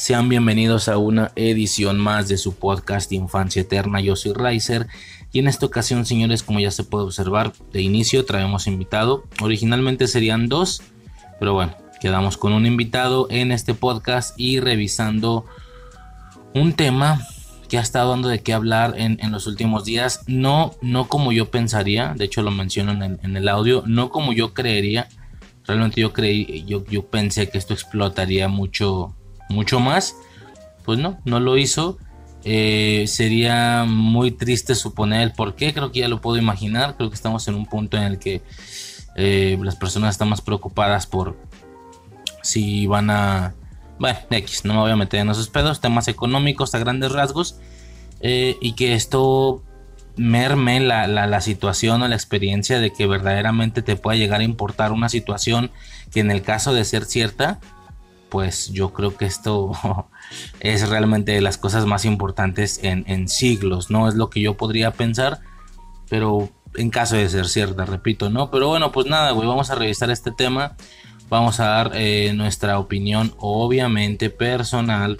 Sean bienvenidos a una edición más de su podcast Infancia Eterna. Yo soy Riser y en esta ocasión, señores, como ya se puede observar, de inicio traemos invitado. Originalmente serían dos, pero bueno, quedamos con un invitado en este podcast y revisando un tema que ha estado dando de qué hablar en, en los últimos días. No, no como yo pensaría, de hecho lo menciono en el, en el audio, no como yo creería. Realmente yo creí, yo, yo pensé que esto explotaría mucho, mucho más. Pues no, no lo hizo. Eh, sería muy triste suponer el por qué. Creo que ya lo puedo imaginar. Creo que estamos en un punto en el que eh, las personas están más preocupadas por si van a. Bueno, X, no me voy a meter en esos pedos. Temas económicos a grandes rasgos. eh, y que esto merme la, la, la situación o la experiencia de que verdaderamente te pueda llegar a importar una situación que en el caso de ser cierta, pues yo creo que esto es realmente de las cosas más importantes en, siglos, ¿no? Es lo que yo podría pensar, pero en caso de ser cierta, repito, ¿no? Pero bueno, pues nada, güey, vamos a revisar este tema, vamos a dar eh, nuestra opinión, obviamente personal,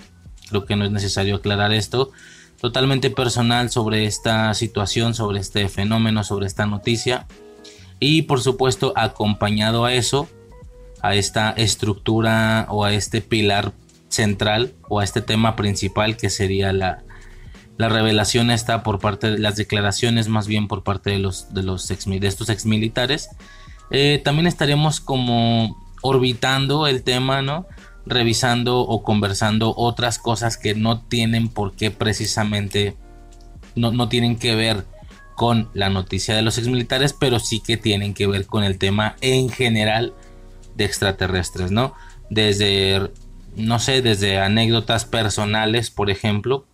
creo que no es necesario aclarar esto, totalmente personal sobre esta situación, sobre este fenómeno, sobre esta noticia, y por supuesto acompañado a eso, a esta estructura o a este pilar central o a este tema principal que sería la, la revelación esta por parte de las declaraciones más bien por parte de los de los ex, de estos ex militares. Eh, también estaremos como orbitando el tema no revisando o conversando otras cosas que no tienen por qué precisamente no, no tienen que ver con la noticia de los ex militares pero sí que tienen que ver con el tema en general extraterrestres, ¿no? Desde, no sé, desde anécdotas personales, por ejemplo,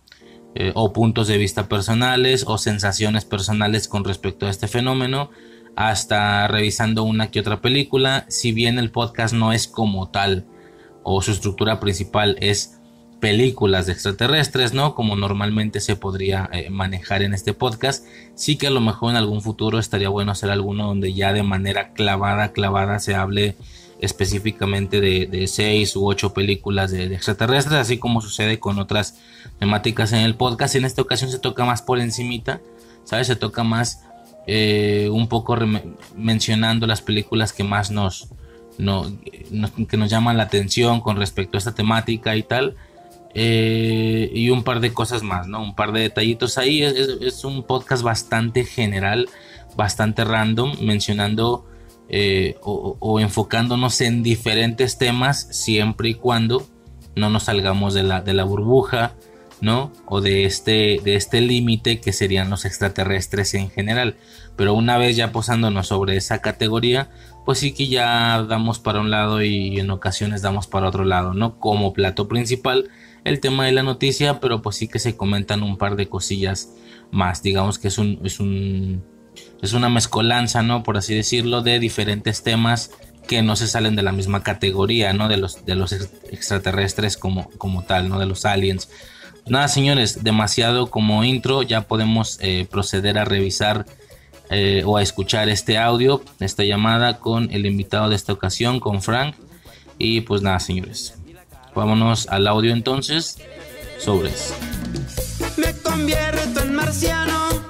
eh, o puntos de vista personales, o sensaciones personales con respecto a este fenómeno, hasta revisando una que otra película, si bien el podcast no es como tal, o su estructura principal es películas de extraterrestres, ¿no? Como normalmente se podría eh, manejar en este podcast. Sí que a lo mejor en algún futuro estaría bueno hacer alguno donde ya de manera clavada, clavada se hable específicamente de, de seis u ocho películas de, extraterrestres, así como sucede con otras temáticas en el podcast. En esta ocasión se toca más por encimita, ¿sabes? Se toca más eh, un poco mencionando las películas que más nos, no, que nos llaman la atención con respecto a esta temática y tal. Eh, y un par de cosas más, ¿no? Un par de detallitos ahí. Es, es un podcast bastante general, bastante random, mencionando eh, o, o, enfocándonos en diferentes temas siempre y cuando no nos salgamos de la, de la burbuja, ¿no? O de este, de este límite que serían los extraterrestres en general. Pero una vez ya posándonos sobre esa categoría, pues sí que ya damos para un lado y en ocasiones damos para otro lado, ¿no? Como plato principal el tema de la noticia, pero pues sí que se comentan un par de cosillas más. Digamos que es un, es un es una mezcolanza, ¿no? Por así decirlo, de diferentes temas que no se salen de la misma categoría, ¿no? De los, de los extraterrestres como, como tal, ¿no? De los aliens. Nada, señores, demasiado como intro, ya podemos eh, proceder a revisar eh, o a escuchar este audio, esta llamada con el invitado de esta ocasión, con Frank. Y pues nada, señores, vámonos al audio entonces, sobres. Me convierto en marciano.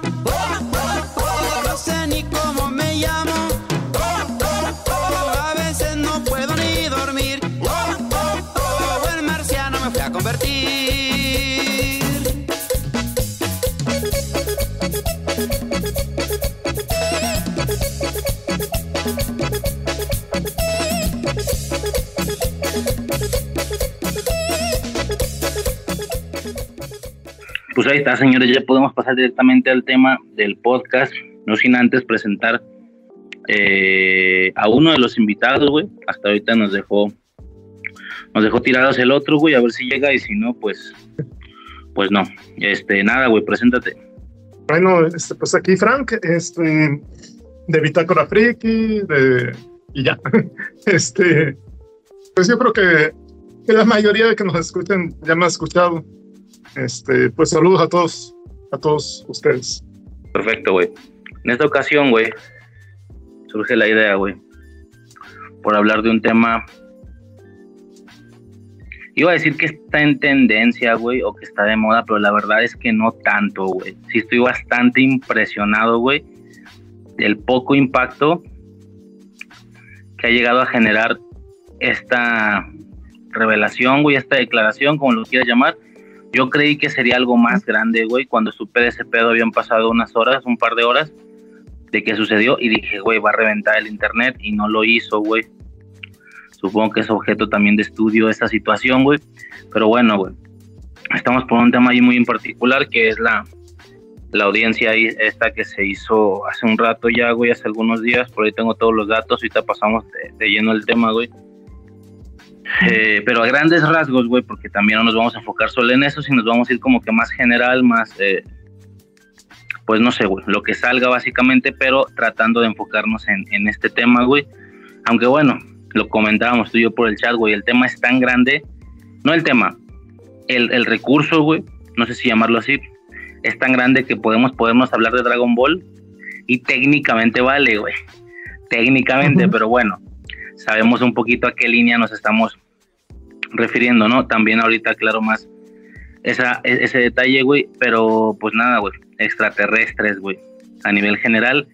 Pues ahí está, señores, ya podemos pasar directamente al tema del podcast, no sin antes presentar eh, a uno de los invitados, güey. Hasta ahorita nos dejó, nos dejó tirados el otro, güey, a ver si llega y si no, pues, pues no. Este, nada, güey, preséntate. Bueno, este, pues aquí Frank, este, de Bitácora Friki, de, y ya. Este, pues yo creo que, que la mayoría de que nos escuchen ya me ha escuchado. Este, pues saludos a todos, a todos ustedes. Perfecto, güey. En esta ocasión, güey, surge la idea, güey, por hablar de un tema. Iba a decir que está en tendencia, güey, o que está de moda, pero la verdad es que no tanto, güey. Sí estoy bastante impresionado, güey, del poco impacto que ha llegado a generar esta revelación, güey, esta declaración, como lo quieras llamar. Yo creí que sería algo más grande, güey. Cuando supe de ese pedo habían pasado unas horas, un par de horas de que sucedió y dije, güey, va a reventar el internet y no lo hizo, güey. Supongo que es objeto también de estudio esta situación, güey. Pero bueno, güey. Estamos por un tema ahí muy en particular que es la, la audiencia esta que se hizo hace un rato ya, güey, hace algunos días. Por ahí tengo todos los datos. Ahorita pasamos de, de lleno el tema, güey. Eh, pero a grandes rasgos, güey, porque también no nos vamos a enfocar solo en eso, sino nos vamos a ir como que más general, más, eh, pues no sé, güey, lo que salga básicamente, pero tratando de enfocarnos en, en este tema, güey. Aunque bueno, lo comentábamos tú y yo por el chat, güey, el tema es tan grande, no el tema, el, el recurso, güey, no sé si llamarlo así, es tan grande que podemos, podemos hablar de Dragon Ball y técnicamente vale, güey, técnicamente, uh -huh. pero bueno, sabemos un poquito a qué línea nos estamos refiriendo, ¿no? También ahorita claro más esa, ese detalle, güey, pero pues nada, güey, extraterrestres, güey, a nivel general.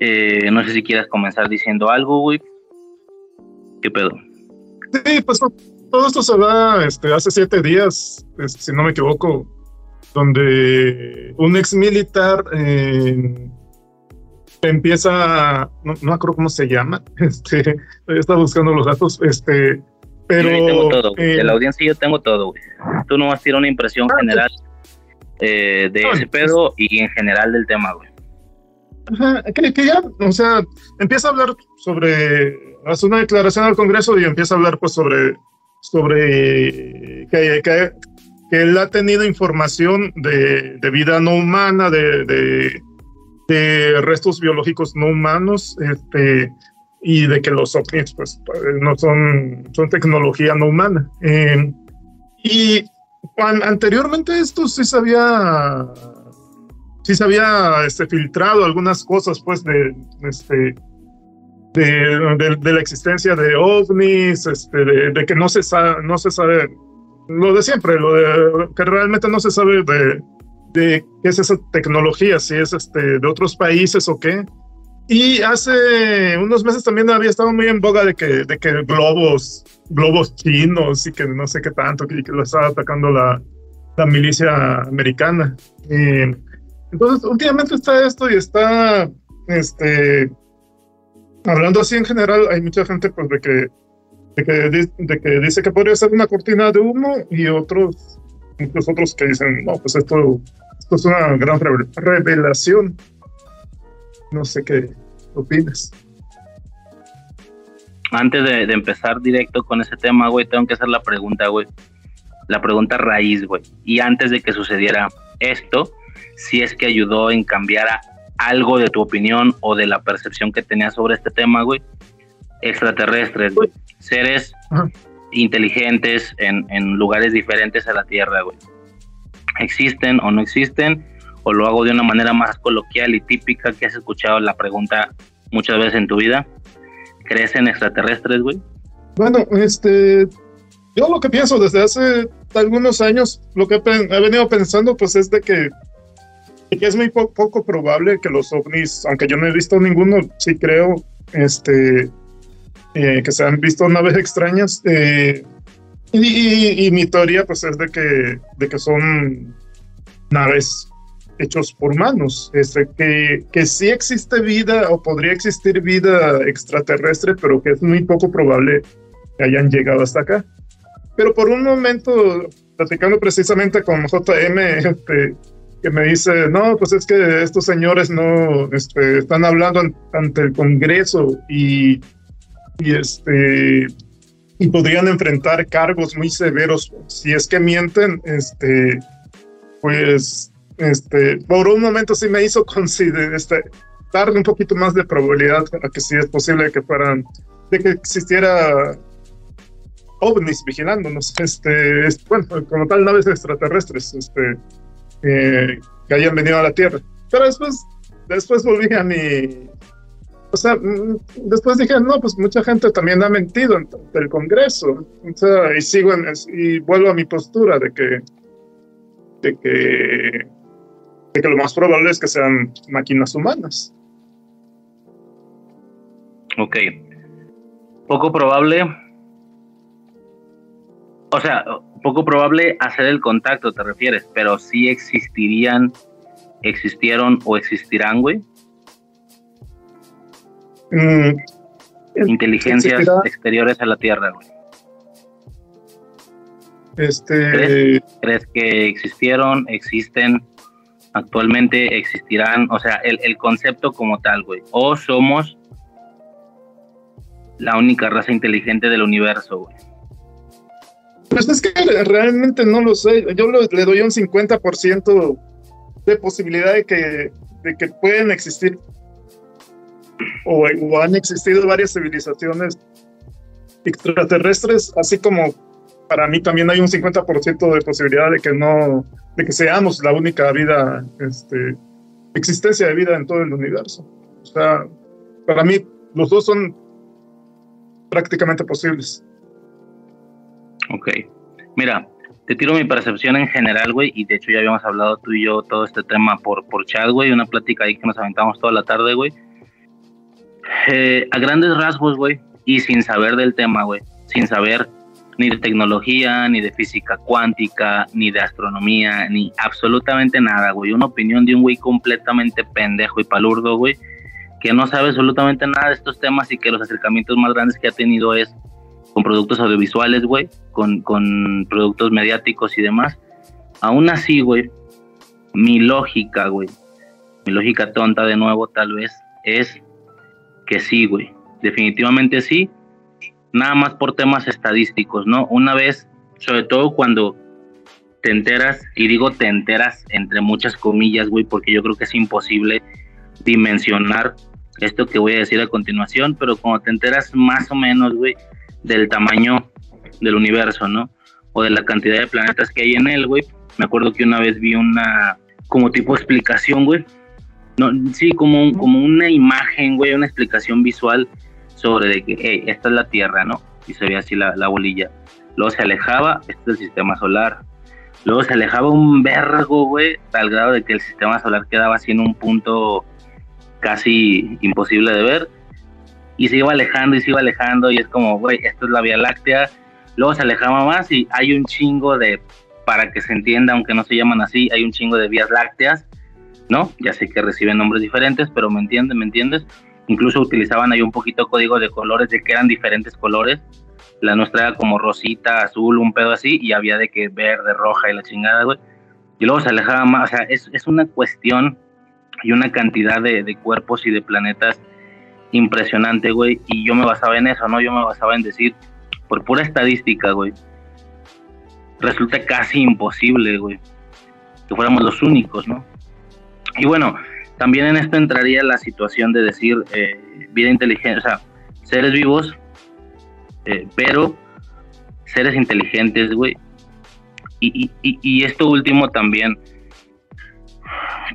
Eh, no sé si quieras comenzar diciendo algo, güey. ¿Qué pedo? Sí, pues todo esto se da este, hace siete días, este, si no me equivoco, donde un ex militar eh, empieza, no, no acuerdo cómo se llama, este, está buscando los datos, este, pero... Yo tengo todo, eh, de la audiencia yo tengo todo, güey. Tú no vas a tirar una impresión ah, general eh, de ah, ese pedo y en general del tema, güey. Ajá, que, que, ya, o sea, empieza a hablar sobre, hace una declaración al Congreso y empieza a hablar pues sobre, sobre que, que, que él ha tenido información de, de vida no humana, de, de, de, restos biológicos no humanos, este, y de que los ovnis pues no son, son tecnología no humana. Eh, y anteriormente esto sí se había sí se había este, filtrado algunas cosas pues de este de, de, de la existencia de ovnis este, de, de, que no se sabe no se sabe lo de siempre lo de que realmente no se sabe de, de qué es esa tecnología si es este de otros países o qué y hace unos meses también había estado muy en boga de que, de que globos, globos chinos y que no sé qué tanto, que, que lo estaba atacando la, la milicia americana. Entonces, últimamente está esto y está, este, hablando así en general, hay mucha gente pues de que, de que, de que dice que podría ser una cortina de humo y otros, muchos otros que dicen, no, pues esto, esto es una gran revelación. No sé qué opinas. Antes de, de, empezar directo con ese tema, güey, tengo que hacer la pregunta, güey. La pregunta raíz, güey. Y antes de que sucediera esto, si es que ayudó en cambiar a algo de tu opinión o de la percepción que tenías sobre este tema, güey. Extraterrestres, güey. Seres Ajá. inteligentes en, en lugares diferentes a la Tierra, güey. ¿Existen o no existen? o lo hago de una manera más coloquial y típica que has escuchado la pregunta muchas veces en tu vida. ¿Crees en extraterrestres, güey? Bueno, este, yo lo que pienso desde hace algunos años, lo que he venido pensando, pues es de que, que es muy po poco probable que los ovnis, aunque yo no he visto ninguno, sí creo, este, eh, que se han visto naves extrañas. Eh, y, y, y, mi teoría, pues es de que, de que son naves hechos por humanos, este, que, que sí existe vida o podría existir vida extraterrestre, pero que es muy poco probable que hayan llegado hasta acá. pero por un momento, platicando precisamente con JM, este, que me dice, no, pues es que estos señores no este, están hablando ante el Congreso y, y, este, y podrían enfrentar cargos muy severos si es que mienten, este, pues, este, por un momento sí me hizo considerar, este, darle un poquito más de probabilidad a que sí es posible que fueran, de que existiera ovnis vigilándonos, este, bueno, como tal naves extraterrestres, este, eh, que hayan venido a la Tierra. Pero después, después volví a mi, o sea, mm, después dije, no, pues mucha gente también ha mentido en el Congreso, o sea, y sigo en, y vuelvo a mi postura de que, de que, de que lo más probable es que sean máquinas humanas. Ok. Poco probable. O sea, poco probable hacer el contacto, te refieres, pero sí existirían, existieron o existirán, güey. Mm, Inteligencias exteriores a la Tierra, güey. Este... ¿Crees, que existieron, existen, actualmente existirán? O sea, el, el concepto como tal, güey. O somos la única raza inteligente del universo, güey. Pues es que realmente no lo sé. Yo le doy un 50% de posibilidad de que, de que pueden existir o, han existido varias civilizaciones extraterrestres, así como para mí también hay un 50% de posibilidad de que no, de que seamos la única vida, este, existencia de vida en todo el universo. O sea, para mí los dos son prácticamente posibles. Ok. Mira, te tiro mi percepción en general, güey, y de hecho ya habíamos hablado tú y yo todo este tema por, por chat, güey, una plática ahí que nos aventamos toda la tarde, güey. Eh, a grandes rasgos, güey, y sin saber del tema, güey, sin saber ni de tecnología, ni de física cuántica, ni de astronomía, ni absolutamente nada, güey. Una opinión de un güey completamente pendejo y palurdo, güey, que no sabe absolutamente nada de estos temas y que los acercamientos más grandes que ha tenido es con productos audiovisuales, güey, con, con productos mediáticos y demás. Aún así, güey, mi lógica, güey, mi lógica tonta de nuevo tal vez es que sí, güey, definitivamente sí, nada más por temas estadísticos, ¿no? Una vez, sobre todo cuando te enteras, y digo te enteras entre muchas comillas, güey, porque yo creo que es imposible dimensionar esto que voy a decir a continuación, pero cuando te enteras más o menos, güey, del tamaño del universo, ¿no? O de la cantidad de planetas que hay en él, güey. Me acuerdo que una vez vi una, como tipo explicación, güey. No, sí, como, como una imagen, güey, una explicación visual sobre de que, hey, esta es la Tierra, ¿no? Y se veía así la, la bolilla. Luego se alejaba, este es el sistema solar. Luego se alejaba un vergo, güey, al grado de que el sistema solar quedaba así en un punto casi imposible de ver y se iba alejando y se iba alejando y es como, güey, esto es la Vía Láctea. Luego se alejaba más y hay un chingo de, para que se entienda, aunque no se llaman así, hay un chingo de vías lácteas, ¿no? Ya sé que reciben nombres diferentes, pero me entiendes, ¿me entiendes? Incluso utilizaban ahí un poquito código de colores, de que eran diferentes colores. La nuestra era como rosita, azul, un pedo así, y había de que verde, roja y la chingada, güey. Y luego se alejaba más, o sea, es, es una cuestión y una cantidad de, de cuerpos y de planetas impresionante, güey. Y yo me basaba en eso, ¿no? Yo me basaba en decir, por pura estadística, güey, resulta casi imposible, güey, que fuéramos los únicos, ¿no? Y bueno, también en esto entraría la situación de decir eh, vida inteligente, o sea, seres vivos, eh, pero seres inteligentes, güey. Y, y, y esto último también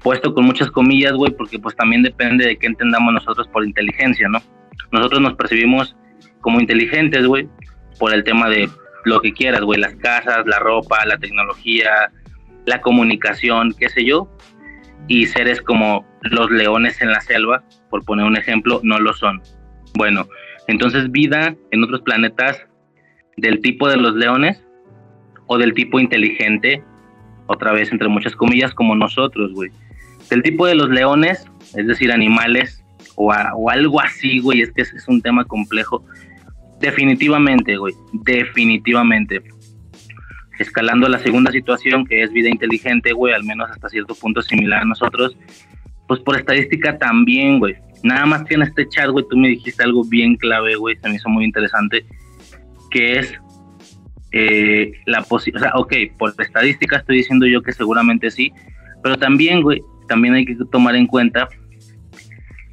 puesto con muchas comillas, güey, porque pues también depende de qué entendamos nosotros por inteligencia, ¿no? Nosotros nos percibimos como inteligentes, güey, por el tema de lo que quieras, güey, las casas, la ropa, la tecnología, la comunicación, qué sé yo, y seres como los leones en la selva, por poner un ejemplo, no lo son. Bueno, entonces vida en otros planetas del tipo de los leones o del tipo inteligente, otra vez entre muchas comillas, como nosotros, güey. El tipo de los leones, es decir, animales o, algo así, güey, es que es, un tema complejo. Definitivamente, güey, definitivamente. Escalando la segunda situación, que es vida inteligente, güey, al menos hasta cierto punto similar a nosotros, pues por estadística también, güey. Nada más que en este chat, güey, tú me dijiste algo bien clave, güey, se me hizo muy interesante, que es eh, la posibilidad, o sea, ok, por estadística estoy diciendo yo que seguramente sí, pero también, güey, también hay que tomar en cuenta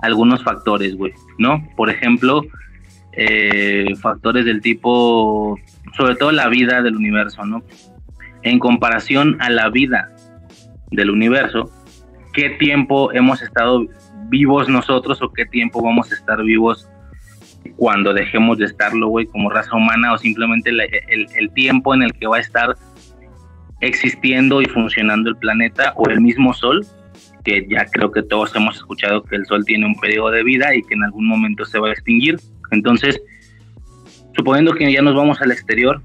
algunos factores, güey, ¿no? Por ejemplo, eh, factores del tipo, sobre todo la vida del universo, ¿no? En comparación a la vida del universo, ¿qué tiempo hemos estado vivos nosotros o qué tiempo vamos a estar vivos cuando dejemos de estarlo, güey, como raza humana o simplemente el, tiempo en el que va a estar existiendo y funcionando el planeta o el mismo Sol, que ya creo que todos hemos escuchado que el Sol tiene un periodo de vida y que en algún momento se va a extinguir. Entonces, suponiendo que ya nos vamos al exterior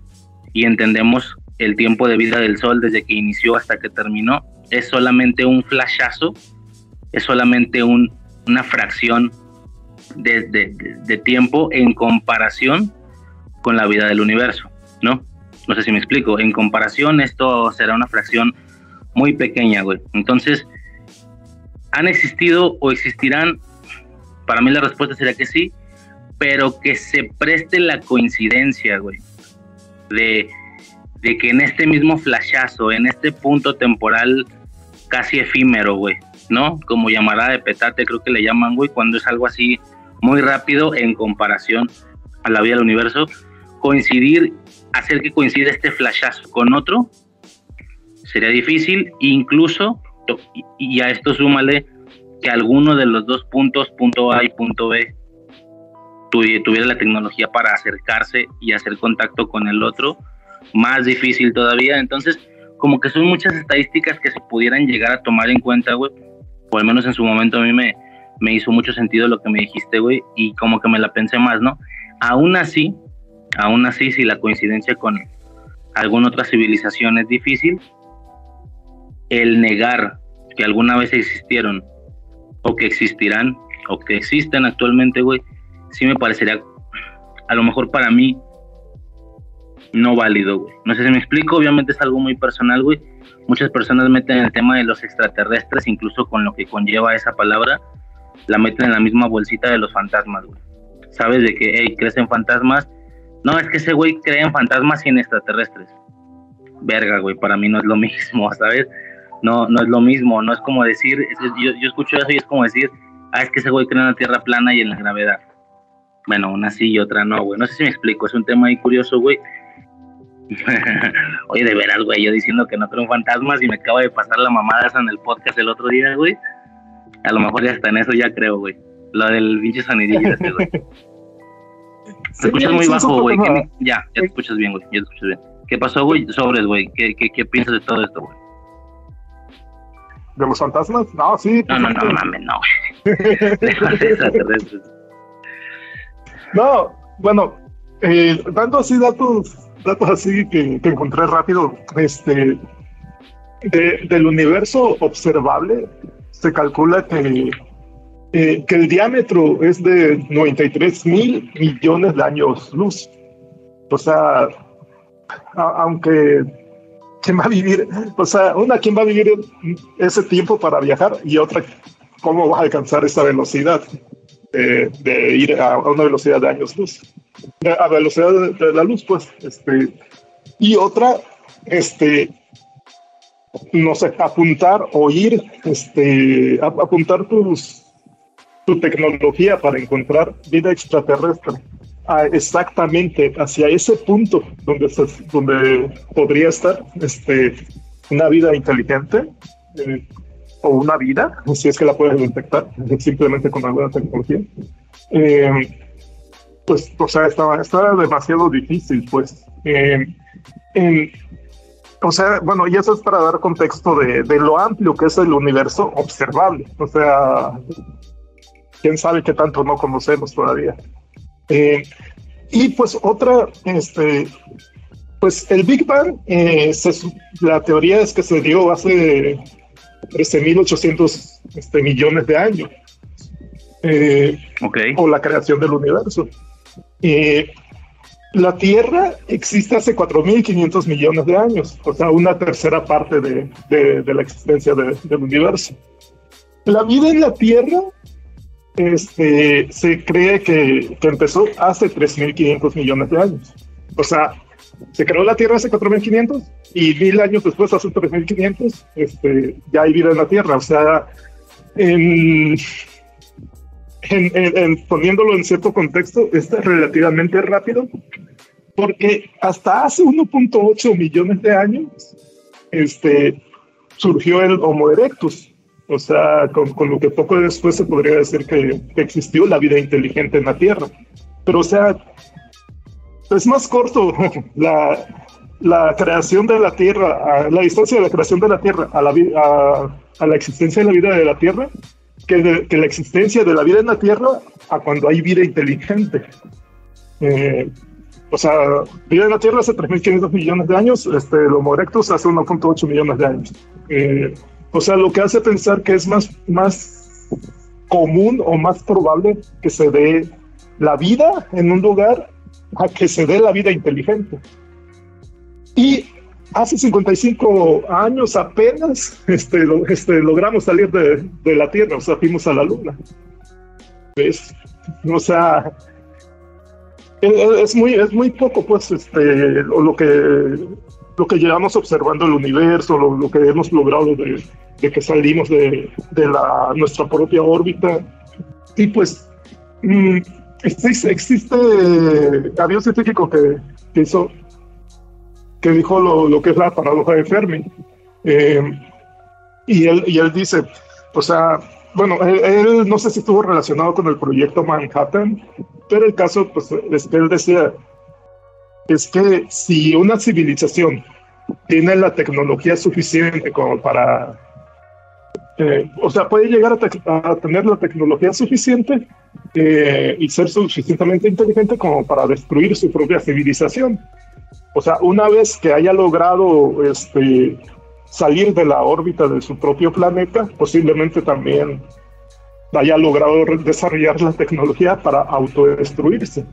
y entendemos el tiempo de vida del Sol desde que inició hasta que terminó, es solamente un flashazo, es solamente un, una fracción de, tiempo en comparación con la vida del universo, ¿no? No sé si me explico. En comparación, esto será una fracción muy pequeña, güey. Entonces, ¿han existido o existirán? Para mí la respuesta sería que sí, pero que se preste la coincidencia, güey, de, que en este mismo flashazo, en este punto temporal casi efímero, güey, ¿no? Como llamará de petate, creo que le llaman, güey, cuando es algo así muy rápido en comparación a la vida del universo, coincidir, hacer que coincida este flashazo con otro, sería difícil, incluso, y a esto súmale que alguno de los dos puntos, punto A y punto B, tuviera la tecnología para acercarse y hacer contacto con el otro, más difícil todavía. Entonces, como que son muchas estadísticas que se pudieran llegar a tomar en cuenta, güey, o al menos en su momento a mí me, me hizo mucho sentido lo que me dijiste, güey, y como que me la pensé más, ¿no? Aún así, aún así, si la coincidencia con alguna otra civilización es difícil, el negar que alguna vez existieron o que existirán o que existen actualmente, güey, sí me parecería, a lo mejor para mí, no válido, güey. No sé si me explico, obviamente es algo muy personal, güey. Muchas personas meten el tema de los extraterrestres, incluso con lo que conlleva esa palabra, la meten en la misma bolsita de los fantasmas, güey. Sabes de que, hey, crees en fantasmas. No, es que ese güey cree en fantasmas y en extraterrestres. Verga, güey, para mí no es lo mismo, ¿sabes? No, no es lo mismo, no es como decir, yo, yo escucho eso y es como decir, ah, es que ese güey cree en la tierra plana y en la gravedad. Bueno, una sí y otra no, güey. No sé si me explico, es un tema ahí curioso, güey. Oye, de veras, güey, yo diciendo que no creo en fantasmas y me acaba de pasar la mamada esa en el podcast el otro día, güey. A lo mejor ya está en eso, ya creo, güey. Lo del pinche sonidillo ese, güey. Te escuchas muy bajo, güey. Ya, ya te escuchas bien, güey. Ya te escuchas bien. ¿Qué pasó, güey? Sobres, güey. ¿Qué, qué, qué piensas de todo esto, güey? ¿De los fantasmas? No, sí. No, no, no, mames, no, güey. no, bueno, eh, dando así datos, datos así que, encontré rápido, este, de, del universo observable, se calcula que, eh, que el diámetro es de 93 mil millones de años luz. O sea, aunque ¿quién va a vivir? O sea, una, ¿quién va a vivir ese tiempo para viajar? Y otra, ¿cómo va a alcanzar esa velocidad de, ir a, una velocidad de años luz? A velocidad de, la luz, pues. Este, y otra, este, no sé, apuntar o ir, este, apuntar tus, tu tecnología para encontrar vida extraterrestre exactamente hacia ese punto donde, donde podría estar este, una vida inteligente eh, o una vida, si es que la puedes detectar simplemente con alguna tecnología. Eh, pues, o sea, estaba, estaba demasiado difícil, pues. Eh, o sea, bueno, y eso es para dar contexto de, lo amplio que es el universo observable. O sea, quién sabe qué tanto no conocemos todavía. Eh, y pues otra, este, pues el Big Bang, eh, la teoría es que se dio hace 13.800 este, millones de años. Eh, okay. O la creación del universo. Eh, la Tierra existe hace 4.500 millones de años, o sea, una tercera parte de, de, la existencia del universo. La vida en la Tierra este, se cree que, que empezó hace 3.500 millones de años. O sea, se creó la Tierra hace 4.500 y mil años después, hace 3.500, este, ya hay vida en la Tierra. O sea, en, poniéndolo en cierto contexto, es relativamente rápido, porque hasta hace 1.8 millones de años este, surgió el Homo erectus. O sea, con, lo que poco después se podría decir que, existió la vida inteligente en la Tierra. Pero, o sea, es más corto la, la creación de la Tierra, la distancia de la creación de la Tierra a la, a, a la existencia de la vida de la Tierra que, la existencia de la vida en la Tierra a cuando hay vida inteligente. Eh, o sea, vida en la Tierra hace 3.500 millones de años, este, el Homo erectus hace 1.8 millones de años. Eh, o sea, lo que hace pensar que es más, más común o más probable que se dé la vida en un lugar a que se dé la vida inteligente. Y hace 55 años apenas este, este, logramos salir de, de, la Tierra, o sea, fuimos a la Luna. ¿Ves? O sea, es, muy, es muy poco, pues, este, lo que, lo que llevamos observando el universo, lo, que hemos logrado de, de que salimos de, de, la, nuestra propia órbita. Y pues, mm, existe, existe, había un científico que, que hizo que dijo lo, que es la paradoja de Fermi. Eh, y, él, y él dice, o sea, bueno, él, no sé si estuvo relacionado con el proyecto Manhattan, pero el caso pues, es que él decía, es que si una civilización tiene la tecnología suficiente como para, eh, o sea, puede llegar a, tener la tecnología suficiente eh, y ser suficientemente inteligente como para destruir su propia civilización. O sea, una vez que haya logrado este, salir de la órbita de su propio planeta, posiblemente también haya logrado desarrollar la tecnología para autodestruirse.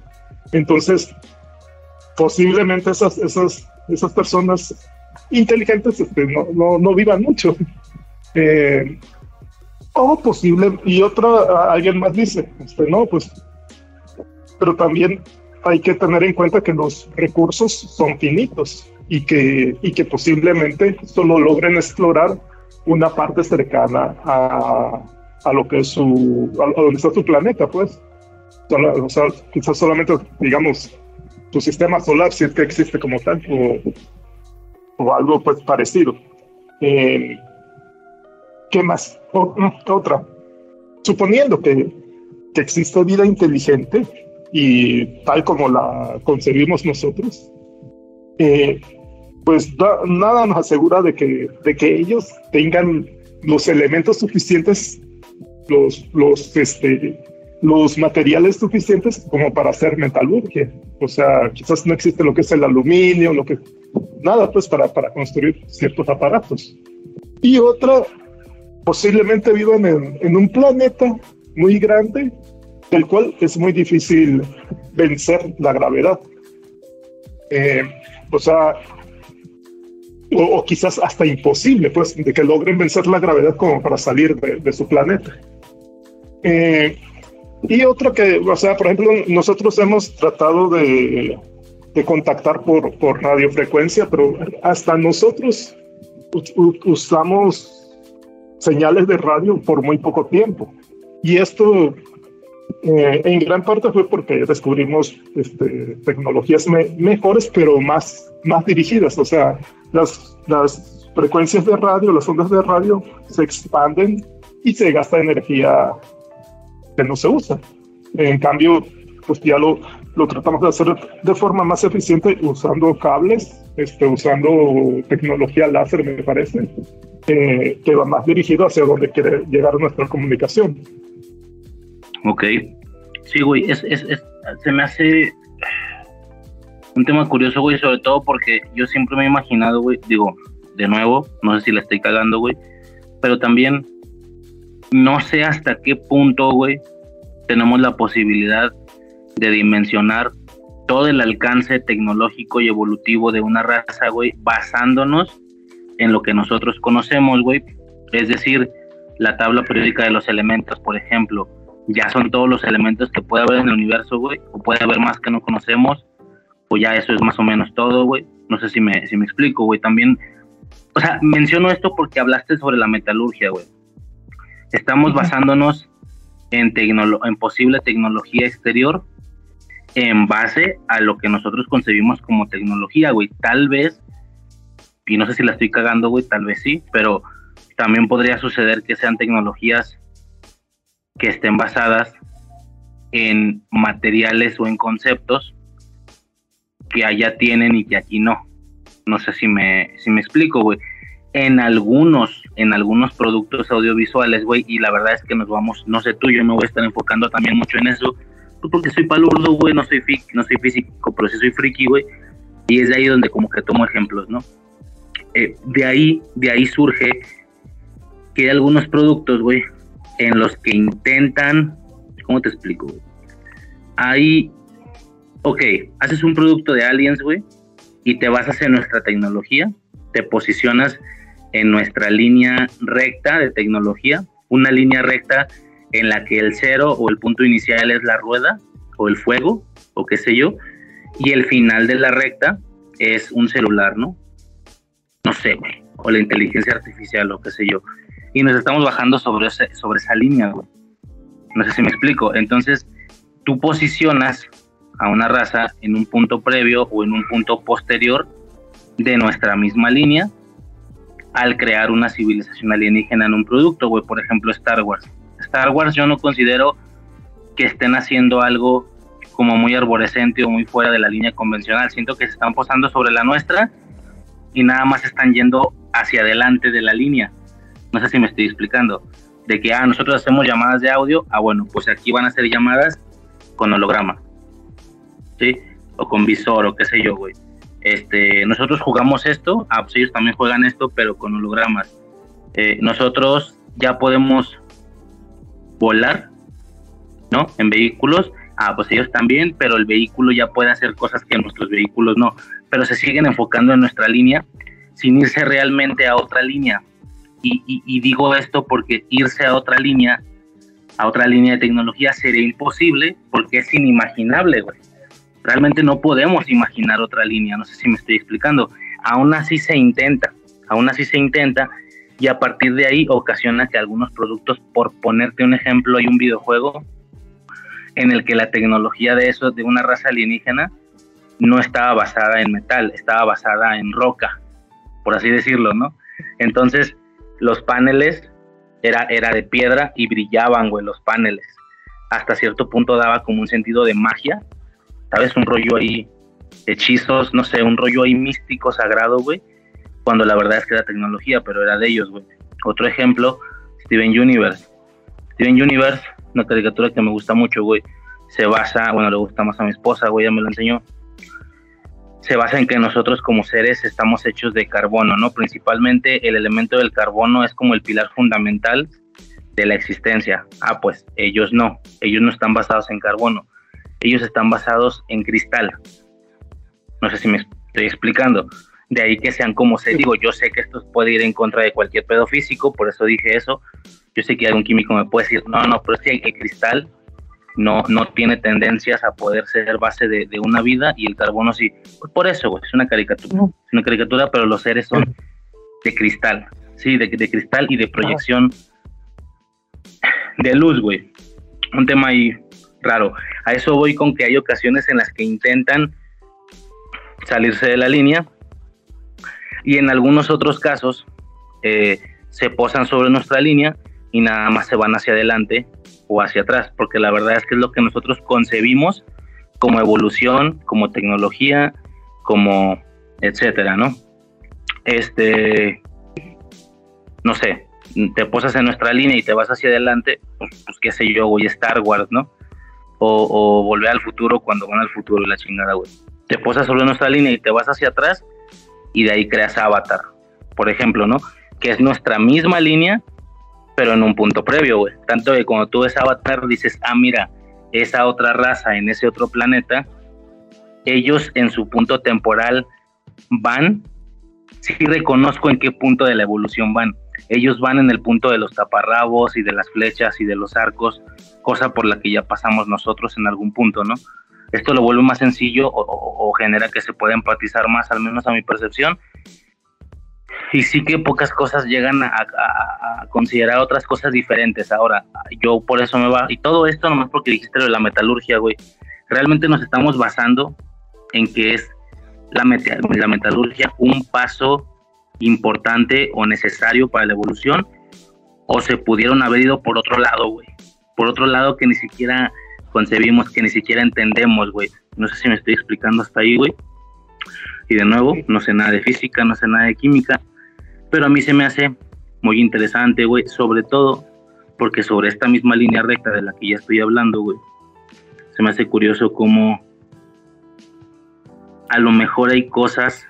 Entonces, posiblemente esas, esas, esas personas inteligentes este, no, no, vivan mucho. Eh, posible, y otra, alguien más dice, este, no, pues, pero también hay que tener en cuenta que los recursos son finitos y que, y que posiblemente solo logren explorar una parte cercana a, a lo que es su, a, donde está su planeta, pues. O sea, quizás solamente, digamos, su sistema solar, si es que existe como tal, o, o algo pues parecido. Eh, ¿Qué más? otra. Suponiendo que, que existe vida inteligente, y tal como la concebimos nosotros, eh, pues nada nos asegura de que, de que ellos tengan los elementos suficientes, los, los, este, los materiales suficientes como para hacer metalurgia. O sea, quizás no existe lo que es el aluminio, lo que nada, pues para, para construir ciertos aparatos. Y otra, posiblemente vivan en, un planeta muy grande del cual es muy difícil vencer la gravedad. Eh, o sea, o, quizás hasta imposible, pues, de que logren vencer la gravedad como para salir de, su planeta. Eh, y otro que, o sea, por ejemplo, nosotros hemos tratado de, de contactar por, por radiofrecuencia, pero hasta nosotros usamos señales de radio por muy poco tiempo. Y esto eh, en gran parte fue porque descubrimos este, tecnologías mejores, pero más, más dirigidas. O sea, las, las frecuencias de radio, las ondas de radio se expanden y se gasta energía que no se usa. En cambio, pues ya lo, lo tratamos de hacer de forma más eficiente usando cables, este, usando tecnología láser, me parece, eh, que va más dirigido hacia donde quiere llegar nuestra comunicación. Ok. Sí, güey, es, es, se me hace un tema curioso, güey, sobre todo porque yo siempre me he imaginado, güey, digo, de nuevo, no sé si la estoy cagando, güey, pero también no sé hasta qué punto, güey, tenemos la posibilidad de dimensionar todo el alcance tecnológico y evolutivo de una raza, güey, basándonos en lo que nosotros conocemos, güey. Es decir, la tabla periódica de los elementos, por ejemplo, ya son todos los elementos que puede haber en el universo, güey, o puede haber más que no conocemos, o ya eso es más o menos todo, güey. No sé si me, si me explico, güey. También, o sea, menciono esto porque hablaste sobre la metalurgia, güey. Estamos basándonos en, en posible tecnología exterior en base a lo que nosotros concebimos como tecnología, güey. Tal vez, y no sé si la estoy cagando, güey, tal vez sí, pero también podría suceder que sean tecnologías que estén basadas en materiales o en conceptos que allá tienen y que aquí no. No sé si me, si me explico, güey. En algunos, en algunos productos audiovisuales, güey, y la verdad es que nos vamos, no sé tú, yo me voy a estar enfocando también mucho en eso, pues porque soy palurdo, güey, no soy, no soy físico, pero sí soy friki, güey, y es de ahí donde como que tomo ejemplos, ¿no? Eh, de ahí, de ahí surge que hay algunos productos, güey, en los que intentan, ¿cómo te explico? Hay, ok, haces un producto de aliens, güey, y te basas en nuestra tecnología, te posicionas en nuestra línea recta de tecnología, una línea recta en la que el cero o el punto inicial es la rueda o el fuego o qué sé yo, y el final de la recta es un celular, ¿no? No sé, güey, o la inteligencia artificial o qué sé yo y nos estamos bajando sobre, sobre esa línea, güey. No sé si me explico. Entonces, tú posicionas a una raza en un punto previo o en un punto posterior de nuestra misma línea al crear una civilización alienígena en un producto, güey. Por ejemplo, Star Wars. Star Wars yo no considero que estén haciendo algo como muy arborescente o muy fuera de la línea convencional. Siento que se están posando sobre la nuestra y nada más están yendo hacia adelante de la línea no sé si me estoy explicando, de que, ah, nosotros hacemos llamadas de audio, ah, bueno, pues aquí van a ser llamadas con holograma, ¿sí? O con visor, o qué sé yo, güey. Este, nosotros jugamos esto, ah, pues ellos también juegan esto, pero con hologramas. Eh, nosotros ya podemos volar, ¿no? En vehículos, ah, pues ellos también, pero el vehículo ya puede hacer cosas que nuestros vehículos no, pero se siguen enfocando en nuestra línea sin irse realmente a otra línea. Y, digo esto porque irse a otra línea, a otra línea de tecnología sería imposible porque es inimaginable, güey. Realmente no podemos imaginar otra línea, no sé si me estoy explicando. Aún así se intenta, aún así se intenta y a partir de ahí ocasiona que algunos productos, por ponerte un ejemplo, hay un videojuego en el que la tecnología de eso, de una raza alienígena, no estaba basada en metal, estaba basada en roca, por así decirlo, ¿no? Entonces, los paneles era, era de piedra y brillaban, güey, los paneles. Hasta cierto punto daba como un sentido de magia, ¿sabes? Un rollo ahí, hechizos, no sé, un rollo ahí místico, sagrado, güey, cuando la verdad es que era tecnología, pero era de ellos, güey. Otro ejemplo, Steven Universe. Steven Universe, una caricatura que me gusta mucho, güey, se basa, bueno, le gusta más a mi esposa, güey, ya me lo enseñó, se basa en que nosotros como seres estamos hechos de carbono, ¿no? Principalmente el elemento del carbono es como el pilar fundamental de la existencia. Ah, pues ellos no, ellos no están basados en carbono, ellos están basados en cristal. No sé si me estoy explicando. De ahí que sean como se digo, yo sé que esto puede ir en contra de cualquier pedo físico, por eso dije eso. Yo sé que algún químico me puede decir, no, no, pero es que el cristal no, no tiene tendencias a poder ser base de, una vida y el carbono sí. Pues por eso, güey, es una caricatura. Es una caricatura, pero los seres son de cristal, sí, de, de cristal y de proyección de luz, güey. Un tema ahí raro. A eso voy con que hay ocasiones en las que intentan salirse de la línea y en algunos otros casos eh, se posan sobre nuestra línea y nada más se van hacia adelante o hacia atrás, porque la verdad es que es lo que nosotros concebimos como evolución, como tecnología, como etcétera, ¿no? Este, no sé, te posas en nuestra línea y te vas hacia adelante, pues, pues qué sé yo, güey, Star Wars, ¿no? O, volver al futuro cuando van al futuro la chingada, güey. Te posas sobre nuestra línea y te vas hacia atrás y de ahí creas Avatar, por ejemplo, ¿no? Que es nuestra misma línea, pero en un punto previo, güey. Tanto que cuando tú ves Avatar dices, ah, mira, esa otra raza en ese otro planeta ellos en su punto temporal van, sí reconozco en qué punto de la evolución van. Ellos van en el punto de los taparrabos y de las flechas y de los arcos, cosa por la que ya pasamos nosotros en algún punto, ¿no? Esto lo vuelve más sencillo o, genera que se pueda empatizar más, al menos a mi percepción. Y sí que pocas cosas llegan a, considerar otras cosas diferentes. Ahora, yo por eso me va. Y todo esto nomás porque dijiste lo de la metalurgia, güey. Realmente nos estamos basando en que es la, la metalurgia un paso importante o necesario para la evolución o se pudieron haber ido por otro lado, güey. Por otro lado que ni siquiera concebimos, que ni siquiera entendemos, güey. No sé si me estoy explicando hasta ahí, güey. Y de nuevo, no sé nada de física, no sé nada de química, pero a mí se me hace muy interesante, güey, sobre todo porque sobre esta misma línea recta de la que ya estoy hablando, güey, se me hace curioso cómo a lo mejor hay cosas.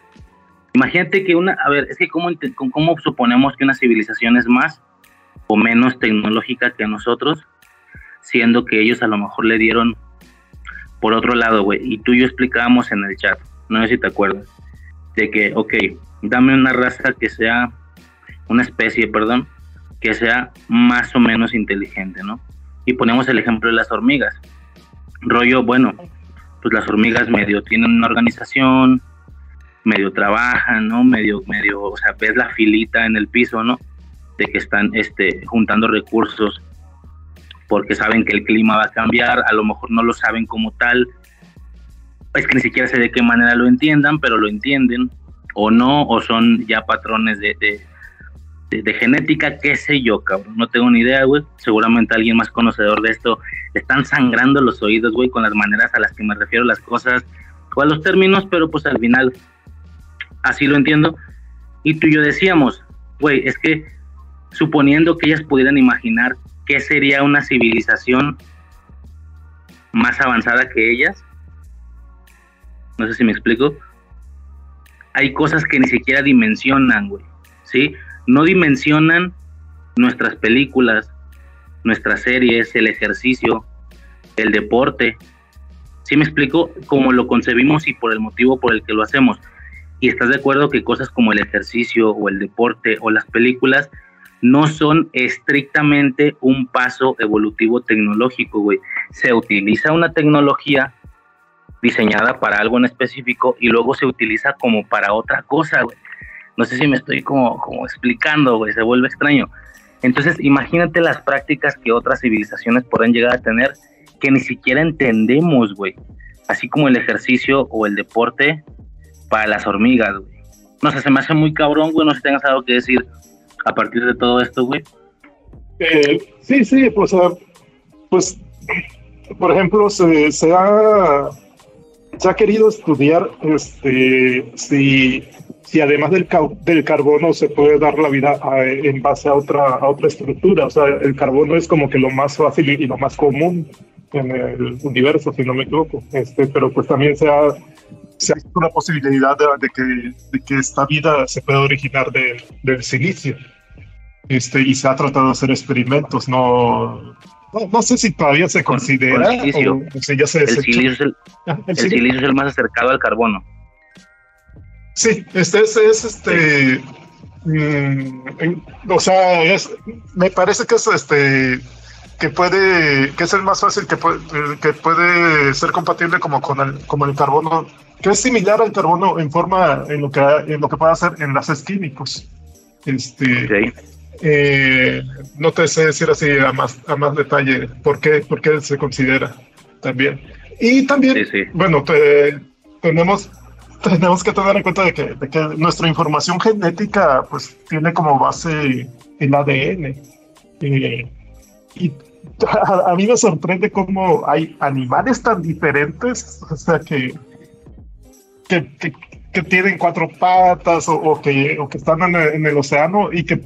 Imagínate que una, a ver, es que cómo, cómo suponemos que una civilización es más o menos tecnológica que nosotros, siendo que ellos a lo mejor le dieron por otro lado, güey. Y tú y yo explicábamos en el chat, no sé si te acuerdas, de que, ok, dame una raza que sea, una especie, perdón, que sea más o menos inteligente, ¿no? Y ponemos el ejemplo de las hormigas. Rollo, bueno, pues las hormigas medio tienen una organización, medio trabajan, ¿no? Medio, medio, o sea, ves la filita en el piso, ¿no? De que están este, juntando recursos porque saben que el clima va a cambiar, a lo mejor no lo saben como tal, es que ni siquiera sé de qué manera lo entiendan, pero lo entienden, o no, o son ya patrones de, de, genética, qué sé yo, cabrón, no tengo ni idea, güey, seguramente alguien más conocedor de esto, están sangrando los oídos, güey, con las maneras a las que me refiero las cosas, o a los términos, pero pues al final así lo entiendo, y tú y yo decíamos, güey, es que suponiendo que ellas pudieran imaginar qué sería una civilización más avanzada que ellas. No sé si me explico. Hay cosas que ni siquiera dimensionan, güey. ¿Sí? No dimensionan nuestras películas, nuestras series, el ejercicio, el deporte. ¿Sí me explico? Como lo concebimos y por el motivo por el que lo hacemos. Y estás de acuerdo que cosas como el ejercicio o el deporte o las películas no son estrictamente un paso evolutivo tecnológico, güey. Se utiliza una tecnología diseñada para algo en específico y luego se utiliza como para otra cosa, güey. No sé si me estoy como, como explicando, güey, se vuelve extraño. Entonces, imagínate las prácticas que otras civilizaciones pueden llegar a tener que ni siquiera entendemos, güey. Así como el ejercicio o el deporte para las hormigas, güey. No sé, se me hace muy cabrón, güey, no sé si tengas algo que decir a partir de todo esto, güey? Eh, sí, sí, pues, pues, por ejemplo, se, se, ha, se ha querido estudiar este, si, si además del, del carbono se puede dar la vida en base a otra, a otra estructura. O sea, el carbono es como que lo más fácil y lo más común en el universo, si no me equivoco. Este, pero pues también se ha se ha una posibilidad de, que, de, que, esta vida se pueda originar del silicio. Este, y se ha tratado de hacer experimentos, no, no, sé si todavía se considera. el, silicio es el, ah, el, silicio es el más acercado al carbono. Sí, este es, este. Mm, o sea, es, me parece que es este que puede que es el más fácil que puede, que puede ser compatible como con el como el carbono que es similar al carbono en forma en lo que en lo que puede hacer enlaces químicos este eh, no te sé decir así a más, a más detalle por qué, por qué se considera también. Y también, bueno, tenemos, tenemos que tener en cuenta de que, de que, nuestra información genética pues tiene como base el ADN. Eh, y a, mí me sorprende cómo hay animales tan diferentes, o sea, que, que, que, tienen cuatro patas o, que, o que están en en el océano y que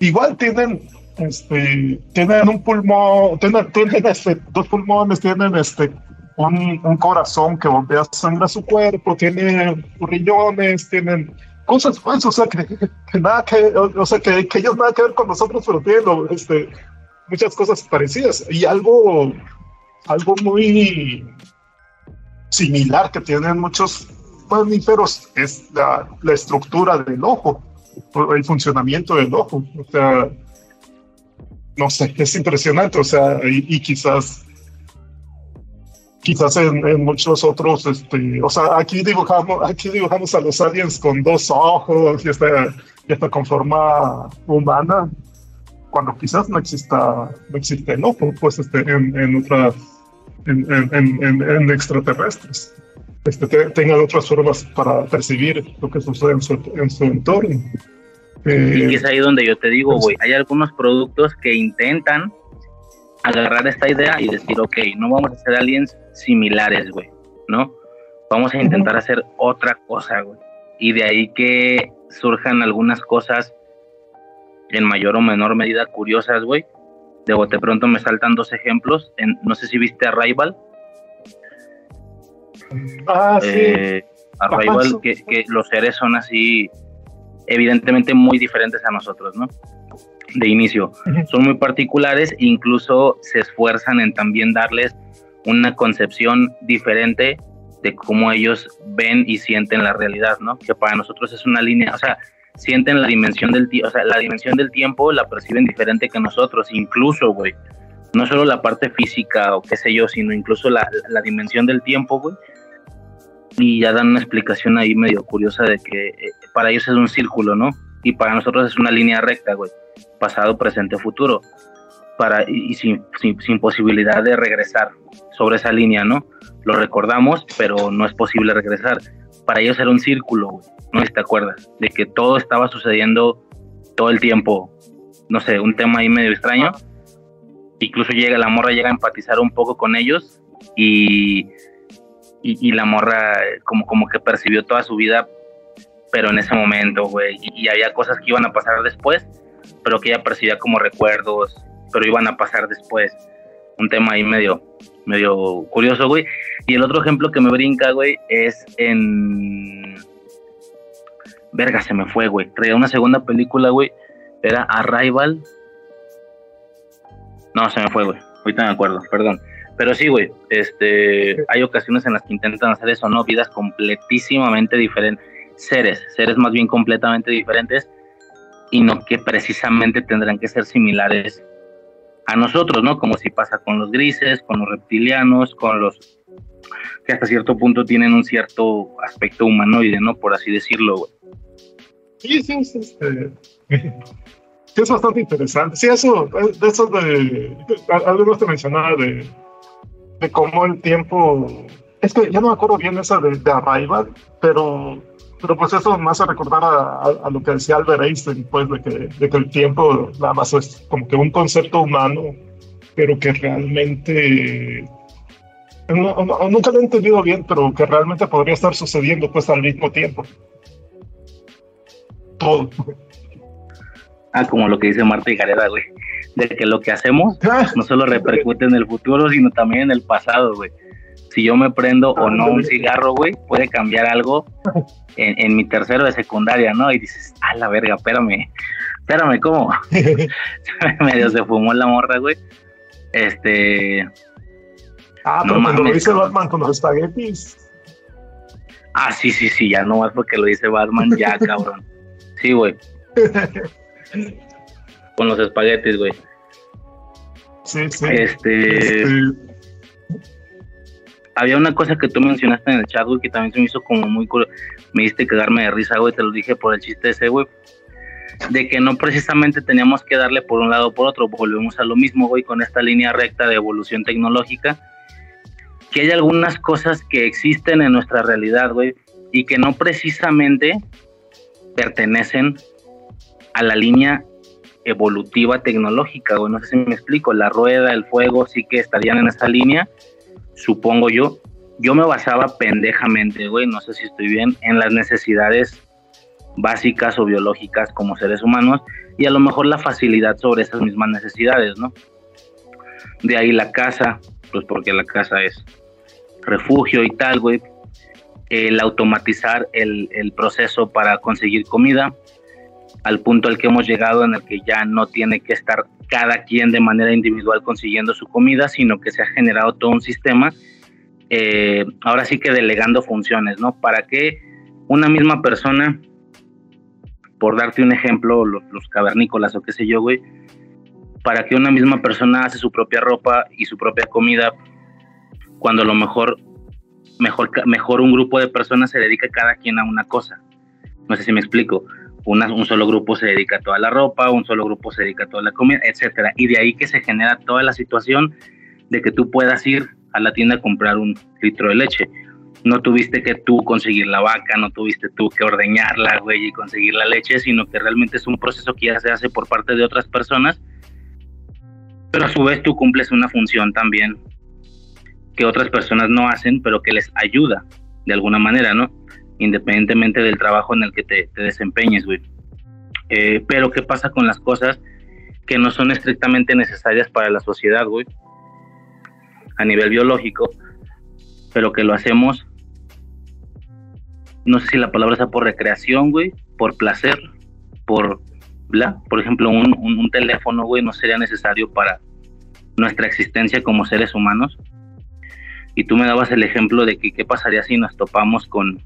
igual tienen este, tienen un pulmón, tienen, este, dos pulmones, tienen este, un, un, corazón que bombea sangre a su cuerpo, tienen riñones, tienen cosas pues, o sea, que, nada que, o, sea, que, que, ellos nada que ver con nosotros, pero tienen este, muchas cosas parecidas. Y algo, algo muy similar que tienen muchos mamíferos es la, la estructura del ojo, el funcionamiento del ojo. O sea, no sé, es impresionante, o sea, y, quizás quizás en, muchos otros, este, o sea, aquí dibujamos, aquí dibujamos a los aliens con dos ojos y está, está con forma humana, cuando quizás no exista, no existe el ojo, pues este, en, otras, en, extraterrestres, este, tengan otras formas para percibir lo que sucede en su, en su entorno y eh, es ahí donde yo te digo, pues güey, hay algunos productos que intentan agarrar esta idea y decir, ok, no vamos a hacer aliens similares, güey, ¿no? Vamos a intentar hacer otra cosa, güey. Y de ahí que surjan algunas cosas en mayor o menor medida curiosas, güey. De bote pronto me saltan dos ejemplos. En, no sé si viste Arrival. Ah, sí. Eh, que, que los seres son así evidentemente muy diferentes a nosotros, ¿no? De inicio. Son muy particulares e incluso se esfuerzan en también darles una concepción diferente de cómo ellos ven y sienten la realidad, ¿no? Que para nosotros es una línea, o sea, sienten la dimensión del tiempo, o sea, la dimensión del tiempo la perciben diferente que nosotros, incluso, güey. No solo la parte física o qué sé yo, sino incluso la, la dimensión del tiempo, güey y ya dan una explicación ahí medio curiosa de que eh, para ellos es un círculo, ¿no? Y para nosotros es una línea recta, güey. Pasado, presente, futuro. Para, y, sin, sin, posibilidad de regresar sobre esa línea, ¿no? Lo recordamos, pero no es posible regresar. Para ellos era un círculo, güey. No te acuerdas, de que todo estaba sucediendo todo el tiempo. No sé, un tema ahí medio extraño. Incluso llega, la morra llega a empatizar un poco con ellos y y, la morra como, como que percibió toda su vida, pero en ese momento, güey, y, había cosas que iban a pasar después, pero que ella percibía como recuerdos, pero iban a pasar después. Un tema ahí medio, medio curioso, güey. Y el otro ejemplo que me brinca, güey, es en... Verga, se me fue, güey. Traía una segunda película, güey. Era Arrival. No, se me fue, güey. Ahorita me acuerdo, perdón. Pero sí, güey, este, hay ocasiones en las que intentan hacer eso, ¿no? Vidas completísimamente diferentes, seres, seres más bien completamente diferentes y no que precisamente tendrán que ser similares a nosotros, ¿no? Como si pasa con los grises, con los reptilianos, con los que hasta cierto punto tienen un cierto aspecto humanoide, ¿no? Por así decirlo, güey. Sí, sí, sí. Este, es bastante interesante. Sí, eso, de eso de. Algunos te mencionaba de de cómo el tiempo. Es que ya no me acuerdo bien esa de, de Arrival, pero, pero pues eso me hace recordar a, lo que decía Albert Einstein, pues de que, de que el tiempo nada más es como que un concepto humano, pero que realmente. nunca lo he entendido bien, pero que realmente podría estar sucediendo pues al mismo tiempo. Todo. Ah, como lo que dice Marta y Gareda, güey de que lo que hacemos no solo repercute en el futuro, sino también en el pasado, güey. Si yo me prendo o no un cigarro, güey, puede cambiar algo en, mi tercero de secundaria, ¿no? Y dices, a la verga, espérame, espérame, ¿cómo? Medio se fumó la morra, güey. Este. Ah, pero cuando lo dice Batman con los espaguetis. Ah, sí, sí, sí, ya no más porque lo dice Batman, ya, cabrón. Sí, güey. Con los espaguetis, güey. Sí, sí. Este, este... Había una cosa que tú mencionaste en el chat, güey, que también se me hizo como muy Me diste quedarme de risa, güey, te lo dije por el chiste ese, güey. De que no precisamente teníamos que darle por un lado o por otro. Volvemos a lo mismo, güey, con esta línea recta de evolución tecnológica. Que hay algunas cosas que existen en nuestra realidad, güey, y que no precisamente pertenecen a la línea evolutiva tecnológica, o no sé si me explico, la rueda, el fuego, sí que estarían en esa línea, supongo yo. Yo me basaba pendejamente, güey, no sé si estoy bien, en las necesidades básicas o biológicas como seres humanos y a lo mejor la facilidad sobre esas mismas necesidades, ¿no? De ahí la casa, pues porque la casa es refugio y tal, güey. El automatizar el proceso para conseguir comida, al punto al que hemos llegado en el que ya no tiene que estar cada quien de manera individual consiguiendo su comida, sino que se ha generado todo un sistema eh, ahora sí que delegando funciones, ¿no? Para que una misma persona, por darte un ejemplo, los, los cavernícolas o qué sé yo, güey, para que una misma persona hace su propia ropa y su propia comida, cuando a lo mejor, mejor, mejor un grupo de personas se dedica cada quien a una cosa. No sé si me explico. Un solo grupo se dedica a toda la ropa, un solo grupo se dedica a toda la comida, etcétera. Y de ahí que se genera toda la situación de que tú puedas ir a la tienda a comprar un litro de leche. No tuviste que tú conseguir la vaca, no tuviste tú que ordeñarla, güey, y conseguir la leche, sino que realmente es un proceso que ya se hace por parte de otras personas. Pero a su vez tú cumples una función también que otras personas no hacen, pero que les ayuda de alguna manera, ¿no? Independientemente del trabajo en el que te, desempeñes, güey. Eh, pero ¿qué pasa con las cosas que no son estrictamente necesarias para la sociedad, güey? a nivel biológico, pero que lo hacemos, no sé si la palabra sea por recreación, güey, por placer, por, bla, por ejemplo, un, teléfono, güey, no sería necesario para nuestra existencia como seres humanos. Y tú me dabas el ejemplo de que qué pasaría si nos topamos con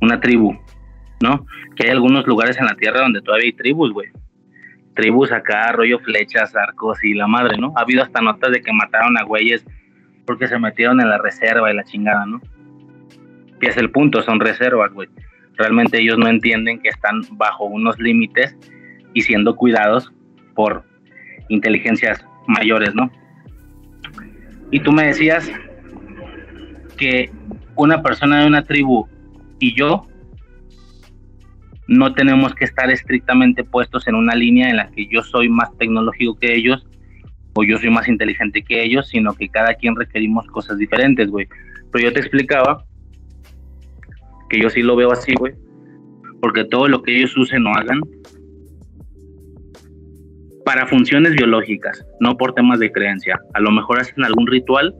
una tribu, ¿no? Que hay algunos lugares en la Tierra donde todavía hay tribus, güey tribus acá, rollo flechas, arcos y la madre, ¿no? Ha habido hasta notas de que mataron a güeyes porque se metieron en la reserva y la chingada, ¿no? Que es el punto, son reservas, güey. Realmente ellos no entienden que están bajo unos límites y siendo cuidados por inteligencias mayores, ¿no? Y tú me decías que una persona de una tribu y yo no tenemos que estar estrictamente puestos en una línea en la que yo soy más tecnológico que ellos o yo soy más inteligente que ellos, sino que cada quien requerimos cosas diferentes, güey. Pero yo te explicaba que yo sí lo veo así, güey, porque todo lo que ellos usen o hagan para funciones biológicas, no por temas de creencia. A lo mejor hacen algún ritual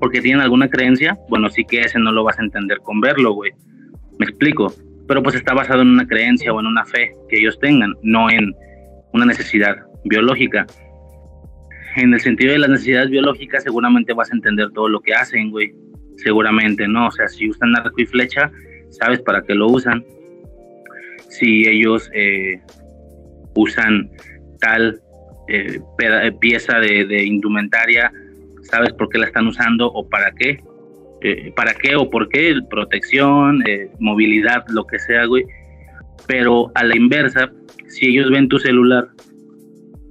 porque tienen alguna creencia, bueno, sí que ese no lo vas a entender con verlo, güey. Me explico pero pues está basado en una creencia o en una fe que ellos tengan, no en una necesidad biológica. En el sentido de las necesidades biológicas, seguramente vas a entender todo lo que hacen, güey. Seguramente, ¿no? O sea, si usan arco y flecha, sabes para qué lo usan. Si ellos eh, usan tal eh, pieza de, de indumentaria, sabes por qué la están usando o para qué eh, para qué o por qué, protección, eh, movilidad, lo que sea, güey. Pero a la inversa, si ellos ven tu celular,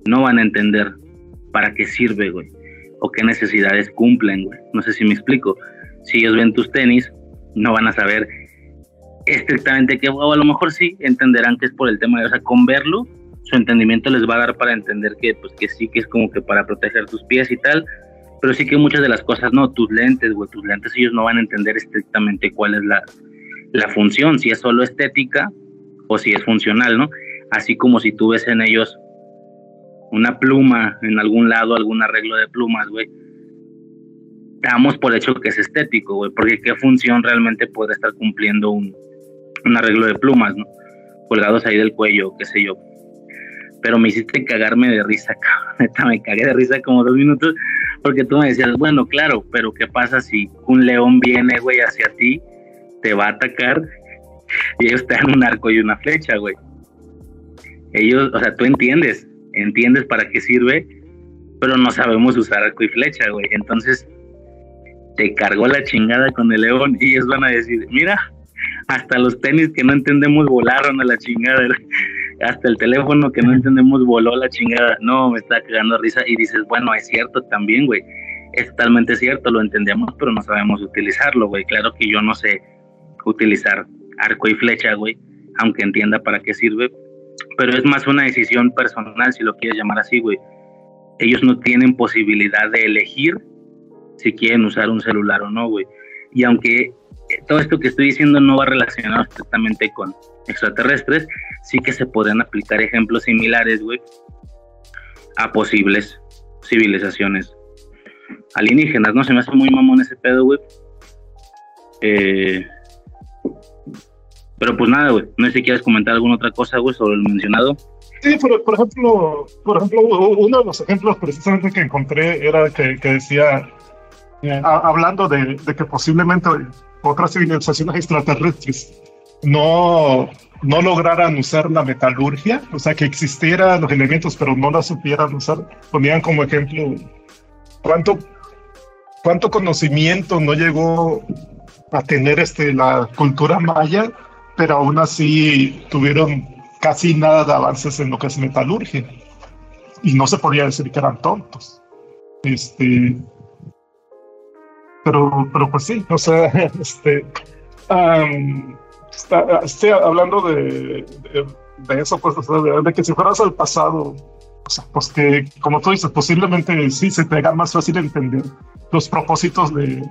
no van a entender para qué sirve, güey, o qué necesidades cumplen, güey. No sé si me explico. Si ellos ven tus tenis, no van a saber estrictamente qué, o a lo mejor sí entenderán que es por el tema de, o sea, con verlo, su entendimiento les va a dar para entender que, pues, que sí, que es como que para proteger tus pies y tal, pero sí que muchas de las cosas, no, tus lentes, güey, tus lentes ellos no van a entender estrictamente cuál es la, la función, si es solo estética o si es funcional, ¿no? Así como si tú ves en ellos una pluma en algún lado, algún arreglo de plumas, güey, damos por hecho que es estético, güey, porque qué función realmente puede estar cumpliendo un, un arreglo de plumas, ¿no? Colgados ahí del cuello, qué sé yo. Pero me hiciste cagarme de risa, cabrón. Neta, me cagué de risa como dos minutos porque tú me decías, bueno, claro, pero ¿qué pasa si un león viene, güey, hacia ti, te va a atacar y ellos te dan un arco y una flecha, güey? Ellos, o sea, tú entiendes, entiendes para qué sirve, pero no sabemos usar arco y flecha, güey. Entonces, te cargó la chingada con el león y ellos van a decir, mira, hasta los tenis que no entendemos volaron a la chingada hasta el teléfono que no entendemos voló la chingada. No, me está cagando risa y dices, bueno, es cierto también, güey. Es totalmente cierto, lo entendemos, pero no sabemos utilizarlo, güey. Claro que yo no sé utilizar arco y flecha, güey, aunque entienda para qué sirve, pero es más una decisión personal, si lo quieres llamar así, güey. Ellos no tienen posibilidad de elegir si quieren usar un celular o no, güey. Y aunque todo esto que estoy diciendo no va relacionado estrictamente con extraterrestres, sí que se podrían aplicar ejemplos similares, güey, a posibles civilizaciones alienígenas, ¿no? Se me hace muy mamón ese pedo, güey. Eh, pero pues nada, güey, no sé si quieres comentar alguna otra cosa, güey, sobre lo mencionado. Sí, por, por, ejemplo, por ejemplo, uno de los ejemplos precisamente que encontré era que, que decía eh, hablando de, que posiblemente otras civilizaciones extraterrestres no, no lograran usar la metalurgia, o sea, que existieran los elementos pero no la supieran usar, ponían como ejemplo cuánto, cuánto conocimiento no llegó a tener este, la cultura maya, pero aún así tuvieron casi nada de avances en lo que es metalurgia. Y no se podía decir que eran tontos. Este, pero, pero pues sí, o sea, este, estoy hablando de, de, eso, pues, de, que si fueras al pasado, pues que, como tú dices, posiblemente sí se te haga más fácil entender los propósitos de,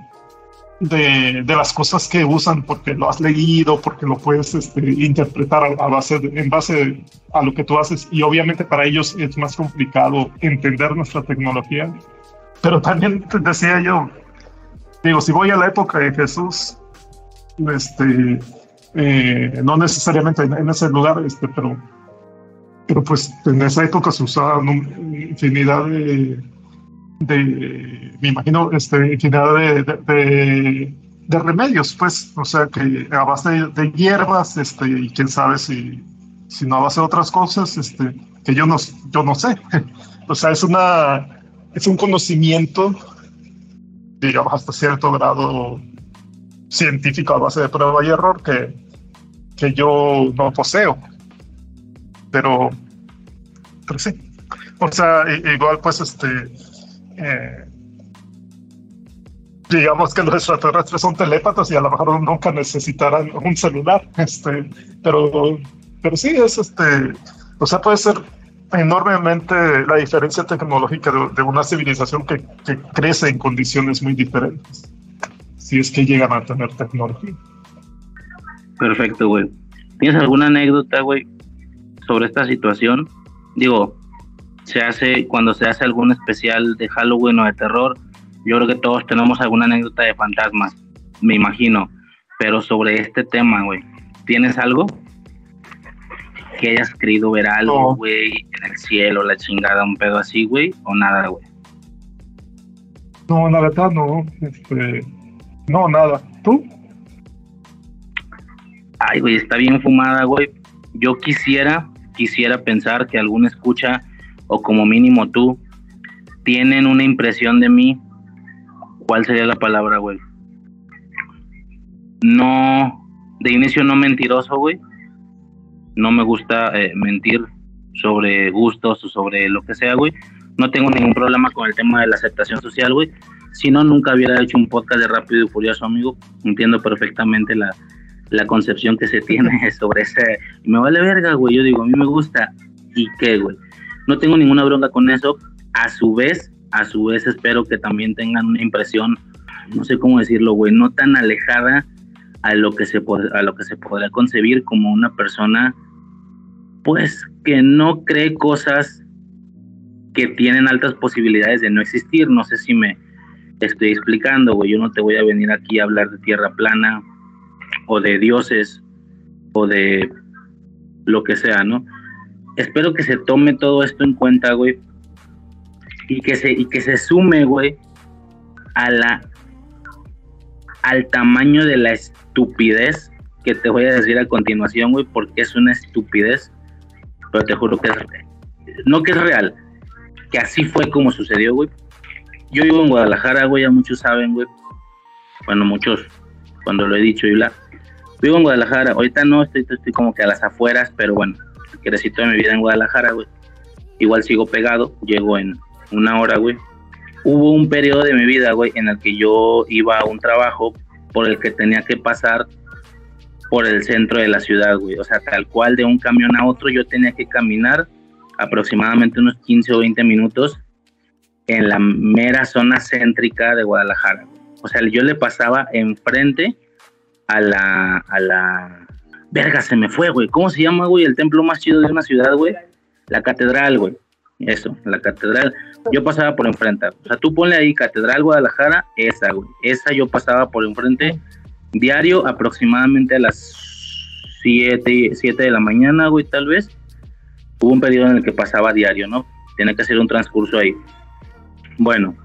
de, de, las cosas que usan porque lo has leído, porque lo puedes este, interpretar a, base en base a lo que tú haces y obviamente para ellos es más complicado entender nuestra tecnología. Pero también decía yo, digo, si voy a la época de Jesús, este, eh, no necesariamente en, ese lugar, este, pero, pero pues en esa época se usaban infinidad de de, me imagino, este, infinidad de, de, remedios, pues, o sea, que a base de, hierbas, este, y quién sabe si, si no a base de otras cosas, este, que yo no, yo no sé. o sea, es una, es un conocimiento, digamos, hasta cierto grado científico a base de prueba y error que, que yo no poseo. Pero, pero sí. O sea, igual, pues, este, eh, digamos que los extraterrestres son telépatas y a lo mejor nunca necesitarán un celular, este, pero, pero sí es este, o sea, puede ser enormemente la diferencia tecnológica de, una civilización que, crece en condiciones muy diferentes, si es que llegan a tener tecnología. Perfecto, güey. ¿Tienes alguna anécdota, güey, sobre esta situación? Digo, se hace cuando se hace algún especial de Halloween o de terror. Yo creo que todos tenemos alguna anécdota de fantasmas, me imagino. Pero sobre este tema, güey, ¿tienes algo? Que hayas querido ver algo, güey, en el cielo, la chingada, un pedo así, güey, o nada, güey. No, la verdad no. Este, no, nada. ¿Tú? Ay, güey, está bien fumada, güey. Yo quisiera, quisiera pensar que alguna escucha o como mínimo tú, tienen una impresión de mí, ¿cuál sería la palabra, güey? No, de inicio no mentiroso, güey. No me gusta eh, mentir sobre gustos o sobre lo que sea, güey. No tengo ningún problema con el tema de la aceptación social, güey. Si no, nunca hubiera hecho un podcast de Rápido y Furioso, amigo. Entiendo perfectamente la, la concepción que se tiene sobre ese... Me vale verga, güey. Yo digo, a mí me gusta. ¿Y qué, güey? No tengo ninguna bronca con eso. A su vez, a su vez espero que también tengan una impresión, no sé cómo decirlo, güey, no tan alejada a lo que se a lo que se podría concebir como una persona pues que no cree cosas que tienen altas posibilidades de no existir. No sé si me estoy explicando, güey. Yo no te voy a venir aquí a hablar de tierra plana o de dioses o de lo que sea, ¿no? espero que se tome todo esto en cuenta, güey. Y que se, y que se sume, güey, a la al tamaño de la estupidez que te voy a decir a continuación, güey, porque es una estupidez, pero te juro que es no que es real, que así fue como sucedió, güey. Yo vivo en Guadalajara, güey, ya muchos saben, güey. Bueno, muchos, cuando lo he dicho y bla. Vivo en Guadalajara, ahorita no, estoy, estoy como que a las afueras, pero bueno, crecí toda mi vida en Guadalajara, güey. Igual sigo pegado, llego en una hora, güey. Hubo un periodo de mi vida, güey, en el que yo iba a un trabajo por el que tenía que pasar por el centro de la ciudad, güey. O sea, tal cual de un camión a otro yo tenía que caminar aproximadamente unos 15 o 20 minutos en la mera zona céntrica de Guadalajara. O sea, yo le pasaba enfrente a la, a la, Verga, se me fue, güey. ¿Cómo se llama, güey? El templo más chido de una ciudad, güey. La catedral, güey. Eso, la catedral. Yo pasaba por enfrente. O sea, tú ponle ahí Catedral Guadalajara, esa, güey. Esa yo pasaba por enfrente diario aproximadamente a las 7, 7 de la mañana, güey, tal vez. Hubo un periodo en el que pasaba diario, ¿no? Tiene que hacer un transcurso ahí. Bueno,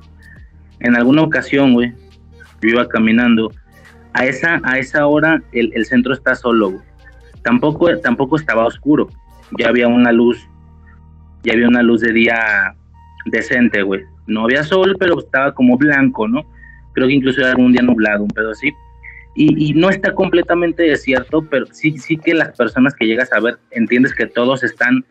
en alguna ocasión, güey, yo iba caminando. A esa, a esa hora el, el centro está solo. Tampoco, tampoco estaba oscuro. Ya había una luz, ya había una luz de día decente, güey. No había sol, pero estaba como blanco, ¿no? Creo que incluso era un día nublado, un pedo así. Y, y, no está completamente desierto, pero sí, sí que las personas que llegas a ver, entiendes que todos están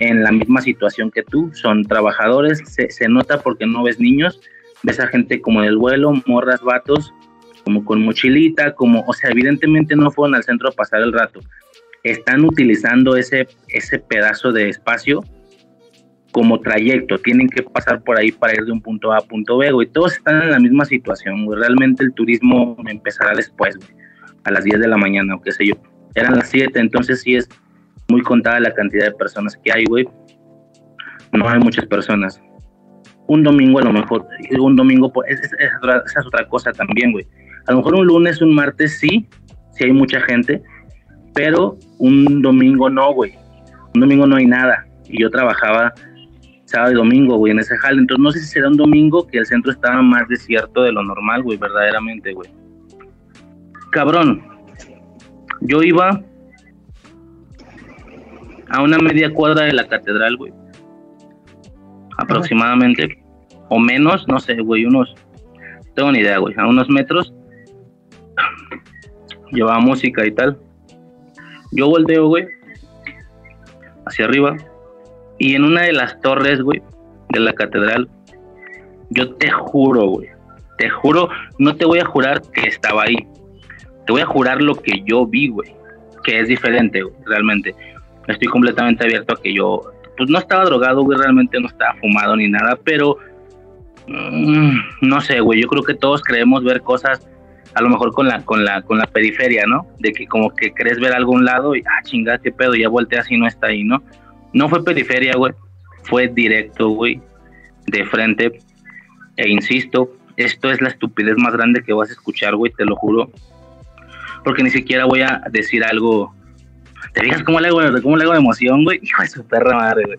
en la misma situación que tú, son trabajadores, se, se nota porque no ves niños, ves a gente como en el vuelo, morras, vatos, como con mochilita, como, o sea, evidentemente no fueron al centro a pasar el rato, están utilizando ese, ese pedazo de espacio como trayecto, tienen que pasar por ahí para ir de un punto A a punto B, güey. Todos están en la misma situación, güey. Realmente el turismo empezará después, güey. A las 10 de la mañana o qué sé yo. Eran las 7, entonces sí es muy contada la cantidad de personas que hay, güey. No hay muchas personas. Un domingo a lo mejor, un domingo, esa es, es, esa es otra cosa también, güey. A lo mejor un lunes, un martes sí, sí hay mucha gente, pero un domingo no, güey. Un domingo no hay nada. Y yo trabajaba sábado y domingo, güey, en ese jale. Entonces, no sé si será un domingo que el centro estaba más desierto de lo normal, güey, verdaderamente, güey. Cabrón, yo iba a una media cuadra de la catedral, güey. Aproximadamente. O menos, no sé, güey, unos. Tengo ni idea, güey. A unos metros. Llevaba música y tal. Yo volteo, güey. Hacia arriba y en una de las torres, güey, de la catedral, yo te juro, güey, te juro, no te voy a jurar que estaba ahí. Te voy a jurar lo que yo vi, güey, que es diferente, güey, realmente. Estoy completamente abierto a que yo, pues no estaba drogado, güey, realmente no estaba fumado ni nada, pero mmm, no sé, güey, yo creo que todos creemos ver cosas a lo mejor con la con la con la periferia, ¿no? De que como que crees ver algún lado y ah, chingada, qué pedo, ya volteas y no está ahí, ¿no? No fue periferia, güey. Fue directo, güey. De frente. E insisto, esto es la estupidez más grande que vas a escuchar, güey, te lo juro. Porque ni siquiera voy a decir algo. ¿Te fijas cómo le hago, cómo le hago de emoción, güey? Hijo de su perra madre, güey.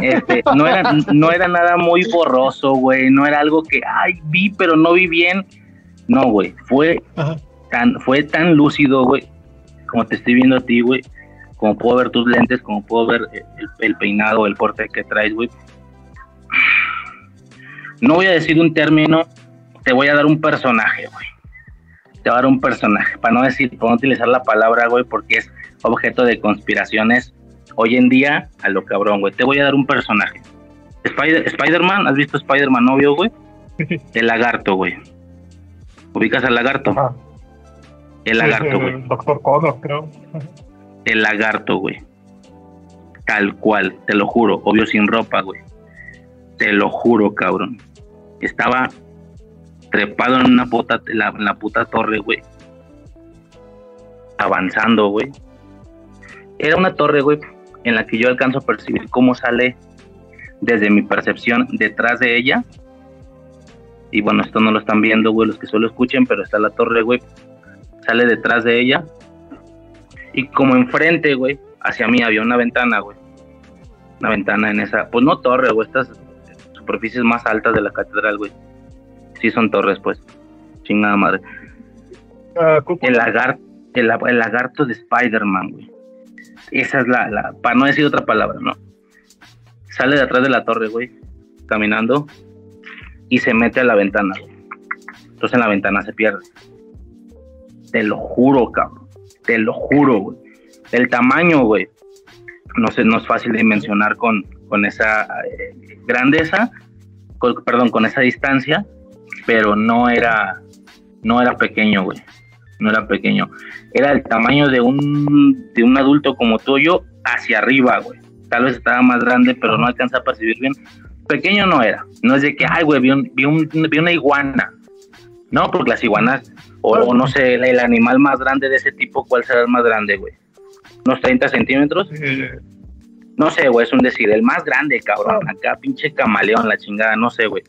Este, no, era, no era nada muy borroso, güey. No era algo que, ay, vi, pero no vi bien. No, güey. Fue tan, fue tan lúcido, güey. Como te estoy viendo a ti, güey como puedo ver tus lentes, como puedo ver el, el peinado, el porte que traes, güey. No voy a decir un término, te voy a dar un personaje, güey. Te voy a dar un personaje, para no decir, para no utilizar la palabra, güey, porque es objeto de conspiraciones hoy en día a lo cabrón, güey. Te voy a dar un personaje. Spider- Spider-Man, ¿has visto Spider-Man novio, güey? El lagarto, güey. ¿Ubicas al lagarto? Ah. El lagarto, güey. El doctor Connor, creo. el lagarto, güey. Tal cual, te lo juro. Obvio sin ropa, güey. Te lo juro, cabrón. Estaba trepado en una puta, en la, en la puta torre, güey. Avanzando, güey. Era una torre, güey, en la que yo alcanzo a percibir cómo sale desde mi percepción detrás de ella. Y bueno, esto no lo están viendo, güey, los que solo escuchen, pero está la torre, güey. Sale detrás de ella y como enfrente, güey, hacia mí había una ventana, güey. Una ventana en esa, pues no torre, güey, estas superficies más altas de la catedral, güey. Sí son torres, pues. Chingada madre. Uh, el, lagarto, el, el, lagarto de Spider-Man, güey. Esa es la, la, para no decir otra palabra, ¿no? Sale de atrás de la torre, güey, caminando y se mete a la ventana. Entonces en la ventana se pierde. Te lo juro, cabrón te lo juro, güey. El tamaño, güey, no sé, no es fácil de dimensionar con, esa eh, grandeza, con, perdón, con esa distancia, pero no era, no era pequeño, güey. No era pequeño. Era el tamaño de un, de un adulto como tú yo hacia arriba, güey. Tal vez estaba más grande, pero no alcanza a percibir bien. Pequeño no era. No es de que, ay, güey, vi, un, vi, un, vi una iguana. No, porque las iguanas o, o, no sé, el, el, animal más grande de ese tipo, ¿cuál será el más grande, güey? ¿Unos 30 centímetros? No sé, güey, es un decir, el más grande, cabrón. Acá, pinche camaleón, la chingada, no sé, güey.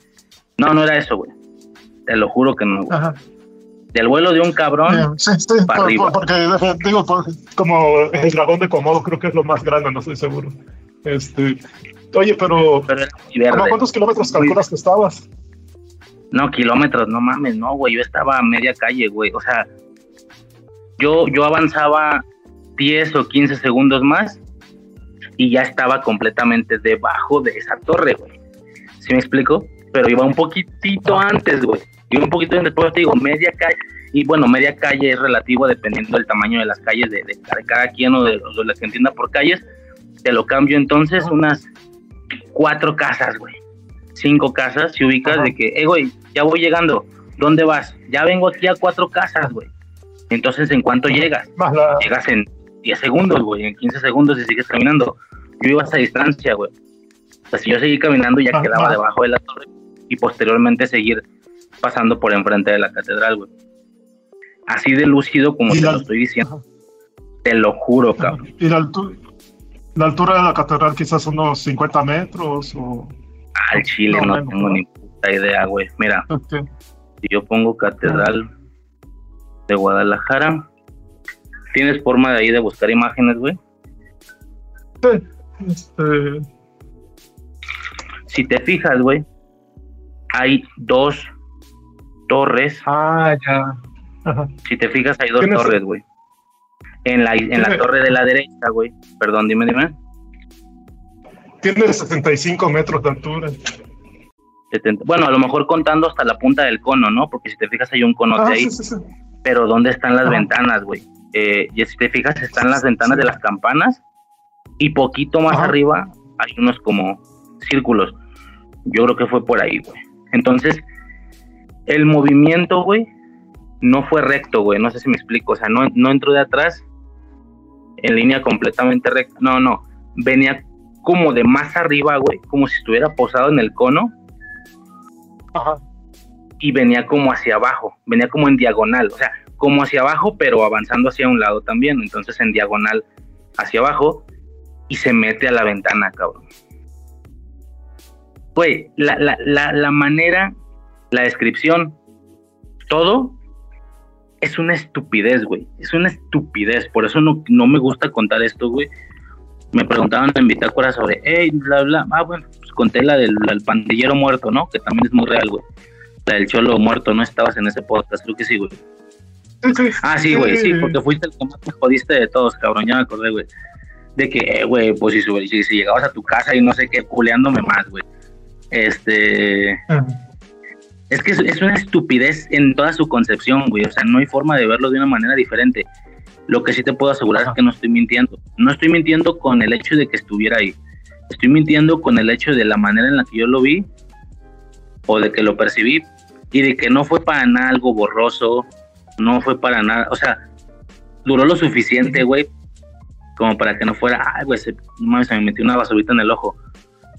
No, no era eso, güey. Te lo juro que no, güey. Del vuelo de un cabrón. Sí, sí, para por, arriba. por- porque digo, por- como el dragón de Komodo, creo que es lo más grande, no estoy seguro. Este, oye, pero, Pero era muy verde. ¿cómo a cuántos kilómetros calculas que estabas? No, kilómetros, no mames, no, güey. Yo estaba a media calle, güey. O sea, yo, yo avanzaba 10 o 15 segundos más y ya estaba completamente debajo de esa torre, güey. ¿Sí me explico? Pero iba un poquitito antes, güey. Iba un poquito antes, pero te digo, media calle. Y bueno, media calle es relativo dependiendo del tamaño de las calles de, de, cada quien o de, los que entienda por calles. Te lo cambio entonces unas cuatro casas, güey. Cinco casas, si ubicas de que, eh, güey, ya voy llegando. ¿Dónde vas? Ya vengo aquí a cuatro casas, güey. Entonces, ¿en cuánto llegas? Llegas en 10 segundos, güey, en 15 segundos y sigues caminando. Yo iba a esa distancia, güey. O sea, si yo seguí caminando ya quedaba debajo de la torre y posteriormente seguir pasando por enfrente de la catedral, güey. Así de lúcido como te lo estoy diciendo. Te lo juro, cabrón. ¿Y la altura, la altura de la catedral quizás unos 50 metros o...? Al Chile no, tengo ni puta idea, güey. Mira, si yo pongo catedral de Guadalajara, ¿tienes forma de ahí de buscar imágenes, güey? Sí. Este... Si te fijas, güey, hay dos torres. Ah, ya. Si te fijas, hay dos torres, güey. En la, en la torre de la derecha, güey. Perdón, dime, dime. Tiene 65 metros de altura. bueno, a lo mejor contando hasta la punta del cono, ¿no? Porque si te fijas hay un cono ah, ahí. Pero ¿dónde están las ventanas, güey? Eh, y si te fijas, están las ventanas de las campanas y poquito más arriba hay unos como círculos. Yo creo que fue por ahí, güey. Entonces, el movimiento, güey, no fue recto, güey. No sé si me explico. O sea, no, no entró de atrás en línea completamente recta. No, no. Venía como de más arriba, güey. Como si estuviera posado en el cono. Ajá. Y venía como hacia abajo. Venía como en diagonal. O sea, como hacia abajo, pero avanzando hacia un lado también. Entonces, en diagonal hacia abajo. Y se mete a la ventana, cabrón. Güey, la, la, la, la manera, la descripción, todo es una estupidez, güey. Es una estupidez. Por eso no, no me gusta contar esto, güey. Me preguntaban en bitácora sobre, hey, bla, bla. Ah, bueno, pues conté la del, pandillero muerto, ¿no? Que también es muy real, güey. La del cholo muerto, ¿no? Estabas en ese podcast, creo que sí, güey. Ah, sí, güey, sí, porque fuiste el que más me jodiste de todos, cabrón. Ya me acordé, güey. De que, eh, güey, pues si, si, si, llegabas a tu casa y no sé qué, culeándome más, güey. Este. Es que es, una estupidez en toda su concepción, güey. O sea, no hay forma de verlo de una manera diferente. Lo que sí te puedo asegurar es que no estoy mintiendo. No estoy mintiendo con el hecho de que estuviera ahí. Estoy mintiendo con el hecho de la manera en la que yo lo vi o de que lo percibí y de que no fue para nada algo borroso, no fue para nada, o sea, duró lo suficiente, güey, como para que no fuera, ay, güey, se, se me metió una basurita en el ojo.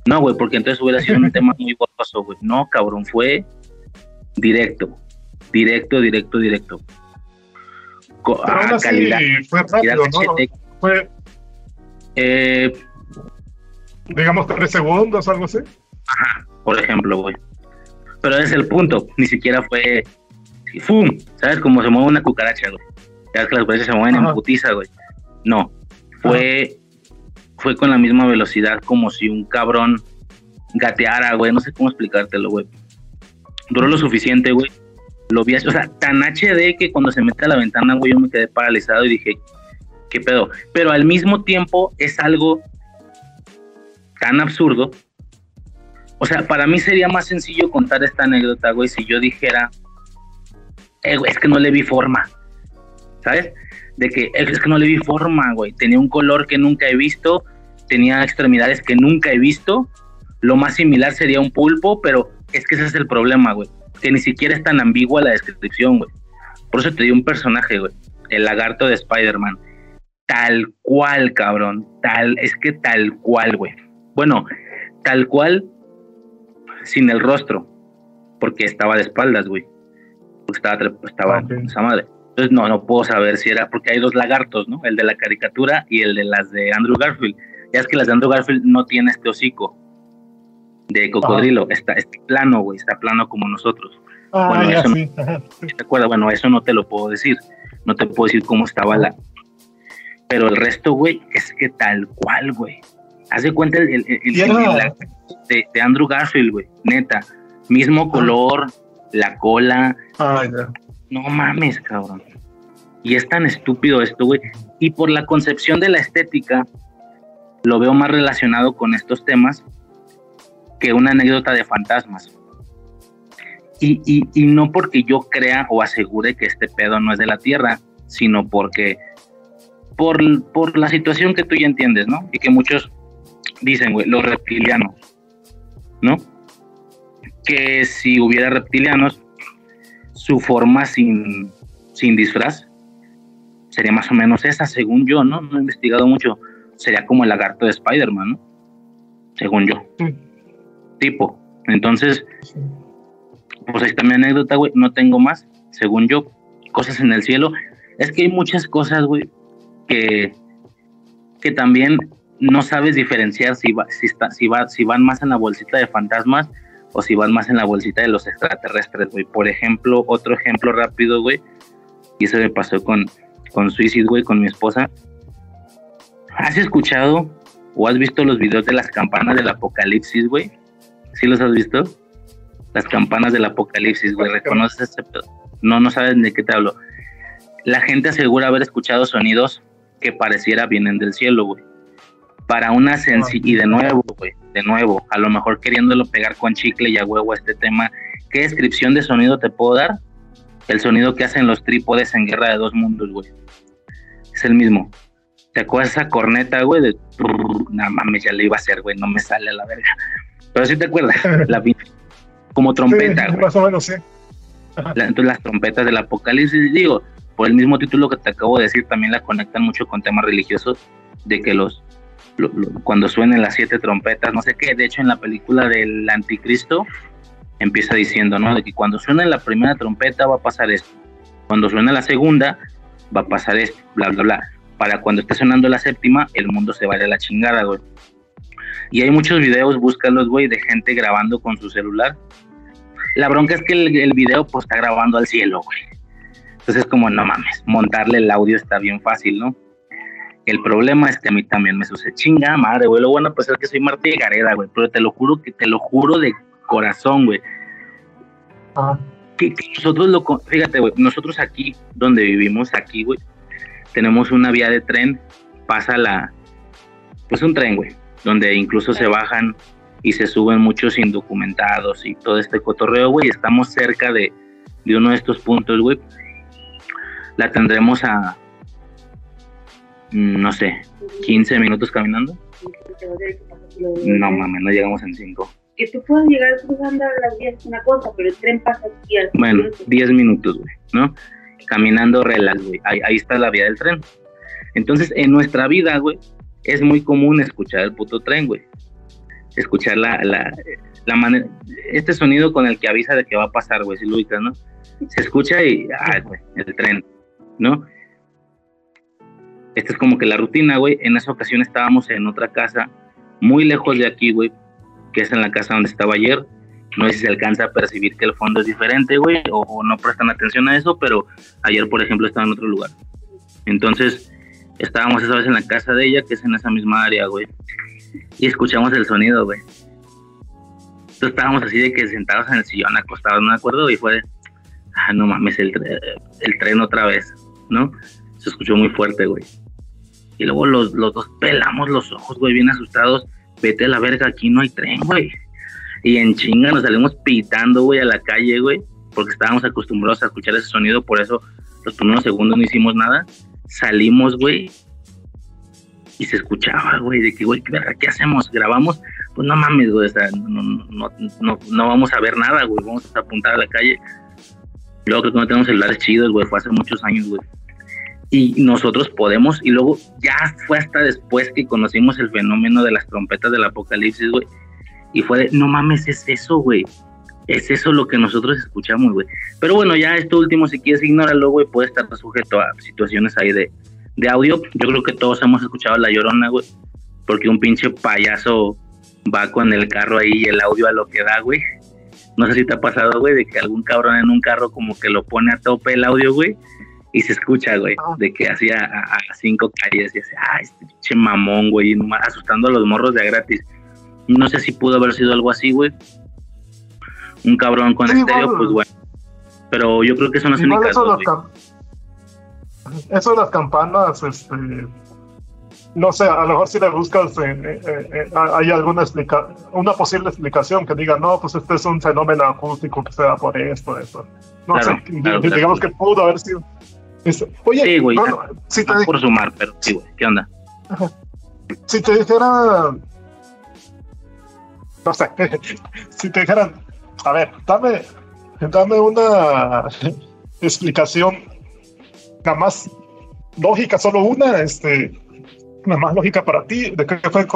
No, güey, porque entonces hubiera sido un tema muy borroso, güey. No, cabrón, fue directo, directo, directo, directo. a calidad, fue rápido, ¿no? Fue, eh, digamos, tres segundos, algo así. Ajá, por ejemplo, güey. Pero ese es el punto, ni siquiera fue ¡fum! ¿Sabes cómo se mueve una cucaracha, güey? Ya que las veces se mueven en putiza, güey. No, fue, fue con la misma velocidad como si un cabrón gateara, güey. No sé cómo explicártelo, güey duró lo suficiente, güey. Lo vi, o sea, tan HD que cuando se mete a la ventana, güey, yo me quedé paralizado y dije, ¿qué pedo? Pero al mismo tiempo es algo tan absurdo. O sea, para mí sería más sencillo contar esta anécdota, güey, si yo dijera, eh, güey, es que no le vi forma, ¿sabes? De que es que no le vi forma, güey. Tenía un color que nunca he visto, tenía extremidades que nunca he visto. Lo más similar sería un pulpo, pero es que ese es el problema, güey. Que ni siquiera es tan ambigua la descripción, güey. Por eso te di un personaje, güey. El lagarto de Spider-Man. Tal cual, cabrón. Tal, es que tal cual, güey. Bueno, tal cual, sin el rostro. Porque estaba de espaldas, güey. Porque estaba, estaba esa madre. Entonces, no, no puedo saber si era, porque hay dos lagartos, ¿no? El de la caricatura y el de las de Andrew Garfield. Ya es que las de Andrew Garfield no tienen este hocico de cocodrilo, está, plano, güey, está plano como nosotros. Ah, bueno, eso no, Bueno, eso no te lo puedo decir, no te puedo decir cómo estaba la... Pero el resto, güey, es que tal cual, güey. Haz de cuenta el, de, Andrew Garfield, güey, neta. Mismo color, la cola. Ay, no. No mames, cabrón. Y es tan estúpido esto, güey. Y por la concepción de la estética, lo veo más relacionado con estos temas que una anécdota de fantasmas. Y, y, y, no porque yo crea o asegure que este pedo no es de la Tierra, sino porque por, por la situación que tú ya entiendes, ¿no? Y que muchos dicen, güey, los reptilianos, ¿no? Que si hubiera reptilianos, su forma sin, sin disfraz sería más o menos esa, según yo, ¿no? No he investigado mucho. Sería como el lagarto de Spider-Man, ¿no? Según yo. Tipo. Entonces, pues ahí está mi anécdota, güey. No tengo más, según yo. Cosas en el cielo. Es que hay muchas cosas, güey, que, que también no sabes diferenciar si, va, si, está, si, va, si van más en la bolsita de fantasmas o si van más en la bolsita de los extraterrestres, güey. Por ejemplo, otro ejemplo rápido, güey, y eso me pasó con, con Suicide, güey, con mi esposa. ¿Has escuchado o has visto los videos de las campanas del apocalipsis, güey? ¿Sí los has visto? Las campanas del apocalipsis, güey. ¿Reconoces ese pedo? No, no sabes de qué te hablo. La gente asegura haber escuchado sonidos que pareciera vienen del cielo, güey. Para una sencilla, y de nuevo, güey, de nuevo, a lo mejor queriéndolo pegar con chicle y a huevo a este tema, ¿qué descripción de sonido te puedo dar? El sonido que hacen los trípodes en Guerra de Dos Mundos, güey. Es el mismo. ¿Te acuerdas esa corneta, güey? De... No mames, ya le iba a hacer, güey, no me sale a la verga. Pero sí te acuerdas, la como trompeta, sí, Más o menos, sí. La, entonces las trompetas del apocalipsis, digo, por el mismo título que te acabo de decir, también la conectan mucho con temas religiosos, de que los, lo, lo, cuando suenen las siete trompetas, no sé qué, de hecho en la película del anticristo empieza diciendo, ¿no? De que cuando suene la primera trompeta va a pasar esto, cuando suene la segunda va a pasar esto, bla, bla, bla. Para cuando esté sonando la séptima, el mundo se vaya a la chingada, güey. Y hay muchos videos, búscalos, güey, de gente grabando con su celular. La bronca es que el, el video, pues, está grabando al cielo, güey. Entonces, como, no mames, montarle el audio está bien fácil, ¿no? El problema es que a mí también me sucede chinga madre, güey. Lo bueno pues es que soy Martí de Gareda, güey. Pero te lo juro que te lo juro de corazón, güey. Ah. Que, que, nosotros lo, fíjate, güey, nosotros aquí, donde vivimos, aquí, güey, tenemos una vía de tren, pasa la, pues un tren, güey, donde incluso se bajan y se suben muchos indocumentados y todo este cotorreo, güey. Estamos cerca de, de uno de estos puntos, güey. La tendremos a, no sé, 15 minutos caminando. No mames, no llegamos en 5. Que tú puedas llegar cruzando las vías es una cosa, pero el tren pasa aquí al Bueno, 10 minutos, güey, ¿no? Caminando relax, güey. Ahí, ahí está la vía del tren. Entonces, en nuestra vida, güey, es muy común escuchar el puto tren, güey. Escuchar la, la, la manera, este sonido con el que avisa de que va a pasar, güey, si lo ubicas, ¿no? Se escucha y, ah, güey, el tren, ¿no? Esta es como que la rutina, güey. En esa ocasión estábamos en otra casa, muy lejos de aquí, güey, que es en la casa donde estaba ayer. No sé si se alcanza a percibir que el fondo es diferente, güey, o, o, no prestan atención a eso, pero ayer, por ejemplo, estaba en otro lugar. Entonces, estábamos esa vez en la casa de ella, que es en esa misma área, güey, y escuchamos el sonido, güey. Entonces estábamos así de que sentados en el sillón, acostados, no me acuerdo, y fue, ah, no mames, el, el tren otra vez, ¿no? Se escuchó muy fuerte, güey. Y luego los, los dos pelamos los ojos, güey, bien asustados. Vete a la verga, aquí no hay tren, güey. Y en chinga nos salimos pitando, güey, a la calle, güey, porque estábamos acostumbrados a escuchar ese sonido, por eso los primeros segundos no hicimos nada. Salimos, güey, y se escuchaba, güey, de que, güey, ¿qué, ¿qué hacemos? ¿Grabamos? Pues no mames, güey, o no, no, no, no, vamos a ver nada, güey, vamos a apuntar a la calle. Luego creo que no tenemos celulares chidos, güey, fue hace muchos años, güey y nosotros podemos, y luego ya fue hasta después que conocimos el fenómeno de las trompetas del apocalipsis, güey, y fue de, no mames, es eso, güey, es eso lo que nosotros escuchamos, güey. Pero bueno, ya esto último, si quieres ignóralo, güey, puede estar sujeto a situaciones ahí de, de audio. Yo creo que todos hemos escuchado La Llorona, güey, porque un pinche payaso va con el carro ahí y el audio a lo que da, güey. No sé si te ha pasado, güey, de que algún cabrón en un carro como que lo pone a tope el audio, güey y se escucha, güey, de que hacía a, a, cinco calles y decía, ah, este pinche mamón, güey, asustando a los morros de a gratis. No sé si pudo haber sido algo así, güey. Un cabrón con sí, estéreo, bueno. pues bueno. Pero yo creo que son las únicas. Eso, dos, las eso de las campanas, este, no sé, a lo mejor si le buscas, hay alguna explica una posible explicación que diga, no, pues este es un fenómeno acústico que se da por esto, eso. No sé, digamos que pudo haber sido. Este, oye, sí, güey, si te por sumar, pero sí, güey, ¿qué onda? Si te dijera, no sé, si te dijeran, a ver, dame, dame una explicación nada más lógica, solo una, este, nada más lógica para ti, de qué fue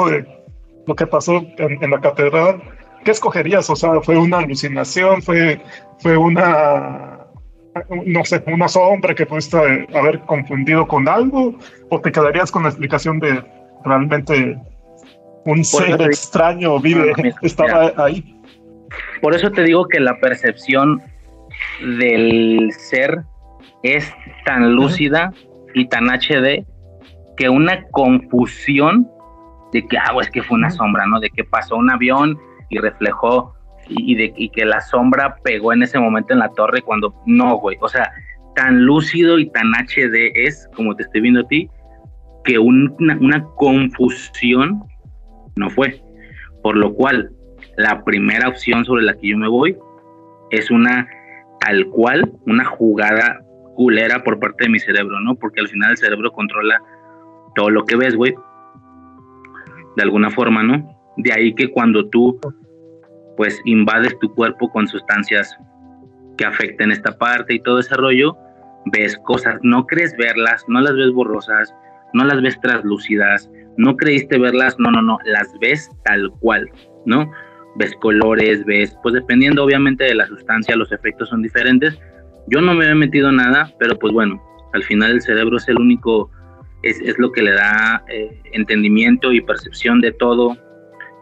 lo que pasó en, la catedral, ¿qué escogerías? O sea, ¿fue una alucinación? ¿Fue, fue una, no sé, una sombra que pudiste haber confundido con algo? ¿O te quedarías con la explicación de realmente un ser extraño vive, estaba ahí? Por eso te digo que la percepción del ser es tan lúcida y tan HD que una confusión de que, ah, es que fue una sombra, ¿no? De que pasó un avión y reflejó y, de, que la sombra pegó en ese momento en la torre cuando no, güey. O sea, tan lúcido y tan HD es, como te estoy viendo a ti, que una, una confusión no fue. Por lo cual, la primera opción sobre la que yo me voy es una tal cual, una jugada culera por parte de mi cerebro, ¿no? Porque al final el cerebro controla todo lo que ves, güey. De alguna forma, ¿no? De ahí que cuando tú, pues, invades tu cuerpo con sustancias que afecten esta parte y todo ese rollo, ves cosas, no crees verlas, no las ves borrosas, no las ves translúcidas, no creíste verlas, no, no, no, las ves tal cual, ¿no? Ves colores, ves, pues dependiendo obviamente de la sustancia, los efectos son diferentes. Yo no me había metido nada, pero pues bueno, al final el cerebro es el único es, es lo que le da eh, entendimiento y percepción de todo.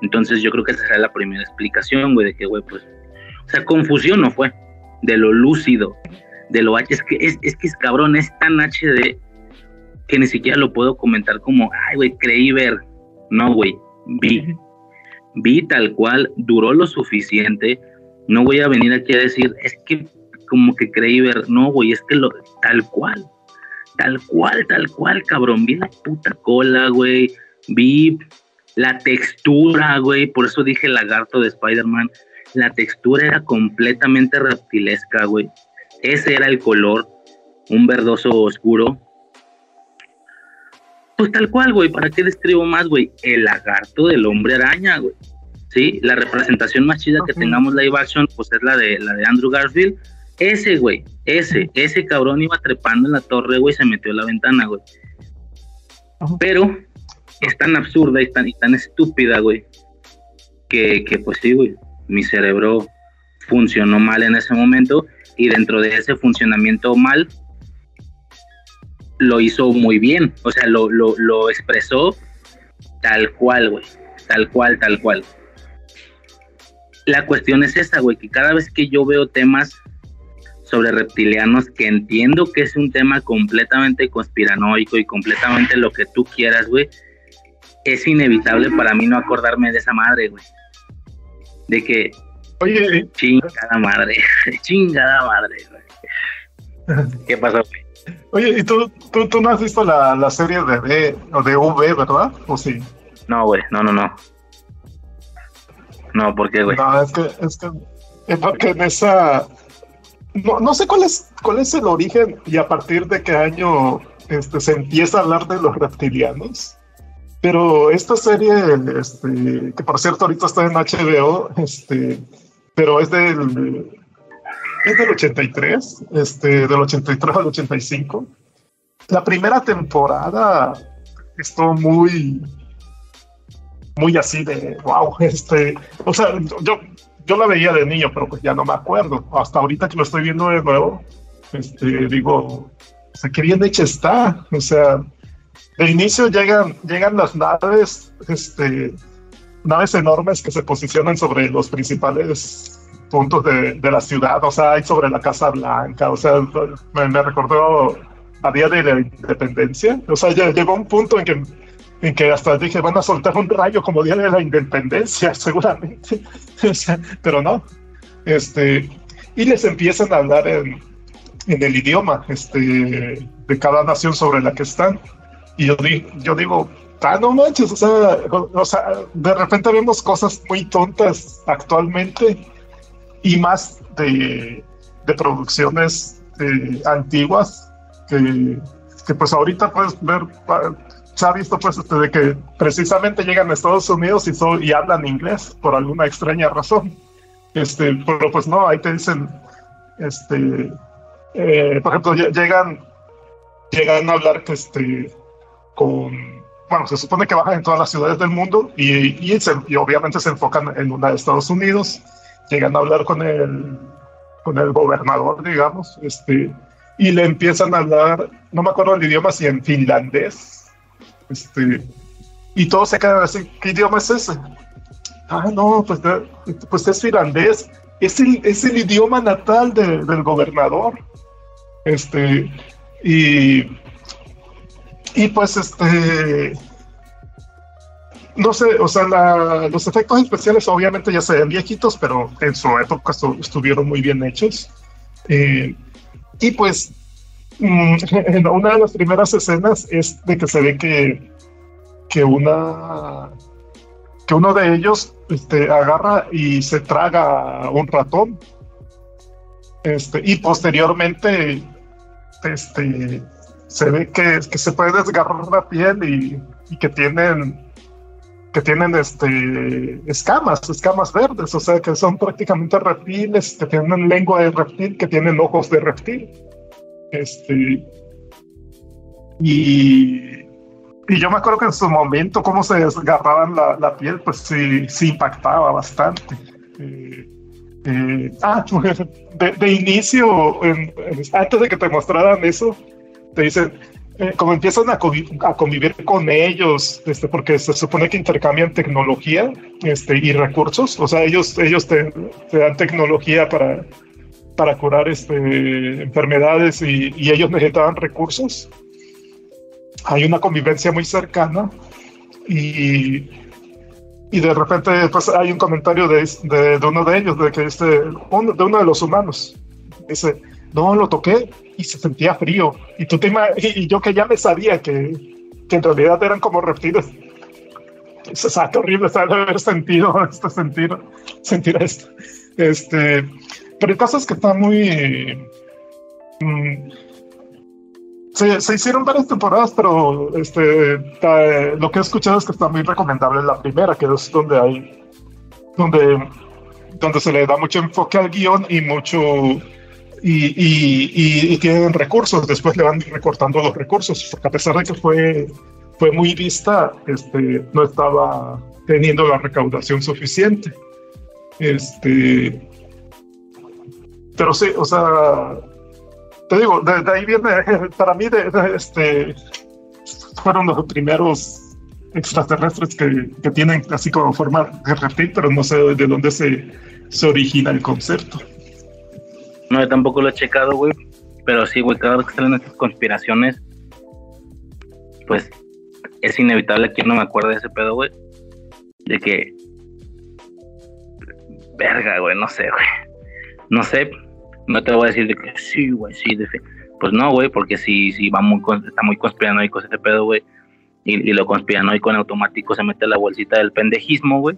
Entonces yo creo que esa será la primera explicación, güey, de que, güey, pues, o sea, confusión no fue, de lo lúcido, de lo H, es que es, es que es cabrón, es tan HD que ni siquiera lo puedo comentar como, ay, güey, creí ver, no, güey, vi, vi tal cual, duró lo suficiente, no voy a venir aquí a decir, es que como que creí ver, no, güey, es que lo, tal cual, Tal cual, tal cual, cabrón. Vi la puta cola, güey. Vi la textura, güey. Por eso dije lagarto de Spider-Man. La textura era completamente reptilesca, güey. Ese era el color. Un verdoso oscuro. Pues tal cual, güey. ¿Para qué describo más, güey? El lagarto del hombre araña, güey. Sí, la representación más chida que tengamos live action, pues es la de la de Andrew Garfield ese, güey, ese, ese cabrón iba trepando en la torre, güey, se metió en la ventana, güey. Pero es tan absurda y tan, y tan estúpida, güey, que, que pues sí, güey, mi cerebro funcionó mal en ese momento y dentro de ese funcionamiento mal lo hizo muy bien, o sea, lo, lo, lo expresó tal cual, güey, tal cual, tal cual. La cuestión es esa, güey, que cada vez que yo veo temas sobre reptilianos, que entiendo que es un tema completamente conspiranoico y completamente lo que tú quieras, güey, es inevitable para mí no acordarme de esa madre, güey. De que, oye, chingada madre, chingada madre, güey. ¿Qué pasó, güey? Oye, ¿y tú, tú, tú, no has visto la, la serie de o de V, verdad? ¿O sí? No, güey, no, no, no. No, ¿por qué, güey? No, es que, es que, es porque en esa, no, no, sé cuál es, cuál es el origen y a partir de qué año este, se empieza a hablar de los reptilianos. Pero esta serie, este, que por cierto ahorita está en HBO, este, pero es del, es del 83, este, del 83 al 85. La primera temporada estuvo muy, muy así de wow, este, o sea, yo yo la veía de niño, pero pues ya no me acuerdo. Hasta ahorita que lo estoy viendo de nuevo, este, digo, o sea, qué bien hecha está. O sea, de inicio llegan, llegan las naves, este, naves enormes que se posicionan sobre los principales puntos de, de la ciudad, o sea, hay sobre la Casa Blanca, o sea, me, me recordó a Día de la Independencia, o sea, ya llegó un punto en que en que hasta dije, van a soltar un rayo como Día de la Independencia, seguramente, pero no. Este, y les empiezan a hablar en, en el idioma este, de cada nación sobre la que están. Y yo, digo, yo digo, ah, no manches, o sea, o sea, de repente vemos cosas muy tontas actualmente y más de, de producciones eh, antiguas que, que, pues ahorita puedes ver, se ha visto pues este, de que precisamente llegan a Estados Unidos y, y hablan inglés por alguna extraña razón. Este, pero pues no, ahí te dicen, este, eh, por ejemplo, llegan, llegan a hablar este, con, bueno, se supone que bajan en todas las ciudades del mundo y, y, obviamente se enfocan en una de Estados Unidos, llegan a hablar con el, con el gobernador, digamos, este, y le empiezan a hablar, no me acuerdo el idioma, si en finlandés, este, y todos se quedan así, ¿qué idioma es ese? Ah, no, pues, pues es finlandés, es el, idioma natal de, del gobernador. Este, y, y pues este, no sé, o sea, los efectos especiales obviamente ya se ven viejitos, pero en su época estuvieron muy bien hechos. Eh, y pues, mm, una de las primeras escenas es de que se ve que, que una que uno de ellos este, agarra y se traga un ratón. Este, y posteriormente este, se ve que, que se puede desgarrar la piel y que tienen que tienen este, escamas, escamas verdes, o sea que son prácticamente reptiles, que tienen lengua de reptil, que tienen ojos de reptil. Este, y, y yo me acuerdo que en su momento cómo se desgarraban la, la piel, pues sí, sí impactaba bastante. Eh, eh, ah, de, de inicio, antes de que te mostraran eso, te dicen, eh, como empiezan a, convivir con ellos, este, porque se supone que intercambian tecnología este, y recursos, o sea, ellos, ellos te, dan tecnología para, para curar este, enfermedades y, ellos necesitaban recursos. Hay una convivencia muy cercana y, y de repente pues, hay un comentario de, de, uno de ellos, de que este, de uno de los humanos, dice, no, lo toqué y se sentía frío. Y, tú te y yo que ya me sabía que, que en realidad eran como reptiles. Es horrible saber haber sentido esto, sentir, sentir esto. Este, pero el caso es que está muy... Mm, se, se, hicieron varias temporadas, pero este, lo que he escuchado es que está muy recomendable la primera, que es donde hay, donde, donde se le da mucho enfoque al guion y mucho y, tienen recursos, después le van recortando los recursos, porque a pesar de que fue, fue muy vista, este, no estaba teniendo la recaudación suficiente. Este, pero sí, o sea, te digo, de, ahí viene, para mí, este, fueron los primeros extraterrestres que, que, tienen así como forma de reptil, pero no sé de dónde se, se origina el concepto. No, yo tampoco lo he checado, güey. Pero sí, güey, cada vez que salen estas conspiraciones, pues es inevitable que no me acuerde de ese pedo, güey. De que. Verga, güey, no sé, güey. No sé, no te voy a decir de que sí, güey, sí, de fe. Pues no, güey, porque si, si va muy, está muy conspiranoico ese pedo, güey. Y, y, lo conspiranoico en automático se mete la bolsita del pendejismo, güey.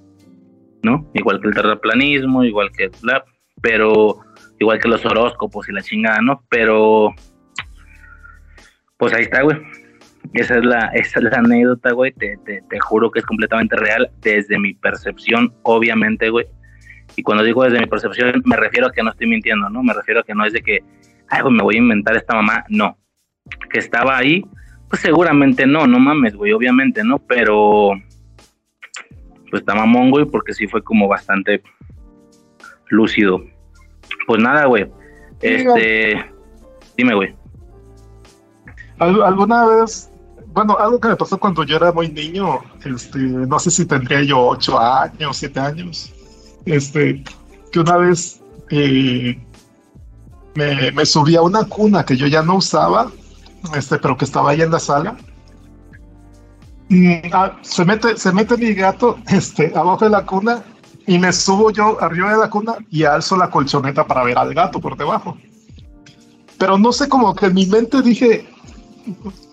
¿No? Igual que el terraplanismo, igual que bla. Pero igual que los horóscopos y la chingada, ¿no? Pero, pues ahí está, güey. Esa es la, esa es la anécdota, güey. Te, te, te, juro que es completamente real desde mi percepción, obviamente, güey. Y cuando digo desde mi percepción, me refiero a que no estoy mintiendo, ¿no? Me refiero a que no es de que, ay, güey, me voy a inventar esta mamá. No. Que estaba ahí, pues seguramente no, no mames, güey, obviamente, ¿no? Pero, pues está mamón, güey, porque sí fue como bastante lúcido pues nada, güey. Este. Dime, güey. ¿Alguna vez bueno, algo que me pasó cuando yo era muy niño, este, no sé si tendría yo ocho años, siete años, este, que una vez eh, me, subí a una cuna que yo ya no usaba, este, pero que estaba ahí en la sala. Ah, se mete, se mete mi gato, este, abajo de la cuna y me subo yo arriba de la cuna y alzo la colchoneta para ver al gato por debajo. pero no sé, como que en mi mente dije,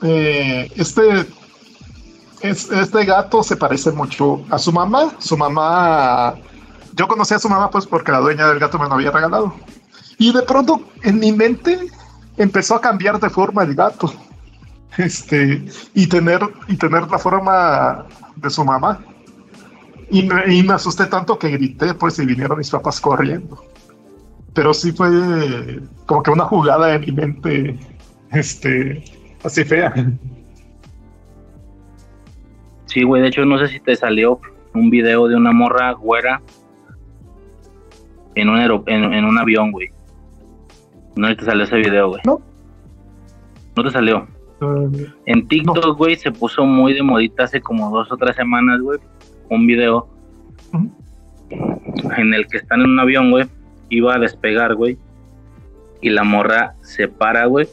eh, este, este gato se parece mucho a su mamá. Su mamá, yo conocí a su mamá pues porque la dueña del gato me lo había regalado. Y de pronto en mi mente empezó a cambiar de forma el gato. Este, y tener, y tener la forma de su mamá. Y me, y me asusté tanto que grité, pues, y vinieron mis papás corriendo. Pero sí fue como que una jugada en mi mente, este, así fea. Sí, güey, de hecho no sé si te salió un video de una morra güera en un, en, en un avión, güey. No te salió ese video, güey. No. No te salió. en TikTok, güey, se puso muy de modita hace como dos o tres semanas, güey. Un video en el que están en un avión, güey. Iba a despegar, güey. Y la morra se para, güey.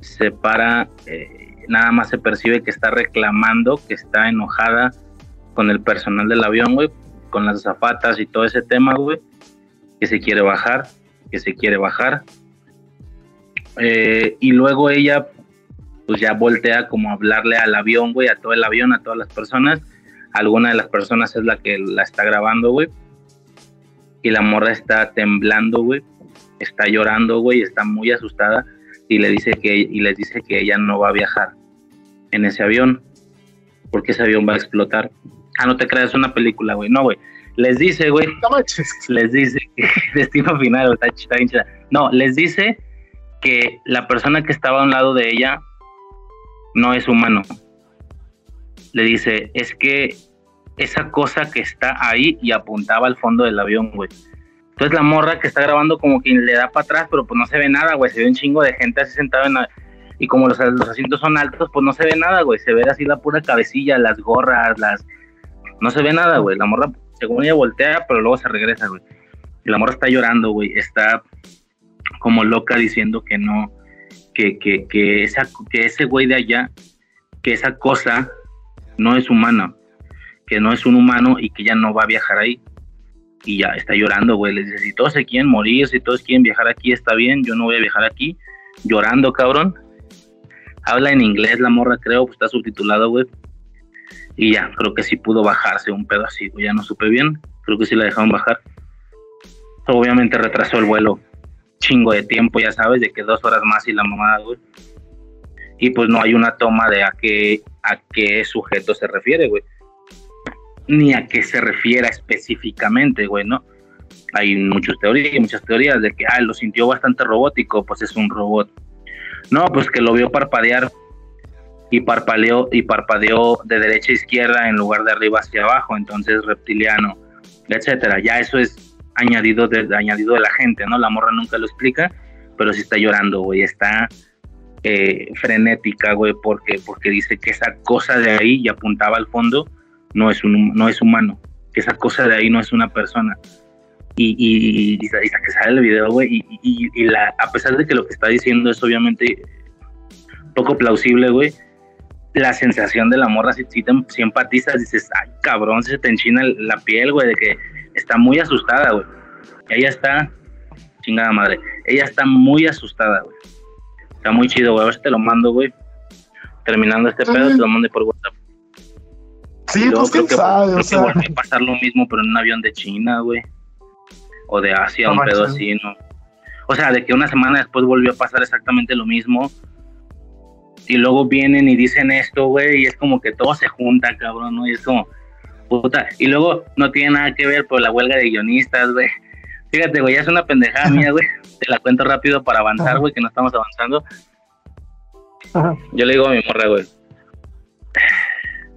Se para. Eh, nada más se percibe que está reclamando, que está enojada con el personal del avión, güey. Con las zapatas y todo ese tema, güey. Que se quiere bajar que se quiere bajar. Eh, y luego ella, pues ya voltea como a hablarle al avión, güey, a todo el avión, a todas las personas. Alguna de las personas es la que la está grabando, güey. Y la morra está temblando, güey. Está llorando, güey, está muy asustada. Y le dice que, y les dice que ella no va a viajar en ese avión. Porque ese avión va a explotar. Ah, no te creas, una película, güey. No, güey les dice, güey, les dice que destino final, está, está No, les dice que la persona que estaba a un lado de ella no es humano. Le dice, es que esa cosa que está ahí y apuntaba al fondo del avión, güey. Entonces la morra que está grabando como que le da para atrás, pero pues no se ve nada, güey. Se ve un chingo de gente así sentada en Y como los, los asientos son altos, pues no se ve nada, güey. Se ve así la pura cabecilla, las gorras, las... No se ve nada, güey. La morra según ella voltea, pero luego se regresa, güey. Y la morra está llorando, güey, está como loca diciendo que no, que, que, que, esa, que ese güey de allá, que esa cosa no es humana, que no es un humano y que ya no va a viajar ahí. Y ya está llorando, güey. Les dice, si todos se quieren morir, si todos quieren viajar aquí, está bien, yo no voy a viajar aquí. Llorando, cabrón. Habla en inglés la morra, creo, pues está subtitulado, güey. Y ya, creo que sí pudo bajarse un pedo así, Ya no supe bien. Creo que sí la dejaron bajar. Obviamente retrasó el vuelo chingo de tiempo, ya sabes, de que dos horas más y la mamada, güey. Y pues no hay una toma de a qué, a qué sujeto se refiere, güey. Ni a qué se refiera específicamente, güey, ¿no? Hay muchas teorías, muchas teorías de que, ah, lo sintió bastante robótico, pues es un robot. No, pues que lo vio parpadear y parpadeó, y parpadeó de derecha a izquierda en lugar de arriba hacia abajo, entonces reptiliano, etcétera. Ya eso es añadido de, añadido de la gente, ¿no? La morra nunca lo explica, pero sí está llorando, güey, está eh, frenética, güey, porque, porque dice que esa cosa de ahí, y apuntaba al fondo, no es, un, no es humano, que esa cosa de ahí no es una persona. Y, y, y, y que sale el video, güey, y, y, la, a pesar de que lo que está diciendo es obviamente poco plausible, güey, la sensación de la morra, si, si, te, si empatizas, dices, ay, cabrón, se te enchina la piel, güey, de que está muy asustada, güey. Ella está, chingada madre, ella está muy asustada, güey. Está muy chido, güey. A ver si te lo mando, güey. Terminando este pedo, te lo mando por WhatsApp. Sí, pues quién sabe, o sea. Que a pasar lo mismo, pero en un avión de China, güey. O de Asia, un pedo así, ¿no? O sea, de que una semana después volvió a pasar exactamente lo mismo y luego vienen y dicen esto, güey, y es como que todo se junta, cabrón, ¿no? Y es como, puta, y luego no tiene nada que ver por la huelga de guionistas, güey. Fíjate, güey, ya es una pendejada mía, güey. Te la cuento rápido para avanzar, güey, que no estamos avanzando. Yo le digo a mi morra, güey.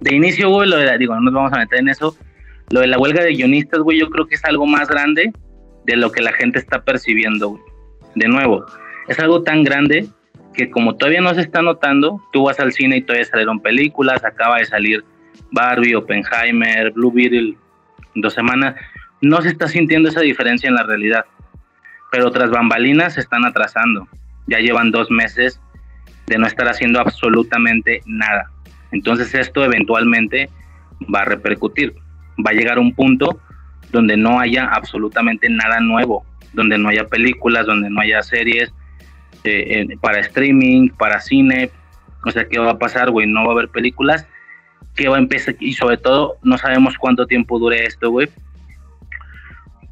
De inicio, güey, lo de digo, no nos vamos a meter en eso. Lo de la huelga de guionistas, güey, yo creo que es algo más grande de lo que la gente está percibiendo, güey. De nuevo, es algo tan grande que como todavía no se está notando, tú vas al cine y todavía salieron películas, acaba de salir Barbie, Oppenheimer, Blue Beetle, dos semanas, no se está sintiendo esa diferencia en la realidad, pero otras bambalinas se están atrasando, ya llevan dos meses de no estar haciendo absolutamente nada, entonces esto eventualmente va a repercutir, va a llegar un punto donde no haya absolutamente nada nuevo, donde no haya películas, donde no haya series, eh, eh, para streaming, para cine. O sea, ¿qué va a pasar, güey? No va a haber películas. ¿Qué va a empezar? Y sobre todo, no sabemos cuánto tiempo dure esto, güey.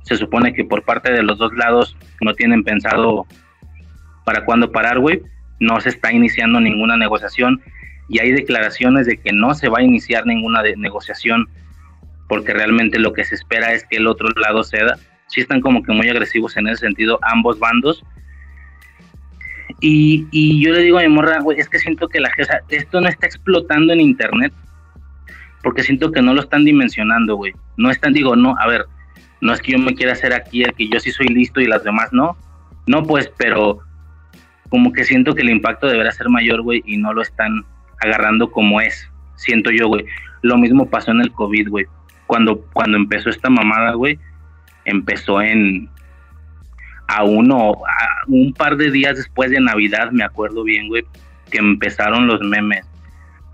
Se supone que por parte de los dos lados no tienen pensado para cuándo parar, güey. No se está iniciando ninguna negociación y hay declaraciones de que no se va a iniciar ninguna negociación porque realmente lo que se espera es que el otro lado ceda. Sí están como que muy agresivos en ese sentido ambos bandos. Y, y yo le digo a mi morra, güey, es que siento que la jefa, esto no está explotando en internet porque siento que no lo están dimensionando, güey. No están, digo, no, a ver, no es que yo me quiera hacer aquí el que yo sí soy listo y las demás no. No, pues, pero como que siento que el impacto deberá ser mayor, güey, y no lo están agarrando como es. Siento yo, güey. Lo mismo pasó en el COVID, güey. Cuando, cuando empezó esta mamada, güey, empezó en a uno, a un par de días después de Navidad, me acuerdo bien, güey, que empezaron los memes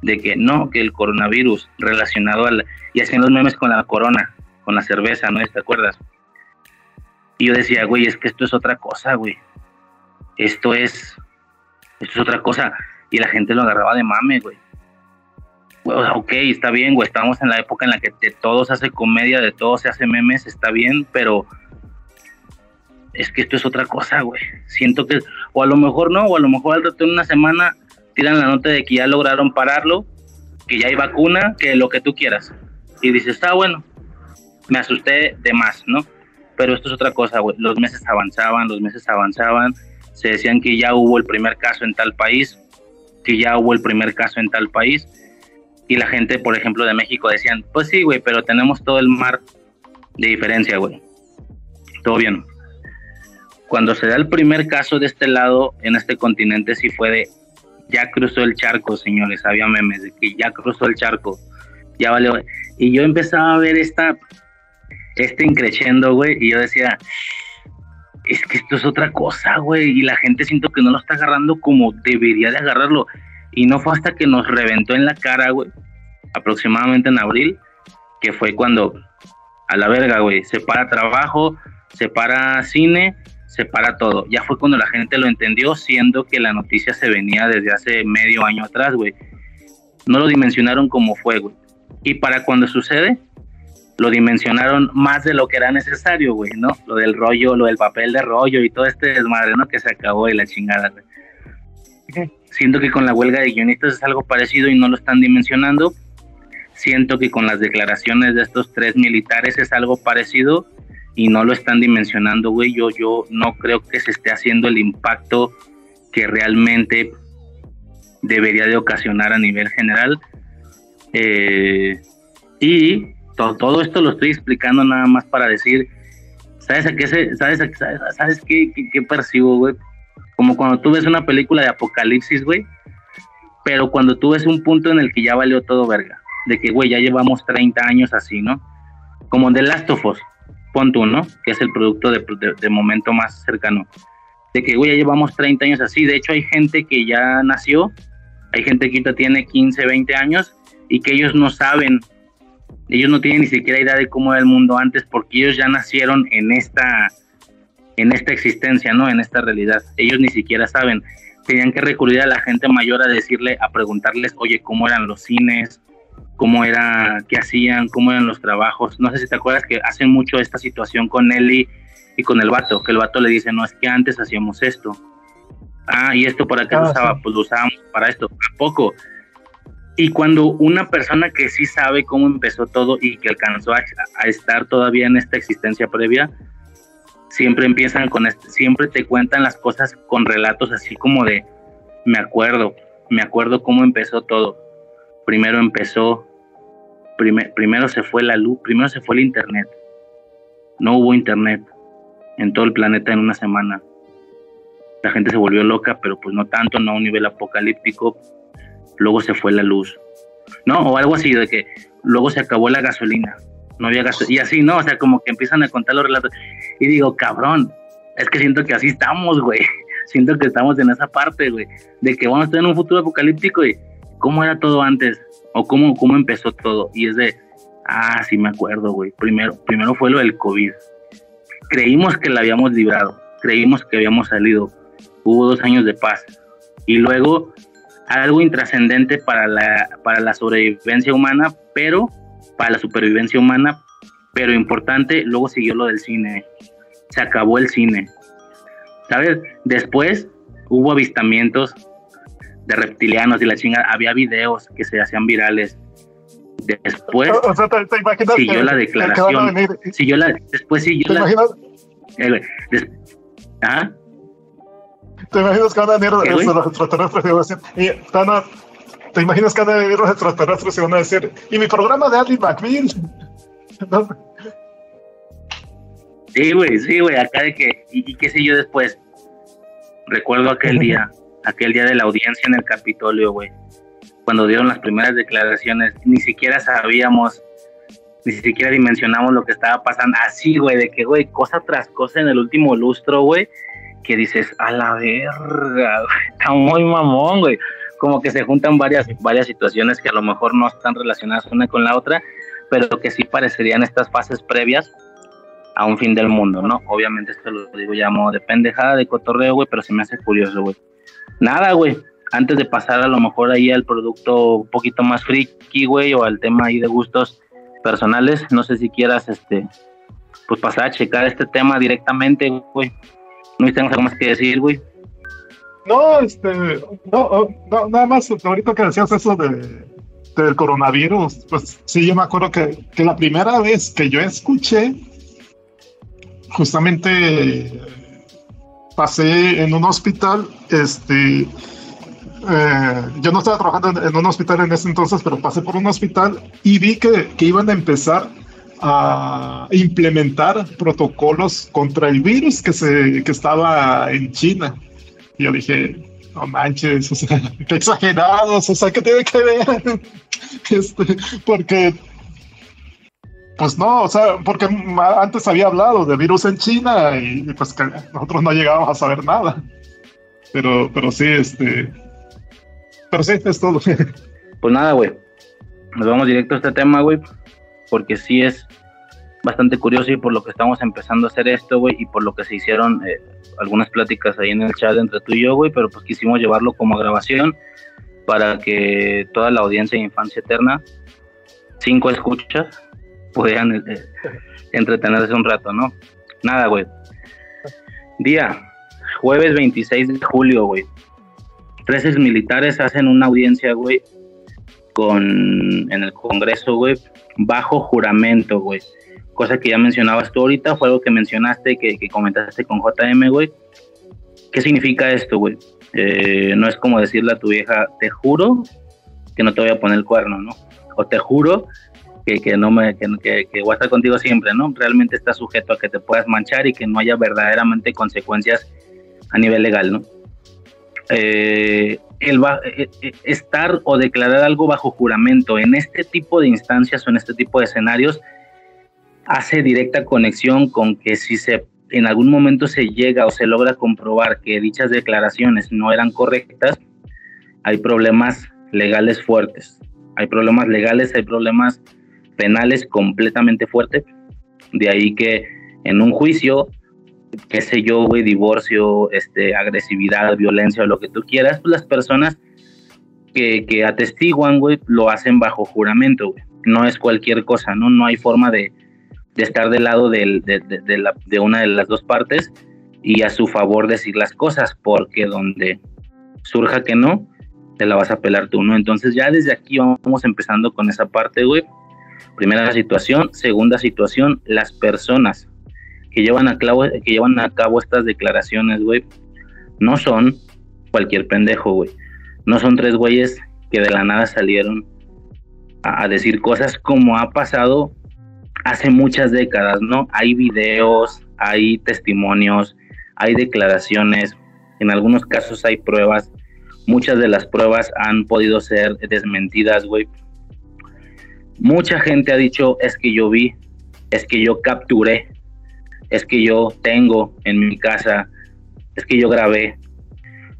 de que no, que el coronavirus relacionado al... Y hacían los memes con la corona, con la cerveza, ¿no? ¿Te acuerdas? Y yo decía, güey, es que esto es otra cosa, güey. Esto es... Esto es otra cosa. Y la gente lo agarraba de mame, güey. ok, está bien, güey. Estamos en la época en la que de todo se hace comedia, de todo se hace memes, está bien, pero es que esto es otra cosa, güey. Siento que, o a lo mejor no, o a lo mejor al rato en una semana tiran la nota de que ya lograron pararlo, que ya hay vacuna, que lo que tú quieras. Y dices, está bueno, me asusté de más, ¿no? Pero esto es otra cosa, güey. Los meses avanzaban, los meses avanzaban, se decían que ya hubo el primer caso en tal país, que ya hubo el primer caso en tal país, y la gente, por ejemplo, de México decían, pues sí, güey, pero tenemos todo el mar de diferencia, güey. Todo bien. Cuando se da el primer caso de este lado, en este continente, sí fue de, ya cruzó el charco, señores, había memes de que ya cruzó el charco, ya vale. Y yo empezaba a ver esta, este increchendo, güey, y yo decía, es que esto es otra cosa, güey, y la gente siento que no lo está agarrando como debería de agarrarlo. Y no fue hasta que nos reventó en la cara, güey, aproximadamente en abril, que fue cuando, a la verga, güey, se para trabajo, se para cine, se para todo. Ya fue cuando la gente lo entendió, siendo que la noticia se venía desde hace medio año atrás, güey. No lo dimensionaron como fue, güey. Y para cuando sucede, lo dimensionaron más de lo que era necesario, güey, ¿no? Lo del rollo, lo del papel de rollo y todo este desmadre, ¿no? Que se acabó y la chingada, güey. Siento que con la huelga de guionistas es algo parecido y no lo están dimensionando. Siento que con las declaraciones de estos tres militares es algo parecido y no lo están dimensionando, güey. Yo, yo no creo que se esté haciendo el impacto que realmente debería de ocasionar a nivel general. Eh, y todo, esto lo estoy explicando nada más para decir, ¿sabes a qué, se, sabes, sabes, qué, qué, percibo, güey? Como cuando tú ves una película de apocalipsis, güey, pero cuando tú ves un punto en el que ya valió todo verga, de que, güey, ya llevamos 30 años así, ¿no? Como The Last of Us, pon tú, ¿no? Que es el producto de, momento más cercano. De que, güey, ya llevamos 30 años así. De hecho, hay gente que ya nació, hay gente que tiene 15, 20 años y que ellos no saben ellos no tienen ni siquiera idea de cómo era el mundo antes porque ellos ya nacieron en esta en esta existencia, ¿no? En esta realidad. Ellos ni siquiera saben. Tenían que recurrir a la gente mayor a decirle, a preguntarles, oye, ¿cómo eran los cines? ¿Cómo era, qué hacían? ¿Cómo eran los trabajos? No sé si te acuerdas que hacen mucho esta situación con Nelly y con el vato, que el vato le dice, no, es que antes hacíamos esto. Ah, ¿y esto para qué lo ah, usaba? Pues lo usábamos para esto. ¿A poco? Y cuando una persona que sí sabe cómo empezó todo y que alcanzó a, estar todavía en esta existencia previa, siempre empiezan con este, siempre te cuentan las cosas con relatos así como de, me acuerdo, me acuerdo cómo empezó todo. Primero empezó, primero se fue la luz, primero se fue el internet. No hubo internet en todo el planeta en una semana. La gente se volvió loca, pero pues no tanto, no a un nivel apocalíptico, luego se fue la luz, ¿no? O algo así, de que luego se acabó la gasolina, no había gasolina, y así, ¿no? O sea, como que empiezan a contar los relatos, y digo, cabrón, es que siento que así estamos, güey, siento que estamos en esa parte, güey, de que vamos a estar en un futuro apocalíptico y cómo era todo antes, o cómo, cómo empezó todo, y es de, ah, sí me acuerdo, güey, primero, primero fue lo del COVID, creímos que la habíamos librado, creímos que habíamos salido. Hubo dos años de paz. Y luego algo intrascendente para la, para la sobrevivencia humana, pero para la supervivencia humana, pero importante, luego siguió lo del cine. Se acabó el cine. ¿Sabes? Después hubo avistamientos de reptilianos y la chingada. Había videos que se hacían virales. Después o sea, ¿te, te imaginas siguió que, la declaración. Que siguió la, después siguió ¿Te la. imaginas? Eh, des, ¿Ah? ¿Te imaginas que van a venir ¿Qué, güey? los extraterrestres y van a decir, y van a- ¿te imaginas que van a venir los extraterrestres y van a decir, y mi programa de Andy McBeal? ¿No? Sí, güey, sí, güey, acá de que, y, y qué sé yo después. Recuerdo aquel día, aquel día de la audiencia en el Capitolio, güey, cuando dieron las primeras declaraciones, ni siquiera sabíamos, ni siquiera dimensionamos lo que estaba pasando. Así, güey, de que, güey, cosa tras cosa en el último lustro, güey, que dices, a la verga, está muy mamón, güey. Como que se juntan varias, varias situaciones que a lo mejor no están relacionadas una con la otra, pero que sí parecerían estas fases previas a un fin del mundo, ¿no? Obviamente esto lo digo ya modo de pendejada, de cotorreo, güey, pero se me hace curioso, güey. Nada, güey, antes de pasar a lo mejor ahí al producto un poquito más friki, güey, o al tema ahí de gustos personales, no sé si quieras, este, pues pasar a checar este tema directamente, güey. No tengo algo más que decir, güey. No, este, no, no, nada más, ahorita que decías eso de, del coronavirus, pues sí, yo me acuerdo que, que la primera vez que yo escuché, justamente pasé en un hospital, este, eh, yo no estaba trabajando en, en un hospital en ese entonces, pero pasé por un hospital y vi que, que iban a empezar a implementar protocolos contra el virus que, se, que estaba en China. Y yo dije, no manches, o sea, qué exagerados, o sea, ¿qué tiene que ver? Este, porque, pues no, o sea, porque antes había hablado de virus en China y, y pues que nosotros no llegábamos a saber nada. Pero, pero sí, este, pero sí, es todo. Pues nada, güey. Nos vamos directo a este tema, güey. Porque sí es bastante curioso y por lo que estamos empezando a hacer esto, güey. Y por lo que se hicieron eh, algunas pláticas ahí en el chat entre tú y yo, güey. Pero pues quisimos llevarlo como grabación para que toda la audiencia de Infancia Eterna, cinco escuchas, pudieran eh, entretenerse un rato, ¿no? Nada, güey. Día, jueves 26 de julio, güey. Tres militares hacen una audiencia, güey, con en el Congreso, güey, bajo juramento, güey. Cosa que ya mencionabas tú ahorita, fue algo que mencionaste, que, que comentaste con JM, güey. ¿Qué significa esto, güey? Eh, no es como decirle a tu vieja, te juro que no te voy a poner el cuerno, ¿no? O te juro que, que no me, que, que, voy a estar contigo siempre, ¿no? Realmente está sujeto a que te puedas manchar y que no haya verdaderamente consecuencias a nivel legal, ¿no? Eh, el va- eh, eh, estar o declarar algo bajo juramento en este tipo de instancias o en este tipo de escenarios hace directa conexión con que si se en algún momento se llega o se logra comprobar que dichas declaraciones no eran correctas, hay problemas legales fuertes. Hay problemas legales, hay problemas penales completamente fuertes. De ahí que en un juicio, qué sé yo, güey, divorcio, este, agresividad, violencia lo que tú quieras, pues las personas que, que atestiguan, güey, lo hacen bajo juramento, güey. No es cualquier cosa, ¿no? No hay forma de, de estar del lado de, de- de la- de una de las dos partes y a su favor decir las cosas, porque donde surja que no, te la vas a pelar tú, ¿no? Entonces ya desde aquí vamos empezando con esa parte, güey. Primera situación, segunda situación, las personas que llevan a cabo, que llevan a cabo estas declaraciones, güey, no son cualquier pendejo, güey. No son tres güeyes que de la nada salieron a, a decir cosas como ha pasado hace muchas décadas, ¿no? Hay videos, hay testimonios, hay declaraciones, en algunos casos hay pruebas, muchas de las pruebas han podido ser desmentidas, güey. Mucha gente ha dicho, es que yo vi, es que yo capturé, es que yo tengo en mi casa, es que yo grabé.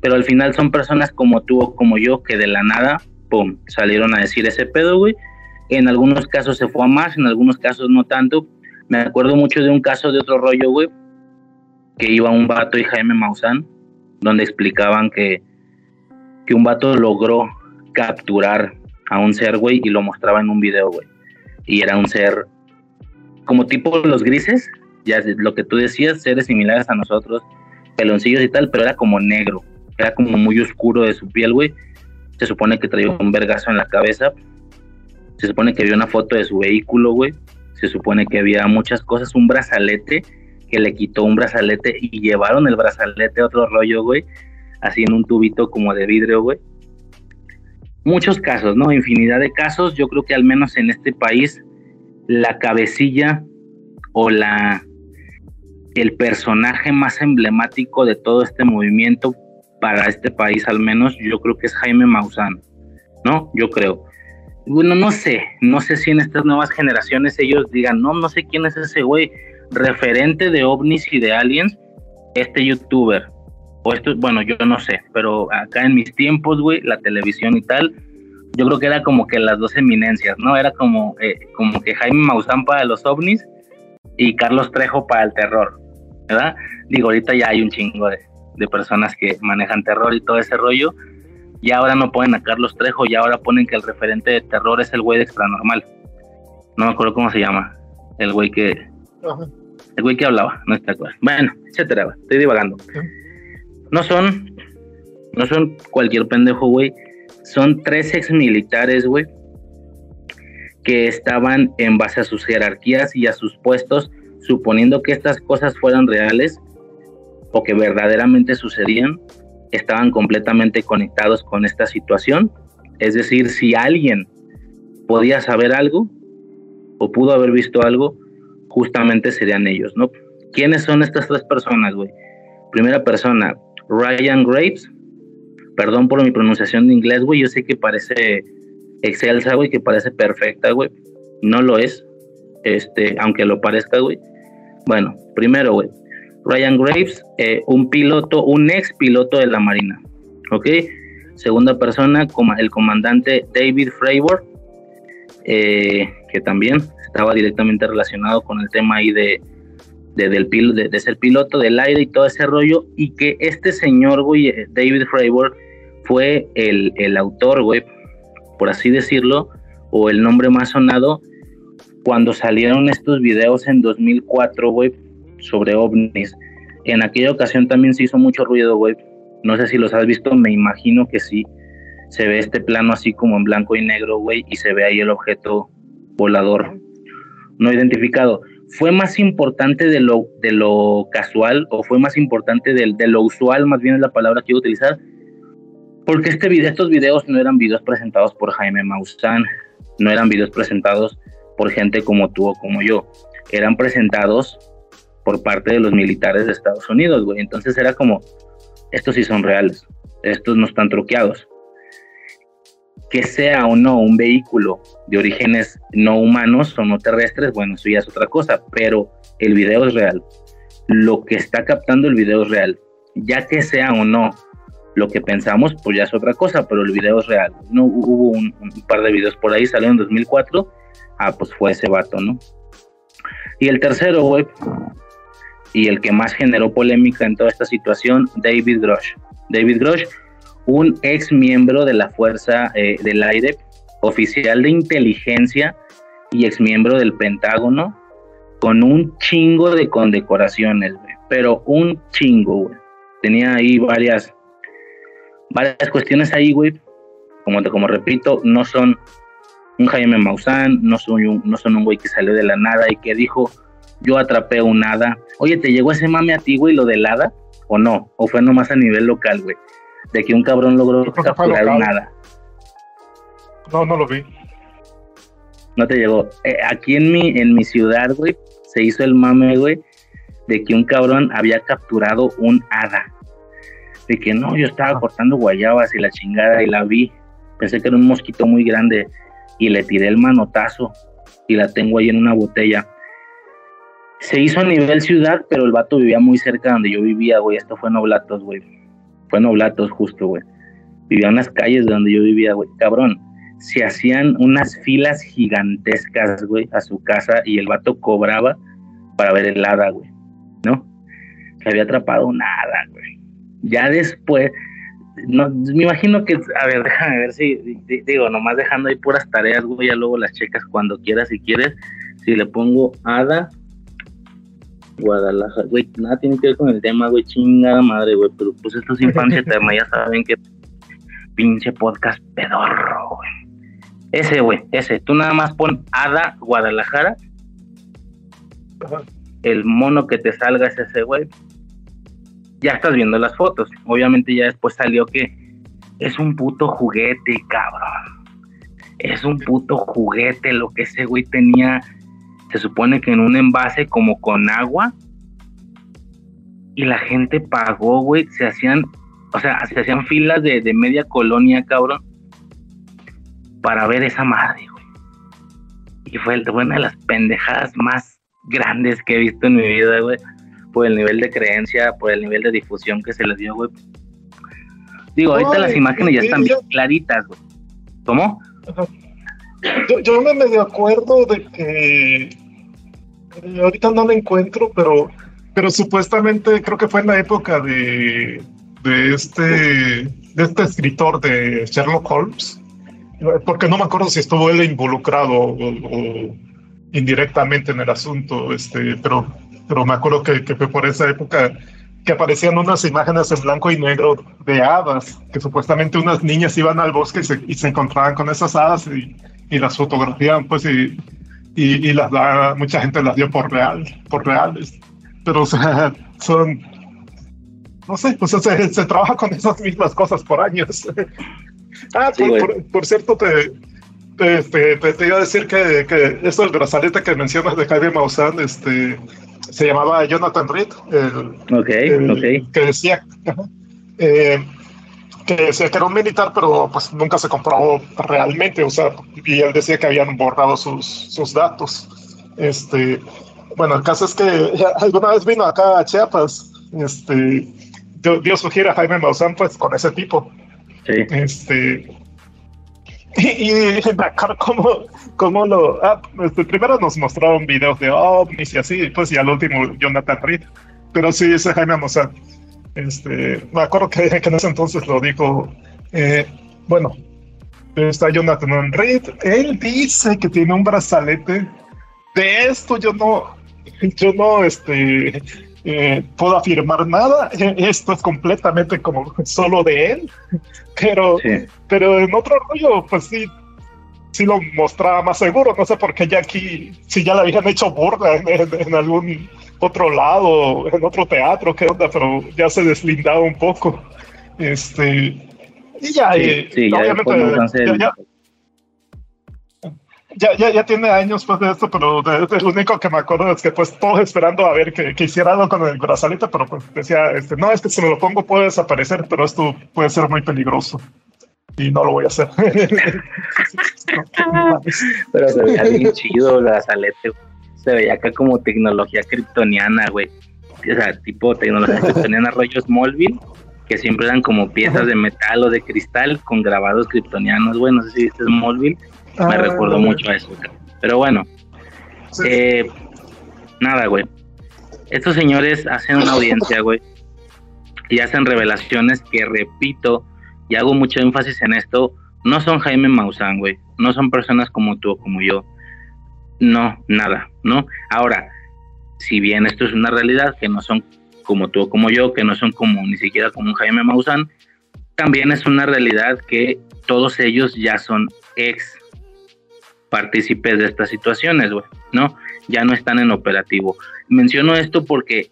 Pero al final son personas como tú o como yo que de la nada, pum, salieron a decir ese pedo, güey. En algunos casos se fue a más, en algunos casos no tanto. Me acuerdo mucho de un caso de otro rollo, güey, que iba un vato y Jaime Maussan, donde explicaban que, que un vato logró capturar a un ser, güey, y lo mostraba en un video, güey. Y era un ser como tipo los grises, ya lo que tú decías, seres similares a nosotros, peloncillos y tal, pero era como negro, era como muy oscuro de su piel, güey. Se supone que traía un vergazo en la cabeza. Se supone que había una foto de su vehículo, güey. Se supone que había muchas cosas, un brazalete que le quitó un brazalete y llevaron el brazalete a otro rollo, güey, así en un tubito como de vidrio, güey. Muchos casos, ¿no? Infinidad de casos. Yo creo que al menos en este país la cabecilla o la el personaje más emblemático de todo este movimiento para este país al menos yo creo que es Jaime Maussan, ¿no? Yo creo. Bueno, no sé, no sé si en estas nuevas generaciones ellos digan, no, no sé quién es ese güey, referente de ovnis y de aliens, este youtuber, o esto, bueno, yo no sé, pero acá en mis tiempos, güey, la televisión y tal, yo creo que era como que las dos eminencias, ¿no? Era como, eh, como que Jaime Maussan para los ovnis y Carlos Trejo para el terror, ¿verdad? Digo, ahorita ya hay un chingo de, personas que manejan terror y todo ese rollo, y ahora no ponen a Carlos Trejo, y ahora ponen que el referente de terror es el güey de Extranormal. No me acuerdo cómo se llama, el güey que... El güey que hablaba, no está claro. Bueno, etcétera, estoy divagando. No son, no son cualquier pendejo, güey son tres ex militares, güey, que estaban en base a sus jerarquías y a sus puestos, suponiendo que estas cosas fueran reales o que verdaderamente sucedían, estaban completamente conectados con esta situación. Es decir, si alguien podía saber algo o pudo haber visto algo, justamente serían ellos, ¿no? ¿Quiénes son estas tres personas, güey? Primera persona, Ryan Graves, Perdón por mi pronunciación de inglés, güey. Yo sé que parece excelsa, güey, que parece perfecta, güey. No lo es. Este, aunque lo parezca, güey. Bueno, primero, güey. Ryan Graves, eh, un piloto, un ex piloto de la Marina. ¿Ok? Segunda persona, el comandante David Fravor, eh, que también estaba directamente relacionado con el tema ahí de, del de, de, ser piloto del aire y todo ese rollo, y que este señor, güey, eh, David Fravor, fue el, el autor, güey, por así decirlo, o el nombre más sonado, cuando salieron estos videos en 2004, güey, sobre ovnis. En aquella ocasión también se hizo mucho ruido, güey. No sé si los has visto, me imagino que sí. Se ve este plano así como en blanco y negro, güey, y se ve ahí el objeto volador no identificado. ¿Fue más importante de lo, de lo casual o fue más importante de, de lo usual, más bien es la palabra que iba a utilizar? Porque este video, estos videos no eran videos presentados por Jaime Maussan, no eran videos presentados por gente como tú o como yo, eran presentados por parte de los militares de Estados Unidos, güey. Entonces era como, estos sí son reales, estos no están truqueados. Que sea o no un vehículo de orígenes no humanos o no terrestres, bueno, eso ya es otra cosa, pero el video es real. Lo que está captando el video es real. Ya que sea o no lo que pensamos, pues ya es otra cosa, pero el video es real. No hubo un, par de videos por ahí, salió en 2004. Ah, pues fue ese vato, ¿no? Y el tercero, güey, y el que más generó polémica en toda esta situación, David Grosh. David Grosh, un ex miembro de la Fuerza eh, del Aire, oficial de inteligencia y ex miembro del Pentágono, con un chingo de condecoraciones, güey, pero un chingo, güey. Tenía ahí varias varias cuestiones ahí, güey. Como, como repito, no son un Jaime Maussan, no son un, no son un güey que salió de la nada y que dijo, yo atrapé un hada. Oye, ¿te llegó ese mame a ti, güey, lo del hada? ¿O no? ¿O fue nomás a nivel local, güey? De que un cabrón logró capturar un hada. No, no lo vi. No te llegó. Eh, aquí en mi, en mi ciudad, güey, se hizo el mame, güey, de que un cabrón había capturado un hada de que no, yo estaba cortando guayabas y la chingada y la vi, pensé que era un mosquito muy grande y le tiré el manotazo y la tengo ahí en una botella. Se hizo a nivel ciudad, pero el vato vivía muy cerca donde yo vivía, güey. Esto fue Noblatos, güey. Fue Noblatos justo, güey. Vivía en las calles donde yo vivía, güey. Cabrón, se hacían unas filas gigantescas, güey, a su casa y el vato cobraba para ver el hada, güey, ¿no? Se había atrapado un hada, güey. Ya después, no, me imagino que, a ver, déjame ver si, digo, nomás dejando ahí puras tareas, güey, ya luego las checas cuando quieras, si quieres, si le pongo hada, Guadalajara, güey, nada tiene que ver con el tema, güey, chingada madre, güey, pero pues esto es infancia eterna, ya saben que pinche podcast pedorro, güey. Ese, güey, ese, tú nada más pon Hada Guadalajara, el mono que te salga es ese, güey. Ya estás viendo las fotos, obviamente ya después salió que es un puto juguete, cabrón. Es un puto juguete lo que ese güey tenía se supone que en un envase como con agua y la gente pagó, güey, se hacían, o sea, se hacían filas de, media colonia, cabrón, para ver esa madre, güey. Y fue una de las pendejadas más grandes que he visto en mi vida, güey, por el nivel de creencia, por el nivel de difusión que se les dio, güey. Digo, ahorita las imágenes ya están bien claritas, güey. ¿Cómo? Yo, yo me medio acuerdo de que ahorita no lo encuentro, pero, pero supuestamente creo que fue en la época de, de, este, de este escritor de Sherlock Holmes, porque no me acuerdo si estuvo él involucrado o, indirectamente en el asunto, este, pero, pero me acuerdo que, que fue por esa época que aparecían unas imágenes en blanco y negro de hadas, que supuestamente unas niñas iban al bosque y se, y se encontraban con esas hadas y, y las fotografían, pues, y, y, las da, mucha gente las dio por real, por reales. Pero o sea, son, no sé, pues se, se, trabaja con esas mismas cosas por años. ah, por, cierto, te, te, te, iba a decir que, que esto del brazalete que mencionas de Jaime Maussan, este, se llamaba Jonathan Reed, el, que decía, eh, que decía que era un militar, pero pues nunca se comprobó realmente, o sea, y él decía que habían borrado sus, sus datos. Este, bueno, el caso es que alguna vez vino acá a Chiapas, este, Dios sugiere a Jaime Maussan pues con ese tipo. Sí. Este, y, y me acuerdo cómo, cómo lo... Ah, este, primero nos mostraron videos de ovnis y así, pues y al último Jonathan Reed. Pero sí, ese Jaime Maussan. Este, me acuerdo que, en ese entonces lo dijo, eh, bueno, está Jonathan Reed, él dice que tiene un brazalete, de esto yo no, yo no, este, eh, puedo afirmar nada, esto es completamente como solo de él, pero, pero en otro rollo, pues sí, sí lo mostraba más seguro, no sé por qué ya aquí, si ya le habían hecho burla en algún otro lado, en otro teatro, qué onda, pero ya se deslindaba un poco. Este, y ya, eh, obviamente, ya, ya, ya, tiene años pues de esto, pero de, lo único que me acuerdo es que pues todos esperando a ver que, que hiciera algo con el brazalete, pero pues decía, este, no, es que si me lo pongo puede desaparecer, pero esto puede ser muy peligroso. Y no lo voy a hacer. pero se veía bien chido el brazalete se veía acá como tecnología kryptoniana, güey. O sea, tipo tecnología kryptoniana rollo Smallville, que siempre eran como piezas de metal o de cristal con grabados kryptonianos, güey. No sé si viste Smallville, me ah, recordó mucho a eso. Pero bueno, eh, nada, güey. Estos señores hacen una audiencia, güey, y hacen revelaciones que, repito, y hago mucho énfasis en esto, no son Jaime Maussan, güey. No son personas como tú o como yo no, nada, ¿no? Ahora, si bien esto es una realidad, que no son como tú o como yo, que no son como ni siquiera como un Jaime Maussan, también es una realidad que todos ellos ya son ex partícipes de estas situaciones, güey, ¿no? Ya no están en operativo. Menciono esto porque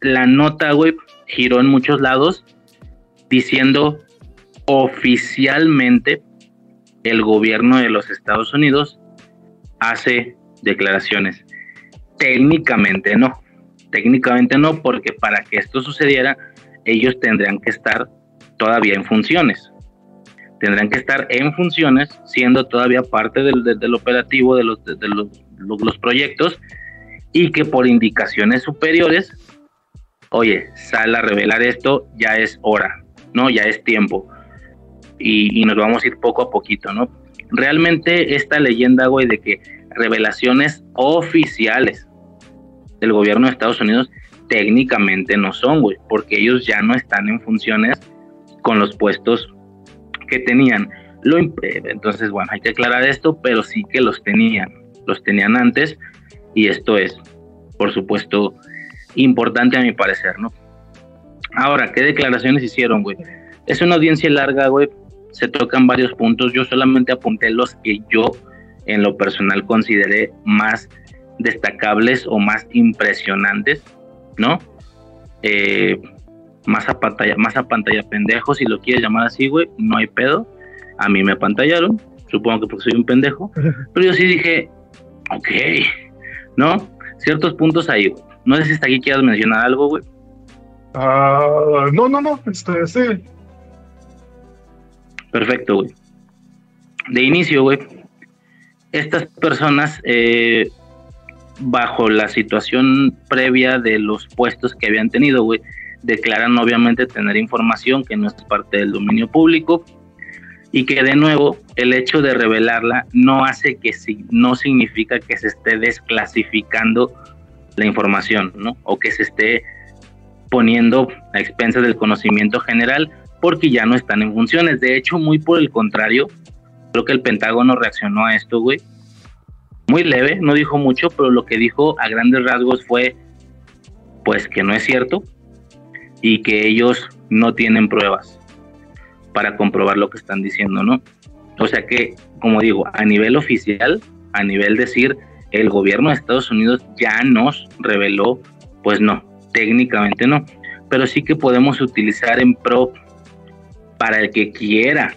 la nota, güey, giró en muchos lados diciendo oficialmente el gobierno de los Estados Unidos hace declaraciones. Técnicamente no, técnicamente no, porque para que esto sucediera, ellos tendrían que estar todavía en funciones. Tendrán que estar en funciones, siendo todavía parte del, del, operativo de, los, de los, los, proyectos, y que por indicaciones superiores, oye, sal a revelar esto, ya es hora, ¿no? Ya es tiempo. Y, y nos vamos a ir poco a poquito, ¿no? Realmente esta leyenda, güey, de que revelaciones oficiales del gobierno de Estados Unidos técnicamente no son, güey, porque ellos ya no están en funciones con los puestos que tenían. Lo, entonces, bueno, hay que aclarar esto, pero sí que los tenían, los tenían antes y esto es, por supuesto, importante a mi parecer, ¿no? Ahora, ¿qué declaraciones hicieron, güey? Es una audiencia larga, güey, se tocan varios puntos, yo solamente apunté los que yo en lo personal consideré más destacables o más impresionantes, ¿no? Eh, más a pantalla, más a pantalla pendejo, si lo quieres llamar así, güey, no hay pedo. A mí me apantallaron, supongo que porque soy un pendejo, pero yo sí dije, ok, ¿no? Ciertos puntos ahí, güey. No sé si hasta aquí quieras mencionar algo, güey. Ah, no, no, no, este, sí. Perfecto, güey. De inicio, güey, estas personas, eh, bajo la situación previa de los puestos que habían tenido, güey, declaran obviamente tener información que no es parte del dominio público y que de nuevo el hecho de revelarla no hace que si, no significa que se esté desclasificando la información, ¿no? O que se esté poniendo a expensas del conocimiento general porque ya no están en funciones. De hecho, muy por el contrario, creo que el Pentágono reaccionó a esto, güey. Muy leve, no dijo mucho, pero lo que dijo a grandes rasgos fue, pues que no es cierto, y que ellos no tienen pruebas para comprobar lo que están diciendo, ¿no? O sea que, como digo, a nivel oficial, a nivel decir, el gobierno de Estados Unidos ya nos reveló, pues no, técnicamente no, pero sí que podemos utilizar en pro para el que quiera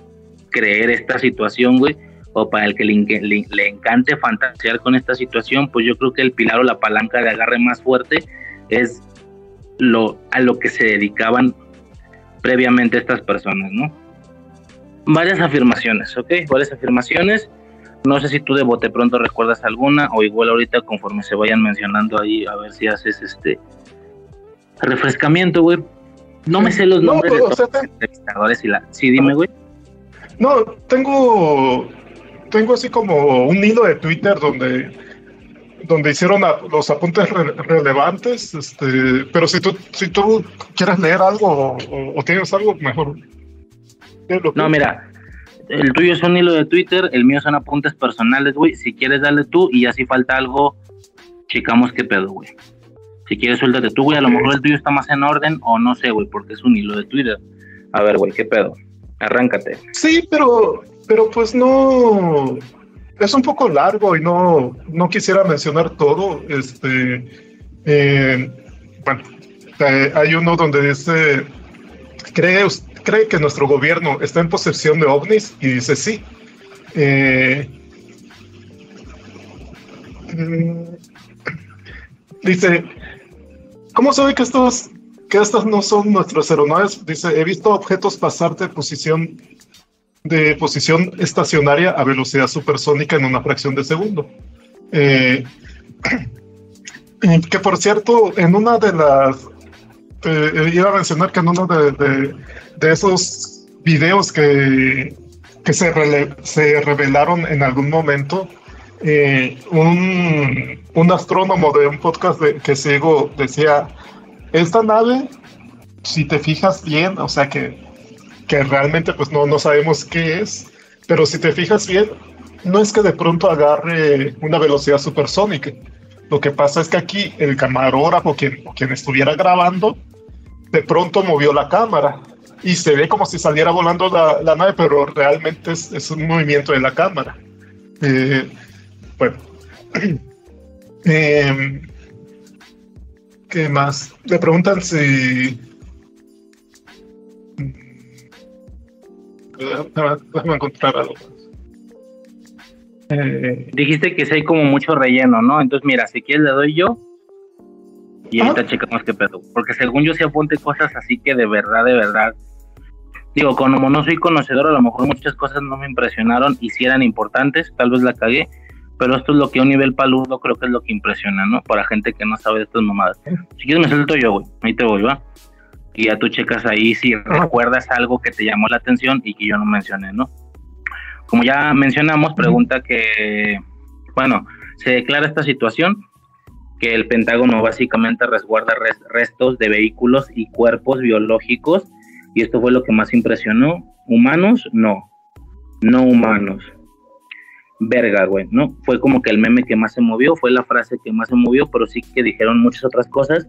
creer esta situación, güey, o para el que le, le, encante fantasear con esta situación, pues yo creo que el pilar o la palanca de agarre más fuerte es lo, a lo que se dedicaban previamente estas personas, ¿no? Varias afirmaciones, ¿ok? Varias afirmaciones. No sé si tú de bote pronto recuerdas alguna o igual ahorita conforme se vayan mencionando ahí, a ver si haces este refrescamiento, güey. No me sé los nombres de todos los entrevistadores y la... Sí, dime, güey. No, tengo tengo así como un hilo de Twitter donde donde hicieron los apuntes relevantes, este, pero si tú, si tú quieres leer algo o, tienes algo, mejor. No, mira, el tuyo es un hilo de Twitter, el mío son apuntes personales, güey. Si quieres, dale tú y ya si falta algo, checamos qué pedo, güey. Si quieres, suéltate tú, güey. A lo mejor el tuyo está más en orden o no sé, güey, porque es un hilo de Twitter. A ver, güey, qué pedo. Arráncate. Sí, pero, pero pues no es un poco largo y no, no quisiera mencionar todo. Este, eh, bueno, eh, hay uno donde dice, ¿cree, ¿cree que nuestro gobierno está en posesión de ovnis? Y dice sí. Eh, mm, dice, ¿cómo sabe que estos, que estas no son nuestros aeronaves? Dice, he visto objetos pasar de posición de posición estacionaria a velocidad supersónica en una fracción de segundo. Eh, que por cierto, en una de las, eh, iba a mencionar que en uno de, de, esos videos que, que se, se revelaron en algún momento, eh, un, un, astrónomo de un podcast que sigo decía, esta nave, si te fijas bien, o sea que que realmente pues no, no sabemos qué es, pero si te fijas bien, no es que de pronto agarre una velocidad supersónica. Lo que pasa es que aquí el camarógrafo, quien, quien estuviera grabando, de pronto movió la cámara y se ve como si saliera volando la, nave, pero realmente es, un movimiento de la cámara. Eh, bueno, eh, ¿qué más? Le preguntan si déjame encontrar algo eh, Dijiste que si hay como mucho relleno, ¿no? Entonces, mira, si quieres le doy yo y ahorita checamos qué pedo. Porque según yo sí apunte cosas así que de verdad, de verdad. Digo, como no soy conocedor, a lo mejor muchas cosas no me impresionaron y si eran importantes, tal vez la cagué. Pero esto es lo que a un nivel paludo creo que es lo que impresiona, ¿no? Para gente que no sabe de estas mamadas. Si quieres me suelto yo, güey. Ahí te voy, ¿va? y ya tú checas ahí si recuerdas algo que te llamó la atención y que yo no mencioné, ¿no? Como ya mencionamos, pregunta que, bueno, se declara esta situación que el Pentágono básicamente resguarda restos de vehículos y cuerpos biológicos y esto fue lo que más impresionó. ¿Humanos? No. No humanos. Verga, güey, ¿no? Fue como que el meme que más se movió, fue la frase que más se movió, pero sí que dijeron muchas otras cosas,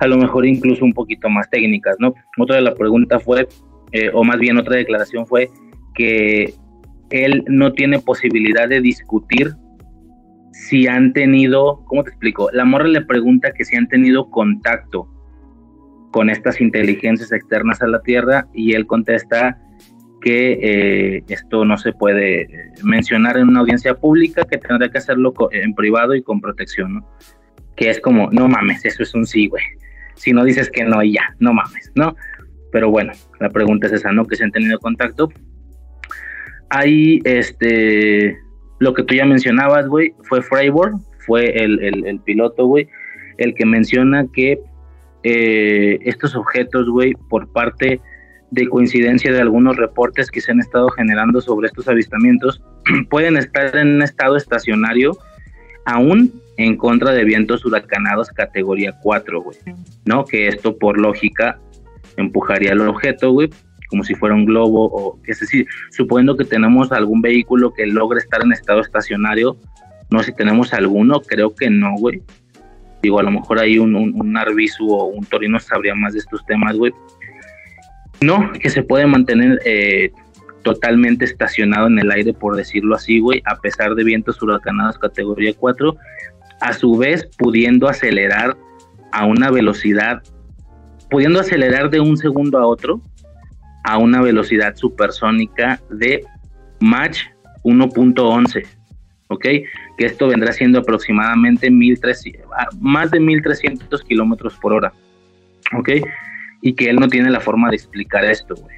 a lo mejor incluso un poquito más técnicas, ¿no? Otra de la pregunta fue, eh, o más bien otra declaración fue que él no tiene posibilidad de discutir si han tenido, ¿cómo te explico? La morra le pregunta que si han tenido contacto con estas inteligencias externas a la Tierra y él contesta que eh, esto no se puede mencionar en una audiencia pública, que tendrá que hacerlo en privado y con protección, ¿no? Que es como, no mames, eso es un sí, güey. Si no dices que no y ya, no mames, ¿no? Pero bueno, la pregunta es esa, ¿no? Que se han tenido contacto. Ahí, este, lo que tú ya mencionabas, güey, fue Freiburg, fue el, piloto, güey, el que menciona que eh, estos objetos, güey, por parte de coincidencia de algunos reportes que se han estado generando sobre estos avistamientos, pueden estar en un estado estacionario aún en contra de vientos huracanados categoría 4, güey, ¿no? Que esto por lógica empujaría al objeto, güey, como si fuera un globo, o es decir, suponiendo que tenemos algún vehículo que logre estar en estado estacionario, no sé si tenemos alguno, creo que no, güey. Digo, a lo mejor hay un, un, un o un Torino sabría más de estos temas, güey, no, que se puede mantener eh, totalmente estacionado en el aire, por decirlo así, güey, a pesar de vientos huracanados categoría 4, a su vez pudiendo acelerar a una velocidad, pudiendo acelerar de un segundo a otro a una velocidad supersónica de Mach 1.11, ¿ok? Que esto vendrá siendo aproximadamente 1300, más de 1300 kilómetros por hora, ¿ok? Y que él no tiene la forma de explicar esto, güey.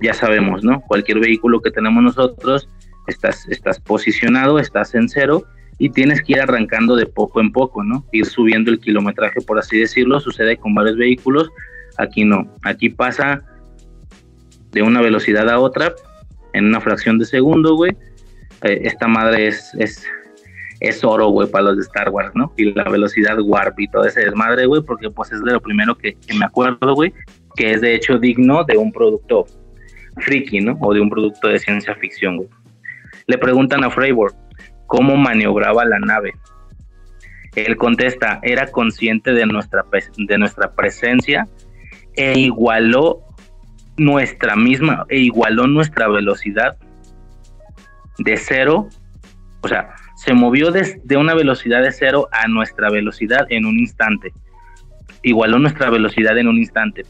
Ya sabemos, ¿no? Cualquier vehículo que tenemos nosotros, estás, estás posicionado, estás en cero y tienes que ir arrancando de poco en poco, ¿no? Ir subiendo el kilometraje, por así decirlo. Sucede con varios vehículos. Aquí no. Aquí pasa de una velocidad a otra en una fracción de segundo, güey. Eh, esta madre es, es es oro, güey, para los de Star Wars, ¿no? Y la velocidad warp y todo ese desmadre, güey, porque pues es de lo primero que, me acuerdo, güey, que es de hecho digno de un producto friki, ¿no? O de un producto de ciencia ficción, güey. Le preguntan a Freiburg cómo maniobraba la nave. Él contesta, era consciente de nuestra, de nuestra presencia e igualó nuestra misma, e igualó nuestra velocidad de cero, o sea, se movió de una velocidad de cero a nuestra velocidad en un instante. Igualó nuestra velocidad en un instante.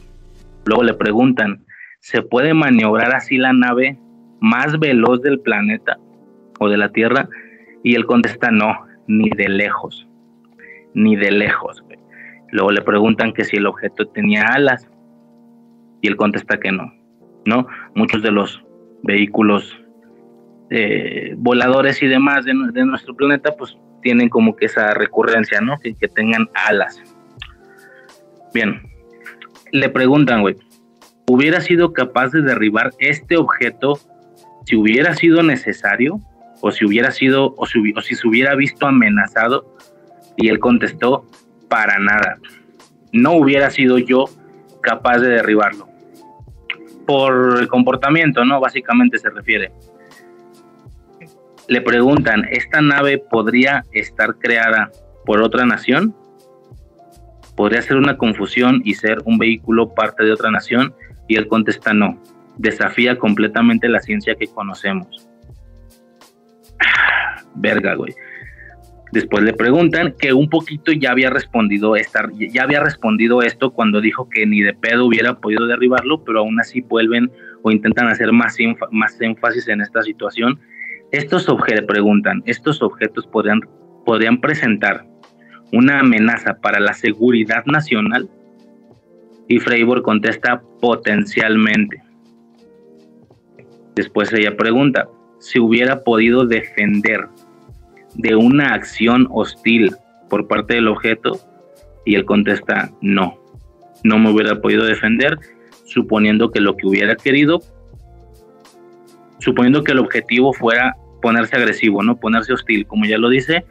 Luego le preguntan, ¿se puede maniobrar así la nave más veloz del planeta o de la Tierra? Y él contesta, no, ni de lejos, ni de lejos. Luego le preguntan que si el objeto tenía alas y él contesta que no. ¿no? Muchos de los vehículos eh, voladores y demás de, nuestro planeta, pues tienen como que esa recurrencia, ¿no? Que, tengan alas. Bien, le preguntan, güey, ¿hubiera sido capaz de derribar este objeto si hubiera sido necesario? O si hubiera sido, o si, o si se hubiera visto amenazado? Y él contestó, para nada. No hubiera sido yo capaz de derribarlo. Por el comportamiento, ¿no? Básicamente se refiere le preguntan, ¿esta nave podría estar creada por otra nación? ¿Podría ser una confusión y ser un vehículo parte de otra nación? Y él contesta no, desafía completamente la ciencia que conocemos. Verga, güey. Después le preguntan que un poquito ya había respondido ya había respondido esto cuando dijo que ni de pedo hubiera podido derribarlo, pero aún así vuelven o intentan hacer más, más énfasis en esta situación estos objetos, preguntan, ¿estos objetos podrían, podrían presentar una amenaza para la seguridad nacional? Y Freiburg contesta potencialmente. Después ella pregunta, si hubiera podido defender de una acción hostil por parte del objeto y él contesta no, no me hubiera podido defender suponiendo que lo que hubiera querido, suponiendo que el objetivo fuera ponerse agresivo, ¿no? Ponerse hostil, como ya lo dice,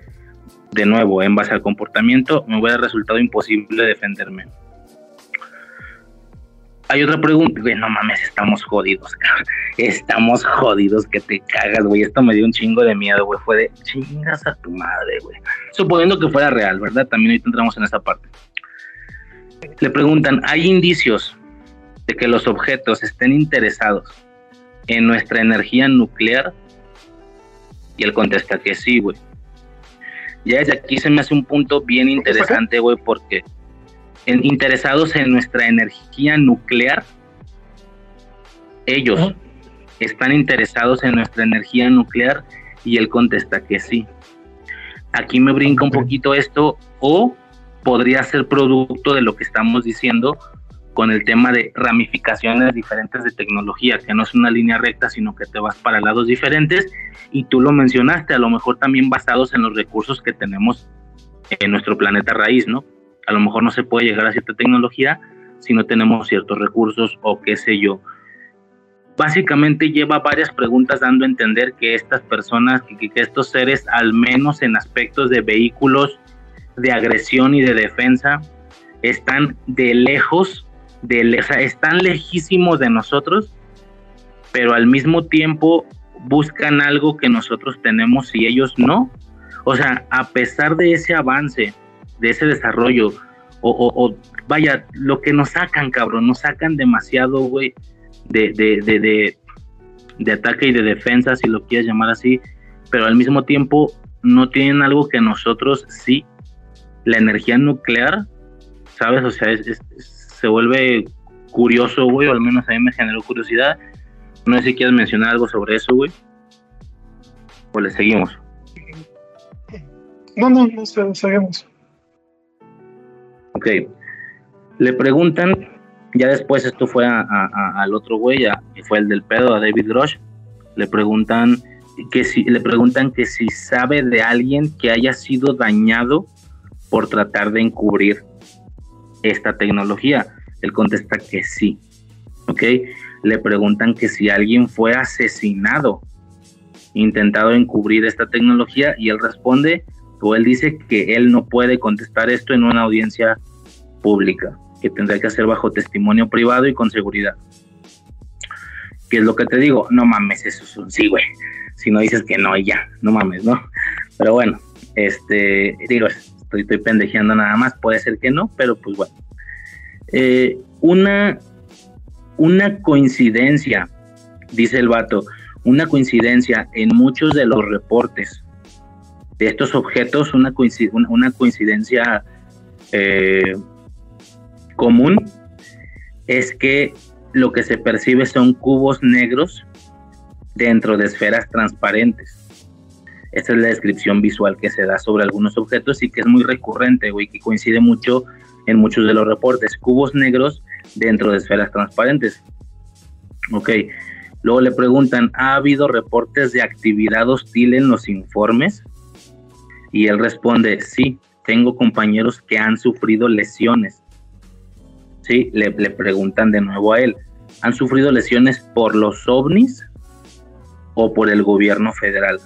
de nuevo, en base al comportamiento, me hubiera resultado imposible defenderme. Hay otra pregunta, güey, no mames, estamos jodidos, estamos jodidos que te cagas, güey, esto me dio un chingo de miedo, güey, fue de chingas a tu madre, güey. Suponiendo que fuera real, ¿verdad? También ahorita entramos en esa parte. Le preguntan, ¿hay indicios de que los objetos estén interesados en nuestra energía nuclear? Y él contesta que sí, güey. Ya desde aquí se me hace un punto bien interesante, güey, porque en, interesados en nuestra energía nuclear, ellos están interesados en nuestra energía nuclear y él contesta que sí. Aquí me brinca un poquito esto o podría ser producto de lo que estamos diciendo con el tema de ramificaciones diferentes de tecnología, que no es una línea recta, sino que te vas para lados diferentes. Y tú lo mencionaste, a lo mejor también basados en los recursos que tenemos en nuestro planeta raíz, ¿no? A lo mejor no se puede llegar a cierta tecnología si no tenemos ciertos recursos o qué sé yo. Básicamente lleva varias preguntas dando a entender que estas personas, que, que estos seres, al menos en aspectos de vehículos de agresión y de defensa, están de lejos de, o están lejísimos de nosotros, pero al mismo tiempo buscan algo que nosotros tenemos y ellos no. O sea, a pesar de ese avance, de ese desarrollo, o, vaya, lo que nos sacan, cabrón, nos sacan demasiado, güey, de, de, de, de, ataque y de defensa, si lo quieres llamar así, pero al mismo tiempo no tienen algo que nosotros sí, la energía nuclear, ¿sabes? O sea, es se vuelve curioso, güey, o al menos a mí me generó curiosidad. No sé si quieres mencionar algo sobre eso, güey. O le seguimos. No, no, no, seguimos. Ok. Le preguntan, ya después esto fue al otro güey, que fue el del pedo, a David Grosh. Le preguntan que si, le preguntan que si sabe de alguien que haya sido dañado por tratar de encubrir esta tecnología? Él contesta que sí. ¿Ok? Le preguntan que si alguien fue asesinado, intentado encubrir esta tecnología, y él responde, o él dice que él no puede contestar esto en una audiencia pública, que tendrá que hacer bajo testimonio privado y con seguridad. ¿Qué es lo que te digo? No mames, eso es un sí, güey. Si no dices que no, ya, no mames, ¿no? Pero bueno, este, digo, estoy, estoy pendejeando nada más, puede ser que no, pero pues bueno. Eh, una, una coincidencia, dice el vato, una coincidencia en muchos de los reportes de estos objetos, una, una coincidencia eh, común es que lo que se percibe son cubos negros dentro de esferas transparentes. Esta es la descripción visual que se da sobre algunos objetos y que es muy recurrente, güey, que coincide mucho en muchos de los reportes, cubos negros dentro de esferas transparentes. Ok, luego le preguntan, ¿ha habido reportes de actividad hostil en los informes? Y él responde, sí, tengo compañeros que han sufrido lesiones. Sí, le preguntan de nuevo a él, ¿han sufrido lesiones por los ovnis o por el gobierno federal?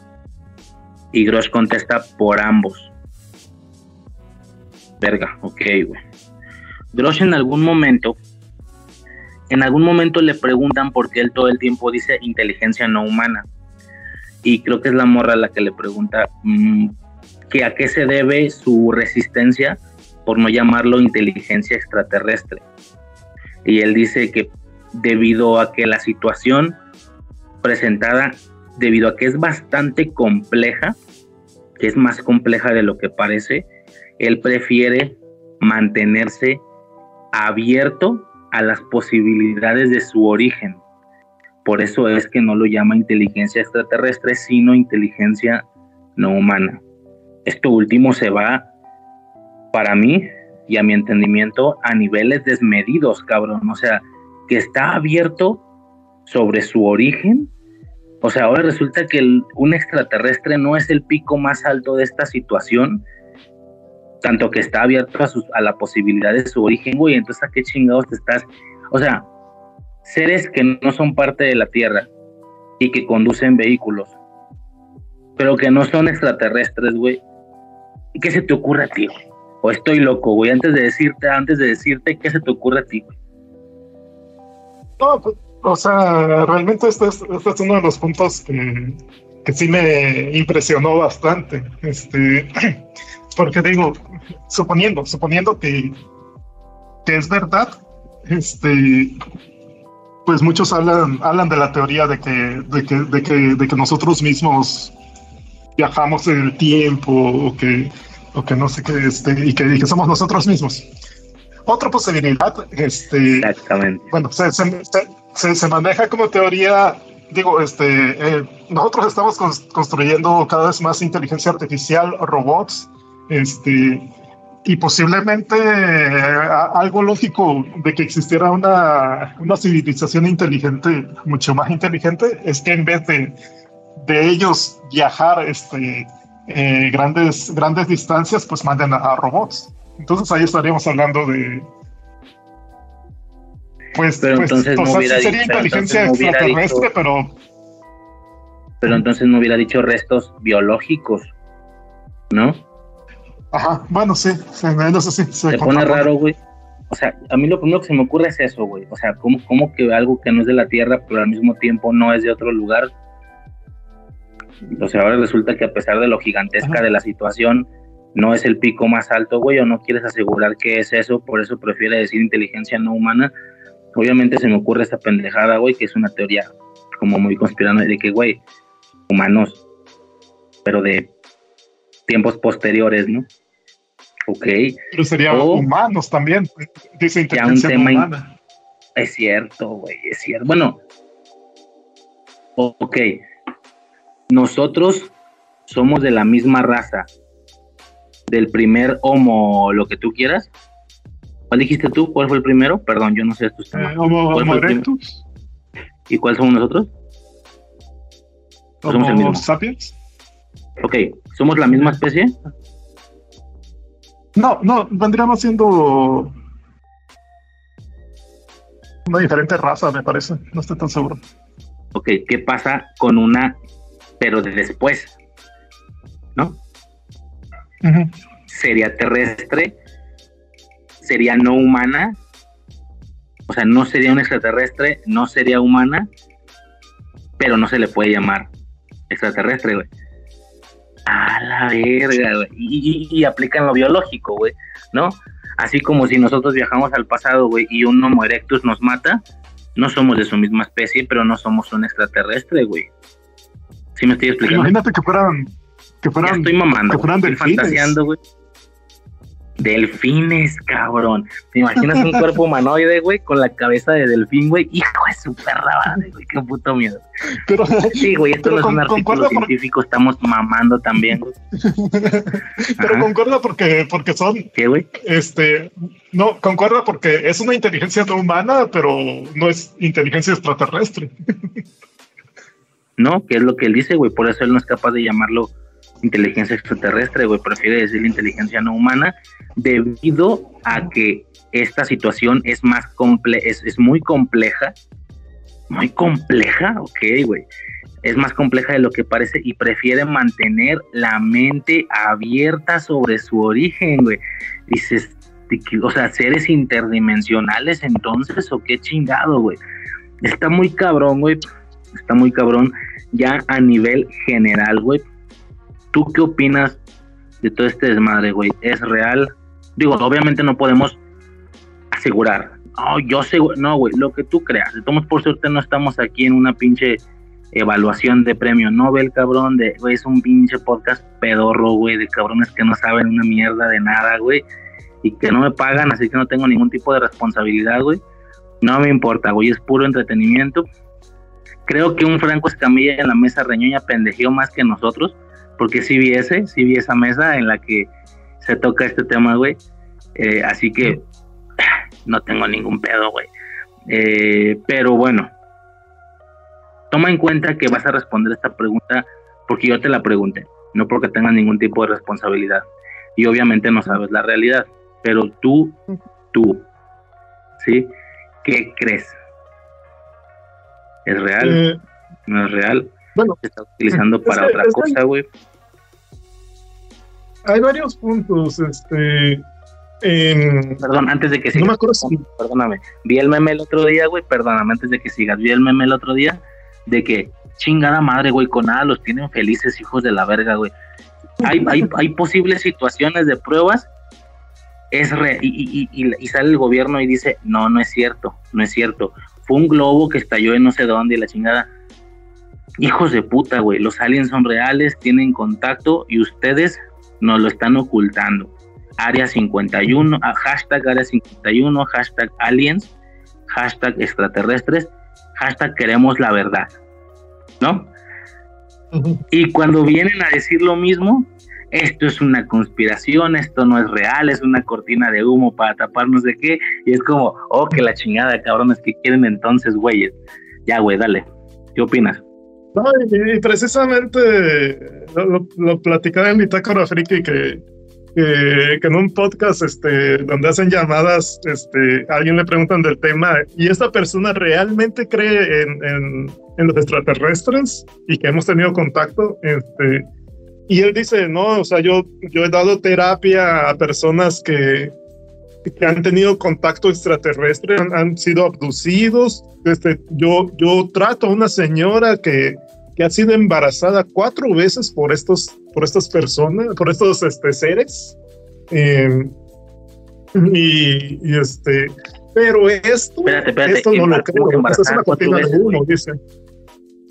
Y Gross contesta por ambos. Verga, ok, güey. Grosh en algún momento, en algún momento le preguntan por qué él todo el tiempo dice inteligencia no humana. Y creo que es la morra la que le pregunta mm, que a qué se debe su resistencia por no llamarlo inteligencia extraterrestre. Y él dice que debido a que la situación presentada, debido a que es bastante compleja, que es más compleja de lo que parece, él prefiere mantenerse abierto a las posibilidades de su origen. Por eso es que no lo llama inteligencia extraterrestre, sino inteligencia no humana. Esto último se va, para mí y a mi entendimiento, a niveles desmedidos, cabrón. O sea, que está abierto sobre su origen. O sea, ahora resulta que un extraterrestre no es el pico más alto de esta situación, tanto que está abierto a, sus, a la posibilidad de su origen, güey, entonces a qué chingados te estás, o sea, seres que no son parte de la Tierra y que conducen vehículos, pero que no son extraterrestres, güey, ¿qué se te ocurre a ti? O estoy loco, güey, antes de decirte, antes de decirte, ¿qué se te ocurre a ti? No, pues, o sea, realmente este es, este es uno de los puntos que, que sí me impresionó bastante. Este, porque digo, suponiendo, suponiendo que, que es verdad, este, pues muchos hablan, hablan de la teoría de que, de que, de que, de que nosotros mismos viajamos en el tiempo o que, o que no sé qué, este, y que, y que somos nosotros mismos. Otra posibilidad, este, Exactamente. bueno, se, se, se, se maneja como teoría, digo, este, eh, nosotros estamos cons- construyendo cada vez más inteligencia artificial, robots, este, y posiblemente eh, algo lógico de que existiera una, una civilización inteligente, mucho más inteligente, es que en vez de, de ellos viajar este, eh, grandes, grandes distancias, pues manden a, a robots. Entonces ahí estaríamos hablando de... Pues, Pero pues, entonces o no sea, sí sería dicho- inteligencia no extraterrestre, dicho- pero Pero entonces no hubiera dicho restos biológicos, ¿no? Ajá, bueno, sí, sí, eso sí. Se Se pone raro, güey. O sea, a mí lo primero que se me ocurre es eso, güey. O sea, ¿cómo, cómo que algo que no es de la Tierra, pero al mismo tiempo no es de otro lugar? O sea, ahora resulta que a pesar de lo gigantesca de la situación, no es el pico más alto, güey, o no quieres asegurar que es eso, por eso prefiere decir inteligencia no humana. Obviamente se me ocurre esta pendejada, güey, que es una teoría como muy conspirando de que, güey, humanos, pero de tiempos posteriores, ¿no? Ok. Pero sería O- humanos también. Dice ya un inteligencia tema humana. Es cierto, güey, es cierto. Bueno, ok. Nosotros somos de la misma raza. Del primer homo, lo que tú quieras. ¿Cuál dijiste tú? ¿Cuál fue el primero? Perdón, yo no sé estos temas. Eh, Homo, ¿Cuál Homo fue el prim- erectus, ¿Y cuál somos nosotros? ¿O somos Homo mismo? sapiens. Ok, ¿somos la misma especie? No, no, vendríamos siendo una diferente raza, me parece. No estoy tan seguro. Ok, ¿qué pasa con una, pero de después? ¿No? Sería terrestre, sería no humana, o sea, no sería un extraterrestre, no sería humana, pero no se le puede llamar extraterrestre, güey. A la verga, güey. Y, y- y aplican lo biológico, güey, ¿no? Así como si nosotros viajamos al pasado, güey, y un Homo erectus nos mata, no somos de su misma especie, pero no somos un extraterrestre, güey. ¿Sí me estoy explicando? Imagínate que fueran. Que Ya fueran, estoy mamando. que fueran delfines. fantaseando, güey. Delfines, cabrón. ¿Te imaginas un cuerpo humanoide, güey, con la cabeza de delfín, güey? Hijo de su perra güey, qué puto miedo. Pero, Sí, güey, esto no es un artículo por- científico, estamos mamando también, güey. pero Ajá. concuerda porque, porque son. ¿Qué, güey? Este. No, concuerda porque es una inteligencia no humana, pero no es inteligencia extraterrestre. ¿No? Que es lo que él dice, güey, por eso él no es capaz de llamarlo inteligencia extraterrestre, güey, prefiere decir inteligencia no humana, debido a que esta situación es más comple es, es muy compleja, muy compleja, ok, güey, es más compleja de lo que parece y prefiere mantener la mente abierta sobre su origen, güey. Dices, o sea, seres interdimensionales entonces, o qué chingado, güey. Está muy cabrón, güey. Está muy cabrón. Ya a nivel general, güey. ¿Tú qué opinas de todo este desmadre, güey? ¿Es real? Digo, obviamente no podemos asegurar. No, yo sé, no, güey, lo que tú creas. Estamos por suerte no estamos aquí en una pinche evaluación de premio Nobel, cabrón, de, es un pinche podcast pedorro, güey, de cabrones que no saben una mierda de nada, güey, y que no me pagan, así que no tengo ningún tipo de responsabilidad, güey. No me importa, güey, es puro entretenimiento. Creo que un Franco Escamilla en la mesa reñoña pendejeó más que nosotros, porque sí vi ese, sí vi esa mesa en la que se toca este tema, güey. Eh, así que no tengo ningún pedo, güey. Eh, pero bueno, toma en cuenta que vas a responder esta pregunta porque yo te la pregunté, no porque tengas ningún tipo de responsabilidad. Y obviamente no sabes la realidad, pero tú, tú, ¿sí? ¿Qué crees? ¿Es real? Eh, ¿No es real? Bueno, ¿Se está utilizando es para que- otra cosa, güey? hay varios puntos, este... Perdón, antes de que sigas. No me acuerdo Perdóname. Vi el meme el otro día, güey. Perdóname, antes de que sigas. Vi el meme el otro día de que chingada madre, güey, con nada los tienen felices, hijos de la verga, güey. Hay, hay, hay posibles situaciones de pruebas es re y, y, y, sale el gobierno y dice, no, no es cierto, no es cierto. Fue un globo que estalló en no sé dónde y la chingada. Hijos de puta, güey, los aliens son reales, tienen contacto y ustedes nos lo están ocultando. Área 51, ah, hashtag Área 51, hashtag aliens, hashtag extraterrestres, hashtag queremos la verdad, ¿no? Y cuando vienen a decir lo mismo, esto es una conspiración, esto no es real, es una cortina de humo para taparnos de qué, y es como, oh, que la chingada, cabrones, que quieren entonces, güeyes? Ya, güey, dale, ¿qué opinas? No, y, precisamente lo, lo, platicaba en Bitácora Friki que, que, que, en un podcast este, donde hacen llamadas, este, a alguien le preguntan del tema y esta persona realmente cree en, en, en los extraterrestres y que hemos tenido contacto. Este, y él dice, no, o sea, yo, yo he dado terapia a personas que, que han tenido contacto extraterrestre, han, sido abducidos. Este, yo, yo trato a una señora que, que ha sido embarazada cuatro veces por estos, por estas personas, por estos este, seres. Em, y, este, pero esto, esto no lo creo. es una cortina de humo, dice.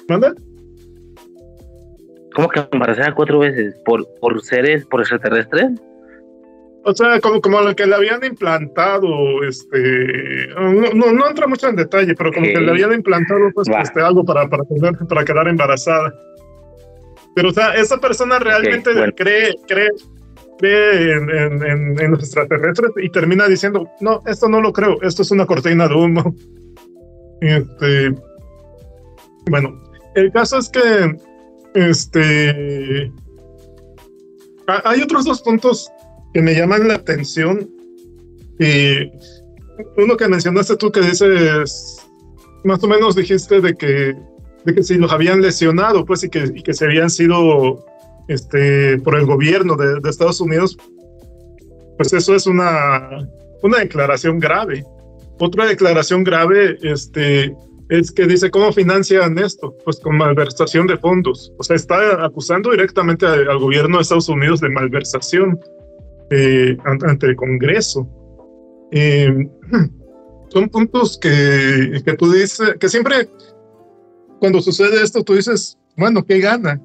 ¿Manda? ¿Cómo que embarazada cuatro veces? ¿Por, por seres, por extraterrestres? O sea, como, como lo que le habían implantado, este, no, no, entra mucho en detalle, pero como que le habían implantado pues, este, algo para, para, para quedar embarazada. Pero, o sea, esa persona realmente cree, cree, cree en, en, en, los extraterrestres y termina diciendo, no, esto no lo creo, esto es una cortina de humo. Este, bueno, el caso es que este. Hay otros dos puntos que me llaman la atención. Y uno que mencionaste tú que dices, más o menos dijiste de que, de que si los habían lesionado, pues, y que, y que se habían sido este, por el gobierno de, de, Estados Unidos, pues eso es una, una declaración grave. Otra declaración grave, este, es que dice, ¿cómo financian esto? Pues con malversación de fondos. O sea, está acusando directamente al gobierno de Estados Unidos de malversación eh, ante el Congreso. Eh, son puntos que, que tú dices, que siempre cuando sucede esto, tú dices, bueno, ¿qué gana?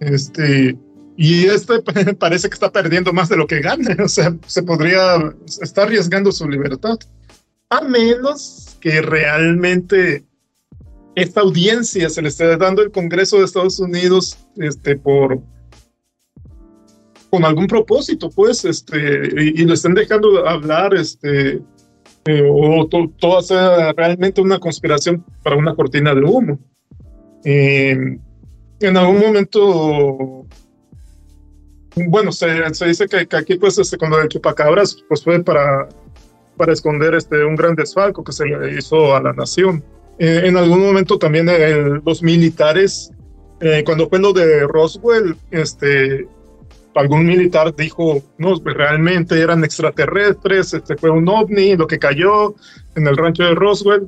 Este, y este parece que está perdiendo más de lo que gana. O sea, se podría, está arriesgando su libertad. A menos que realmente esta audiencia se le esté dando el Congreso de Estados Unidos este, por con algún propósito, pues, este, y, lo estén dejando hablar, este, eh, o todo sea realmente una conspiración para una cortina de humo. en algún momento, bueno, se, se dice que, aquí, pues, este, lo de chupacabras, pues fue para, para esconder este, un gran desfalco que se le hizo a la nación. Eh, en algún momento también los militares, eh, cuando fue lo de Roswell, este, algún militar dijo, no, pues realmente eran extraterrestres, este fue un ovni, lo que cayó en el rancho de Roswell.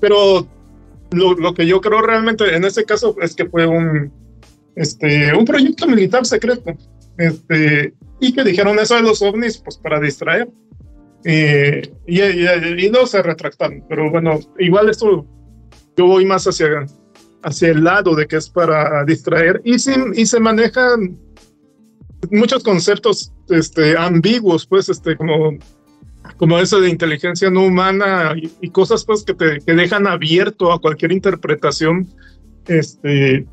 Pero lo, lo que yo creo realmente en ese caso es que fue un, este, un proyecto militar secreto. Este, y que dijeron eso de los ovnis, pues para distraer. Eh, y, y, no se retractan, pero bueno, igual esto yo voy más hacia, hacia el lado de que es para distraer y, sin, y se manejan muchos conceptos este, ambiguos, pues, este, como, como eso de inteligencia no humana y, cosas pues que te que dejan abierto a cualquier interpretación. Este,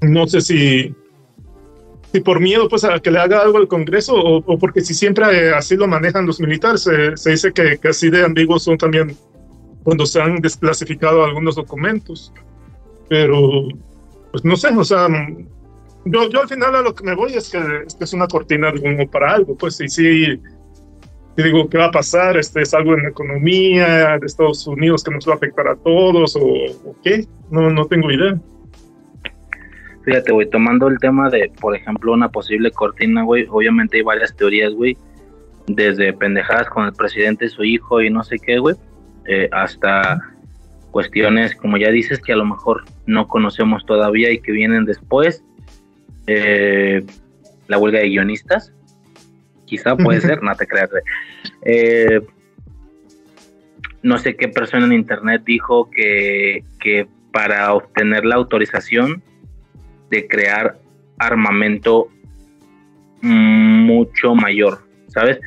no sé si, si por miedo pues a que le haga algo al Congreso o, porque si siempre así lo manejan los militares, se dice que, que, así de ambiguos son también cuando se han desclasificado algunos documentos. Pero, pues no sé, o sea, yo, yo al final a lo que me voy es que, es, es una cortina de para algo, pues y sí, digo, ¿qué va a pasar? Este, ¿Es algo en la economía de Estados Unidos que nos va a afectar a todos o, o qué? No, no tengo idea. Fíjate, güey, tomando el tema de, por ejemplo, una posible cortina, güey, obviamente hay varias teorías, güey, desde pendejadas con el presidente y su hijo y no sé qué, güey, eh, hasta cuestiones, como ya dices, que a lo mejor no conocemos todavía y que vienen después. Eh, la huelga de guionistas, quizá puede ser, no te creas. Eh, no sé qué persona en internet dijo que, que para obtener la autorización de crear armamento mucho mayor, ¿sabes?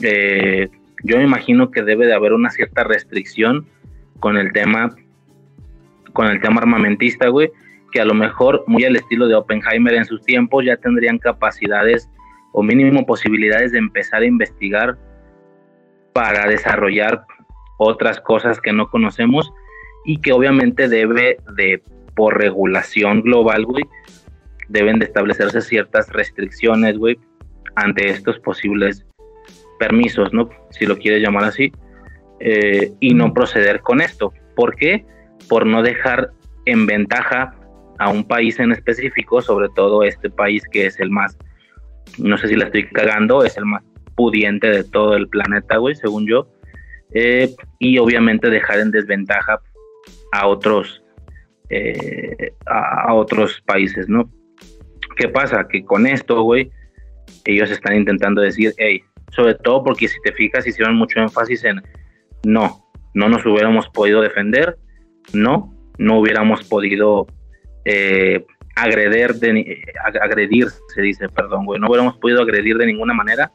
Eh, yo me imagino que debe de haber una cierta restricción con el tema con el tema armamentista, güey, que a lo mejor muy al estilo de Oppenheimer en sus tiempos ya tendrían capacidades o mínimo posibilidades de empezar a investigar para desarrollar otras cosas que no conocemos y que obviamente debe de, por regulación global, güey, deben de establecerse ciertas restricciones, güey, ante estos posibles permisos, ¿no? Si lo quieres llamar así, eh, y no proceder con esto. ¿Por qué? Por no dejar en ventaja a un país en específico, sobre todo este país que es el más, no sé si la estoy cagando, es el más pudiente de todo el planeta, güey, según yo, eh, y obviamente dejar en desventaja a otros, eh, a, otros países, ¿no? ¿Qué pasa? Que con esto, güey, ellos están intentando decir, hey, sobre todo porque si te fijas, hicieron mucho énfasis en, no, no nos hubiéramos podido defender, no, no hubiéramos podido eh, agredir, de, agredir, se dice, perdón, no hubiéramos podido agredir de ninguna manera,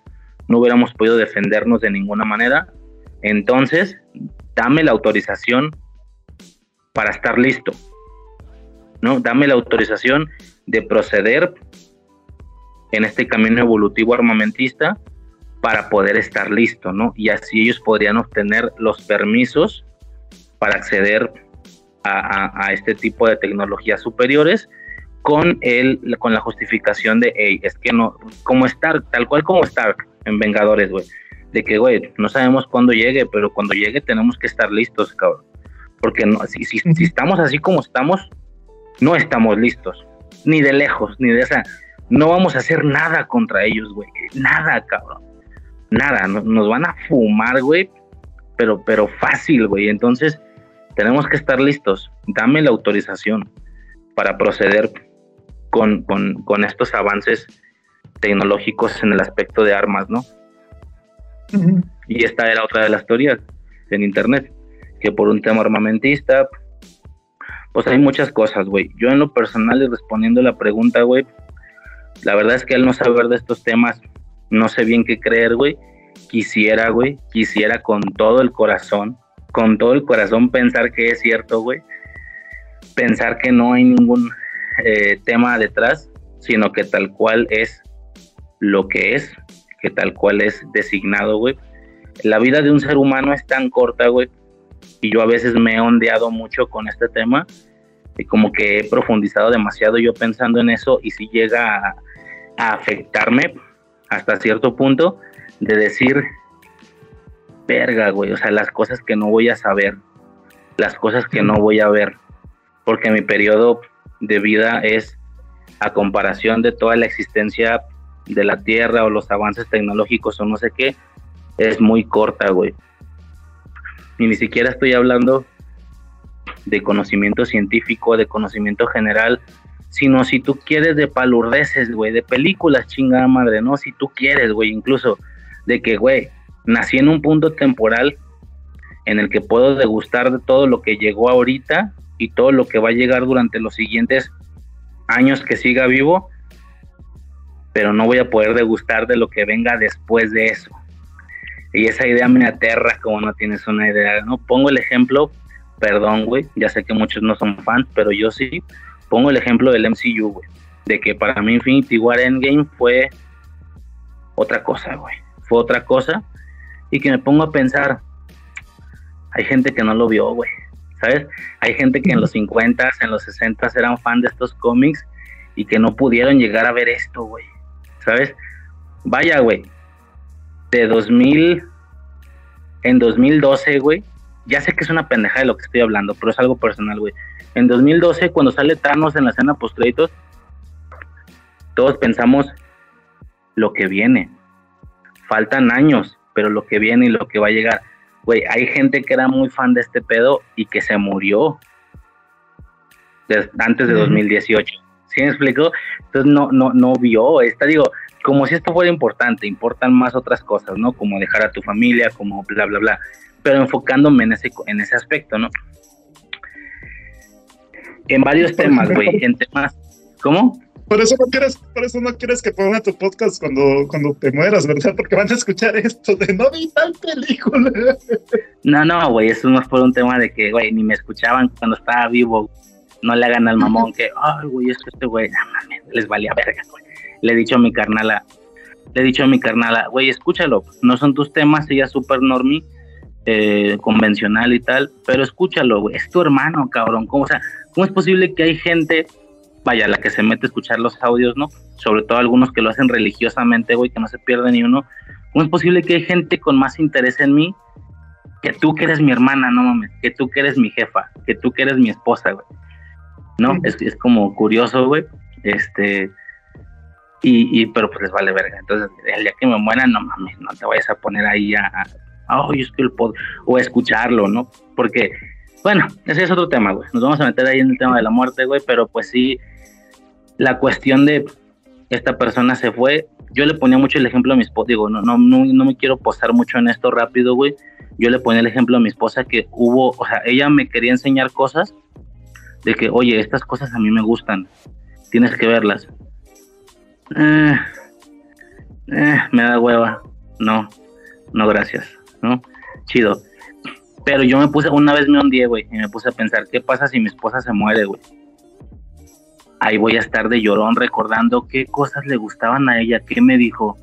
no hubiéramos podido defendernos de ninguna manera, entonces, dame la autorización para estar listo, ¿no? Dame la autorización de proceder en este camino evolutivo armamentista para poder estar listo, ¿no? Y así ellos podrían obtener los permisos para acceder a, este tipo de tecnologías superiores con el, con la justificación de, hey, es que no, como Stark, tal cual como Stark en Vengadores, güey, de que, güey, no sabemos cuándo llegue, pero cuando llegue tenemos que estar listos, cabrón. Porque no, si, si, si estamos así como estamos, no estamos listos, ni de lejos, ni de esa, no vamos a hacer nada contra ellos, güey, nada, cabrón, nada, nos van a fumar, güey, pero, pero fácil, güey, entonces tenemos que estar listos, dame la autorización para proceder con, con, con estos avances tecnológicos en el aspecto de armas, ¿no? Y esta era otra de las teorías en internet, que por un tema armamentista, pues hay muchas cosas, güey. Yo en lo personal, y respondiendo la pregunta, güey, la verdad es que al no saber de estos temas, no sé bien qué creer, güey. Quisiera, güey, quisiera con todo el corazón, con todo el corazón pensar que es cierto, güey. Pensar que no hay ningún eh, tema detrás, sino que tal cual es lo que es que tal cual es designado, güey. La vida de un ser humano es tan corta, güey, y yo a veces me he ondeado mucho con este tema, y como que he profundizado demasiado yo pensando en eso, y si llega a, afectarme hasta cierto punto, de decir, verga, güey, o sea, las cosas que no voy a saber, las cosas que no voy a ver, porque mi periodo de vida es a comparación de toda la existencia de la Tierra o los avances tecnológicos o no sé qué, es muy corta, güey. Y ni siquiera estoy hablando de conocimiento científico, de conocimiento general, sino si tú quieres de palurdeces, güey, de películas, chingada madre, ¿no? Si tú quieres, güey, incluso de que, güey, nací en un punto temporal en el que puedo degustar de todo lo que llegó ahorita y todo lo que va a llegar durante los siguientes años que siga vivo, pero no voy a poder degustar de lo que venga después de eso. Y esa idea me aterra como no tienes una idea, ¿no? Pongo el ejemplo, perdón, güey, ya sé que muchos no son fans, pero yo sí, pongo el ejemplo del MCU, güey, de que para mí Infinity War Endgame fue otra cosa, güey, fue otra cosa, y que me pongo a pensar, hay gente que no lo vio, güey, ¿sabes? Hay gente que en los 50, en los 60 eran fan de estos cómics y que no pudieron llegar a ver esto, güey. ¿sabes? Vaya, güey. De 2000, en 2012, güey. Ya sé que es una pendeja de lo que estoy hablando, pero es algo personal, güey. En 2012, cuando sale Thanos en la escena post créditos, todos pensamos lo que viene. Faltan años, pero lo que viene y lo que va a llegar. Güey, hay gente que era muy fan de este pedo y que se murió antes de 2018. ¿Sí me explico? Entonces no, no, no vio esta, digo, como si esto fuera importante, importan más otras cosas, ¿no? Como dejar a tu familia, como bla, bla, bla. Pero enfocándome en ese, en ese aspecto, ¿no? En varios temas, güey, en temas. ¿Cómo? Por eso no quieres, por eso no quieres que ponga tu podcast cuando, cuando te mueras, ¿verdad? Porque van a escuchar esto de no vi tal película. No, no, güey, eso no por un tema de que, güey, ni me escuchaban cuando estaba vivo. No le hagan al mamón que, ay, güey, es que este güey, no mames, les valía verga, güey. Le he dicho a mi carnala, le he dicho a mi carnala, güey, escúchalo, no son tus temas, ella es súper normie, eh, convencional y tal, pero escúchalo, güey, es tu hermano, cabrón. ¿Cómo, o sea, ¿cómo es posible que hay gente vaya, la que se mete a escuchar los audios, ¿no? Sobre todo algunos que lo hacen religiosamente, güey, que no se pierde ni uno. ¿Cómo es posible que hay gente con más interés en mí que tú que eres mi hermana, no mames, que tú que eres mi jefa, que tú que eres mi esposa, güey? ¿No? Es, es como curioso, güey. Este, y, y, pero pues les vale verga. Entonces, el día que me muera, no mames, no te vayas a poner ahí a, a oh, es que el pod, o a escucharlo, ¿no? Porque, bueno, ese es otro tema, güey. Nos vamos a meter ahí en el tema de la muerte, güey, pero pues sí, la cuestión de esta persona se fue, yo le ponía mucho el ejemplo a mi esposa, digo, no, no, no, me quiero posar mucho en esto rápido, güey, yo le ponía el ejemplo a mi esposa que hubo, o sea, ella me quería enseñar cosas de que, oye, estas cosas a mí me gustan, tienes que verlas. Eh, eh, me da hueva, no, no, gracias, ¿no? Chido. Pero yo me puse, una vez me hundí, güey, y me puse a pensar, ¿qué pasa si mi esposa se muere, güey? Ahí voy a estar de llorón recordando qué cosas le gustaban a ella, qué me dijo.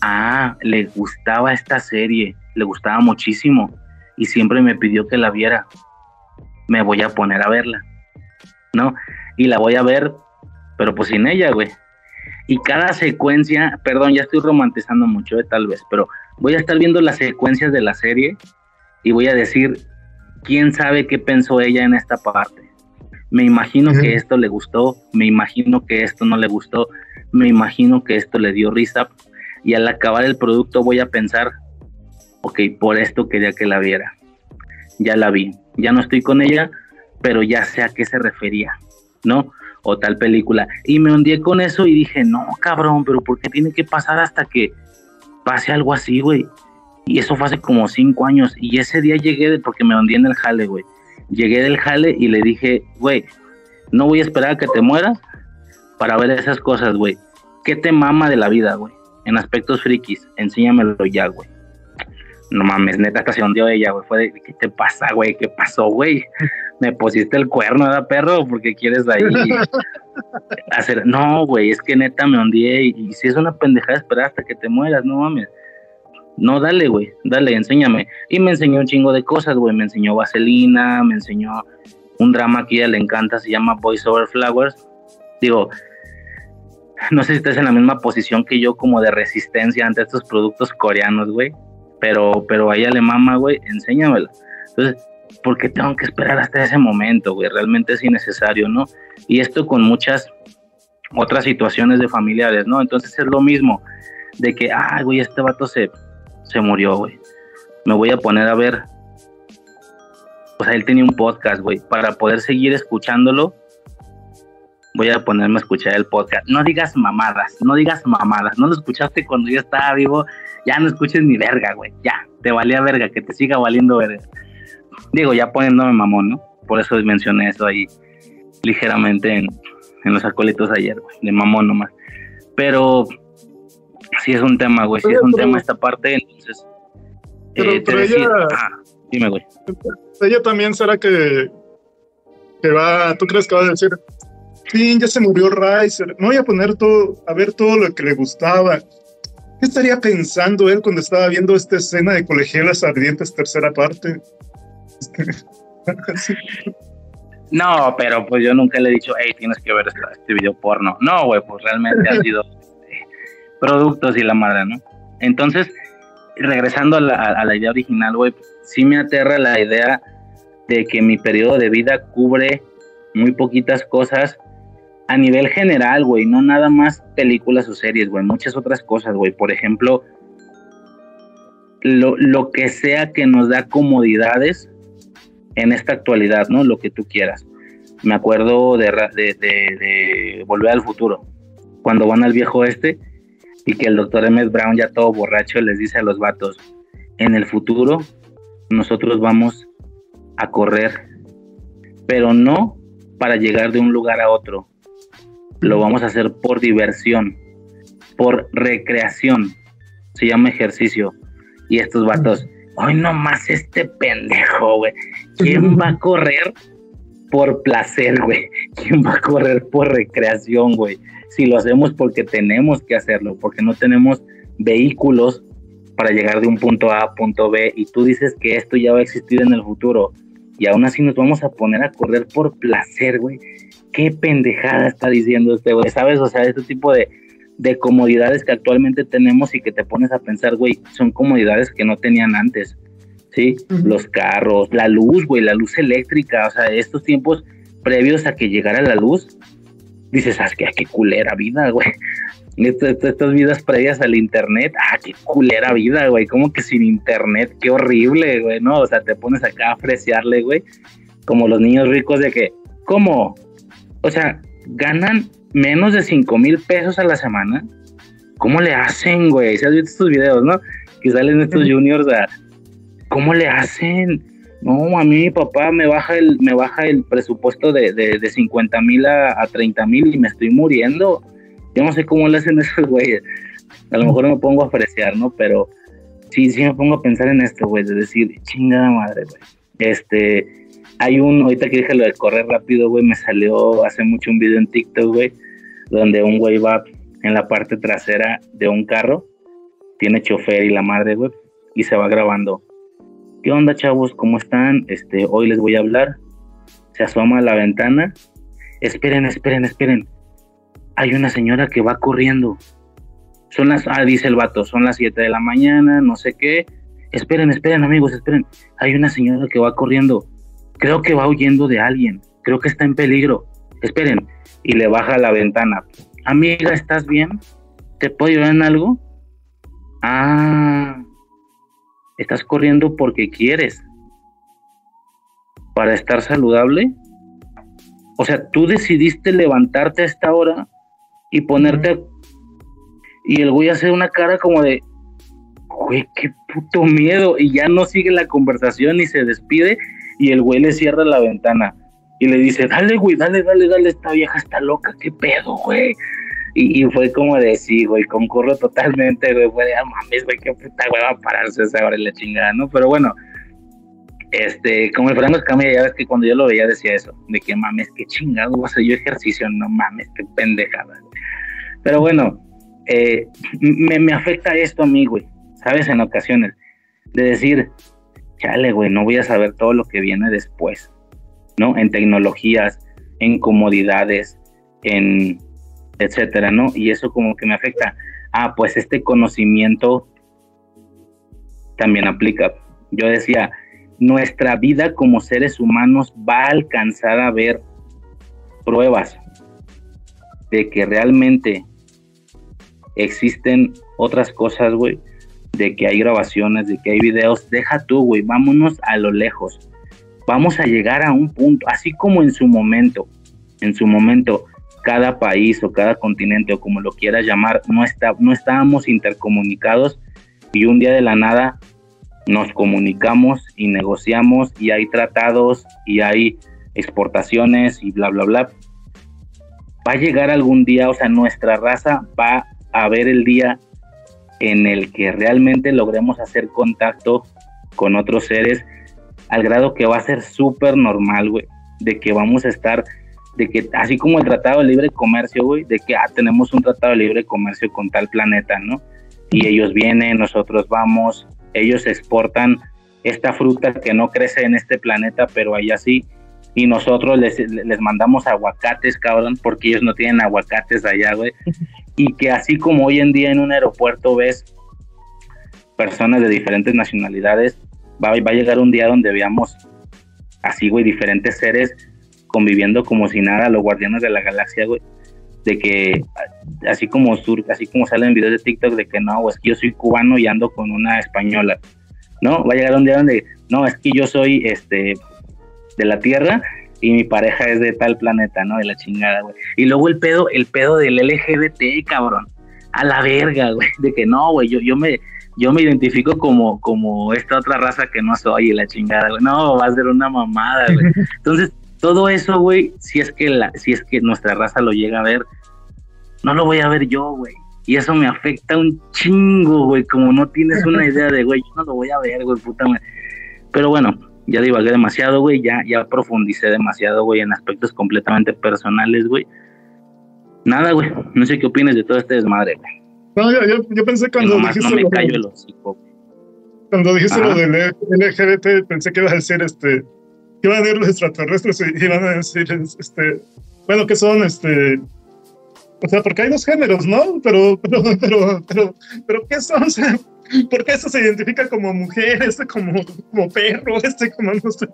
Ah, le gustaba esta serie, le gustaba muchísimo y siempre me pidió que la viera. Me voy a poner a verla, ¿no? Y la voy a ver, pero pues sin ella, güey. Y cada secuencia, perdón, ya estoy romantizando mucho, eh, tal vez, pero voy a estar viendo las secuencias de la serie y voy a decir, ¿quién sabe qué pensó ella en esta parte? Me imagino que esto le gustó, me imagino que esto no le gustó, me imagino que esto le dio risa y al acabar el producto voy a pensar, ok, por esto quería que la viera. Ya la vi, ya no estoy con ella, pero ya sé a qué se refería, ¿no? O tal película. Y me hundí con eso y dije, no, cabrón, pero ¿por qué tiene que pasar hasta que pase algo así, güey? Y eso fue hace como cinco años. Y ese día llegué porque me hundí en el jale, güey llegué del jale y le dije, güey, no voy a esperar a que te mueras para ver esas cosas, güey. ¿Qué te mama de la vida, güey? En aspectos frikis, enséñamelo ya, güey. No mames, neta, hasta se ella, güey. Fue de, ¿qué te pasa, güey? ¿Qué pasó, güey? Me pusiste el cuerno, ¿verdad, perro? Porque quieres ahí hacer. No, güey, es que neta me hundí y si es una pendejada esperar hasta que te mueras, no mames. No, dale, güey, dale, enséñame. Y me enseñó un chingo de cosas, güey. Me enseñó Vaselina, me enseñó un drama que a ella le encanta, se llama Voice Over Flowers. Digo, no sé si estás en la misma posición que yo como de resistencia ante estos productos coreanos, güey. Pero, pero a ella le mama, güey, enséñamela. Entonces, ¿por qué tengo que esperar hasta ese momento, güey? Realmente es innecesario, ¿no? Y esto con muchas otras situaciones de familiares, ¿no? Entonces es lo mismo de que, ay, güey, este vato se, se murió, güey. Me voy a poner a ver. O sea, él tenía un podcast, güey. Para poder seguir escuchándolo, voy a ponerme a escuchar el podcast. No digas mamadas, no digas mamadas. No lo escuchaste cuando yo estaba vivo. Ya no escuches ni verga, güey. Ya, te valía verga, que te siga valiendo verga. Digo, ya poniéndome mamón, ¿no? Por eso mencioné eso ahí ligeramente en, en los acólitos ayer, güey. De mamón nomás. Pero sí es un tema, güey, sí es un tema esta parte. Pero, eh, ella... Ah, dime, güey. Ella también será que, que va, ¿tú crees que va a decir, sí, ya se murió Riser, no voy a poner todo, a ver todo lo que le gustaba? ¿Qué estaría pensando él cuando estaba viendo esta escena de Colegialas Ardientes, tercera parte? No, pero pues yo nunca le he dicho, hey, tienes que ver este, este video porno. No, güey, pues realmente ha sido productos y la madre, ¿no? Entonces, regresando a la, idea original, güey, sí me aterra la idea de que mi periodo de vida cubre muy poquitas cosas a nivel general, güey, no nada más películas o series, güey, muchas otras cosas, güey. Por ejemplo, lo, que sea que nos da comodidades en esta actualidad, ¿no? Lo que tú quieras. Me acuerdo de, de, de, Volver al Futuro, cuando van al viejo este y que el doctor Emmett Brown ya todo borracho les dice a los vatos, en el futuro nosotros vamos a correr, pero no para llegar de un lugar a otro, lo vamos a hacer por diversión, por recreación, se llama ejercicio. Y estos vatos, ay, no más este pendejo, güey. ¿Quién va a correr por placer, güey? ¿Quién va a correr por recreación, güey? Si lo hacemos porque tenemos que hacerlo, porque no tenemos vehículos para llegar de un punto A a punto B y tú dices que esto ya va a existir en el futuro y aún así nos vamos a poner a correr por placer, güey. Qué pendejada está diciendo este güey, ¿sabes? O sea, este tipo de, de comodidades que actualmente tenemos y que te pones a pensar, güey, son comodidades que no tenían antes, ¿sí? Los carros, la luz, güey, la luz eléctrica, o sea, estos tiempos previos a que llegara la luz, dices, ¿sabes qué? Qué culera vida, güey. Estas, vidas previas al internet, ah, qué culera vida, güey, como que sin internet, qué horrible, güey, ¿no? O sea, te pones acá a apreciarle, güey, como los niños ricos de que, ¿cómo? O sea, ganan menos de 5 mil pesos a la semana. ¿Cómo le hacen, güey? Si has visto estos videos, ¿no? Que salen estos juniors a... ¿Cómo le hacen? No, a mí mi papá me baja el, me baja el presupuesto de, de, de 50 mil a, a 30 mil y me estoy muriendo. Yo no sé cómo le hacen esos güeyes. A lo mejor me pongo a apreciar, ¿no? Pero sí, sí me pongo a pensar en esto, güey, de decir, chingada madre, güey. Este, hay un, ahorita que dije lo de correr rápido, güey, me salió hace mucho un video en TikTok, güey, donde un güey va en la parte trasera de un carro, tiene chofer y la madre, güey, y se va grabando. ¿Qué onda, chavos? ¿Cómo están? Este, hoy les voy a hablar. Se asoma a la ventana. Esperen, esperen, esperen hay una señora que va corriendo. Son las, ah, dice el vato, son las 7 de la mañana, no sé qué. Esperen, esperen, amigos, esperen. Hay una señora que va corriendo. Creo que va huyendo de alguien. Creo que está en peligro. Esperen. Y le baja la ventana. Amiga, ¿estás bien? ¿Te puedo ayudar en algo? Ah, estás corriendo porque quieres. Para estar saludable. O sea, tú decidiste levantarte a esta hora y ponerte. Y el güey hace una cara como de. Güey, qué puto miedo. Y ya no sigue la conversación y se despide. Y el güey le cierra la ventana. Y le dice, dale, güey, dale, dale, dale, esta vieja está loca, qué pedo, güey. Y, fue como de sí, güey, concurro totalmente, güey, fue de, ah, mames, güey, qué puta güey va a pararse esa hora y la chingada, ¿no? Pero bueno, este, como el Franco Escamilla, ya ves que cuando yo lo veía decía eso, de que mames, qué chingado, o sea, yo ejercicio, no mames, qué pendejada, pero bueno, eh, me, afecta esto a mí, güey, ¿sabes? En ocasiones, de decir, chale, güey, no voy a saber todo lo que viene después, ¿no? En tecnologías, en comodidades, en etcétera, ¿no? Y eso como que me afecta. Ah, pues este conocimiento también aplica. Yo decía, nuestra vida como seres humanos va a alcanzar a ver pruebas de que realmente existen otras cosas, güey, de que hay grabaciones, de que hay videos, deja tú, güey, vámonos a lo lejos. Vamos a llegar a un punto, así como en su momento, en su momento, cada país o cada continente o como lo quieras llamar, no, está, no estábamos intercomunicados y un día de la nada nos comunicamos y negociamos y hay tratados y hay exportaciones y bla, bla, bla. Va a llegar algún día, o sea, nuestra raza va a ver el día en el que realmente logremos hacer contacto con otros seres al grado que va a ser súper normal, güey, de que vamos a estar, de que así como el Tratado de Libre Comercio, güey, de que ah, tenemos un Tratado de Libre Comercio con tal planeta, ¿no? Y ellos vienen, nosotros vamos, ellos exportan esta fruta que no crece en este planeta, pero allá sí, y nosotros les, les mandamos aguacates, cabrón, porque ellos no tienen aguacates allá, güey. Y que así como hoy en día en un aeropuerto ves personas de diferentes nacionalidades, va, va a llegar un día donde veamos así, güey, diferentes seres conviviendo como si nada, los guardianes de la galaxia, güey. de que así como sur, así como salen videos de TikTok de que no, es que yo soy cubano y ando con una española. No, va a llegar un día donde no, es que yo soy este de la Tierra y mi pareja es de tal planeta, ¿no? De la chingada, güey. Y luego el pedo, el pedo del LGBT, cabrón. A la verga, güey. De que no, güey, yo, yo me yo me identifico como, como esta otra raza que no soy y la chingada, güey. No, va a ser una mamada, güey. Entonces, todo eso, güey, si es que la, si es que nuestra raza lo llega a ver, no lo voy a ver yo, güey. Y eso me afecta un chingo, güey. Como no tienes una idea de, güey, yo no lo voy a ver, güey, puta madre. Pero bueno, ya divagué demasiado, güey. Ya, ya profundicé demasiado, güey, en aspectos completamente personales, güey. Nada, güey. No sé qué opinas de todo este desmadre, güey. No, yo, yo, pensé cuando dijiste. No me callo el hocico, Cuando dijiste lo del LGBT, pensé que ibas a decir este que iban a ir los extraterrestres y iban a decir, este, bueno, que son, este, o sea, porque hay dos géneros, ¿no? Pero, pero, pero, pero, pero ¿qué son? O ¿por qué eso se identifica como mujer, este como, como perro, este como no sé?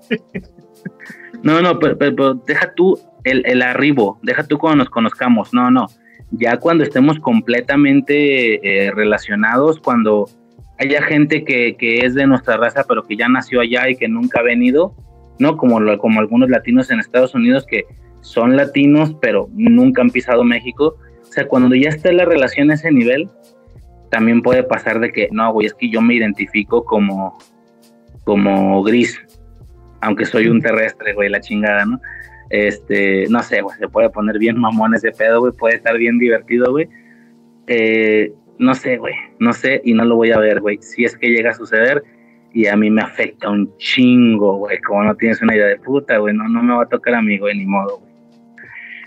No, no, pero, deja tú el, el arribo, deja tú cuando nos conozcamos, no, no. Ya cuando estemos completamente eh, relacionados, cuando haya gente que, que es de nuestra raza, pero que ya nació allá y que nunca ha venido, ¿no? Como, como algunos latinos en Estados Unidos que son latinos, pero nunca han pisado México. O sea, cuando ya está la relación a ese nivel, también puede pasar de que, no, güey, es que yo me identifico como, como gris, aunque soy un terrestre, güey, la chingada, ¿no? Este, no sé, güey, se puede poner bien mamón ese pedo, güey, puede estar bien divertido, güey. Eh, no sé, güey, no sé y no lo voy a ver, güey. Si es que llega a suceder, y a mí me afecta un chingo, güey, como no tienes una idea de puta, güey, no, no me va a tocar a mí, güey, ni modo, güey.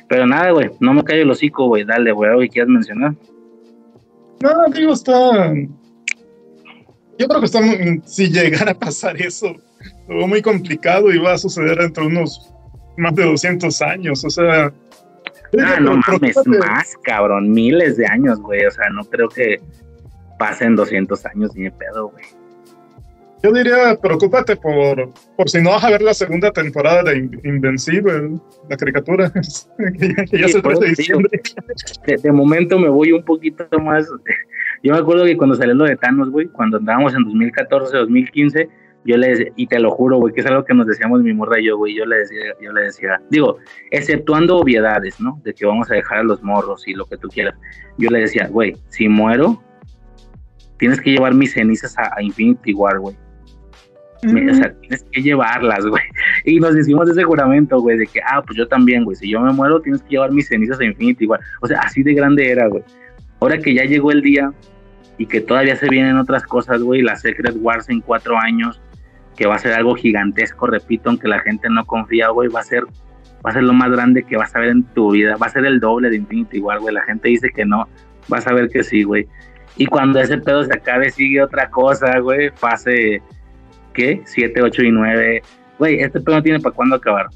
Pero nada, güey, no me callo el hocico, güey, dale, güey, algo que quieras mencionar. No, digo, está... Yo creo que está si llegara a pasar eso, lo muy complicado y va a suceder dentro de unos más de 200 años, o sea... Ah, no mames, más, cabrón, miles de años, güey, o sea, no creo que pasen 200 años ni de pedo, güey. Yo diría, preocúpate por, por si no vas a ver la segunda temporada de Invencible, la caricatura, que ya, se de diciembre. De, momento me voy un poquito más. Yo me acuerdo que cuando salió lo de Thanos, güey, cuando andábamos en 2014, 2015, yo le decía, y te lo juro, güey, que es algo que nos decíamos mi morra y yo, güey, yo le decía, yo le decía, digo, exceptuando obviedades, ¿no? De que vamos a dejar a los morros y lo que tú quieras. Yo le decía, güey, si muero, tienes que llevar mis cenizas a, a Infinity War, güey o sea, tienes que llevarlas, güey. Y nos hicimos ese juramento, güey, de que, ah, pues yo también, güey, si yo me muero, tienes que llevar mis cenizas a Infinity igual. O sea, así de grande era, güey. Ahora que ya llegó el día y que todavía se vienen otras cosas, güey, la Secret Wars en cuatro años, que va a ser algo gigantesco, repito, aunque la gente no confía, güey, va a ser, va a ser lo más grande que vas a ver en tu vida, va a ser el doble de Infinity igual, güey. La gente dice que no, vas a ver que sí, güey. Y cuando ese pedo se acabe, sigue otra cosa, güey, fase ¿qué? 7, 8 y 9. Güey, este pedo no tiene para cuándo acabar.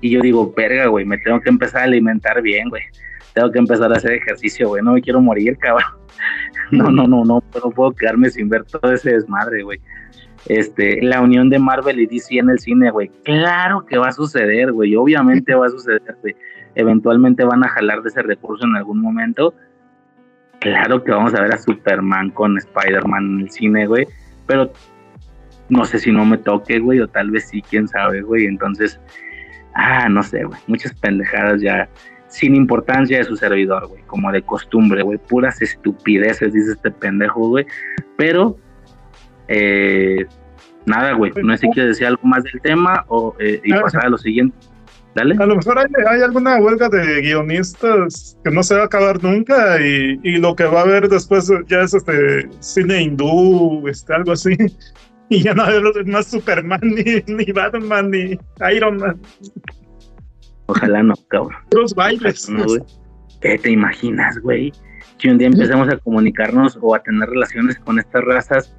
Y yo digo, verga, güey, me tengo que empezar a alimentar bien, güey. Tengo que empezar a hacer ejercicio, güey. No me quiero morir, cabrón. No, no, no, no, no puedo quedarme sin ver todo ese desmadre, güey. Este, la unión de Marvel y DC en el cine, güey. Claro que va a suceder, güey. Obviamente va a suceder, güey. Eventualmente van a jalar de ese recurso en algún momento. Claro que vamos a ver a Superman con Spider-Man en el cine, güey. Pero no sé si no me toque, güey, o tal vez sí, quién sabe, güey. Entonces, ah, no sé, güey, muchas pendejadas ya sin importancia de su servidor, güey, como de costumbre, güey, puras estupideces, dice este pendejo, güey. Pero, eh, nada, güey, no sé si quieres decir algo más del tema o eh, y pasar a lo siguiente. Dale. A lo mejor hay, alguna huelga de guionistas que no se va a acabar nunca y, y, lo que va a haber después ya es este cine hindú, este, algo así. Y ya no hay más Superman, ni, ni Batman, ni Iron Man. Ojalá no, cabrón. Los bailes. ¿Qué te imaginas, güey? Que un día empecemos a comunicarnos o a tener relaciones con estas razas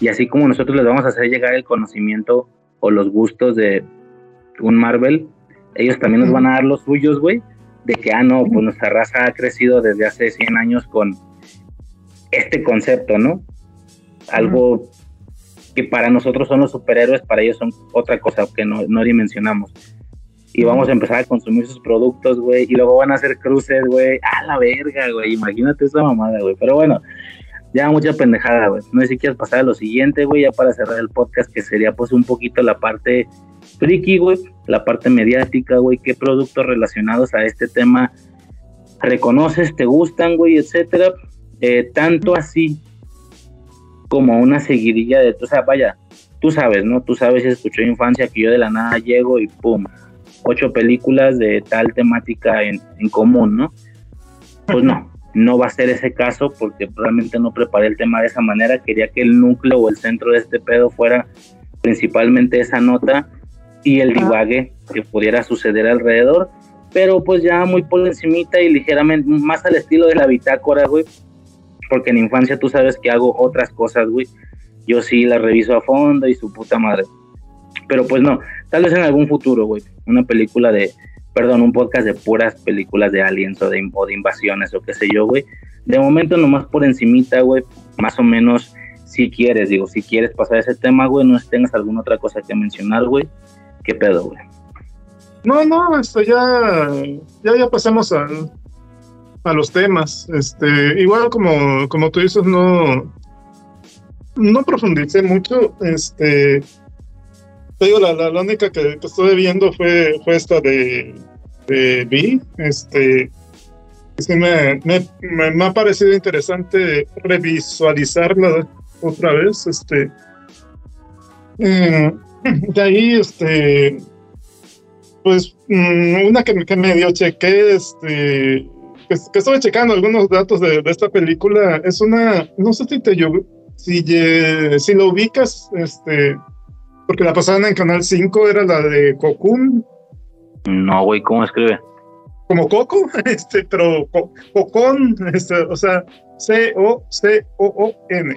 y así como nosotros les vamos a hacer llegar el conocimiento o los gustos de un Marvel, ellos también nos van a dar los suyos, güey, de que, ah, no, pues nuestra raza ha crecido desde hace 100 años con este concepto, ¿no? Algo que para nosotros son los superhéroes, para ellos son otra cosa que no, no dimensionamos. y vamos a empezar a consumir sus productos, güey, y luego van a hacer cruces, güey, a la verga, güey, imagínate esa mamada, güey, pero bueno, ya mucha pendejada, güey, no sé si quieres pasar a lo siguiente, güey, ya para cerrar el podcast, que sería pues un poquito la parte friki, güey, la parte mediática, güey, qué productos relacionados a este tema reconoces, te gustan, güey, etcétera, eh, tanto así como una seguidilla de, o sea, vaya, tú sabes, ¿no? Tú sabes si escuchó infancia que yo de la nada llego y pum, ocho películas de tal temática en, común, ¿no? Pues no, no va a ser ese caso porque realmente no preparé el tema de esa manera. Quería que el núcleo o el centro de este pedo fuera principalmente esa nota y el divague que pudiera suceder alrededor, pero pues ya muy por encimita y ligeramente más al estilo de la bitácora, güey, porque en infancia tú sabes que hago otras cosas, güey. Yo sí la reviso a fondo y su puta madre. Pero pues no, tal vez en algún futuro, güey, una película de, perdón, un podcast de puras películas de aliens o de, invasiones o qué sé yo, güey. De momento nomás por encimita, güey, más o menos si quieres, digo, si quieres pasar ese tema, güey, no tengas alguna otra cosa que mencionar, güey. ¿Qué pedo, güey? No, no, esto ya, ya, ya pasamos a, a los temas. Este, igual como, como tú dices, no, no profundicé mucho. Este, te digo, la, la, única que, estuve viendo fue, fue esta de, de B. Este, sí me, me, me, ha parecido interesante revisualizarla otra vez. Este, eh, de ahí, este, pues, mm, una que, que medio chequé, este, que, estuve checando algunos datos de, de, esta película, es una, no sé si te si, si lo ubicas, este, porque la pasaban en Canal 5 era la de Cocoon. No, güey, ¿cómo escribe? Como Coco, este, pero Cocón, este, o sea, C-O-C-O-O-N.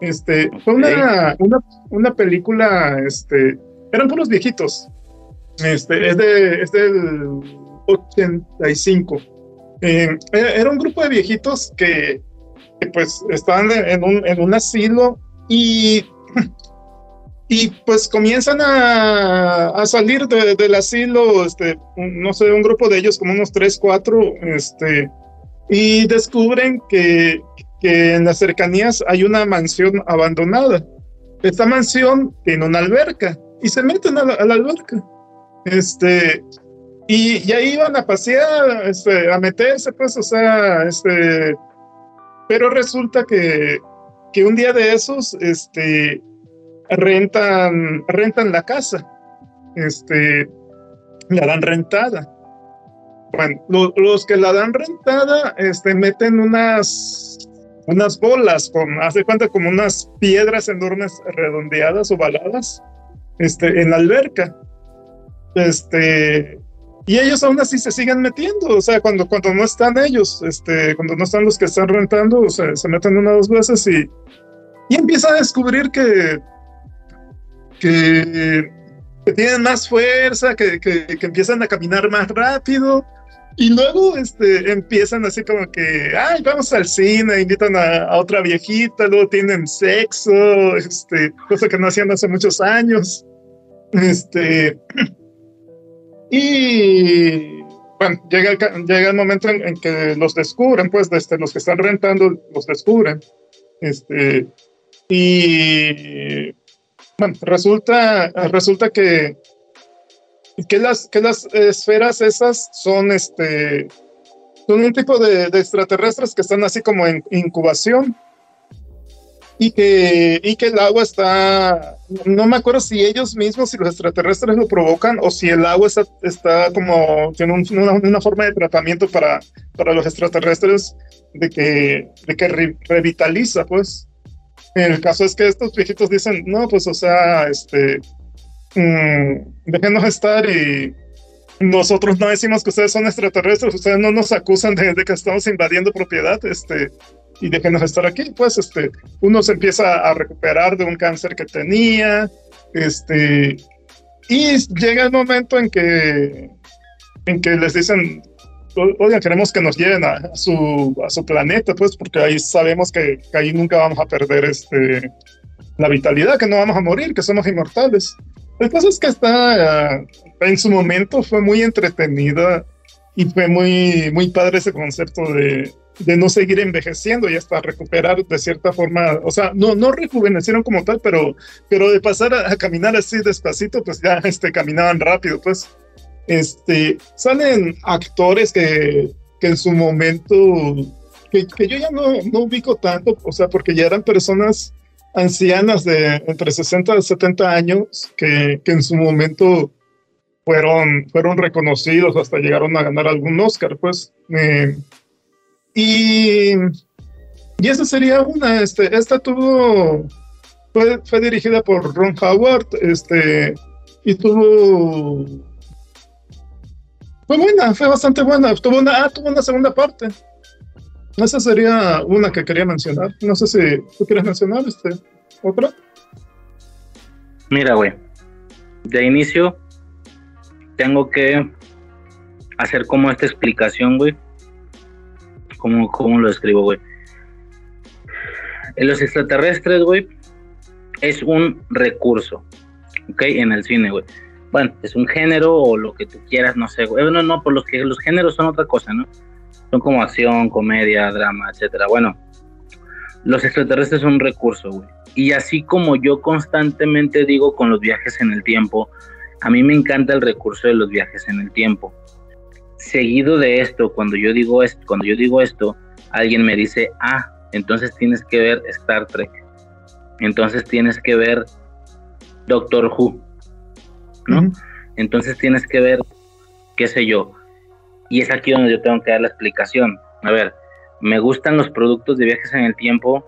Este, fue una, una, una, película, este, eran puros viejitos. Este, es, de, es del 85. Eh, era un grupo de viejitos que, que pues estaban en un, en un asilo y y pues comienzan a, a salir del asilo, este, no sé, un grupo de ellos, como unos tres, cuatro, este, y descubren que, que en las cercanías hay una mansión abandonada. Esta mansión tiene una alberca y se meten a la, alberca. Este, y, y, ahí van a pasear, este, a meterse, pues, o sea, este, pero resulta que, que un día de esos, este, rentan, rentan la casa, este, la dan rentada. Bueno, los que la dan rentada, este, meten unas, unas bolas, con, hace cuenta como unas piedras enormes redondeadas, ovaladas, este, en la alberca. Este, y ellos aún así se siguen metiendo, o sea, cuando, cuando no están ellos, este, cuando no están los que están rentando, o sea, se meten una o dos veces y, y empiezan a descubrir que que, tienen más fuerza, que, que, empiezan a caminar más rápido. Y luego este, empiezan así como que, ay, vamos al cine, invitan a, otra viejita, luego tienen sexo, este, cosa que no hacían hace muchos años. Este, y bueno, llega el, llega el momento en, que los descubren, pues desde los que están rentando los descubren. Este, y bueno, resulta, resulta que, que, las, que las esferas esas son, este, son un tipo de, extraterrestres que están así como en incubación y que, y que el agua está, no me acuerdo si ellos mismos, si los extraterrestres lo provocan o si el agua está, está como, tiene una, una, forma de tratamiento para, para los extraterrestres de que, de que revitaliza, pues. El caso es que estos viejitos dicen, no, pues, o sea, este, mmm, déjenos estar y nosotros no decimos que ustedes son extraterrestres, ustedes no nos acusan de, que estamos invadiendo propiedad, este, y déjenos estar aquí. Pues, este, uno se empieza a recuperar de un cáncer que tenía, este, y llega el momento en que, en que les dicen, oigan, queremos que nos lleven a, su, a su planeta, pues, porque ahí sabemos que, ahí nunca vamos a perder este, la vitalidad, que no vamos a morir, que somos inmortales. Caso es que está, en su momento fue muy entretenida y fue muy, muy padre ese concepto de, de no seguir envejeciendo y hasta recuperar de cierta forma, o sea, no, no rejuvenecieron como tal, pero, pero de pasar a, caminar así despacito, pues ya este, caminaban rápido, pues. Este, salen actores que, que en su momento, que, yo ya no, no ubico tanto, o sea, porque ya eran personas ancianas de entre 60 y 70 años que, que en su momento fueron, fueron reconocidos, hasta llegaron a ganar algún Oscar, pues. Eh, y, y esa sería una, este, esta tuvo, fue, fue dirigida por Ron Howard, este, y tuvo, fue buena, fue bastante buena, tuvo una, ah, tuvo una segunda parte. Esa sería una que quería mencionar. No sé si tú quieres mencionar este, otra. Mira, güey. De inicio, tengo que hacer como esta explicación, güey. ¿Cómo, cómo lo escribo, güey? Los extraterrestres, güey, es un recurso, ¿ok? En el cine, güey. Bueno, es un género o lo que tú quieras, no sé, güey. No, no, por los que los géneros son otra cosa, ¿no? Son como acción, comedia, drama, etcétera. Bueno, los extraterrestres son un recurso, güey. Y así como yo constantemente digo con los viajes en el tiempo, a mí me encanta el recurso de los viajes en el tiempo. Seguido de esto, cuando yo digo esto, cuando yo digo esto, alguien me dice, "Ah, entonces tienes que ver Star Trek." Entonces tienes que ver Doctor Who. ¿No? Entonces tienes que ver qué sé yo, y es aquí donde yo tengo que dar la explicación. A ver, me gustan los productos de viajes en el tiempo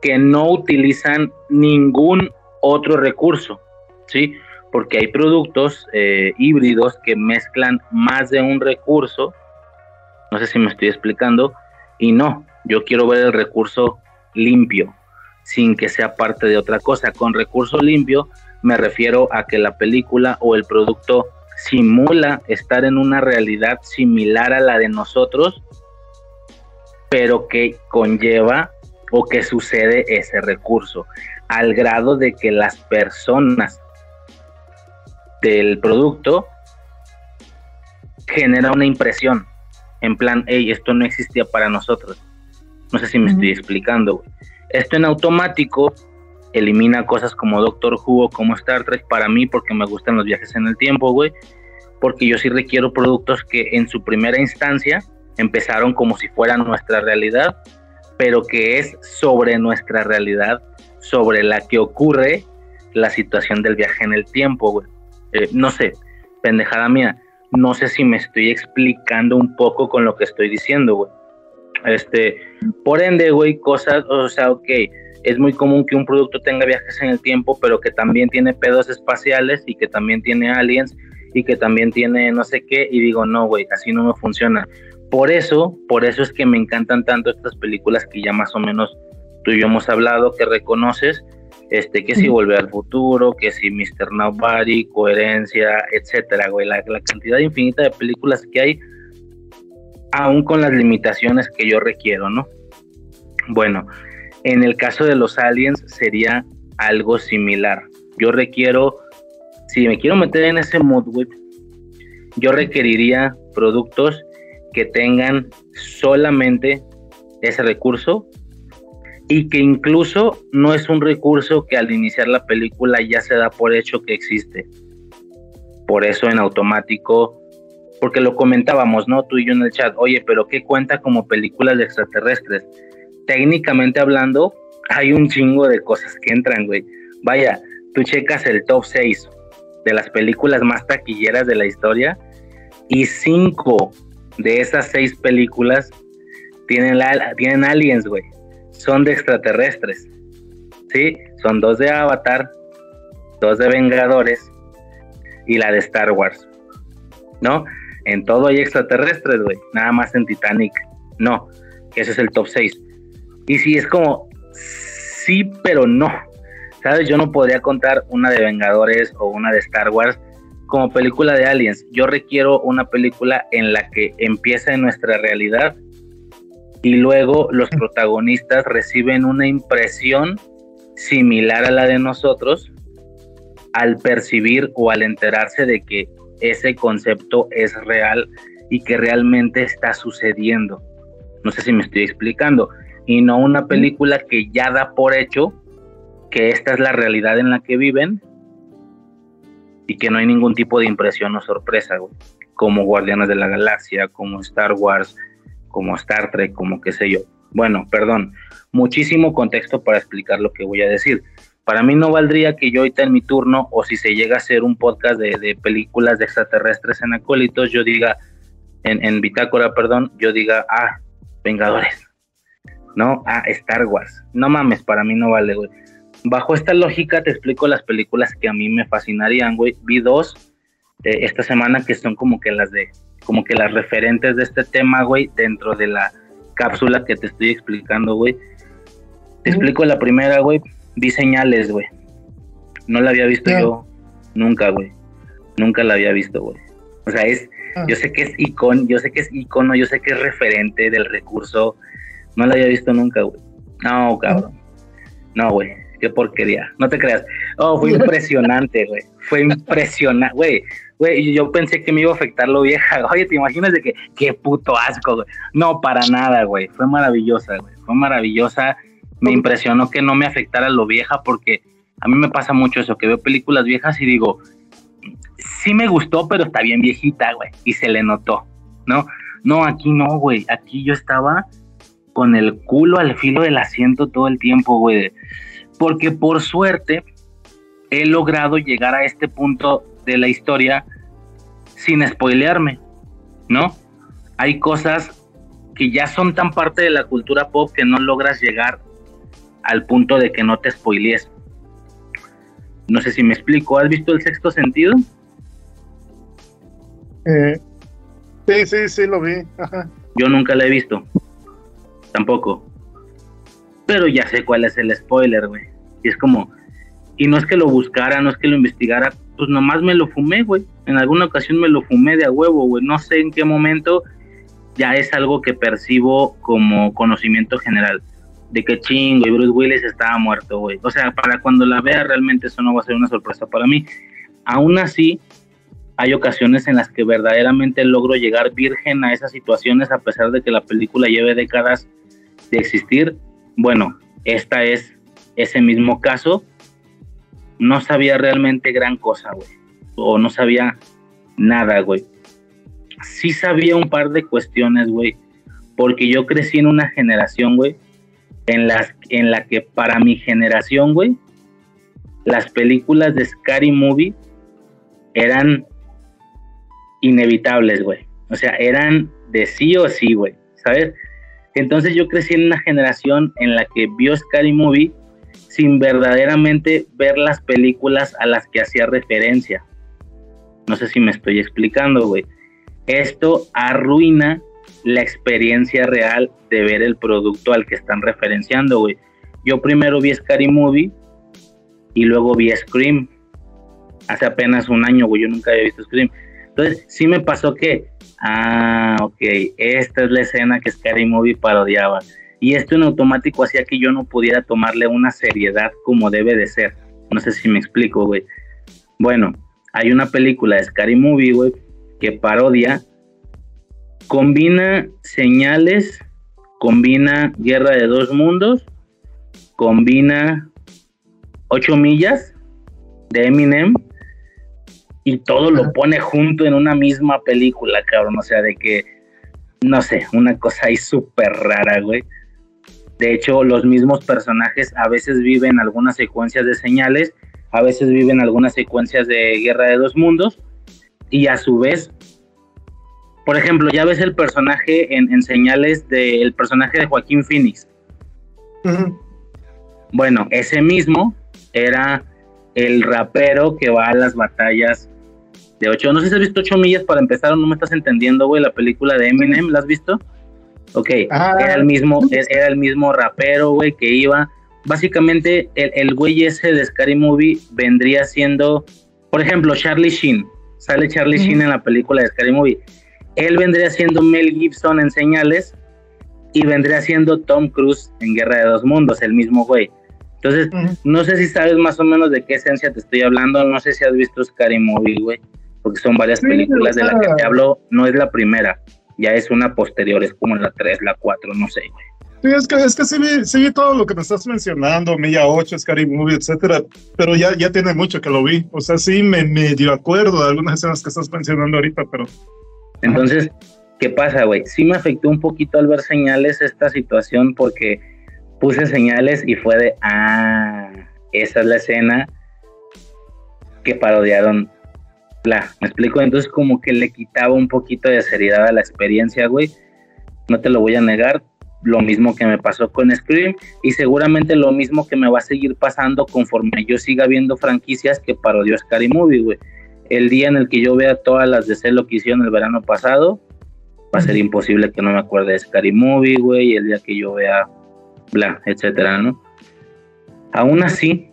que no utilizan ningún otro recurso, ¿sí? Porque hay productos eh, híbridos que mezclan más de un recurso, no sé si me estoy explicando, y no, yo quiero ver el recurso limpio, sin que sea parte de otra cosa. Con recurso limpio me refiero a que la película o el producto simula estar en una realidad similar a la de nosotros, pero que conlleva o que sucede ese recurso, al grado de que las personas del producto genera una impresión, en plan, hey, esto no existía para nosotros. No sé si me estoy explicando. Esto en automático elimina cosas como Doctor Who o como Star Trek para mí porque me gustan los viajes en el tiempo, güey. Porque yo sí requiero productos que en su primera instancia empezaron como si fueran nuestra realidad, pero que es sobre nuestra realidad, sobre la que ocurre la situación del viaje en el tiempo, güey. Eh, no sé, pendejada mía, no sé si me estoy explicando un poco con lo que estoy diciendo, güey. Este, por ende, güey, cosas, o sea, ok, es muy común que un producto tenga viajes en el tiempo, pero que también tiene pedos espaciales y que también tiene aliens y que también tiene no sé qué. Y digo, no, güey, así no me funciona. Por eso, por eso es que me encantan tanto estas películas que ya más o menos tú y yo hemos hablado, que reconoces, este, que si Volver al Futuro, que si Mr. Nobody, Coherencia, etcétera, güey. La, la cantidad infinita de películas que hay, aún con las limitaciones que yo requiero, ¿no? Bueno, en el caso de los aliens sería algo similar. Yo requiero, si me quiero meter en ese mood, yo requeriría productos que tengan solamente ese recurso y que incluso no es un recurso que al iniciar la película ya se da por hecho que existe. Por eso en automático, porque lo comentábamos, ¿no? Tú y yo en el chat, oye, pero ¿qué cuenta como películas de extraterrestres? técnicamente hablando, hay un chingo de cosas que entran, güey. Vaya, tú checas el top 6 de las películas más taquilleras de la historia y cinco de esas seis películas tienen, la, tienen aliens, güey. Son de extraterrestres. ¿Sí? Son dos de Avatar, dos de Vengadores y la de Star Wars. ¿No? En todo hay extraterrestres, güey. Nada más en Titanic. No. Ese es el top 6. Y si es como, sí, pero no. ¿Sabes? Yo no podría contar una de Vengadores o una de Star Wars como película de aliens. Yo requiero una película en la que empieza nuestra realidad y luego los protagonistas reciben una impresión similar a la de nosotros, al percibir o al enterarse de que ese concepto es real y que realmente está sucediendo. No sé si me estoy explicando. Y no una película que ya da por hecho que esta es la realidad en la que viven y que no hay ningún tipo de impresión o sorpresa, como Guardianes de la Galaxia, como Star Wars, como Star Trek, como qué sé yo. Bueno, perdón, muchísimo contexto para explicar lo que voy a decir. Para mí no valdría que yo ahorita en mi turno, o si se llega a hacer un podcast de, películas de extraterrestres en acólitos, yo diga, en, en Bitácora, perdón, yo diga, ah, Vengadores, ¿no? Ah, Star Wars. No mames, para mí no vale, güey. Bajo esta lógica te explico las películas que a mí me fascinarían, güey. Vi dos eh, esta semana que son como que las de, como que las referentes de este tema, güey, dentro de la cápsula que te estoy explicando, güey. Te explico la primera, güey. Vi señales, güey. No la había visto yo nunca, güey. Nunca la había visto, güey. O sea, es, ah. yo sé que es icono, yo sé que es icono, yo sé que es referente del recurso. No la había visto nunca, güey. No, cabrón. No, güey. Qué porquería. No te creas. Oh, fue impresionante, güey. Fue impresionante, güey. Güey, yo pensé que me iba a afectar lo vieja. Oye, ¿te imaginas de que qué puto asco, güey? No, para nada, güey. Fue maravillosa, güey. Fue maravillosa. Me impresionó que no me afectara lo vieja porque a mí me pasa mucho eso, que veo películas viejas y digo, sí me gustó, pero está bien viejita, güey. Y se le notó, ¿no? No, aquí no, güey. Aquí yo estaba con el culo al filo del asiento todo el tiempo, güey. Porque por suerte he logrado llegar a este punto de la historia sin spoilearme, ¿no? Hay cosas que ya son tan parte de la cultura pop que no logras llegar al punto de que no te spoilees. No sé si me explico. ¿Has visto el sexto sentido? Eh, sí, sí, sí, lo vi. Yo nunca la he visto. Tampoco. Pero ya sé cuál es el spoiler, güey. Y es como. Y no es que lo buscara, no es que lo investigara, pues nomás me lo fumé, güey. En alguna ocasión me lo fumé de a huevo, güey. No sé en qué momento ya es algo que percibo como conocimiento general. De que chingo y Bruce Willis estaba muerto, güey. O sea, para cuando la vea realmente eso no va a ser una sorpresa para mí. Aún así, hay ocasiones en las que verdaderamente logro llegar virgen a esas situaciones a pesar de que la película lleve décadas de existir. Bueno, esta es ese mismo caso. No sabía realmente gran cosa, güey. O no sabía nada, güey. Sí sabía un par de cuestiones, güey. Porque yo crecí en una generación, güey, en, las, en la que para mi generación, güey, las películas de Scary Movie eran inevitables, güey. O sea, eran de sí o sí, güey, ¿sabes? Entonces yo crecí en una generación en la que vio Scary Movie sin verdaderamente ver las películas a las que hacía referencia. No sé si me estoy explicando, güey. Esto arruina la experiencia real de ver el producto al que están referenciando, güey. Yo primero vi Scary Movie y luego vi Scream. Hace apenas un año, güey, yo nunca había visto Scream. Entonces, sí me pasó que, ah, ok, esta es la escena que Scary Movie parodiaba. Y esto en automático hacía que yo no pudiera tomarle una seriedad como debe de ser. No sé si me explico, güey. Bueno, hay una película de Scary Movie, güey, que parodia, combina señales, combina Guerra de Dos Mundos, combina Ocho Millas de Eminem y todo lo pone junto en una misma película, cabrón. O sea, de que, no sé, una cosa ahí súper rara, güey. De hecho, los mismos personajes a veces viven algunas secuencias de señales, a veces viven algunas secuencias de Guerra de dos Mundos, y a su vez, por ejemplo, ya ves el personaje en, señales del personaje de Joaquín Phoenix. Bueno, ese mismo era el rapero que va a las batallas de 8. No sé si has visto 8 millas para empezar o no me estás entendiendo, güey, la película de Eminem, ¿la has visto? Ok, ah. era el mismo, era el mismo rapero, güey, que iba. Básicamente, el, el güey ese de Scary Movie vendría siendo, por ejemplo, Charlie Sheen. Sale Charlie Sheen en la película de Scary Movie. Él vendría siendo Mel Gibson en Señales y vendría siendo Tom Cruise en Guerra de Dos Mundos, el mismo güey. Entonces, no sé si sabes más o menos de qué esencia te estoy hablando, no sé si has visto Scary Movie, güey, porque son varias películas de las que te hablo, no es la primera, ya es una posterior, es como la 3, la 4, no sé, güey. Sí, es que, es que sí, vi, sí vi todo lo que me estás mencionando, Milla 8, Scary Movie, etcétera, pero ya, ya tiene mucho que lo vi. O sea, sí me medio acuerdo de algunas escenas que estás mencionando ahorita, pero. Entonces, ¿qué pasa, güey? Sí me afectó un poquito al ver señales esta situación porque puse señales y fue de, ah, esa es la escena que parodiaron. Bla, ¿me explico? Entonces, como que le quitaba un poquito de seriedad a la experiencia, güey. No te lo voy a negar, lo mismo que me pasó con Scream y seguramente lo mismo que me va a seguir pasando conforme yo siga viendo franquicias que parodió Scary Movie, güey. El día en el que yo vea todas las de Celo que hicieron el verano pasado, va a ser imposible que no me acuerde de Scary Movie, güey, el día que yo vea bla, etcétera, ¿no? Aún así,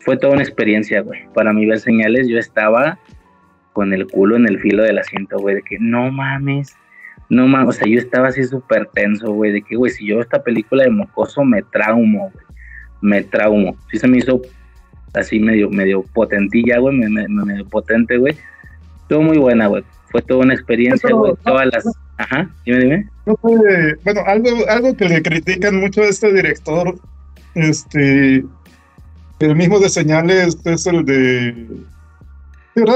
fue toda una experiencia, güey. Para mí ver señales, yo estaba con el culo en el filo del asiento, güey, de que no mames, no mames, o sea, yo estaba así súper tenso, güey, de que, güey, si yo esta película de mocoso me traumo, güey, me traumo. Sí se me hizo así medio, medio potentilla, güey, medio potente, güey. Estuvo muy buena, güey. Fue toda una experiencia, güey. Todas las... Ajá, dime, dime. bueno, algo, algo que le critican mucho a este director, este, el mismo de señales es el de...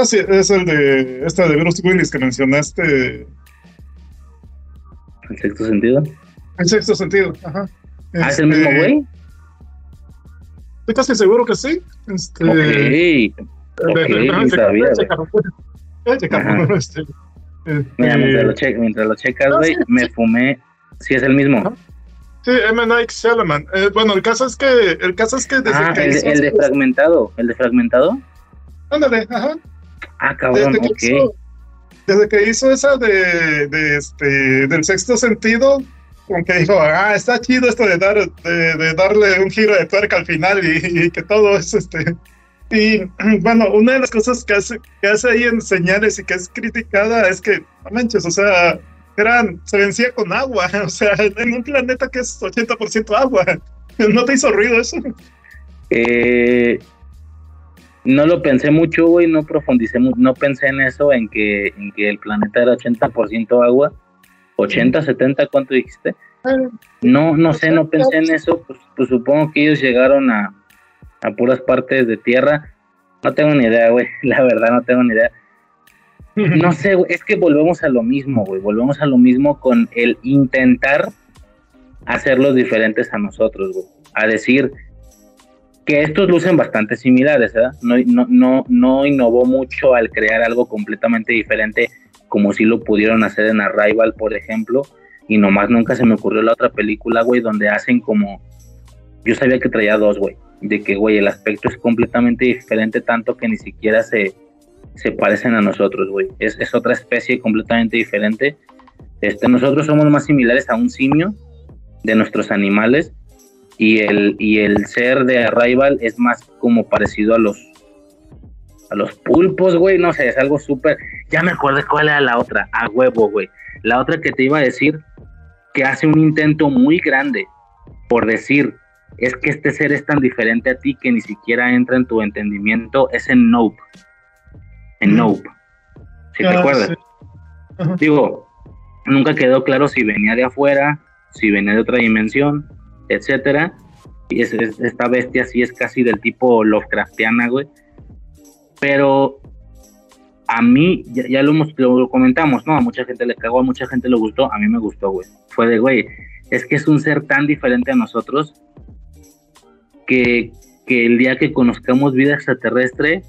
Sí, es el de esta de Bruce Willis que mencionaste, ¿El sexto sentido? El sexto sentido, ajá. ¿Ah, es el mismo este, güey? Estoy casi seguro que sí. Este, okay no sabía, este, Mira, mientras lo, che mientras lo checas, güey, me fumé. Sí, es el mismo. Sí, M. Night Shyamalan. Eh, bueno, el caso es que. El caso es que desde ah, que el, el de fragmentado. ¿El de fragmentado? Ándale, ajá. Ah, cabrón, ok. Hizo, desde que hizo esa de, de este, del sexto sentido, como que dijo, ah, está chido esto de, dar, de, darle un giro de tuerca al final y, que todo es este. Y bueno, una de las cosas que hace, que hace ahí en señales y que es criticada es que, no manches, o sea, eran, se vencía con agua, o sea, en un planeta que es 80% agua. ¿No te hizo ruido eso? Eh, no lo pensé mucho, güey, no profundicé, no pensé en eso, en que, en que el planeta era 80% agua, 80, 70, ¿cuánto dijiste? No, no sé, no pensé en eso, pues, pues supongo que ellos llegaron a, a puras partes de tierra, no tengo ni idea, güey, la verdad no tengo ni idea. No sé, güey, es que volvemos a lo mismo, güey, volvemos a lo mismo con el intentar hacerlos diferentes a nosotros, güey, a decir, que estos lucen bastante similares, ¿verdad? No, no, no, no innovó mucho al crear algo completamente diferente como si lo pudieron hacer en Arrival, por ejemplo, y nomás nunca se me ocurrió la otra película, güey, donde hacen como... Yo sabía que traía dos, güey, de que, güey, el aspecto es completamente diferente, tanto que ni siquiera se, se parecen a nosotros, güey. Es, es otra especie completamente diferente. Este, nosotros somos más similares a un simio de nuestros animales, y el, y el ser de Arrival es más como parecido a los a los pulpos, güey, no sé, es algo súper, ya me acuerdo cuál era la otra, a huevo, güey, la otra que te iba a decir, que hace un intento muy grande por decir, es que este ser es tan diferente a ti que ni siquiera entra en tu entendimiento, es en Nope, en Nope, si te ah, acuerdas. Digo, nunca quedó claro si venía de afuera, si venía de otra dimensión, etcétera. Y es, esta bestia sí es casi del tipo Lovecraftiana, güey. Pero a mí, ya, lo, hemos, lo comentamos, ¿no? A mucha gente le cagó, a mucha gente le gustó, a mí me gustó, güey. Fue de, güey, es que es un ser tan diferente a nosotros que, que el día que conozcamos vida extraterrestre,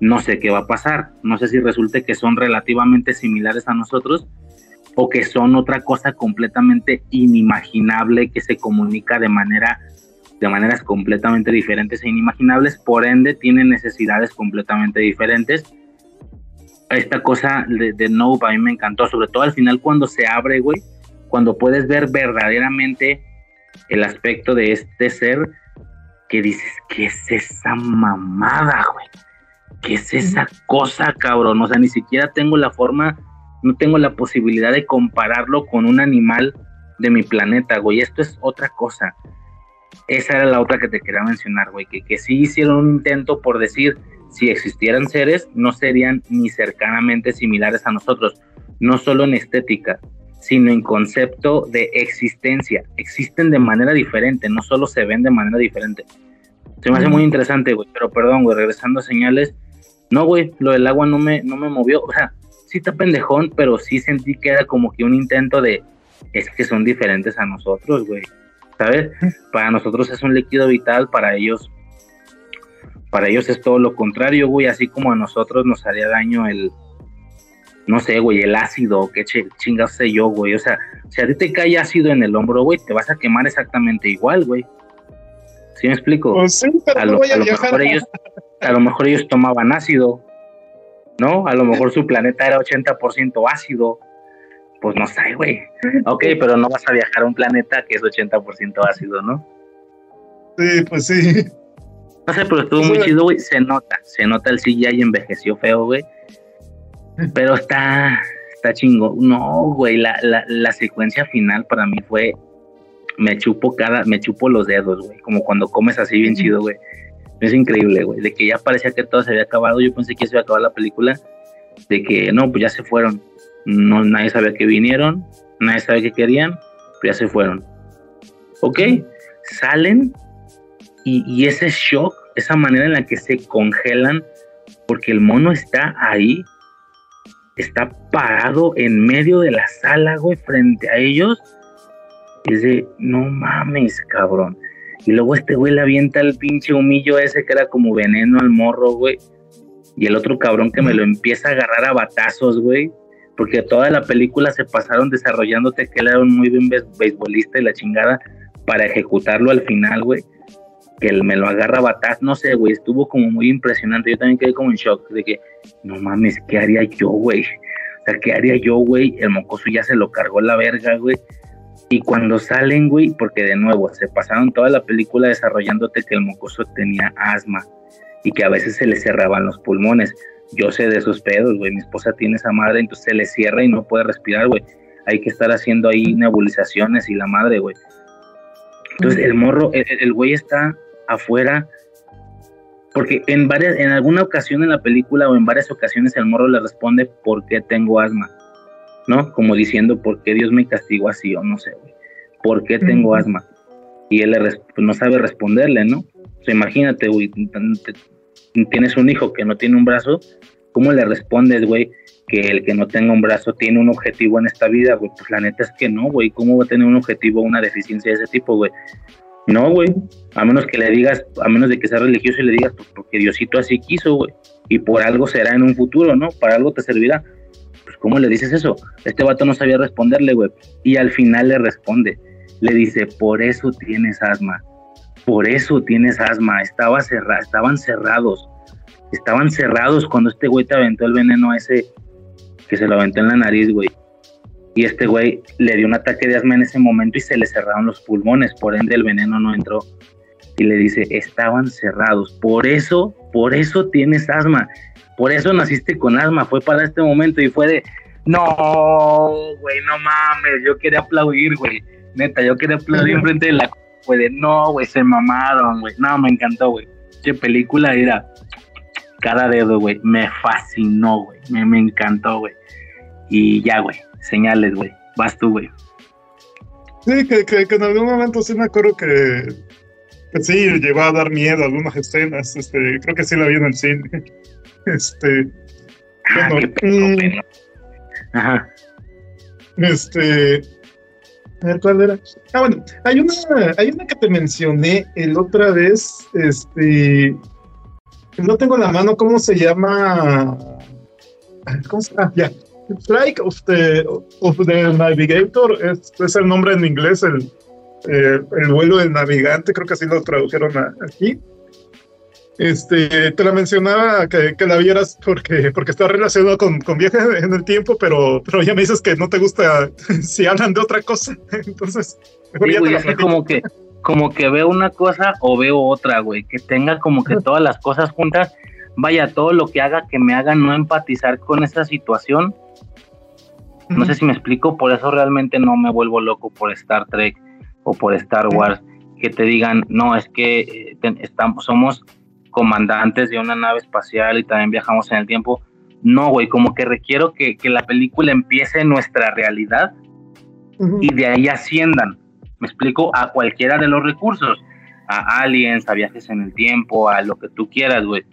no sé qué va a pasar. No sé si resulte que son relativamente similares a nosotros, o que son otra cosa completamente inimaginable que se comunica de manera de maneras completamente diferentes e inimaginables, por ende tienen necesidades completamente diferentes. Esta cosa de, de a mí me encantó, sobre todo al final cuando se abre, güey, cuando puedes ver verdaderamente el aspecto de este ser que dices, ¿qué es esa mamada, güey? ¿Qué es esa cosa, cabrón? O sea, ni siquiera tengo la forma no tengo la posibilidad de compararlo con un animal de mi planeta, güey. Esto es otra cosa. esa era la otra que te quería mencionar, güey, que, que sí hicieron un intento por decir, si existieran seres, no serían ni cercanamente similares a nosotros, no solo en estética, sino en concepto de existencia. Existen de manera diferente, no solo se ven de manera diferente. Se me hace muy interesante, güey, pero perdón, güey, regresando a señales, no, güey, lo del agua no me, no me movió, o sea, sí está pendejón, pero sí sentí que era como que un intento de, es que son diferentes a nosotros, güey, ¿sabes? Para nosotros es un líquido vital, para ellos, para ellos es todo lo contrario, güey, así como a nosotros nos haría daño el, no sé, güey, el ácido, qué chingas sé yo, güey, o sea, si a ti te cae ácido en el hombro, güey, te vas a quemar exactamente igual, güey. ¿Sí me explico? Pues a, lo, mejor ellos, a lo mejor ellos tomaban ácido, ¿no? A lo mejor su planeta era 80% ácido. Pues no sé, güey. Ok, pero no vas a viajar a un planeta que es 80% ácido, ¿no? Sí, pues sí. No sé, pero estuvo muy chido, güey. Se nota, se nota el CGI envejeció feo, güey. Pero está, está chingo. No, güey, la, la, la secuencia final para mí fue, me chupo cada, me chupo los dedos, güey. Como cuando comes así bien chido, güey. Es increíble, güey. De que ya parecía que todo se había acabado. Yo pensé que se iba a acabar la película. De que no, pues ya se fueron. No, nadie sabía que vinieron. Nadie sabe qué querían. Pero ya se fueron. Ok, salen y, y ese shock, esa manera en la que se congelan, porque el mono está ahí, está parado en medio de la sala, güey, frente a ellos. Es de, no mames, cabrón. Y luego este güey le avienta el pinche humillo ese que era como veneno al morro, güey. Y el otro cabrón que me lo empieza a agarrar a batazos, güey. Porque toda la película se pasaron desarrollándote que él era un muy buen beisbolista y la chingada para ejecutarlo al final, güey. Que él me lo agarra a batazos, no sé, güey. Estuvo como muy impresionante. Yo también quedé como en shock de que, no mames, ¿qué haría yo, güey? O sea, ¿qué haría yo, güey? El mocoso ya se lo cargó la verga, güey y cuando salen, güey, porque de nuevo se pasaron toda la película desarrollándote que el mocoso tenía asma y que a veces se le cerraban los pulmones. Yo sé de esos pedos, güey. Mi esposa tiene esa madre, entonces se le cierra y no puede respirar, güey. Hay que estar haciendo ahí nebulizaciones y la madre, güey. Entonces el morro, el, güey está afuera porque en varias, en alguna ocasión en la película o en varias ocasiones el morro le responde ¿por qué tengo asma? ¿No? Como diciendo, ¿por qué Dios me castigó así? O no sé, güey. ¿Por qué tengo asma? Y él pues, no sabe responderle, ¿no? O sea, imagínate, güey, tienes un hijo que no tiene un brazo, ¿cómo le respondes, güey, que el que no tenga un brazo tiene un objetivo en esta vida, güey? Pues la neta es que no, güey. ¿Cómo va a tener un objetivo, una deficiencia de ese tipo, güey? No, güey. A menos que le digas, a menos de que sea religioso y le digas, pues porque Diosito así quiso, güey. Y por algo será en un futuro, ¿no? Para algo te servirá. ¿Cómo le dices eso? Este vato no sabía responderle, güey. Y al final le responde. Le dice, por eso tienes asma. Por eso tienes asma. Estaba cerra estaban cerrados. Estaban cerrados cuando este güey te aventó el veneno ese que se lo aventó en la nariz, güey. Y este güey le dio un ataque de asma en ese momento y se le cerraron los pulmones. Por ende, el veneno no entró. Y le dice, estaban cerrados. Por eso, por eso tienes asma por eso naciste con asma, fue para este momento y fue de, no, güey, no mames, yo quería aplaudir, güey, neta, yo quería aplaudir enfrente de la, fue de, no, güey, se mamaron, güey, no, me encantó, güey, qué película era, cada dedo, güey, me fascinó, güey, me, me encantó, güey, y ya, güey, señales, güey, vas tú, güey. Sí, que, que, en algún momento sí me acuerdo que, que sí, llegó a dar miedo algunas escenas, este, creo que sí la vi en el cine. Este. Ah, mm, Ajá. Este. A ver, ¿cuál era? Ah, bueno, hay una, hay una que te mencioné el otra vez. Este. No tengo la mano, ¿cómo se llama? ¿Cómo se llama? Ya. Flight of the, of the Navigator es, es el nombre en inglés, el, eh, el vuelo del navegante, creo que así lo tradujeron aquí. Este, te la mencionaba que, la vieras porque, porque está relacionado con, con viajes en el tiempo, pero, pero ya me dices que no te gusta si hablan de otra cosa. Entonces, es como que, como que veo una cosa o veo otra, güey. Que tenga como que todas las cosas juntas. Vaya, todo lo que haga que me haga no empatizar con esa situación. No sé si me explico, por eso realmente no me vuelvo loco por Star Trek o por Star Wars que te digan, no, es que eh, estamos, somos comandantes de una nave espacial y también viajamos en el tiempo. No, güey, como que requiero que, la película empiece en nuestra realidad y de ahí asciendan, me explico, a cualquiera de los recursos, a aliens, a viajes en el tiempo, a lo que tú quieras, güey.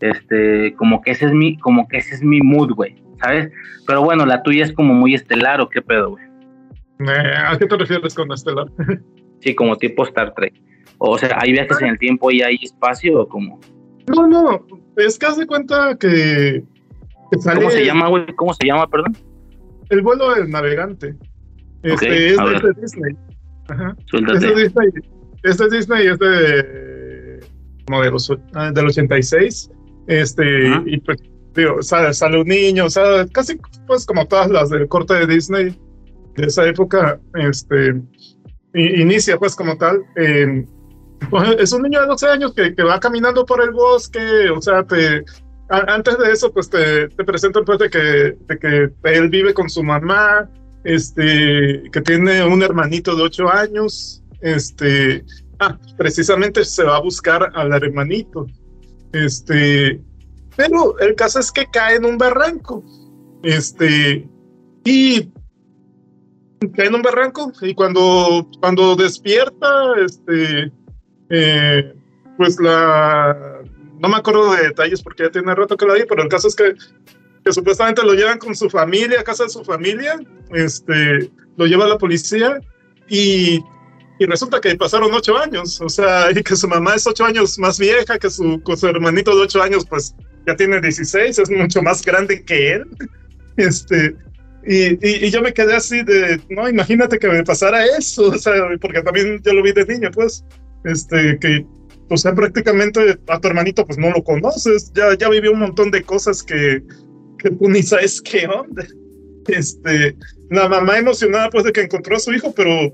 Este, como que ese es mi, como que ese es mi mood, güey, ¿sabes? Pero bueno, la tuya es como muy estelar, ¿o qué pedo, güey? Eh, ¿A qué te refieres con estelar? sí, como tipo Star Trek. O sea, ¿hay viajes en el tiempo y hay espacio o cómo? No, no, es que haz de cuenta que, ¿Cómo se llama, güey? ¿Cómo se llama, perdón? El vuelo del navegante. Este es de Disney. Ajá. Es de Disney. Este es Disney es de como de los, ah, del 86. Este, y pues, digo, sale, sale, un niño, o sea, casi pues como todas las del corte de Disney de esa época, este, inicia pues como tal. Pues, es un niño de 12 años que, que, va caminando por el bosque, o sea, te, antes de eso, pues te, te presentan pues de que, de que él vive con su mamá, este, que tiene un hermanito de 8 años, este, ah, precisamente se va a buscar al hermanito, este, pero el caso es que cae en un barranco, este, y cae en un barranco y cuando, cuando despierta, este, eh, pues la, no me acuerdo de detalles porque ya tiene rato que la vi, pero el caso es que, que supuestamente lo llevan con su familia, a casa de su familia, este, lo lleva a la policía y, y resulta que pasaron ocho años, o sea, y que su mamá es ocho años más vieja, que su, su hermanito de ocho años, pues ya tiene 16, es mucho más grande que él. Este, y, y, yo me quedé así de, no, imagínate que me pasara eso, o sea, porque también yo lo vi de niño, pues, este, que, o sea, prácticamente a tu hermanito pues no lo conoces, ya, ya vivió un montón de cosas que, que tú ni sabes qué onda. Este, la mamá emocionada pues de que encontró a su hijo, pero,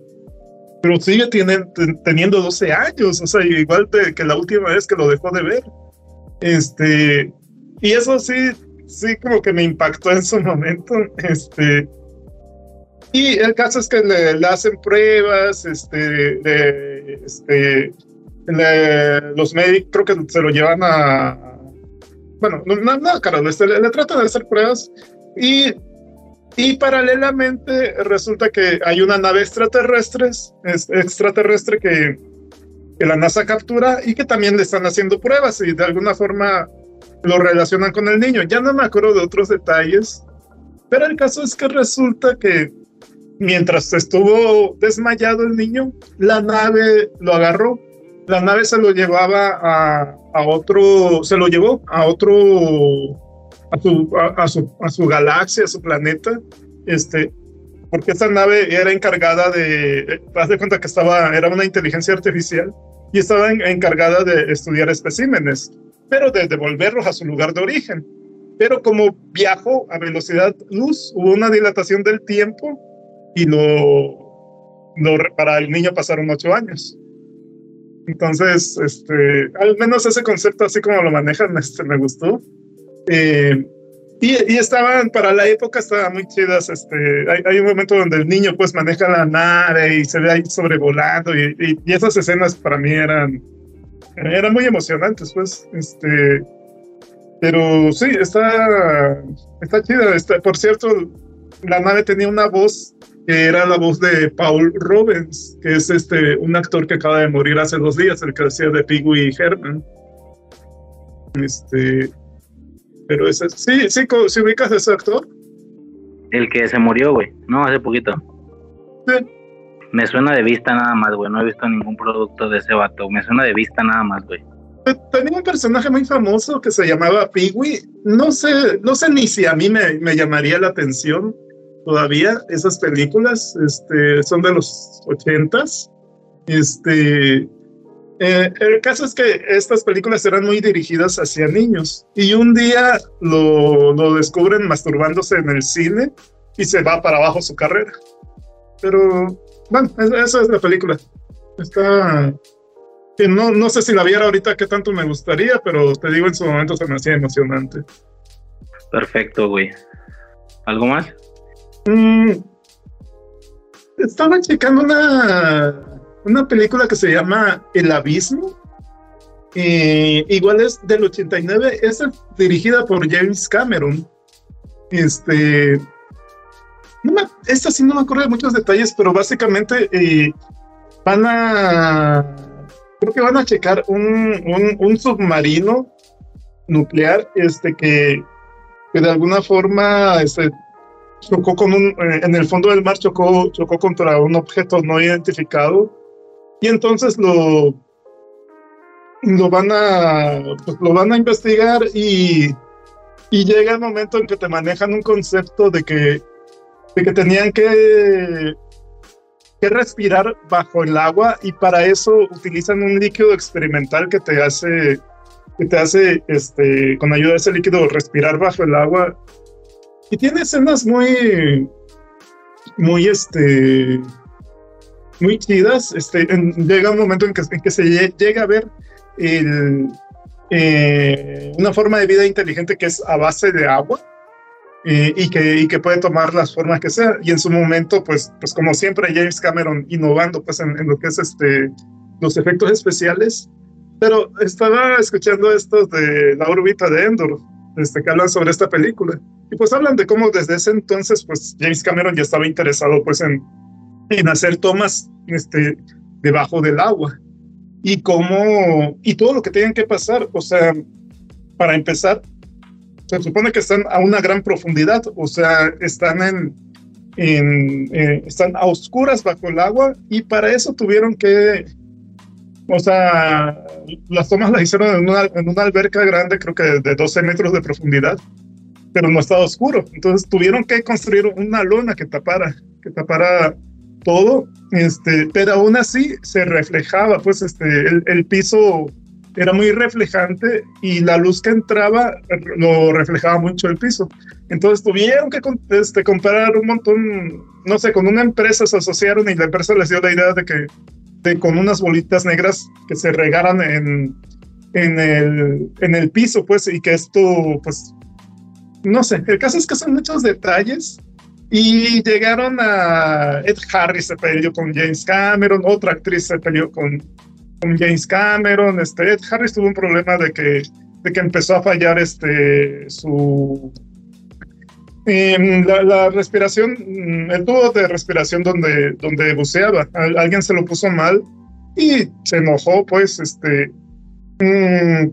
pero sigue tiene, teniendo 12 años, o sea, igual que la última vez que lo dejó de ver. Este, y eso sí, sí como que me impactó en su momento, este, y el caso es que le, hacen pruebas, este, este, los médicos creo que se lo llevan a, bueno, no, no, no este, le, tratan de hacer pruebas y, y paralelamente resulta que hay una nave extraterrestre, extraterrestre que, que la NASA captura y que también le están haciendo pruebas y de alguna forma lo relacionan con el niño. Ya no me acuerdo de otros detalles, pero el caso es que resulta que mientras estuvo desmayado el niño, la nave lo agarró. La nave se lo llevaba a, a otro, se lo llevó a otro, a su, a, su, a su galaxia, a su planeta, este, porque esta nave era encargada de, haz de cuenta que estaba, era una inteligencia artificial y estaba encargada de estudiar especímenes pero de devolverlos a su lugar de origen. Pero como viajó a velocidad luz, hubo una dilatación del tiempo y lo, para el niño pasaron ocho años. Entonces, este, al menos ese concepto, así como lo manejan, este, me gustó. Eh, y, y, estaban, para la época estaban muy chidas. Este, hay, hay, un momento donde el niño pues maneja la nave y se ve ahí sobrevolando y, y, y esas escenas para mí eran eran muy emocionantes, pues. Este, pero sí, está, está chida. Está, por cierto, la nave tenía una voz que era la voz de Paul Robbins, que es este, un actor que acaba de morir hace dos días, el que decía de Pee y Herman. Este, pero ese, sí, sí, ¿sí ubicas a ese actor? El que se murió, güey, no, hace poquito. Sí. Me suena de vista nada más, güey. No he visto ningún producto de ese vato. Me suena de vista nada más, güey. Tenía un personaje muy famoso que se llamaba Pigui. No sé, no sé ni si a mí me, me llamaría la atención todavía esas películas. Este, son de los ochentas. Este, eh, el caso es que estas películas eran muy dirigidas hacia niños y un día lo, lo descubren masturbándose en el cine y se va para abajo su carrera. Pero bueno, esa es la película. Está. Que no, no sé si la viera ahorita que tanto me gustaría, pero te digo, en su momento se me hacía emocionante. Perfecto, güey. ¿Algo más? Mm, estaba checando una, una película que se llama El Abismo. igual es del 89, es dirigida por James Cameron. Este, esta sí no me acuerdo de muchos detalles, pero básicamente eh, van a, creo que van a checar un, un, submarino nuclear, este que, que, de alguna forma este, chocó con un, eh, en el fondo del mar chocó, chocó contra un objeto no identificado y entonces lo, lo van a, pues, lo van a investigar y, y llega el momento en que te manejan un concepto de que de que tenían que, que respirar bajo el agua y para eso utilizan un líquido experimental que te hace, que te hace este, con ayuda de ese líquido respirar bajo el agua. Y tiene escenas muy, muy, este, muy chidas. Este, llega un momento en que, en que se llega a ver el, eh, una forma de vida inteligente que es a base de agua y, que, y que puede tomar las formas que sea. Y en su momento, pues, pues como siempre, James Cameron innovando pues en, lo que es este, los efectos especiales. Pero estaba escuchando estos de la órbita de Endor, este, que hablan sobre esta película. Y pues hablan de cómo desde ese entonces, pues James Cameron ya estaba interesado pues en, en hacer tomas este, debajo del agua. Y cómo, y todo lo que tenían que pasar, o sea, para empezar, se supone que están a una gran profundidad, o sea, están en, en eh, están a oscuras bajo el agua y para eso tuvieron que, o sea, las tomas las hicieron en una, en una alberca grande, creo que de 12 metros de profundidad, pero no estaba oscuro, entonces tuvieron que construir una lona que tapara, que tapara todo, este, pero aún así se reflejaba, pues, este, el, el piso era muy reflejante y la luz que entraba lo reflejaba mucho el piso. Entonces tuvieron que este, comprar un montón, no sé, con una empresa se asociaron y la empresa les dio la idea de que de, con unas bolitas negras que se regaran en, en, el, en el piso, pues, y que esto, pues, no sé, el caso es que son muchos detalles y llegaron a Ed Harris se peleó con James Cameron, otra actriz se peleó con con James Cameron, este, Ed Harris tuvo un problema de que, de que empezó a fallar este, su... Em, la, respiración, mm, el tubo de respiración donde, donde buceaba, alguien se lo puso mal y se enojó, pues, este... Mm,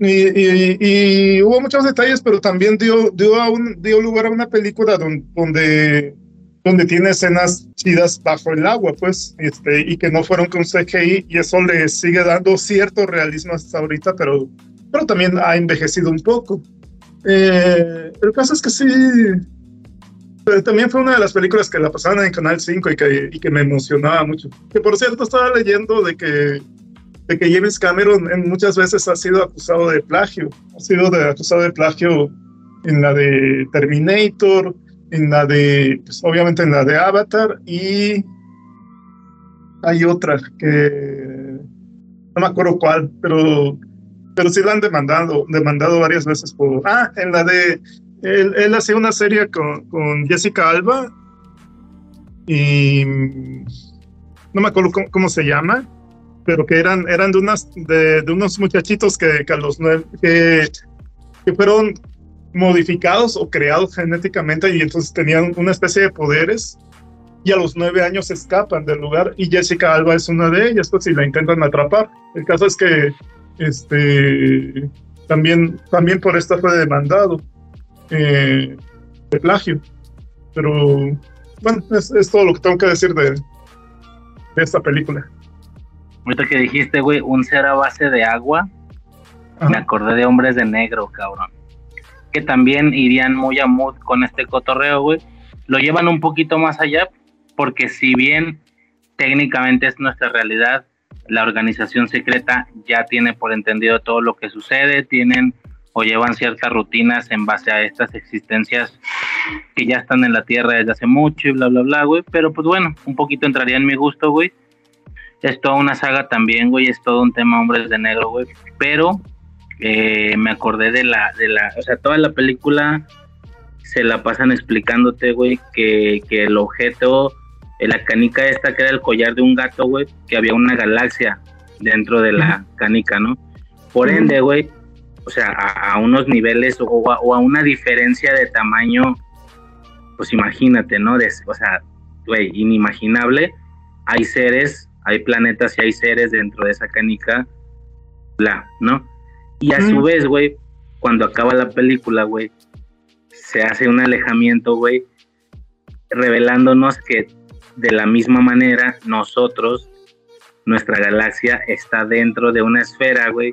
y, hubo muchos detalles, pero también dio, dio, un, dio lugar a una película donde, donde donde tiene escenas chidas bajo el agua, pues, este, y que no fueron con CGI, y eso le sigue dando cierto realismo hasta ahorita, pero, pero también ha envejecido un poco. Eh, el caso es que sí, también fue una de las películas que la pasaban en Canal 5 y que, y que me emocionaba mucho. Que por cierto, estaba leyendo de que, de que James Cameron en muchas veces ha sido acusado de plagio, ha sido de, acusado de plagio en la de Terminator, en la de, pues obviamente en la de Avatar y hay otra que no me acuerdo cuál, pero, pero sí la han demandado, demandado varias veces por... Ah, en la de... Él, él hacía una serie con, con, Jessica Alba y no me acuerdo cómo, se llama, pero que eran, eran de, unas, de, de unos muchachitos que, que a los nueve, que, que fueron modificados o creados genéticamente y entonces tenían una especie de poderes y a los nueve años escapan del lugar y Jessica Alba es una de ellas, pues si la intentan atrapar. El caso es que este también, también por esto fue demandado eh, de plagio. Pero bueno, es, todo lo que tengo que decir de, de esta película. Ahorita que dijiste, güey, un ser a base de agua, me acordé de Hombres de Negro, cabrón que también irían muy a mood con este cotorreo, güey. Lo llevan un poquito más allá, porque si bien técnicamente es nuestra realidad, la organización secreta ya tiene por entendido todo lo que sucede, tienen o llevan ciertas rutinas en base a estas existencias que ya están en la Tierra desde hace mucho y bla, bla, bla, güey. Pero pues bueno, un poquito entraría en mi gusto, güey. Es toda una saga también, güey, es todo un tema hombres de negro, güey. Pero eh, me acordé de la, de la, o sea, toda la película se la pasan explicándote, güey, que, que el objeto la canica esta que era el collar de un gato, güey, que había una galaxia dentro de la canica, ¿no? Por ende, güey, o sea, a, unos niveles o a, una diferencia de tamaño, pues imagínate, ¿no? o sea, güey, inimaginable. Hay seres, hay planetas y hay seres dentro de esa canica, bla, ¿no? Y a su vez, güey, cuando acaba la película, güey, se hace un alejamiento, güey, revelándonos que de la misma manera nosotros, nuestra galaxia está dentro de una esfera, güey,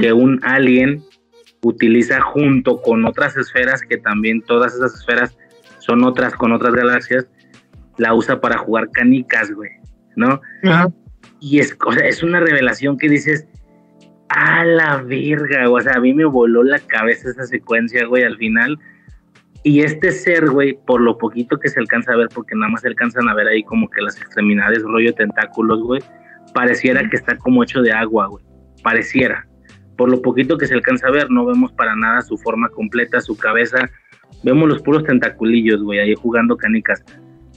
que un alien utiliza junto con otras esferas, que también todas esas esferas son otras con otras galaxias, la usa para jugar canicas, güey, ¿no? Y es, o sea, es una revelación que dices, a la verga, o sea, a mí me voló la cabeza esa secuencia, güey, al final. Y este ser, güey, por lo poquito que se alcanza a ver, porque nada más se alcanzan a ver ahí como que las extremidades, rollo tentáculos, güey, pareciera que está como hecho de agua, güey. Pareciera. Por lo poquito que se alcanza a ver, no vemos para nada su forma completa, su cabeza. Vemos los puros tentaculillos, güey, ahí jugando canicas.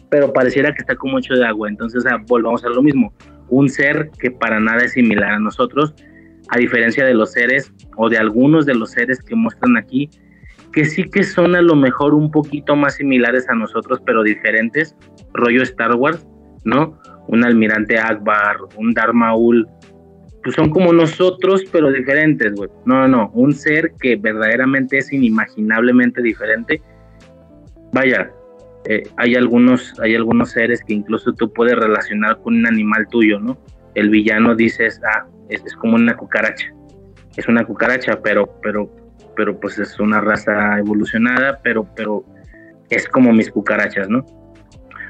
Pero pareciera que está como hecho de agua. Entonces, volvamos a lo mismo. Un ser que para nada es similar a nosotros, a diferencia de los seres o de algunos de los seres que muestran aquí, que sí que son a lo mejor un poquito más similares a nosotros, pero diferentes, rollo Star Wars, ¿no? Un almirante Akbar, un Darmaul, pues son como nosotros, pero diferentes, güey. No, no, un ser que verdaderamente es inimaginablemente diferente. Vaya, eh, hay algunos, hay algunos seres que incluso tú puedes relacionar con un animal tuyo, ¿no? El villano dices, ah, es, como una cucaracha. Es una cucaracha, pero, pero, pero pues es una raza evolucionada, pero, pero es como mis cucarachas, ¿no?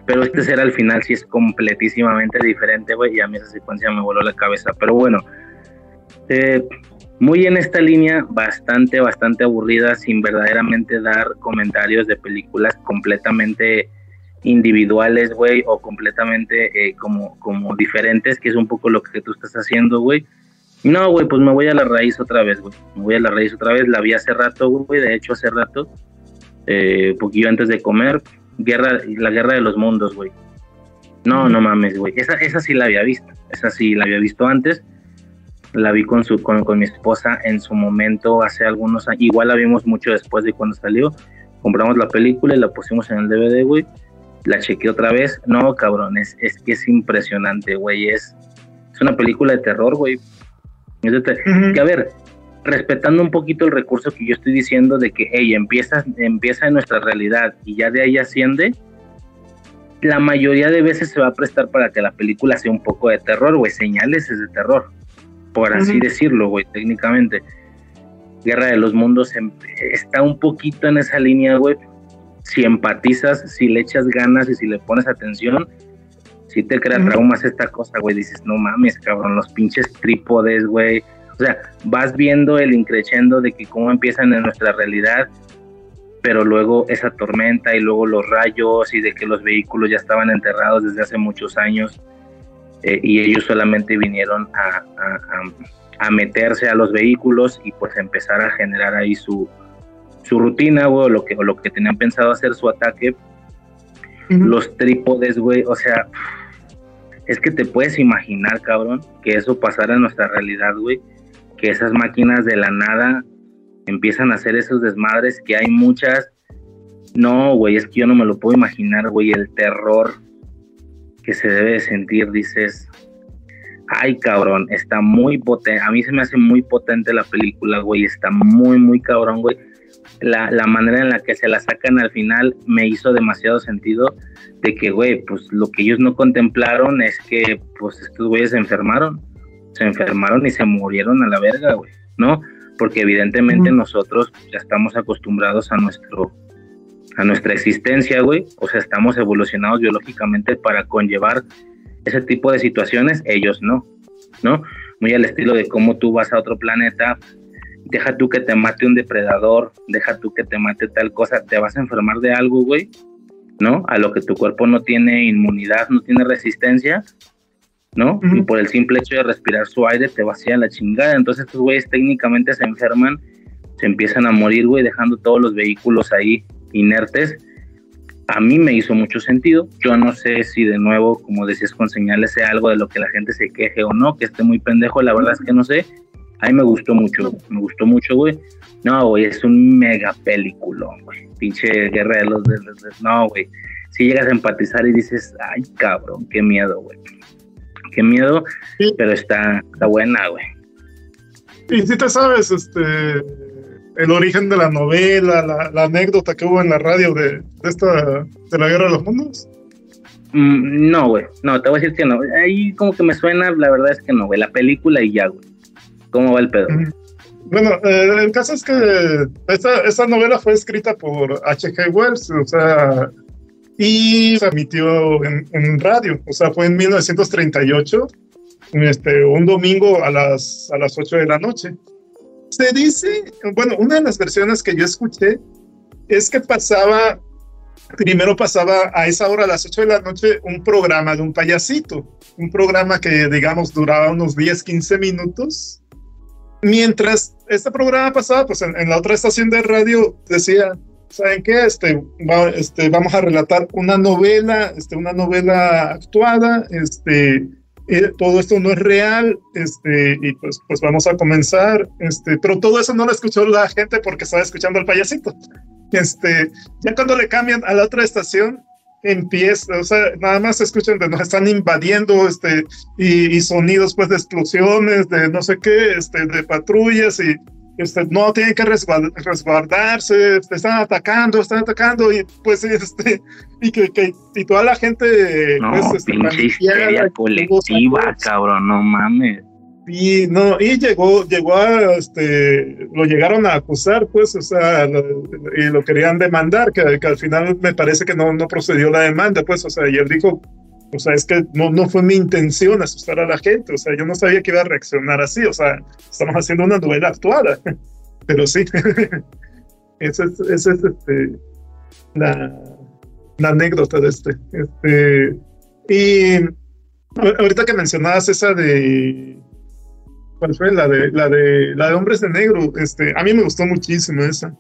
Pero este ser al final sí es completísimamente diferente, güey, y a mí esa secuencia me voló la cabeza. Pero bueno, eh, muy en esta línea, bastante, bastante aburrida, sin verdaderamente dar comentarios de películas completamente individuales, güey, o completamente eh, como, como diferentes, que es un poco lo que tú estás haciendo, güey. No, güey, pues me voy a la raíz otra vez, güey. Me voy a la raíz otra vez. La vi hace rato, güey. De hecho, hace rato, eh, poquillo antes de comer, guerra, la guerra de los mundos, güey. No, no mames, güey. Esa, esa sí la había visto. Esa sí la había visto antes. La vi con, su, con, con mi esposa en su momento hace algunos años. Igual la vimos mucho después de cuando salió. Compramos la película y la pusimos en el DVD, güey la chequeé otra vez. No, cabrón, es, que es impresionante, güey. Es, es una película de terror, güey. Que a ver, respetando un poquito el recurso que yo estoy diciendo de que, hey, empieza, empieza en nuestra realidad y ya de ahí asciende, la mayoría de veces se va a prestar para que la película sea un poco de terror, güey. Señales es de terror, por así decirlo, güey, técnicamente. Guerra de los Mundos em, está un poquito en esa línea, güey, si empatizas, si le echas ganas y si le pones atención, si te crea traumas esta cosa, güey, dices, no mames, cabrón, los pinches trípodes, güey. O sea, vas viendo el increchendo de que cómo empiezan en nuestra realidad, pero luego esa tormenta y luego los rayos y de que los vehículos ya estaban enterrados desde hace muchos años eh, y ellos solamente vinieron a, a, meterse a los vehículos y pues empezar a generar ahí su, su rutina, güey, o lo que, lo que tenían pensado hacer su ataque, los trípodes, güey, o sea, es que te puedes imaginar, cabrón, que eso pasara en nuestra realidad, güey, que esas máquinas de la nada empiezan a hacer esos desmadres, que hay muchas, no, güey, es que yo no me lo puedo imaginar, güey, el terror que se debe sentir, dices, ay, cabrón, está muy potente, a mí se me hace muy potente la película, güey, está muy, muy cabrón, güey, la, la, manera en la que se la sacan al final me hizo demasiado sentido de que, güey, pues lo que ellos no contemplaron es que, pues estos güeyes se enfermaron, se enfermaron y se murieron a la verga, güey, ¿no? Porque evidentemente nosotros ya estamos acostumbrados a nuestro a nuestra existencia, güey, o sea, estamos evolucionados biológicamente para conllevar ese tipo de situaciones, ellos no, ¿no? Muy al estilo de cómo tú vas a otro planeta deja tú que te mate un depredador, deja tú que te mate tal cosa, te vas a enfermar de algo, güey, ¿no? A lo que tu cuerpo no tiene inmunidad, no tiene resistencia, ¿no? Y por el simple hecho de respirar su aire te vacía la chingada. Entonces estos güeyes técnicamente se enferman, se empiezan a morir, güey, dejando todos los vehículos ahí inertes. a mí me hizo mucho sentido. Yo no sé si de nuevo, como decías con señales, sea algo de lo que la gente se queje o no, que esté muy pendejo, la verdad es que no sé. A mí me gustó mucho, me gustó mucho, güey. No, güey, es un mega peliculón, güey. Pinche guerra de los... De, no, güey. Si llegas a empatizar y dices, ay, cabrón, qué miedo, güey. Qué miedo, pero está, está buena, güey. Y si te sabes, este, el origen de la novela, la, anécdota que hubo en la radio de, esta, de la Guerra de los Mundos. Mm, no, güey, no, te voy a decir que no. Ahí como que me suena, la verdad es que no, güey, la película y ya, güey. ¿Cómo va el pedo? Bueno, eh, el caso es que esta, esta novela fue escrita por H.G. Wells, o sea, y se emitió en, en, radio, o sea, fue en 1938, este, un domingo a las, a las 8 de la noche. Se dice, bueno, una de las versiones que yo escuché es que pasaba, primero pasaba a esa hora, a las 8 de la noche, un programa de un payasito, un programa que, digamos, duraba unos 10, 15 minutos. Mientras este programa pasaba, pues en, la otra estación de radio decía, ¿saben qué? Este, este, vamos a relatar una novela, este, una novela actuada, este, eh, todo esto no es real, este, y pues, pues vamos a comenzar, este, pero todo eso no lo escuchó la gente porque estaba escuchando al payasito. Este, ya cuando le cambian a la otra estación, empieza, o sea, nada más se escuchan de nos están invadiendo, este, y, sonidos pues de explosiones, de no sé qué, este, de patrullas y, este, no tienen que resguardarse, este, están atacando, están atacando y pues este y que, y toda la gente no, pues, este, colectiva, cabrón, no mames. Y no, y llegó, llegó a este, lo llegaron a acusar, pues, o sea, y lo querían demandar, que, que, al final me parece que no, no procedió la demanda, pues, o sea, y él dijo, o sea, es que no, no fue mi intención asustar a la gente. O sea, yo no sabía que iba a reaccionar así. O sea, estamos haciendo una novela actuada. Pero sí, esa es, es este, la, la, anécdota de este. este. Y ahorita que mencionabas esa de. ¿Cuál fue? La de, la de, la de Hombres de Negro. Este, a mí me gustó muchísimo esa.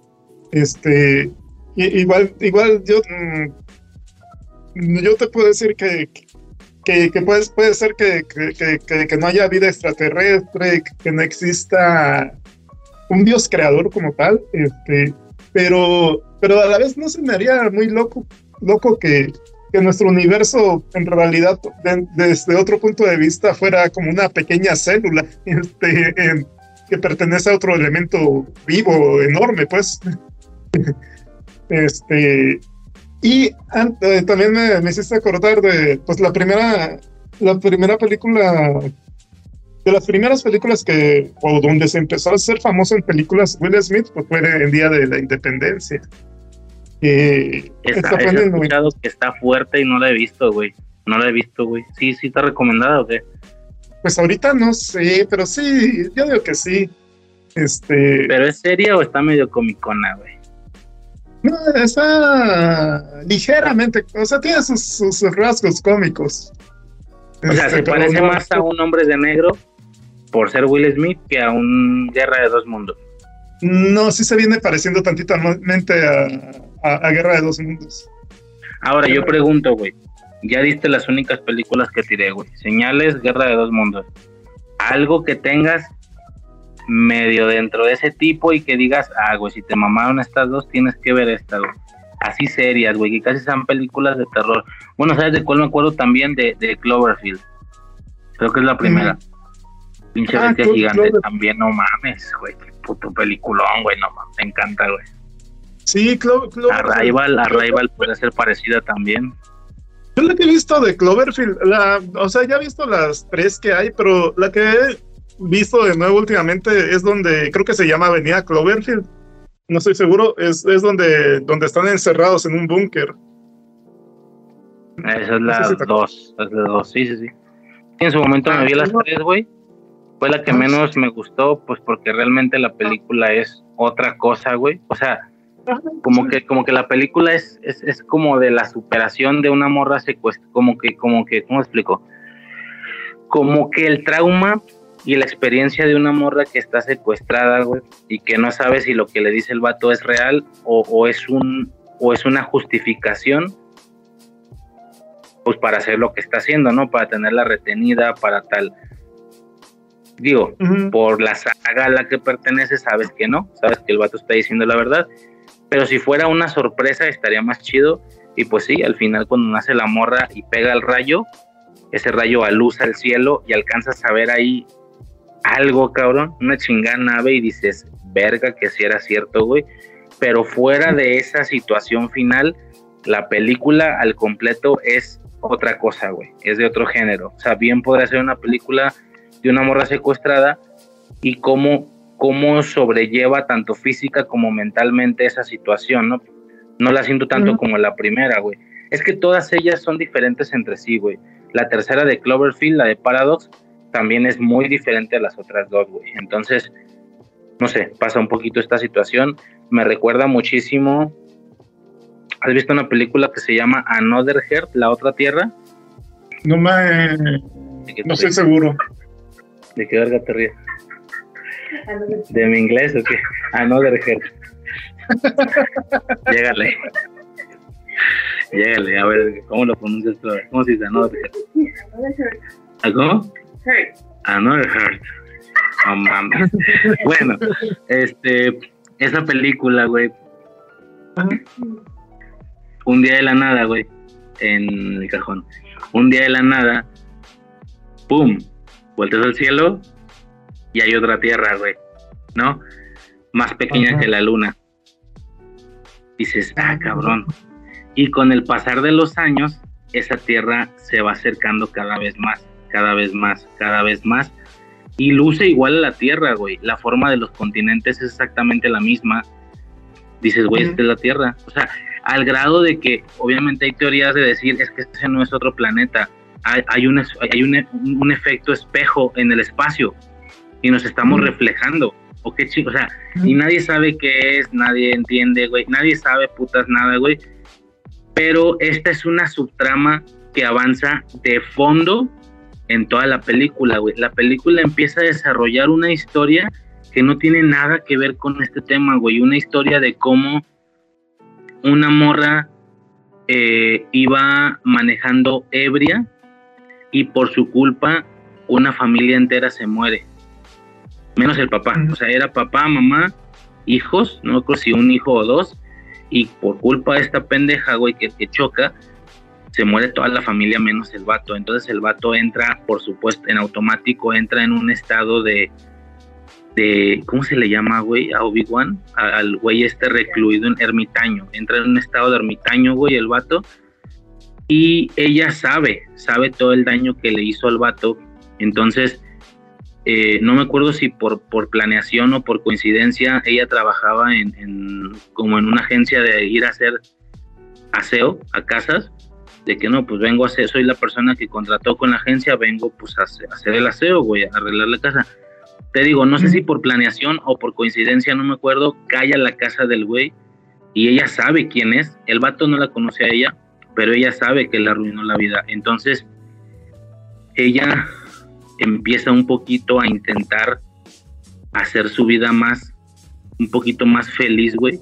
Este, igual, igual yo mm, yo te puedo decir que, que, que puede, puede ser que, que, no haya vida extraterrestre, que no exista un dios creador como tal, este, pero, pero a la vez no se me haría muy loco, loco que, que nuestro universo en realidad desde otro punto de vista fuera como una pequeña célula este, que pertenece a otro elemento vivo enorme, pues. este, y eh, también me, hiciste acordar de pues la primera, la primera película, de las primeras películas que, o donde se empezó a ser famoso en películas Will Smith, pues fue en Día de la Independencia. Eh, está, he escuchado que está fuerte y no la he visto, güey. No la he visto, güey. Sí, sí está recomendada o qué? Pues ahorita no sé, pero sí, yo digo que sí. Este. ¿Pero es seria o está medio comicona, güey? No, está ligeramente, o sea, tiene sus, rasgos cómicos. O sea, se este, parece más a un hombre de negro por ser Will Smith que a un Guerra de Dos Mundos. No, sí se viene pareciendo tantitamente a, a, Guerra de Dos Mundos. Ahora, yo pregunto, güey, ya diste las únicas películas que tiré, güey. Señales, Guerra de Dos Mundos. Algo que tengas medio dentro de ese tipo y que digas, ah, güey, si te mamaron estas dos, tienes que ver esta, güey. Así serias, güey, que casi son películas de terror. Bueno, ¿sabes de cuál me acuerdo también? De, de Cloverfield. Creo que es la primera. Pinche ah, bestia gigante también, no mames, güey, qué puto peliculón, güey, no mames, me encanta, güey. Sí, Cloverfield. Arrival, Arrival puede ser parecida también. Yo la que he visto de Cloverfield, la, o sea, ya he visto las tres que hay, pero la que visto de nuevo últimamente es donde creo que se llama Avenida Cloverfield. No estoy seguro, es, es donde, donde están encerrados en un búnker. Esa es la dos, es la dos, sí, sí, sí. En su momento me vi las tres, güey. Fue la que menos me gustó, pues porque realmente la película es otra cosa, güey. O sea, como que, como que la película es, es, es como de la superación de una morra secuestra, como que, como que, ¿cómo explico? Como que el trauma y la experiencia de una morra que está secuestrada, güey, y que no sabe si lo que le dice el vato es real o, es un o es una justificación pues para hacer lo que está haciendo, ¿no? Para tenerla retenida, para tal. Digo, por la saga a la que pertenece, sabes que no, sabes que el vato está diciendo la verdad, pero si fuera una sorpresa estaría más chido. Y pues sí, al final cuando nace la morra y pega el rayo, ese rayo aluza el cielo y alcanzas a ver ahí algo, cabrón, una chingada nave y dices, verga, que si era cierto, güey. Pero fuera de esa situación final, la película al completo es otra cosa, güey. Es de otro género. O sea, bien podría ser una película de una morra secuestrada y cómo, cómo sobrelleva tanto física como mentalmente esa situación, ¿no? No la siento tanto como la primera, güey. Es que todas ellas son diferentes entre sí, güey. La tercera de Cloverfield, la de Paradox, también es muy diferente a las otras dos, güey. Entonces, no sé, pasa un poquito esta situación. Me recuerda muchísimo. ¿Has visto una película que se llama Another Earth, La Otra Tierra? No me. No estoy seguro. ¿De qué verga te ríes? ¿De mi inglés o qué? Another Earth. Llégale. Llégale, a ver, ¿cómo lo pronuncias tú? ¿Cómo se dice Another Earth? ¿Cómo? Hurt. Another Hurt. No mames. bueno, este, esa película, güey. Un día de la nada, güey. En el cajón. Un día de la nada. ¡Pum! Vueltas al cielo. Y hay otra tierra, güey. ¿No? Más pequeña que la luna. Dices, ah, cabrón. Y con el pasar de los años, esa tierra se va acercando cada vez más, cada vez más, cada vez más y luce igual a la Tierra, güey. La forma de los continentes es exactamente la misma. Dices, güey, esta es la Tierra. O sea, al grado de que obviamente hay teorías de decir, es que ese no es otro planeta. Hay, un, hay un, efecto espejo en el espacio y nos estamos reflejando. ¿O qué chico? O sea, y nadie sabe qué es, nadie entiende, güey. Nadie sabe putas nada, güey. Pero esta es una subtrama que avanza de fondo en toda la película, güey. La película empieza a desarrollar una historia que no tiene nada que ver con este tema, güey. Una historia de cómo una morra eh, iba manejando ebria y por su culpa una familia entera se muere. Menos el papá. O sea, era papá, mamá, hijos, no creo si un hijo o dos. Y por culpa de esta pendeja, güey, que, que choca, se muere toda la familia menos el vato. Entonces el vato entra, por supuesto, en automático, entra en un estado de, de ¿cómo se le llama, güey? A Obi-Wan, al güey este recluido en ermitaño. Entra en un estado de ermitaño, güey, el vato. Y ella sabe, sabe todo el daño que le hizo al vato. Entonces, eh, no me acuerdo si por, por planeación o por coincidencia, ella trabajaba en, en, como en una agencia de ir a hacer aseo a casas de que no, pues vengo a hacer, soy la persona que contrató con la agencia, vengo pues a hacer, el aseo, güey, a arreglar la casa. Te digo, no sé si por planeación o por coincidencia, no me acuerdo, calla la casa del güey y ella sabe quién es. El vato no la conoce a ella, pero ella sabe que le arruinó la vida. Entonces, ella empieza un poquito a intentar hacer su vida más, un poquito más feliz, güey.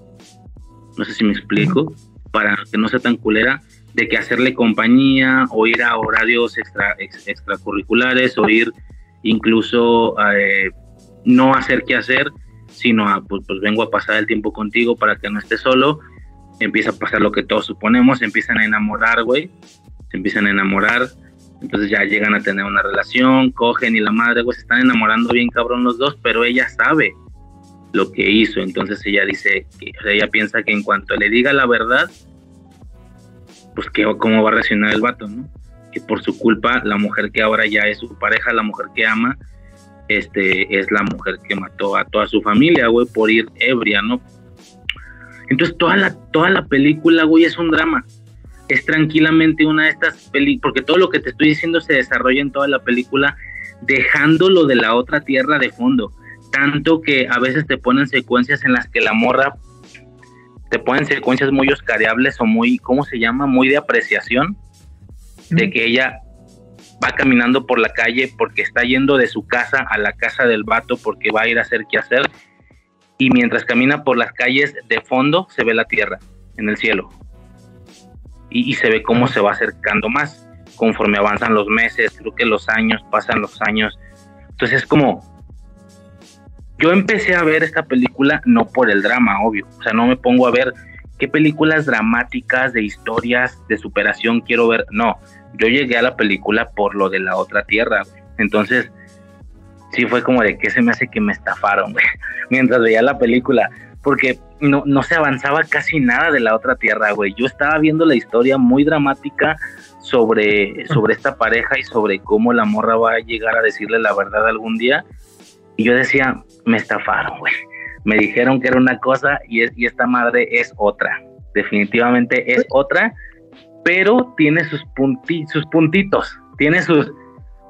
No sé si me explico, para que no sea tan culera de que hacerle compañía o ir a horarios extra, extracurriculares o ir incluso eh, no hacer qué hacer, sino a, pues, pues, vengo a pasar el tiempo contigo para que no estés solo. Empieza a pasar lo que todos suponemos, empiezan a enamorar, güey, se empiezan a enamorar, entonces ya llegan a tener una relación, cogen y la madre, güey, se están enamorando bien cabrón los dos, pero ella sabe lo que hizo, entonces ella dice, que, ella piensa que en cuanto le diga la verdad, pues que, cómo va a reaccionar el vato, ¿no? Que por su culpa la mujer que ahora ya es su pareja, la mujer que ama, este, es la mujer que mató a toda su familia, güey, por ir ebria, ¿no? Entonces toda la, toda la película, güey, es un drama. Es tranquilamente una de estas películas, porque todo lo que te estoy diciendo se desarrolla en toda la película, dejando lo de la otra tierra de fondo. Tanto que a veces te ponen secuencias en las que la morra te ponen secuencias muy oscariables o muy, ¿cómo se llama? Muy de apreciación, de que ella va caminando por la calle porque está yendo de su casa a la casa del vato porque va a ir a hacer qué hacer. Y mientras camina por las calles, de fondo se ve la tierra en el cielo. Y, se ve cómo se va acercando más. conforme avanzan los meses, creo que los años, pasan los años. Entonces es como, yo empecé a ver esta película no por el drama, obvio, o sea, no me pongo a ver qué películas dramáticas de historias de superación quiero ver, no, yo llegué a la película por lo de la otra tierra, entonces sí fue como de que se me hace que me estafaron, mientras veía la película, porque no, no se avanzaba casi nada de la otra tierra, güey. Yo estaba viendo la historia muy dramática sobre, sobre esta pareja y sobre cómo la morra va a llegar a decirle la verdad algún día. Y yo decía, me estafaron, güey. Me dijeron que era una cosa y, es, y esta madre es otra. Definitivamente es otra, pero tiene sus, punti, sus puntitos, tiene sus,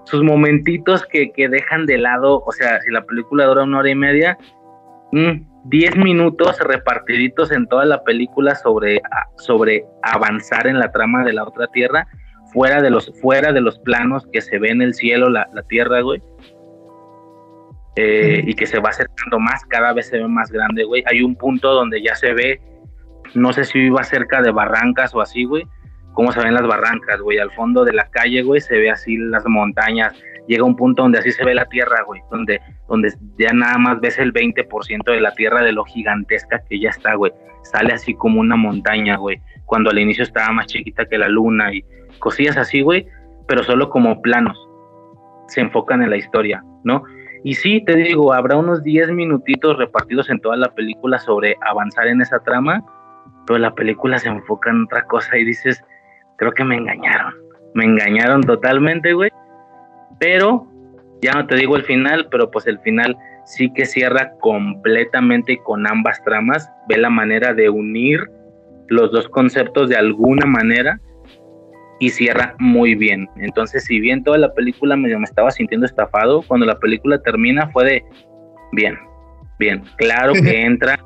sus momentitos que, que, dejan de lado. O sea, si la película dura una hora y media, 10 mm, minutos repartiditos en toda la película sobre, sobre avanzar en la trama de la otra tierra, fuera de los, fuera de los planos que se ve en el cielo, la, la tierra, güey. Eh, y que se va acercando más, cada vez se ve más grande, güey. Hay un punto donde ya se ve, no sé si iba cerca de barrancas o así, güey, cómo se ven las barrancas, güey. Al fondo de la calle, güey, se ve así las montañas. Llega un punto donde así se ve la tierra, güey, donde, donde ya nada más ves el 20% de la tierra de lo gigantesca que ya está, güey. Sale así como una montaña, güey. Cuando al inicio estaba más chiquita que la luna y cosillas así, güey, pero solo como planos. Se enfocan en la historia, ¿no? Y sí, te digo, habrá unos 10 minutitos repartidos en toda la película sobre avanzar en esa trama, pero la película se enfoca en otra cosa y dices, creo que me engañaron. Me engañaron totalmente, güey. Pero, ya no te digo el final, pero pues el final sí que cierra completamente con ambas tramas. Ve la manera de unir los dos conceptos de alguna manera y cierra muy bien. Entonces, si bien toda la película medio me estaba sintiendo estafado, cuando la película termina fue de bien, bien. Claro que entra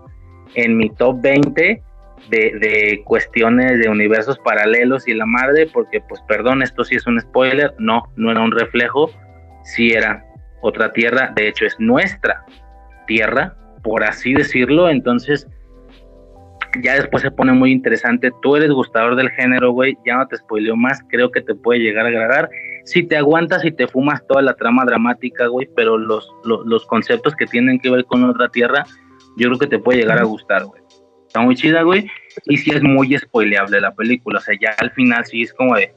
en mi top 20 de, cuestiones de universos paralelos y la madre, porque pues perdón, esto sí es un spoiler, no, no era un reflejo, sí era otra tierra, de hecho es nuestra tierra, por así decirlo, entonces ya después se pone muy interesante. Tú eres gustador del género, güey. Ya no te spoileo más. Creo que te puede llegar a agradar. Si te aguantas y te fumas toda la trama dramática, güey, pero los, los, conceptos que tienen que ver con otra tierra, yo creo que te puede llegar a gustar, güey. Está muy chida, güey. Y sí es muy spoileable la película. O sea, ya al final sí es como de.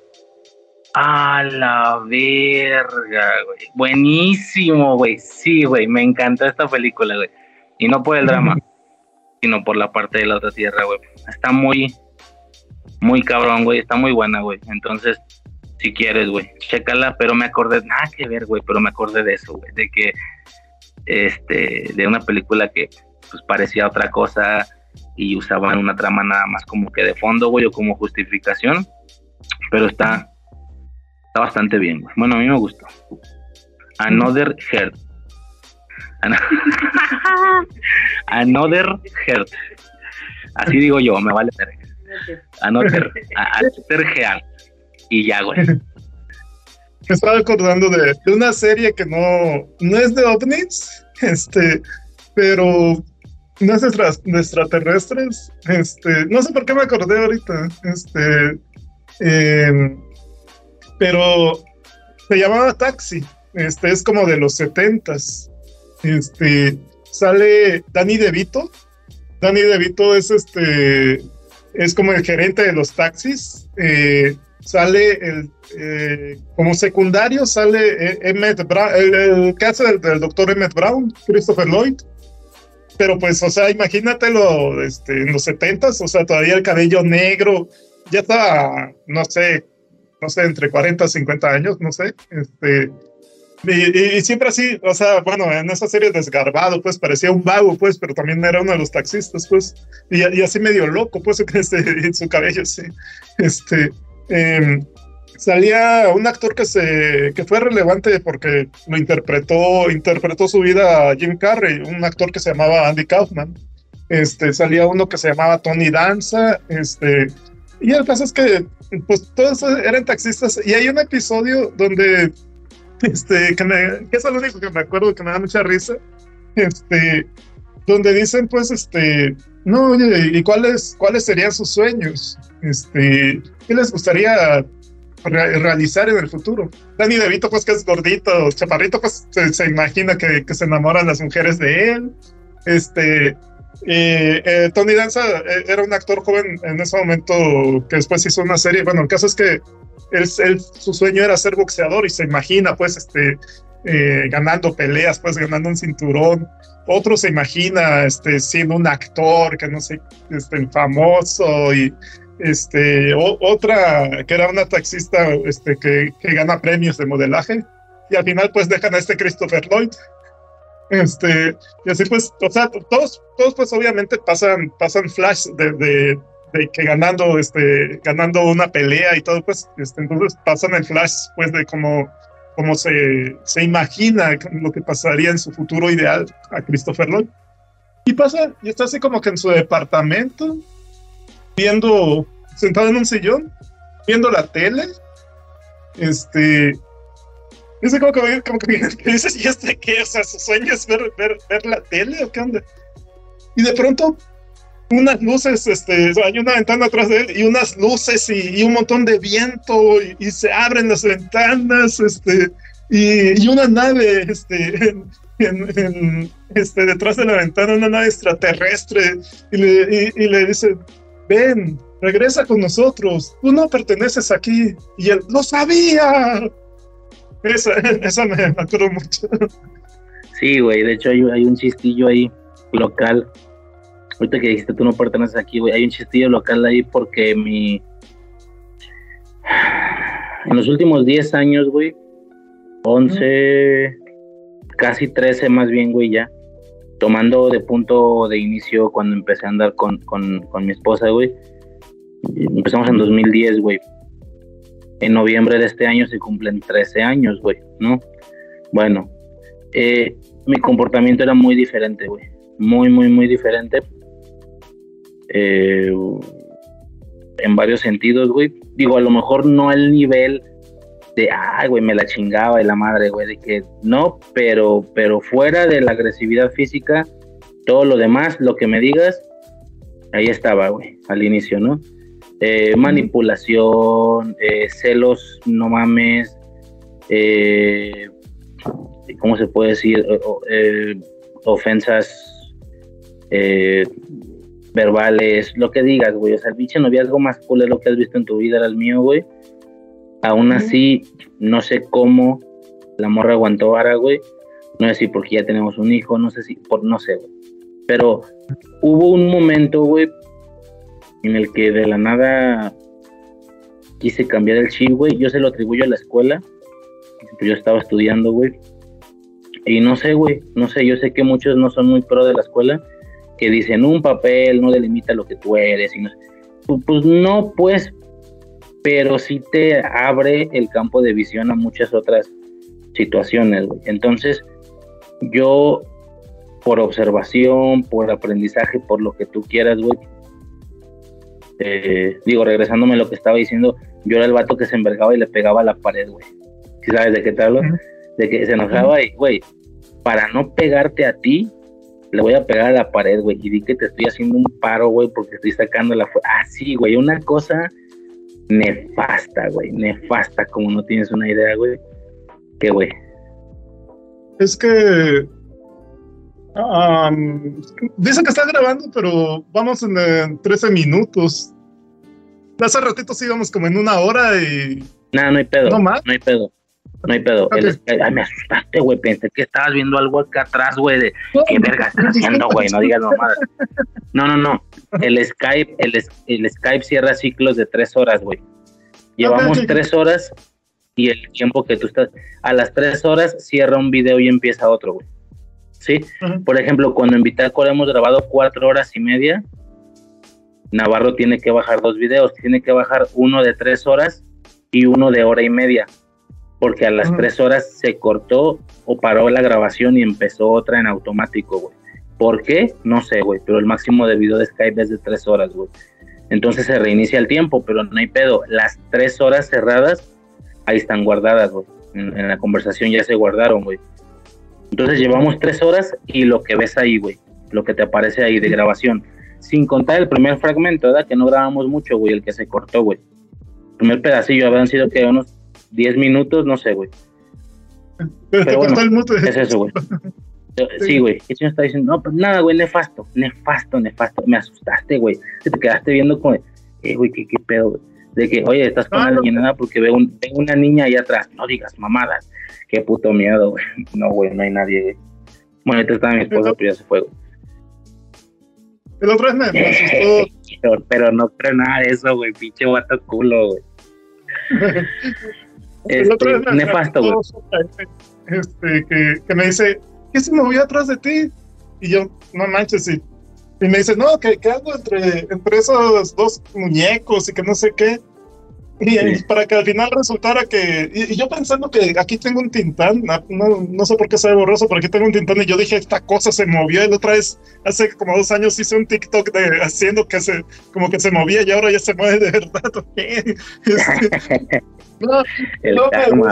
A la verga, güey. Buenísimo, güey. Sí, güey. Me encantó esta película, güey. Y no por el drama sino por la parte de la otra tierra, güey. Está muy, muy cabrón, güey. Está muy buena, güey. Entonces, si quieres, güey, chécala. Pero me acordé, nada que ver, güey, pero me acordé de eso, güey. De que, este, de una película que, pues, parecía otra cosa y usaban una trama nada más como que de fondo, güey, o como justificación. Pero está, está bastante bien, güey. Bueno, a mí me gustó. Another Heart Another Heart. Así digo yo, me vale Another, Another Y ya, güey. Me estaba acordando de, una serie que no, no es de ovnis, este, pero no es extraterrestres. Este, no sé por qué me acordé ahorita. Este, em, pero se llamaba Taxi. Este es como de los setentas. Este, sale Danny DeVito. Danny DeVito es este, es como el gerente de los taxis. Eh, sale el, eh, como secundario, sale eh, Emmett Brown, el, caso del, doctor Emmett Brown, Christopher Lloyd. Pero pues, o sea, imagínatelo este, en los setentas, o sea, todavía el cabello negro, ya está, no sé, no sé, entre 40 y 50 años, no sé, este, y, siempre así, o sea, bueno, en esa serie desgarbado, pues parecía un vago, pues, pero también era uno de los taxistas, pues, y, así medio loco, pues, este, en su cabello, sí. Este, em, salía un actor que, se, que fue relevante porque lo interpretó, interpretó su vida a Jim Carrey, un actor que se llamaba Andy Kaufman. Este, salía uno que se llamaba Tony Danza, este, y el caso es que, pues, todos eran taxistas, y hay un episodio donde este, que, me, que es lo único que me acuerdo que me da mucha risa, este, donde dicen, pues, este, no, oye, ¿y cuáles, cuáles serían sus sueños? Este, ¿qué les gustaría realizar en el futuro. Danny DeVito, pues que es gordito, chaparrito, pues se, imagina que, que, se enamoran las mujeres de él. Este, eh, Tony Danza eh, era un actor joven en ese momento que después hizo una serie. Bueno, el caso es que él, su sueño era ser boxeador y se imagina, pues, este, eh, ganando peleas, pues, ganando un cinturón. Otro se imagina, este, siendo un actor que no sé, este, famoso y este, otra que era una taxista este, que, que, gana premios de modelaje y al final pues dejan a este Christopher Lloyd. Este, y así pues, o sea, todos, todos pues obviamente pasan, pasan flash de, de, de, que ganando, este, ganando una pelea y todo, pues, este, entonces pasan el flash pues de cómo, cómo se, se imagina lo que pasaría en su futuro ideal a Christopher Lloyd. Y pasa, y está así como que en su departamento, viendo, sentado en un sillón, viendo la tele. Este. Dice como que, como que, dices, ¿y este qué? O sea, su sueño es ver, ver, ver la tele o qué onda. Y de pronto, unas luces, este, hay una ventana atrás de él y unas luces y, y un montón de viento y, se abren las ventanas, este, y, y una nave, este, en, en, este, detrás de la ventana, una nave extraterrestre y le, y le dice, ven, regresa con nosotros, tú no perteneces aquí. Y él, lo sabía. Esa, esa me, acuerdo mucho. Sí, güey, de hecho hay, un chistillo ahí local. Ahorita que dijiste tú no perteneces aquí, güey, hay un chistillo local ahí porque mi... En los últimos 10 años, güey, 11, casi 13 más bien, güey, ya tomando de punto de inicio cuando empecé a andar con, mi esposa, güey. Empezamos en 2010, güey. En noviembre de este año se cumplen 13 años, güey, ¿no? Bueno, eh, mi comportamiento era muy diferente, güey. Muy, muy, muy diferente. Eh, en varios sentidos, güey. Digo, a lo mejor no al nivel de, ay, güey, me la chingaba y la madre, güey, de que no, pero, pero fuera de la agresividad física, todo lo demás, lo que me digas, ahí estaba, güey, al inicio, ¿no? Eh, manipulación, eh, celos, no mames, eh, ¿cómo se puede decir? ofensas verbales, lo que digas, güey. O sea, el pinche noviazgo más cool es lo que has visto en tu vida era el mío, güey. Aún así, no sé cómo la morra aguantó ahora, güey. No sé si porque ya tenemos un hijo, no sé si, por, no sé, güey. Pero hubo un momento, güey, en el que de la nada quise cambiar el chip, güey. Yo se lo atribuyo a la escuela. Yo estaba estudiando, güey. Y no sé, güey, no sé, yo sé que muchos no son muy pro de la escuela, que dicen un papel no delimita lo que tú eres. Y no, pues, pues no, pues, pero sí te abre el campo de visión a muchas otras situaciones. Entonces, yo, por observación, por aprendizaje, por lo que tú quieras, güey, eh, digo, regresándome a lo que estaba diciendo, yo era el vato que se envergaba y le pegaba a la pared, güey. ¿Sí sabes de qué te hablo? De que se enojaba y, güey, para no pegarte a ti, le voy a pegar a la pared, güey, y di que te estoy haciendo un paro, güey, porque estoy sacando la... Ah, sí, güey, una cosa nefasta, güey, nefasta, como no tienes una idea, güey. ¿Qué, güey? Es que... Um, dice que está grabando, pero vamos en, 13 minutos. Hace ratito sí íbamos como en una hora y... Nada, no hay pedo. No, más? no hay pedo. No hay pedo. ay, me asustaste, güey. Pensé que estabas viendo algo acá atrás, güey, de qué verga estás haciendo, güey. No digas mamadas. No, no, no. El Skype, el, el Skype cierra ciclos de tres horas, güey. Llevamos tres horas y el tiempo que tú estás. A las tres horas cierra un video y empieza otro, güey. ¿Sí? Por ejemplo, cuando en Bitácora hemos grabado cuatro horas y media, Navarro tiene que bajar dos videos. Tiene que bajar uno de tres horas y uno de hora y media porque a las tres horas se cortó o paró la grabación y empezó otra en automático, güey. ¿Por qué? No sé, güey, pero el máximo de video de Skype es de tres horas, güey. Entonces se reinicia el tiempo, pero no hay pedo. Las tres horas cerradas, ahí están guardadas, güey. En, la conversación ya se guardaron, güey. Entonces llevamos tres horas y lo que ves ahí, güey. Lo que te aparece ahí de grabación. Sin contar el primer fragmento, ¿verdad? Que no grabamos mucho, güey, el que se cortó, güey. primer pedacillo habían sido que unos 10 minutos, no sé, güey. Pero, bueno, es eso, güey. Sí, güey. ¿Qué está diciendo? No, pues nada, güey, nefasto, nefasto, nefasto. Me asustaste, güey. Te quedaste viendo como, eh, güey, ¿qué, qué pedo, güey? De que, oye, estás con alguien, nada, porque veo, un, una niña ahí atrás. No digas mamadas. Qué puto miedo, güey. No, güey, no hay nadie, güey. Bueno, ahorita está mi esposa, pero ya se fue, güey. El otro es me, asustó. pero, no creo nada de eso, güey. Pinche guato culo, güey. El otro este, nefasto, güey. Este, que, que me dice, ¿qué se movió atrás de ti? Y yo, no manches, y, y me dice, no, que, que algo entre, entre esos dos muñecos y que no sé qué. Y para que al final resultara que. Y, yo pensando que aquí tengo un tintán, no, no, sé por qué se ve borroso, pero aquí tengo un tintán. Y yo dije, esta cosa se movió. Y la otra vez, hace como dos años, hice un TikTok de, haciendo que se. Como que se movía y ahora ya se mueve de verdad. Este, no, no,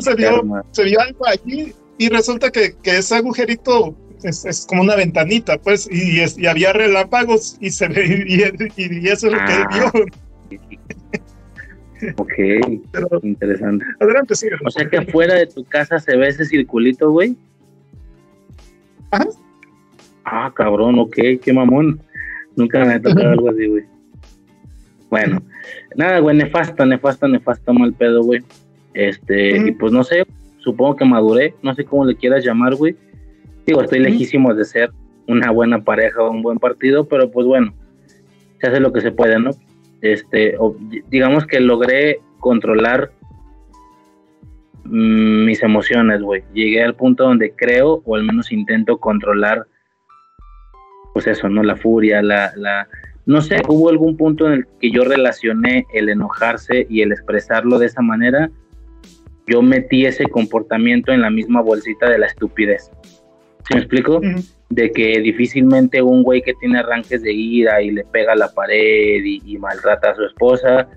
se, vio, se vio algo allí. Y resulta que, que ese agujerito es, es, como una ventanita, pues. Y, y había relámpagos y se ve. Y, y, eso es lo que él ah. vio. Ok, interesante. Adelante, sí. O sea que afuera de tu casa se ve ese circulito, güey. Ah, cabrón, ok, qué mamón. Nunca me ha tocado algo así, güey. Bueno, nada, güey, nefasta, nefasta, nefasta, mal pedo, güey. Este, y pues no sé, supongo que maduré, no sé cómo le quieras llamar, güey. Digo, estoy lejísimo de ser una buena pareja o un buen partido, pero pues bueno, se hace lo que se puede, ¿no? este, digamos que logré controlar mm, mis emociones, güey. Llegué al punto donde creo, o al menos intento controlar, pues eso, ¿no? La furia, la, la... No sé, hubo algún punto en el que yo relacioné el enojarse y el expresarlo de esa manera. Yo metí ese comportamiento en la misma bolsita de la estupidez. ¿Se me explico? de que difícilmente un güey que tiene arranques de ira y le pega a la pared y, maltrata a su esposa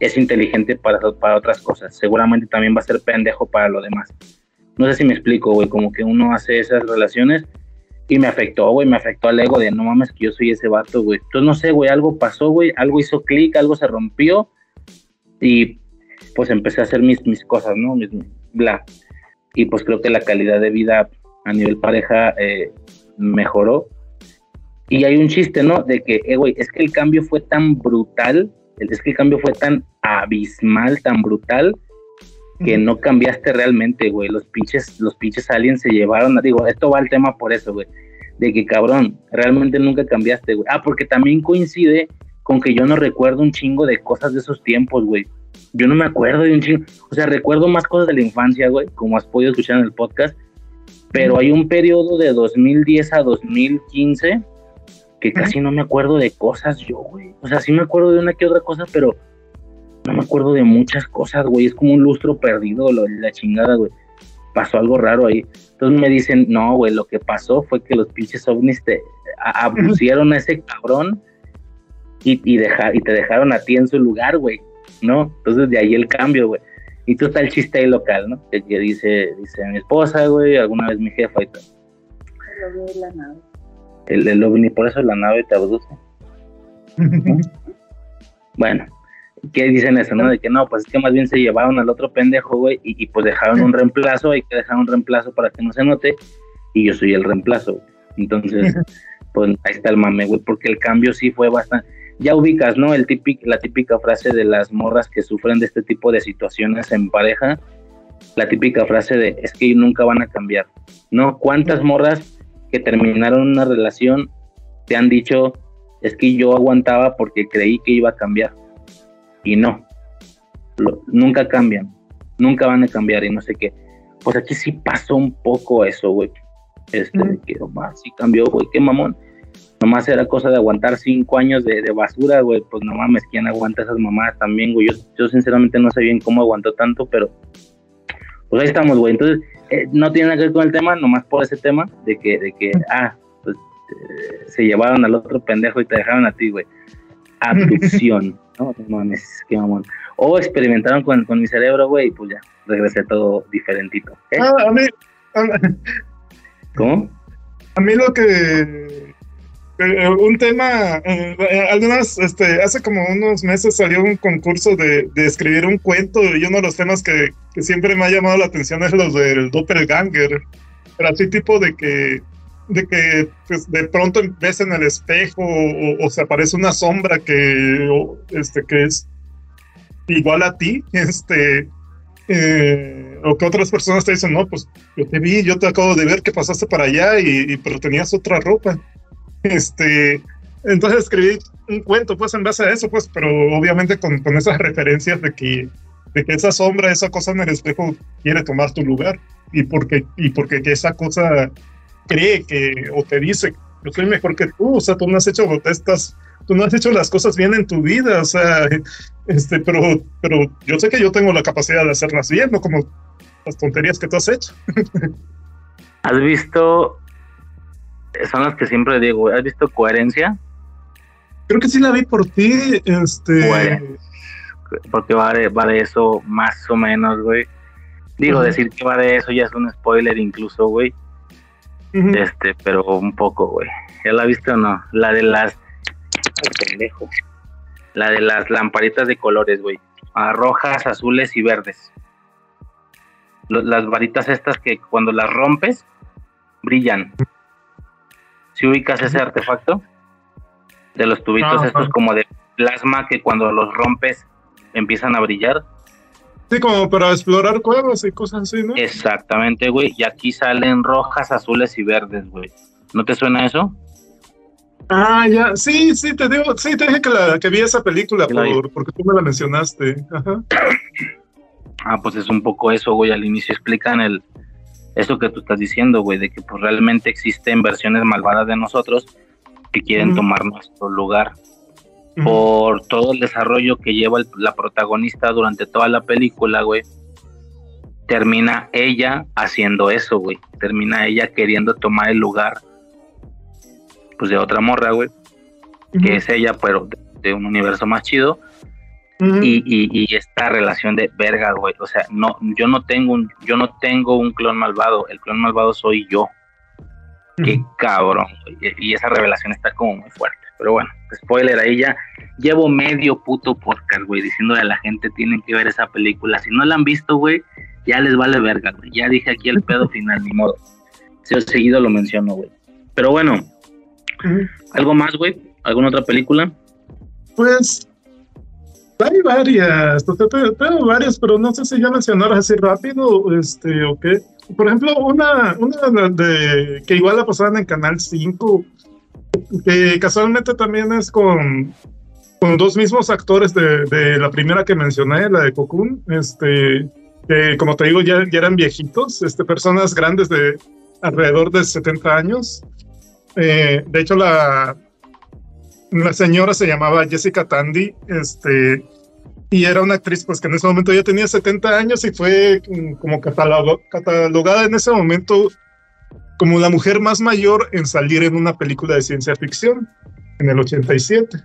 es inteligente para, para otras cosas. Seguramente también va a ser pendejo para lo demás. No sé si me explico, güey, como que uno hace esas relaciones y me afectó, güey, me afectó al ego de no mames que yo soy ese vato, güey. Entonces no sé, güey, algo pasó, güey, algo hizo clic, algo se rompió y pues empecé a hacer mis, mis cosas, ¿no? Mis, bla. Y pues creo que la calidad de vida a nivel pareja eh, mejoró. Y hay un chiste, ¿no? De que, eh, güey, es que el cambio fue tan brutal, es que el cambio fue tan abismal, tan brutal, que no cambiaste realmente, güey. Los pinches, los pinches aliens se llevaron, digo, esto va al tema por eso, güey. De que, cabrón, realmente nunca cambiaste, güey. Ah, porque también coincide con que yo no recuerdo un chingo de cosas de esos tiempos, güey. Yo no me acuerdo de un chingo. O sea, recuerdo más cosas de la infancia, güey, como has podido escuchar en el podcast, pero hay un periodo de 2010 a 2015 que casi no me acuerdo de cosas yo, güey. O sea, sí me acuerdo de una que otra cosa, pero no me acuerdo de muchas cosas, güey. Es como un lustro perdido, lo, la chingada, güey. Pasó algo raro ahí. Entonces me dicen, no, güey, lo que pasó fue que los pinches ovnis te abusieron a ese cabrón y, y, y te dejaron a ti en su lugar, güey. ¿No? Entonces de ahí el cambio, güey. Y tú está el chiste ahí local, ¿no? Que, dice, dice mi esposa, güey, alguna vez mi jefa y tal. El ovni la nave. El, el ovni, por eso la nave te abduce. bueno, ¿qué dicen eso, no? De que no, pues es que más bien se llevaron al otro pendejo, güey, y, pues dejaron un reemplazo, hay que dejar un reemplazo para que no se note, y yo soy el reemplazo, Entonces, pues ahí está el mame, güey, porque el cambio sí fue bastante ya ubicas, ¿no? El típico, la típica frase de las morras que sufren de este tipo de situaciones en pareja, la típica frase de es que nunca van a cambiar, ¿no? ¿Cuántas morras que terminaron una relación te han dicho es que yo aguantaba porque creí que iba a cambiar? Y no, nunca cambian, nunca van a cambiar y no sé qué. Pues aquí sí pasó un poco eso, güey. Este, que, sí cambió, güey, qué mamón nomás era cosa de aguantar cinco años de, basura, güey, pues no mames, ¿quién aguanta esas mamadas también, güey? Yo, yo sinceramente no sé bien cómo aguantó tanto, pero pues ahí estamos, güey. Entonces, eh, no tiene nada que ver con el tema, nomás por ese tema de que, de que ah, pues eh, se llevaron al otro pendejo y te dejaron a ti, güey. Abducción, ¿no? No mames, qué mamón. O experimentaron con, con mi cerebro, güey, y pues ya, regresé todo diferentito. ¿eh? Ah, a mí, ¿Cómo? A mí lo que eh, un tema, eh, eh, algunas, este, hace como unos meses salió un concurso de, de escribir un cuento y uno de los temas que, que, siempre me ha llamado la atención es los del doppelganger, pero así tipo de que, de que pues, de pronto ves en el espejo o, o, se aparece una sombra que, o, este, que es igual a ti, este, eh, o que otras personas te dicen, no, pues yo te vi, yo te acabo de ver que pasaste para allá y, y pero tenías otra ropa. Este, entonces escribí un cuento, pues, en base a eso, pues, pero obviamente con, con esas referencias de que, de que esa sombra, esa cosa en el espejo quiere tomar tu lugar y porque, y porque que esa cosa cree que, o te dice, yo soy mejor que tú, o sea, tú no has hecho estas, tú no has hecho las cosas bien en tu vida, o sea, este, pero, pero yo sé que yo tengo la capacidad de hacerlas bien, no como las tonterías que tú has hecho. ¿Has visto son las que siempre digo, ¿has visto coherencia? Creo que sí la vi por ti, este... Porque va de, va de eso más o menos, güey. Digo, uh -huh. decir que va de eso ya es un spoiler incluso, güey. Uh -huh. Este, pero un poco, güey. ¿Ya la viste o no? La de las... Ay, pendejo. La de las lamparitas de colores, güey. Ah, rojas, azules y verdes. Las varitas estas que cuando las rompes, brillan. Si ubicas ese artefacto de los tubitos no, estos no. como de plasma que cuando los rompes empiezan a brillar. Sí, como para explorar cuevas y cosas así, ¿no? Exactamente, güey. Y aquí salen rojas, azules y verdes, güey. ¿No te suena eso? Ah, ya. Sí, sí, te digo, sí, te dije que, la, que vi esa película por, porque tú me la mencionaste. Ajá. Ah, pues es un poco eso, güey. Al inicio explican el, eso que tú estás diciendo, güey, de que pues realmente existen versiones malvadas de nosotros que quieren tomar nuestro lugar uh -huh. por todo el desarrollo que lleva el, la protagonista durante toda la película, güey. Termina ella haciendo eso, güey. Termina ella queriendo tomar el lugar, pues de otra morra, güey, uh -huh. que es ella, pero de, de un universo más chido Uh -huh. y, y, y, esta relación de verga, güey. O sea, no, yo no tengo un, yo no tengo un clon malvado. El clon malvado soy yo. Qué cabrón. Güey. Y esa revelación está como muy fuerte. Pero bueno, spoiler ahí ya. Llevo medio puto podcast, güey, diciéndole a la gente tienen que ver esa película. Si no la han visto, güey, ya les vale verga, güey. Ya dije aquí el pedo final, ni modo. Si he seguido lo menciono, güey. Pero bueno, uh -huh. ¿algo más, güey? ¿Alguna otra película? Pues hay varias, tengo varias, pero no sé si ya mencionar así rápido, este, o qué. Por ejemplo, una, una de, que igual la pasaban en Canal 5, que casualmente también es con, con dos mismos actores de, de la primera que mencioné, la de Cocoon, este, que como te digo, ya, ya eran viejitos, este, personas grandes de alrededor de 70 años. Eh, de hecho, la, la señora se llamaba Jessica Tandy, este, y era una actriz pues que en ese momento ya tenía 70 años y fue como catalog catalogada en ese momento como la mujer más mayor en salir en una película de ciencia ficción en el 87.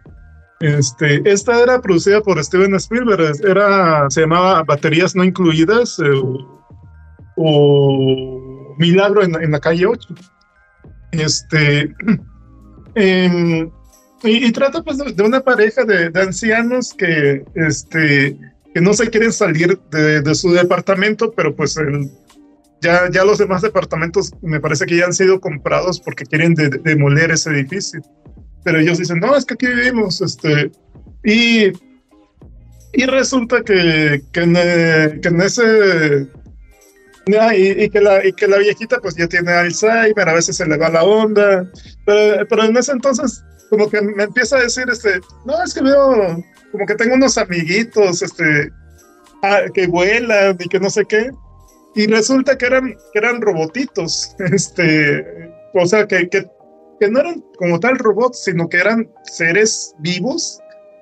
Este, esta era producida por Steven Spielberg, era, se llamaba Baterías No Incluidas eh, o Milagro en, en, la calle 8. Este, eh, y, y, trata pues de, de una pareja de, de, ancianos que, este, que no se quieren salir de, de su departamento, pero pues el, ya, ya los demás departamentos me parece que ya han sido comprados porque quieren de, demoler ese edificio. Pero ellos dicen, no, es que aquí vivimos. Este, y, y resulta que, que, en, que en ese... Y, y, que la, y que la viejita pues ya tiene Alzheimer, a veces se le va la onda, pero, pero en ese entonces como que me empieza a decir, este, no, es que veo, como que tengo unos amiguitos, este, ah, que vuelan y que no sé qué, y resulta que eran, eran robotitos, este, o sea, que, que, que no eran como tal robots, sino que eran seres vivos,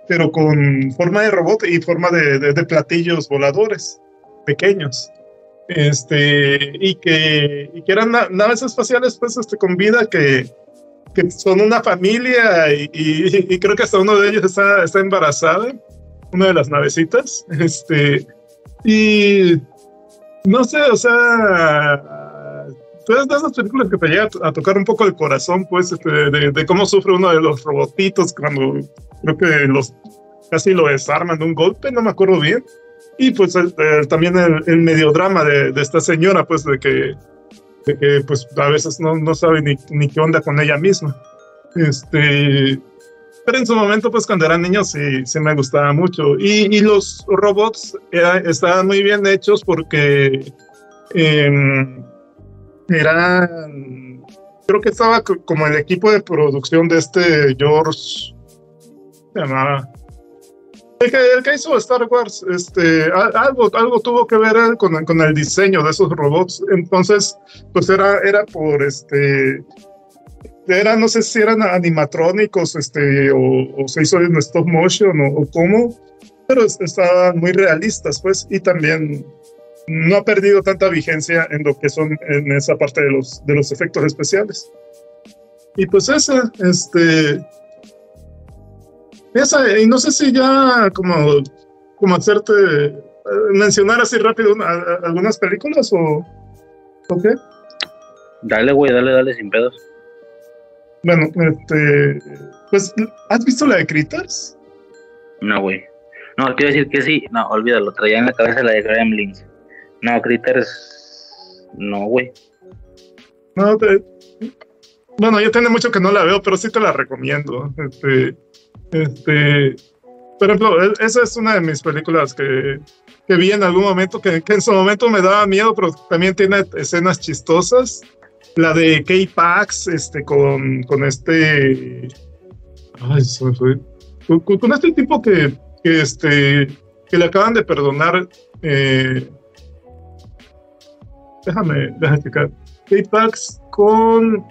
pero con forma de robot y forma de, de, de platillos voladores pequeños. Este y que, y que eran naves espaciales pues este con vida que, que son una familia y, y, y, creo que hasta uno de ellos está, está embarazada, una de las navecitas, este, y no sé, o sea, es de esas películas que te llega a tocar un poco el corazón, pues, este, de, de, cómo sufre uno de los robotitos cuando creo que los casi lo desarman de un golpe, no me acuerdo bien. Y pues también el, el mediodrama de, de, esta señora, pues, de que, de que pues a veces no, no sabe ni, ni qué onda con ella misma. Este, pero en su momento, pues cuando era niño, sí, sí me gustaba mucho. Y, y los robots estaban muy bien hechos porque eh, eran, creo que estaba como el equipo de producción de este George, se llamaba, el que, el que, hizo Star Wars, este, algo, algo tuvo que ver con, con, el diseño de esos robots. Entonces, pues era, era por este, era, no sé si eran animatrónicos, este, o, se hizo en stop motion o, o cómo, pero estaban muy realistas, pues, y también no ha perdido tanta vigencia en lo que son en esa parte de los, de los efectos especiales. Y pues esa, este, esa, y no sé si ya como, como hacerte, eh, mencionar así rápido algunas películas o, o qué. Dale, güey, dale, dale, sin pedos. Bueno, este, pues, ¿has visto la de Critters? No, güey. No, quiero decir que sí, no, olvídalo, traía en la cabeza la de Gremlins. No, Critters, no, güey. No, te, bueno, yo tiene mucho que no la veo, pero sí te la recomiendo. Este, este, por ejemplo, e, esa es una de mis películas que, que vi en algún momento, que, en su momento me daba miedo, pero también tiene escenas chistosas. La de K-Pax, este, con, con este. Ay, me fue. Con, este tipo que, que, este, que le acaban de perdonar. Eh, déjame, déjame explicar. K-Pax con.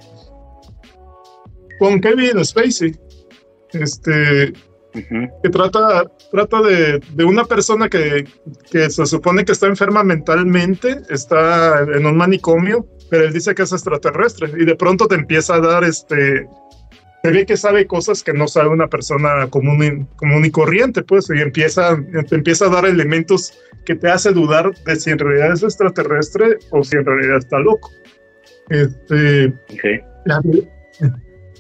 Con Kevin Spacey. Este. Uh -huh. que trata, trata de, de una persona que, que, se supone que está enferma mentalmente, está en un manicomio, pero él dice que es extraterrestre y de pronto te empieza a dar este se ve que sabe cosas que no sabe una persona común y, común y corriente, pues, y empieza, te empieza a dar elementos que te hace dudar de si en realidad es extraterrestre o si en realidad está loco. Este, okay. la,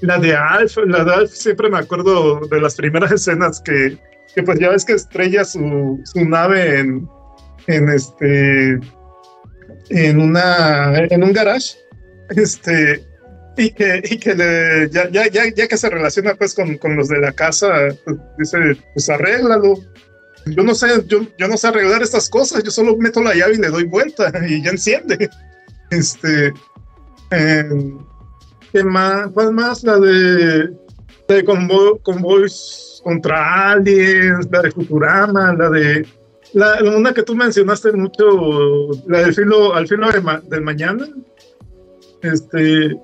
la, de Alf, la de Alf siempre me acuerdo de las primeras escenas que, que pues ya ves que estrella su, su nave en, en este en una en un garage este y que, y que le, ya, ya, ya, ya, que se relaciona pues con, con los de la casa pues, dice pues arréglalo. Yo no sé yo, yo no sé arreglar estas cosas yo solo meto la llave y le doy vuelta y ya enciende. Este eh, ¿qué más? ¿cuál más? la de, de convoy, convoys contra aliens la de Futurama la de la, una que tú mencionaste mucho, la del filo, al filo de ma, del mañana. Este,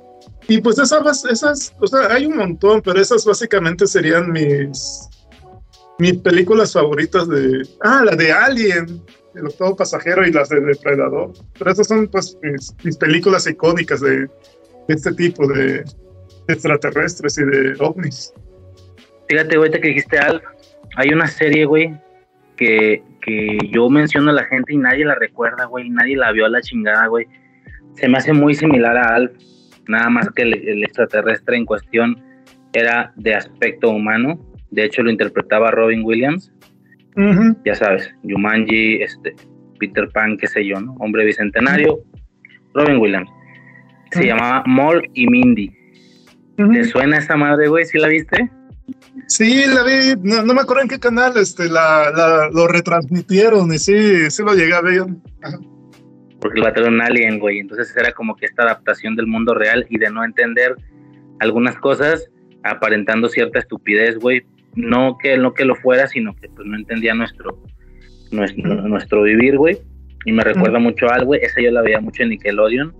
y pues esas, esas, o sea, hay un montón, pero esas básicamente serían mis, mis películas favoritas de, ah, la de Alien, el octavo pasajero y las de Depredador. Pero esas son pues mis, mis películas icónicas de, este tipo de extraterrestres y de ovnis. Fíjate, ahorita que dijiste Alf, hay una serie, güey, que, que yo menciono a la gente y nadie la recuerda, güey, nadie la vio a la chingada, güey. Se me hace muy similar a Alf, nada más que el, el, extraterrestre en cuestión era de aspecto humano. De hecho, lo interpretaba Robin Williams. Uh -huh. Ya sabes, Jumanji, este, Peter Pan, qué sé yo, ¿no? Hombre bicentenario, Robin Williams. Se uh -huh. llamaba Mork y Mindy. Uh -huh. ¿Te suena esa madre, güey? ¿Sí la viste? Sí, la vi, no, no, me acuerdo en qué canal este, la, la, lo retransmitieron y sí, sí lo llegué a ver. Ajá. Porque lo era un alien, güey. Entonces era como que esta adaptación del mundo real y de no entender algunas cosas aparentando cierta estupidez, güey. No que, no que lo fuera, sino que pues no entendía nuestro, nuestro, mm. nuestro vivir, güey. Y me recuerda mm. mucho a algo, güey. Esa yo la veía mucho en Nickelodeon.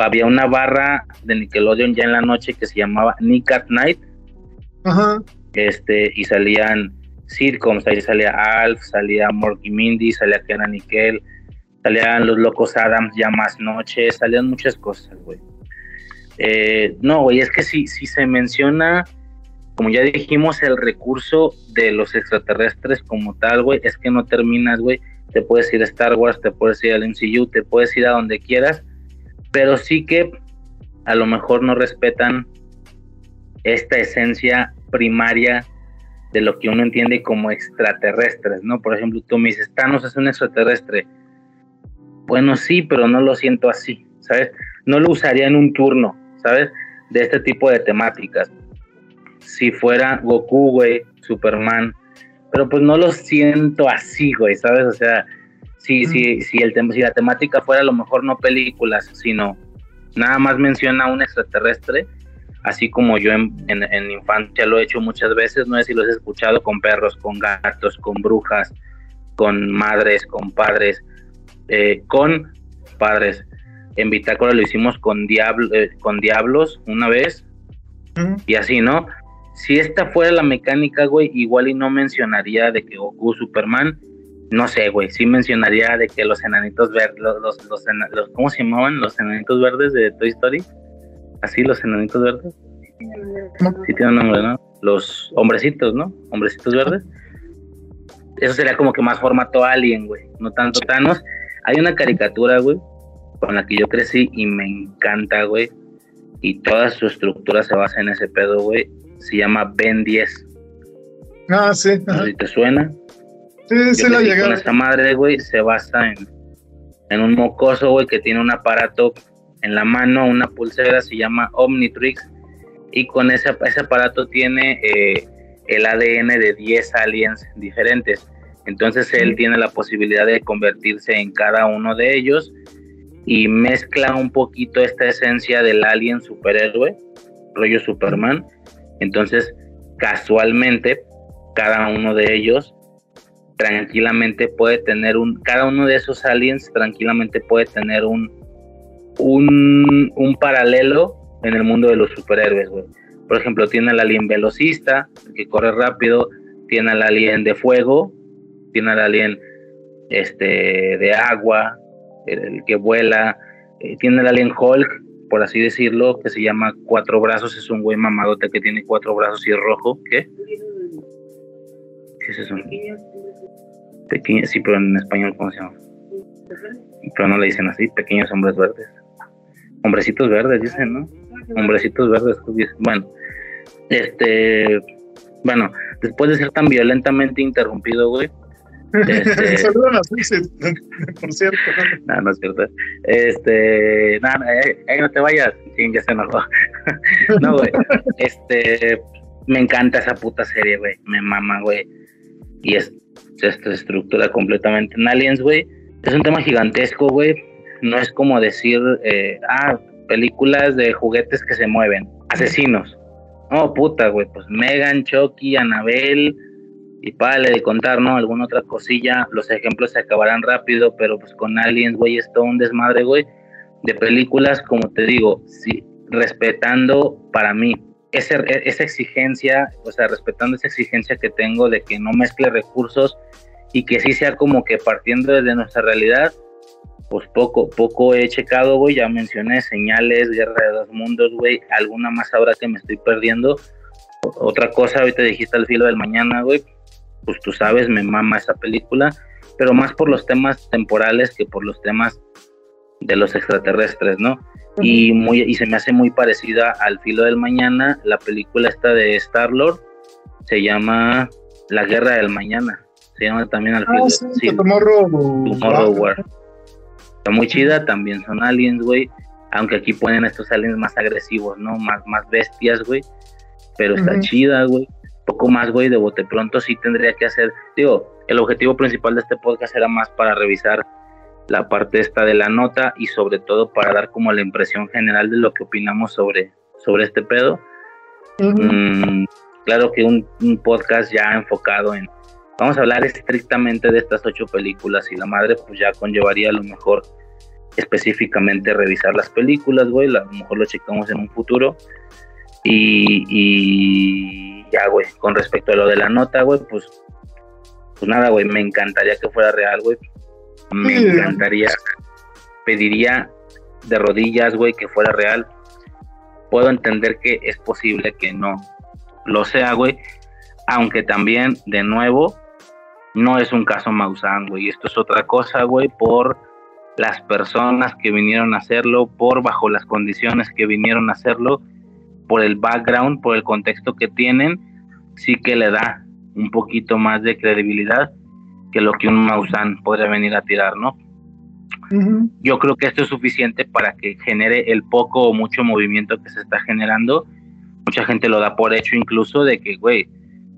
Había una barra de Nickelodeon ya en la noche que se llamaba Nick at Night Ajá. Este, y salían sitcoms, ahí salía Alf, salía Morky Mindy, salía Kiana Nickel, salían los locos Adams ya más noche, salían muchas cosas, güey. Eh, no, güey, es que si, si se menciona, como ya dijimos, el recurso de los extraterrestres como tal, güey, es que no terminas, güey. Te puedes ir a Star Wars, te puedes ir al MCU, te puedes ir a donde quieras pero sí que a lo mejor no respetan esta esencia primaria de lo que uno entiende como extraterrestres, ¿no? Por ejemplo, tú me dices, Thanos es un extraterrestre. Bueno, sí, pero no lo siento así, ¿sabes? No lo usaría en un turno, ¿sabes? De este tipo de temáticas. Si fuera Goku, güey, Superman, pero pues no lo siento así, güey, ¿sabes? O sea, si, si, si, el si la temática fuera a lo mejor no películas, sino nada más menciona a un extraterrestre, así como yo en, en, infancia lo he hecho muchas veces, no sé si lo has escuchado con perros, con gatos, con brujas, con madres, con padres, eh, con padres. En Bitácora lo hicimos con, diablo, eh, con diablos una vez y así, ¿no? Si esta fuera la mecánica, güey, igual y no mencionaría de que Goku, Superman, no sé, güey, sí mencionaría de que los enanitos verdes, los, los, los, ¿cómo se llamaban? Los enanitos verdes de Toy Story. Así, los enanitos verdes. Sí tienen nombre, ¿no? Los hombrecitos, ¿no? Hombrecitos verdes. Eso sería como que más formato alien, güey. No tanto Thanos. Hay una caricatura, güey, con la que yo crecí y me encanta, güey. Y toda su estructura se basa en ese pedo, güey. Se llama Ben 10. Ah, sí. No sé si te suena. Sí, sí la llegué. esta madre, güey, se basa en, en un mocoso, güey, que tiene un aparato en la mano, una pulsera, se llama Omnitrix, y con ese, ese aparato tiene eh, el ADN de 10 aliens diferentes. Entonces él tiene la posibilidad de convertirse en cada uno de ellos y mezcla un poquito esta esencia del alien superhéroe, rollo Superman. Entonces, casualmente, cada uno de ellos tranquilamente puede tener un, cada uno de esos aliens tranquilamente puede tener un, un, un paralelo en el mundo de los superhéroes, güey. Por ejemplo, tiene al alien velocista, que corre rápido, tiene al alien de fuego, tiene al alien este, de agua, el, que vuela, eh, tiene el alien Hulk, por así decirlo, que se llama Cuatro Brazos, es un güey mamadote que tiene cuatro brazos y es rojo, ¿qué? ¿Qué es eso? Pequeños, sí, pero en español, ¿cómo se llama? Pero no le dicen así, pequeños hombres verdes. Hombrecitos verdes, dicen, ¿no? Hombrecitos verdes, pues, bueno. Este, bueno, después de ser tan violentamente interrumpido, güey. Este, por cierto. No, no es cierto. Este, no, eh, eh, no te vayas. Sí, ya se enojó. no, güey. Este, me encanta esa puta serie, güey. Me mama, güey. Y es esta estructura completamente en Aliens, güey. Es un tema gigantesco, güey. No es como decir, eh, ah, películas de juguetes que se mueven, asesinos. Oh, puta, güey, pues Megan, Chucky, Anabel y pale de contar, ¿no? Alguna otra cosilla. Los ejemplos se acabarán rápido, pero pues con Aliens, güey, es todo un desmadre, güey, de películas, como te digo, sí, respetando para mí esa, esa exigencia, o sea, respetando esa exigencia que tengo de que no mezcle recursos y que sí sea como que partiendo desde nuestra realidad, pues poco, poco he checado, güey, ya mencioné señales, guerra de dos mundos, güey, alguna más ahora que me estoy perdiendo. Otra cosa, ahorita dijiste al filo del mañana, güey, pues tú sabes, me mama esa película, pero más por los temas temporales que por los temas de los extraterrestres, ¿no? y muy y se me hace muy parecida al filo del mañana la película esta de Star Lord se llama La Guerra del Mañana se llama también al ah, filo sí, Tomorrow, War. Está muy chida también son aliens güey aunque aquí ponen estos aliens más agresivos no más más bestias güey pero está chida güey. Poco más güey de bote pronto sí tendría que hacer digo el objetivo principal de este podcast era más para revisar la parte esta de la nota y sobre todo para dar como la impresión general de lo que opinamos sobre, sobre este pedo. Mm, claro que un, podcast ya enfocado en, vamos a hablar estrictamente de estas ocho películas y la madre pues ya conllevaría a lo mejor específicamente revisar las películas, güey, a lo mejor lo checamos en un futuro. Y, y ya, güey, con respecto a lo de la nota, güey, pues, pues nada, güey, me encantaría que fuera real, güey, me encantaría, pediría de rodillas, güey, que fuera real. Puedo entender que es posible que no lo sea, güey, aunque también, de nuevo, no es un caso Maussan, güey, esto es otra cosa, güey, por las personas que vinieron a hacerlo, por bajo las condiciones que vinieron a hacerlo, por el background, por el contexto que tienen, sí que le da un poquito más de credibilidad que lo que un Maussan podría venir a tirar, ¿no? Yo creo que esto es suficiente para que genere el poco o mucho movimiento que se está generando. Mucha gente lo da por hecho incluso de que, güey,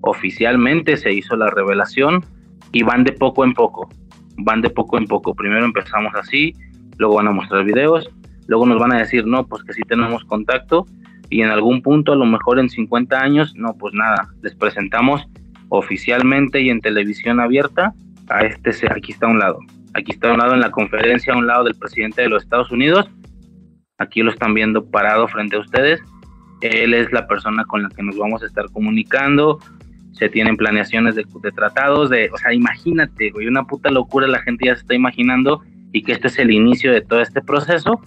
oficialmente se hizo la revelación y van de poco en poco, van de poco en poco. Primero empezamos así, luego van a mostrar videos, luego nos van a decir, no, pues que sí tenemos contacto y en algún punto, a lo mejor en 50 años, no, pues nada, les presentamos oficialmente y en televisión abierta a este, aquí está a un lado, Aquí está a un lado en la conferencia, a un lado del presidente de los Estados Unidos. Aquí lo están viendo parado frente a ustedes. Él es la persona con la que nos vamos a estar comunicando. Se tienen planeaciones de, tratados, de, o sea, imagínate, güey, una puta locura la gente ya se está imaginando y que este es el inicio de todo este proceso.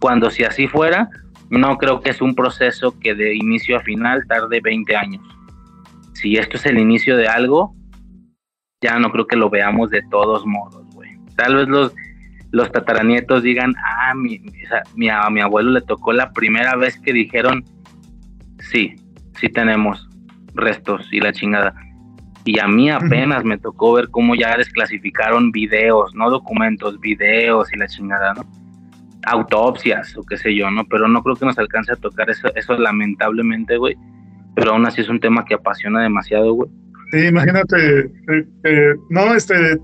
Cuando si así fuera, no creo que es un proceso que de inicio a final tarde 20 años. Si esto es el inicio de algo, ya no creo que lo veamos de todos modos. Tal vez los, los tataranietos digan, ah, mi, mi, a mi abuelo le tocó la primera vez que dijeron, sí, sí tenemos restos y la chingada. Y a mí apenas me tocó ver cómo ya desclasificaron videos, no documentos, videos y la chingada, ¿no? Autopsias o qué sé yo, ¿no? Pero no creo que nos alcance a tocar eso, eso lamentablemente, güey. Pero aún así es un tema que apasiona demasiado, güey. Sí, imagínate, eh, eh, no, este,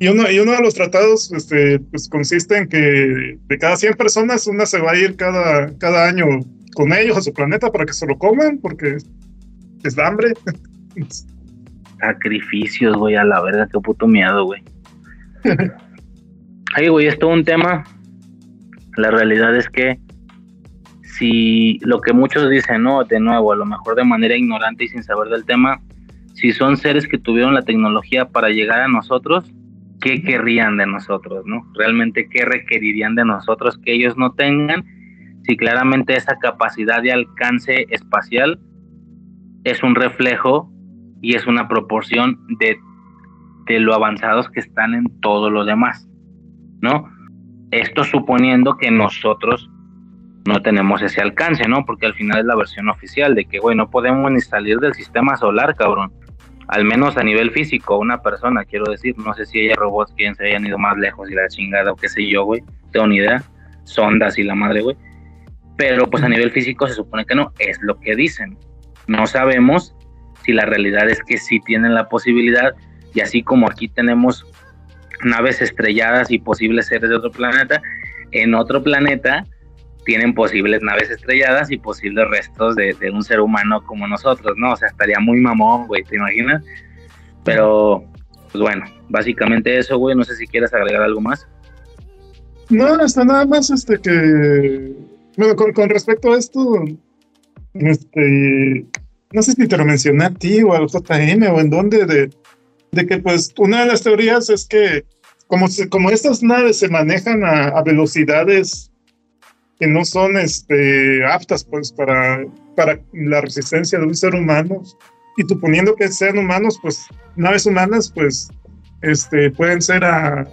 y uno, y uno de los tratados este, pues consiste en que de cada 100 personas, una se va a ir cada, cada año con ellos a su planeta para que se lo coman, porque es hambre. Sacrificios, güey, a la verdad, qué puto miedo, güey. Ay, güey, es todo un tema. La realidad es que si lo que muchos dicen, no, de nuevo, a lo mejor de manera ignorante y sin saber del tema, si son seres que tuvieron la tecnología para llegar a nosotros, qué querrían de nosotros, ¿no? Realmente qué requerirían de nosotros que ellos no tengan, si claramente esa capacidad de alcance espacial es un reflejo y es una proporción de, de lo avanzados que están en todo lo demás, ¿no? Esto suponiendo que nosotros no tenemos ese alcance, ¿no? Porque al final es la versión oficial de que, güey, no podemos ni salir del sistema solar, cabrón. Al menos a nivel físico, una persona, quiero decir, no sé si hay robots que se hayan ido más lejos y la chingada o qué sé yo, güey, tengo ni idea, sondas y la madre, güey, pero pues a nivel físico se supone que no, es lo que dicen, no sabemos si la realidad es que sí tienen la posibilidad y así como aquí tenemos naves estrelladas y posibles seres de otro planeta, en otro planeta tienen posibles naves estrelladas y posibles restos de, un ser humano como nosotros, ¿no? O sea, estaría muy mamón, güey, ¿te imaginas? Pero, pues bueno, básicamente eso, güey, no sé si quieres agregar algo más. No, hasta nada más, este, que, bueno, con, respecto a esto, este, no sé si te lo mencioné a ti o al JM o en dónde, de, de que pues una de las teorías es que como, como estas naves se manejan a velocidades que no son este, aptas pues para, para la resistencia de un ser humano. Y suponiendo que sean humanos, pues naves humanas, pues este, pueden ser a,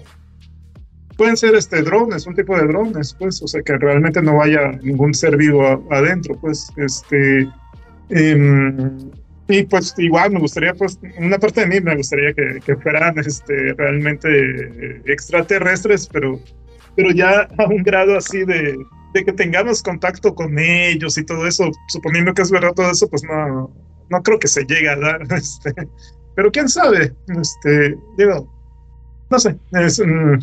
pueden ser este drones, un tipo de drones, pues, o sea que realmente no vaya ningún ser vivo adentro, pues, este, em, y pues igual me gustaría, pues, una parte de mí me gustaría que, que fueran este, realmente extraterrestres, pero, pero ya a un grado así de, de que tengamos contacto con ellos y todo eso, suponiendo que es verdad todo eso, pues no, no creo que se llegue a dar. Este, pero quién sabe, este, digo, no sé, mm,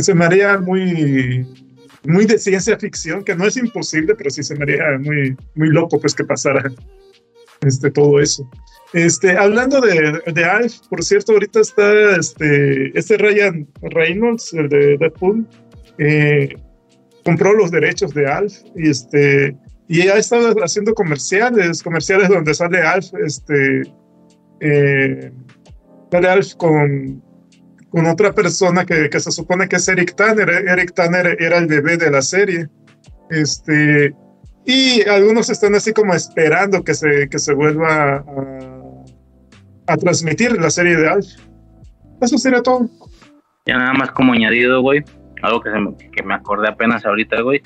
se, me, haría muy, muy de ciencia ficción, que no es imposible, pero sí se me haría muy, muy loco pues que pasara este, todo eso. Este, hablando de, de Alf, por cierto, ahorita está este, este Ryan Reynolds, el de Deadpool, eh, compró los derechos de Alf y este y ha estado haciendo comerciales, comerciales donde sale Alf, este, eh, sale Alf con, con otra persona que, que, se supone que es Eric Tanner. Eric Tanner era el bebé de la serie. Este, y algunos están así como esperando que se, que se vuelva a, a transmitir la serie de Alf. Eso sería todo. Ya nada más como añadido, güey, algo que, se me, que me acordé apenas ahorita, güey.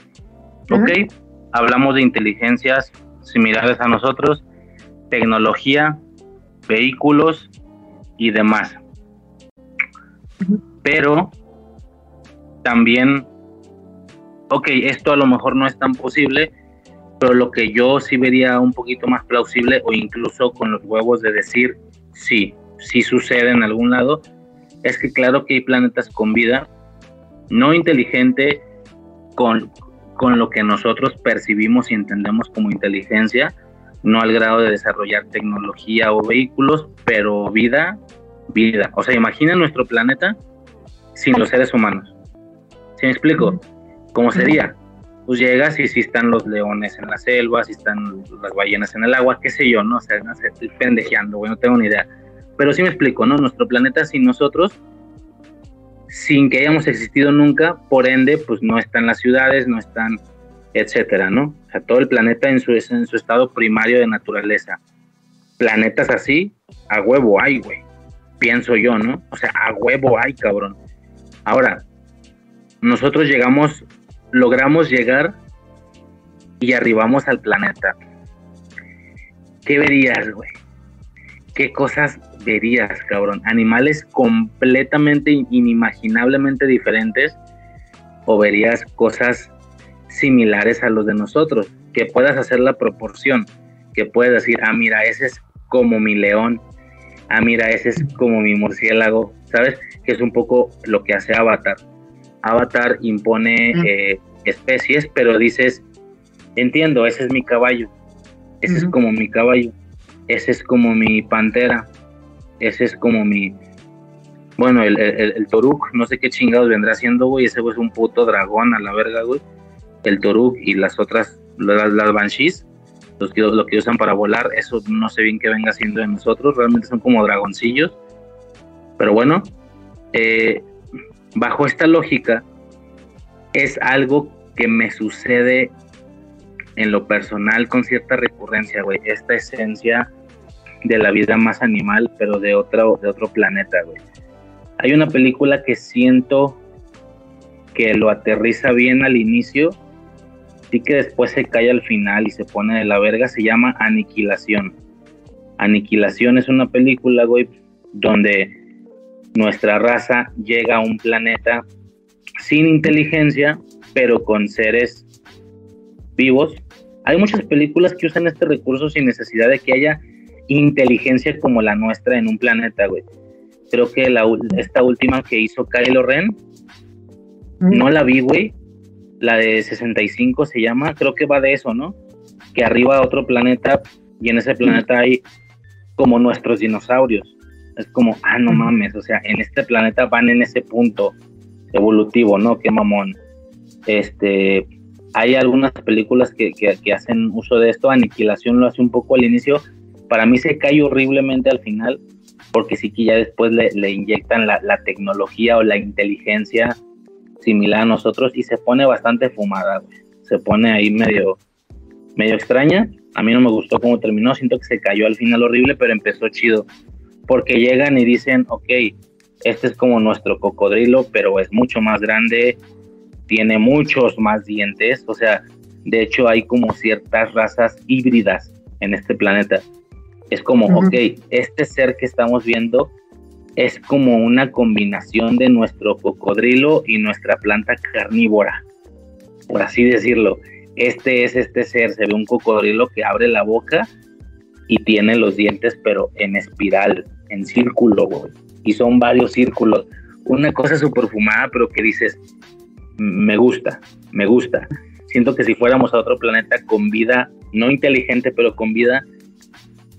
Ok, hablamos de inteligencias similares a nosotros, tecnología, vehículos y demás. Pero también, ok, esto a lo mejor no es tan posible, pero lo que yo sí vería un poquito más plausible o incluso con los huevos de decir sí, sí sucede en algún lado, es que claro que hay planetas con vida, no inteligente, con, con lo que nosotros percibimos y entendemos como inteligencia, no al grado de desarrollar tecnología o vehículos, pero vida, vida. O sea, imagina nuestro planeta sin los seres humanos. ¿Sí me explico? ¿Cómo sería? Pues llegas y si están los leones en la selva, si están las ballenas en el agua, qué sé yo, ¿no? O sea, no sé, estoy pendejeando, güey, no tengo ni idea. Pero sí me explico, ¿no? Nuestro planeta sin nosotros, sin que hayamos existido nunca, por ende, pues no están las ciudades, no están, etcétera, ¿no? O sea, todo el planeta en su, estado primario de naturaleza. Planetas así, a huevo hay, güey. Pienso yo, ¿no? O sea, a huevo hay, cabrón. Ahora, nosotros llegamos, logramos llegar y arribamos al planeta. ¿Qué verías, güey? ¿Qué cosas verías, cabrón? Animales completamente inimaginablemente diferentes o verías cosas similares a los de nosotros, que puedas hacer la proporción, que puedas decir, ah, mira, ese es como mi león, ah, mira, ese es como mi murciélago, ¿sabes? Que es un poco lo que hace Avatar. Avatar impone eh, especies, pero dices, entiendo, ese es mi caballo, ese es como mi caballo, ese es como mi pantera, ese es como mi... Bueno, el, el, Toruk, no sé qué chingados vendrá haciendo, güey, ese es un puto dragón a la verga, güey. El Toruk y las otras, las, las Banshees, los que, lo que usan para volar, eso no sé bien qué venga haciendo de nosotros, realmente son como dragoncillos. Pero bueno, eh, bajo esta lógica, es algo que me sucede en lo personal con cierta recurrencia, güey. Esta esencia de la vida más animal, pero de otro, de otro planeta, güey. Hay una película que siento que lo aterriza bien al inicio, y que después se cae al final y se pone de la verga, se llama Aniquilación. Aniquilación es una película, güey, donde nuestra raza llega a un planeta sin inteligencia, pero con seres vivos. Hay muchas películas que usan este recurso sin necesidad de que haya inteligencia como la nuestra en un planeta, güey. Creo que la, esta última que hizo Kylo Ren, no la vi, güey. La de 65 se llama, creo que va de eso, ¿no? Que arriba otro planeta y en ese planeta hay como nuestros dinosaurios es como, ah, no mames, o sea, en este planeta van en ese punto evolutivo, ¿no? Qué mamón. Este, hay algunas películas que, que, hacen uso de esto, Aniquilación lo hace un poco al inicio, para mí se cae horriblemente al final, porque sí que ya después le, inyectan la, la, tecnología o la inteligencia similar a nosotros y se pone bastante fumada, güey. Se pone ahí medio, medio extraña. A mí no me gustó cómo terminó, siento que se cayó al final horrible, pero empezó chido porque llegan y dicen, ok, este es como nuestro cocodrilo, pero es mucho más grande, tiene muchos más dientes, o sea, de hecho hay como ciertas razas híbridas en este planeta. Es como, ok, este ser que estamos viendo es como una combinación de nuestro cocodrilo y nuestra planta carnívora, por así decirlo. Este es este ser, se ve un cocodrilo que abre la boca y tiene los dientes pero en espiral, en círculo. Y son varios círculos. Una cosa súper fumada, pero que dices, me gusta, me gusta. Siento que si fuéramos a otro planeta con vida, no inteligente, pero con vida,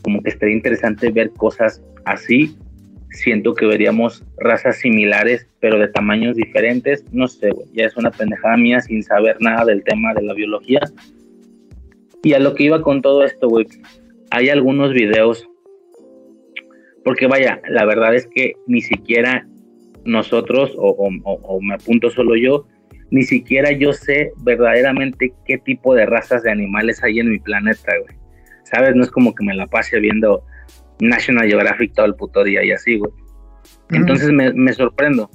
como que estaría interesante ver cosas así. Siento que veríamos razas similares, pero de tamaños diferentes. No sé, güey, ya es una pendejada mía sin saber nada del tema de la biología. Y a lo que iba con todo esto, güey, hay algunos videos porque vaya, la verdad es que ni siquiera nosotros, o, me apunto solo yo, ni siquiera yo sé verdaderamente qué tipo de razas de animales hay en mi planeta, güey. ¿Sabes? No es como que me la pase viendo National Geographic todo el puto día y así, güey. Entonces me, me, sorprendo.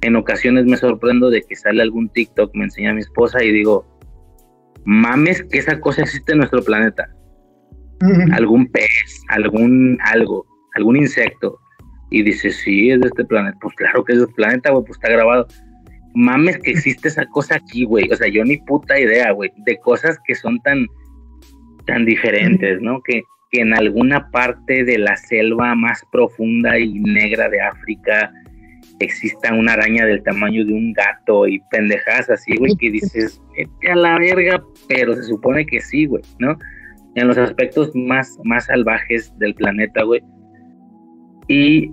en ocasiones me sorprendo de que sale algún TikTok, me enseña mi esposa y digo, mames que esa cosa existe en nuestro planeta. Algún pez, algún algo, algún insecto. Y dice, sí, es de este planeta. Pues claro que es de este planeta, güey, pues está grabado. Mames que existe esa cosa aquí, güey. O sea, yo ni puta idea, güey, de cosas que son tan, tan diferentes, ¿no? Que, que en alguna parte de la selva más profunda y negra de África exista una araña del tamaño de un gato y pendejadas así, güey, que dices, vete a la verga, pero se supone que sí, güey, ¿no? En los aspectos más, más salvajes del planeta, güey. Y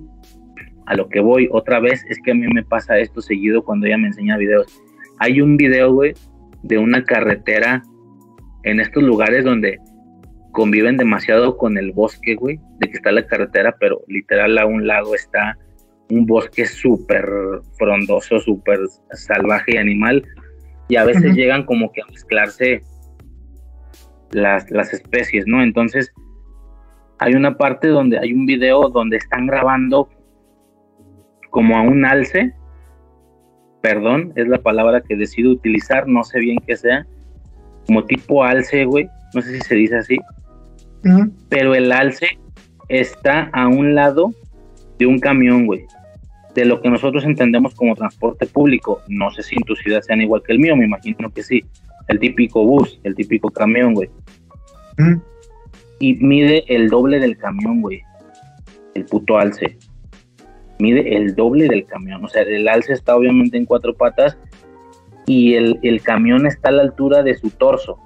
a lo que voy otra vez es que a mí me pasa esto seguido cuando ella me enseña videos. Hay un video, güey, de una carretera en estos lugares donde conviven demasiado con el bosque, güey, de que está la carretera, pero literal a un lado está un bosque súper frondoso, súper salvaje y animal, y a veces llegan como que a mezclarse las, las especies, ¿no? Entonces, hay una parte donde hay un video donde están grabando como a un alce, perdón, es la palabra que decido utilizar, no sé bien qué sea, como tipo alce, güey, no sé si se dice así, pero el alce está a un lado de un camión, güey de lo que nosotros entendemos como transporte público. No sé si en tu ciudad sean igual que el mío, me imagino que sí. El típico bus, el típico camión, güey. Y mide el doble del camión, güey. El puto alce. Mide el doble del camión. O sea, el alce está obviamente en cuatro patas y el, el camión está a la altura de su torso.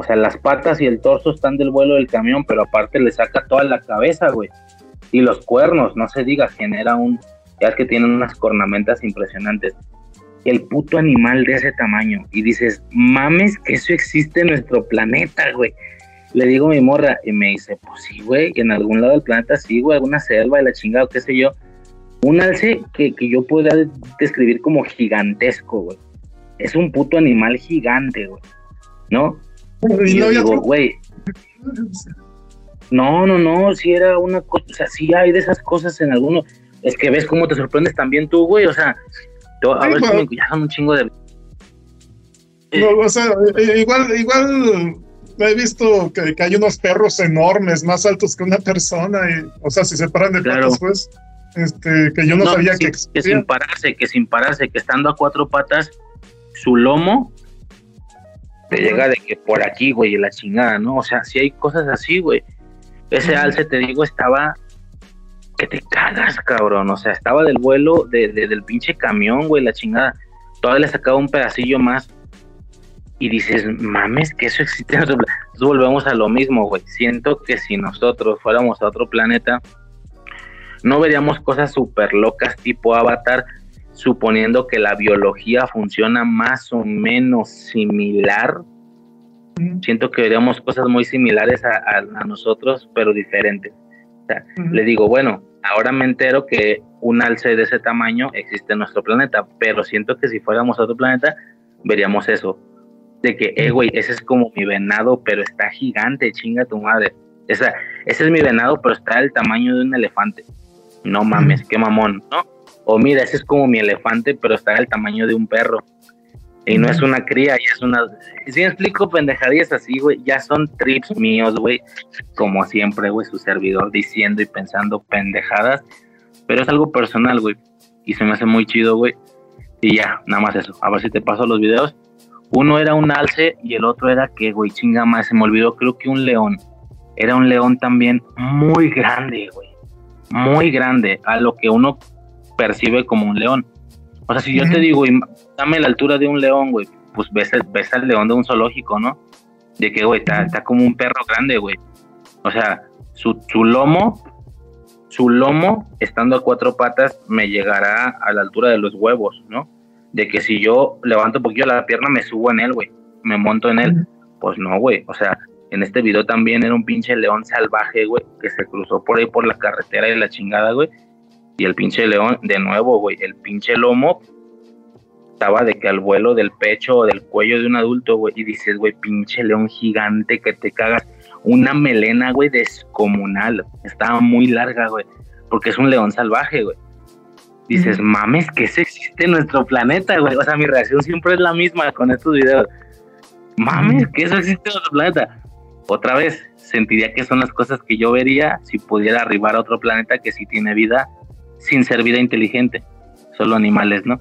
O sea, las patas y el torso están del vuelo del camión, pero aparte le saca toda la cabeza, güey y los cuernos, no se diga, genera un, ya es que tienen unas cornamentas impresionantes. El puto animal de ese tamaño. Y dices, mames, que eso existe en nuestro planeta, güey. Le digo a mi morra y me dice, pues sí, güey, en algún lado del planeta sí, güey, alguna selva de la chingada, qué sé yo. Un alce que, que yo pueda describir como gigantesco, güey. Es un puto animal gigante, güey. ¿No? Y yo digo, güey, no, no, no, si era una cosa, o sea, sí hay de esas cosas en algunos. Es que ves cómo te sorprendes también tú, güey, o sea, a ver si me ya son un chingo de. No, o sea, eh, igual, igual he visto que, hay unos perros enormes, más altos que una persona, y, o sea, si se paran de patas, pues, este, que yo no, sabía que. Que sin pararse, que sin pararse, que estando a cuatro patas, su lomo te llega de que por aquí, güey, la chingada, ¿no? O sea, si hay cosas así, güey. Ese alce, te digo, estaba que te cagas, cabrón. O sea, estaba del vuelo de, del pinche camión, güey, la chingada. Todavía le sacaba un pedacillo más. Y dices, mames, que eso existe. Entonces volvemos a lo mismo, güey. Siento que si nosotros fuéramos a otro planeta, no veríamos cosas súper locas tipo Avatar, suponiendo que la biología funciona más o menos similar siento que veríamos cosas muy similares a, nosotros, pero diferentes. Le digo, bueno, ahora me entero que un alce de ese tamaño existe en nuestro planeta, pero siento que si fuéramos a otro planeta, veríamos eso. De que, eh, güey, ese es como mi venado, pero está gigante, chinga tu madre. Esa, ese es mi venado, pero está del tamaño de un elefante. No mames, qué mamón, ¿no? O mira, ese es como mi elefante, pero está del tamaño de un perro. Y no es una cría, ya es una. Si me explico pendejadillas así, güey, ya son trips míos, güey. Como siempre, güey, su servidor diciendo y pensando pendejadas. Pero es algo personal, güey. Y se me hace muy chido, güey. Y ya, nada más eso. A ver si te paso los videos. Uno era un alce y el otro era que, güey, chinga más, se me olvidó, creo que un león. Era un león también muy grande, güey. Muy grande, a lo que uno percibe como un león. O sea, si yo te digo, dame la altura de un león, güey, pues ves, ves al león de un zoológico, ¿no? De que, güey, está, como un perro grande, güey. O sea, su, su lomo, su lomo, estando a cuatro patas, me llegará a la altura de los huevos, ¿no? De que si yo levanto un poquito la pierna, me subo en él, güey. Me monto en él. Pues no, güey. O sea, en este video también era un pinche león salvaje, güey, que se cruzó por ahí por la carretera y la chingada, güey. Y el pinche león, de nuevo, güey, el pinche lomo estaba de que al vuelo del pecho o del cuello de un adulto, güey, y dices, güey, pinche león gigante que te cagas. Una melena, güey, descomunal. Estaba muy larga, güey, porque es un león salvaje, güey. dices, mames, que eso existe en nuestro planeta, güey. O sea, mi reacción siempre es la misma con estos videos. Mames, que eso existe en nuestro planeta. Otra vez, sentiría que son las cosas que yo vería si pudiera arribar a otro planeta que sí tiene vida, sin ser vida inteligente, solo animales, ¿no?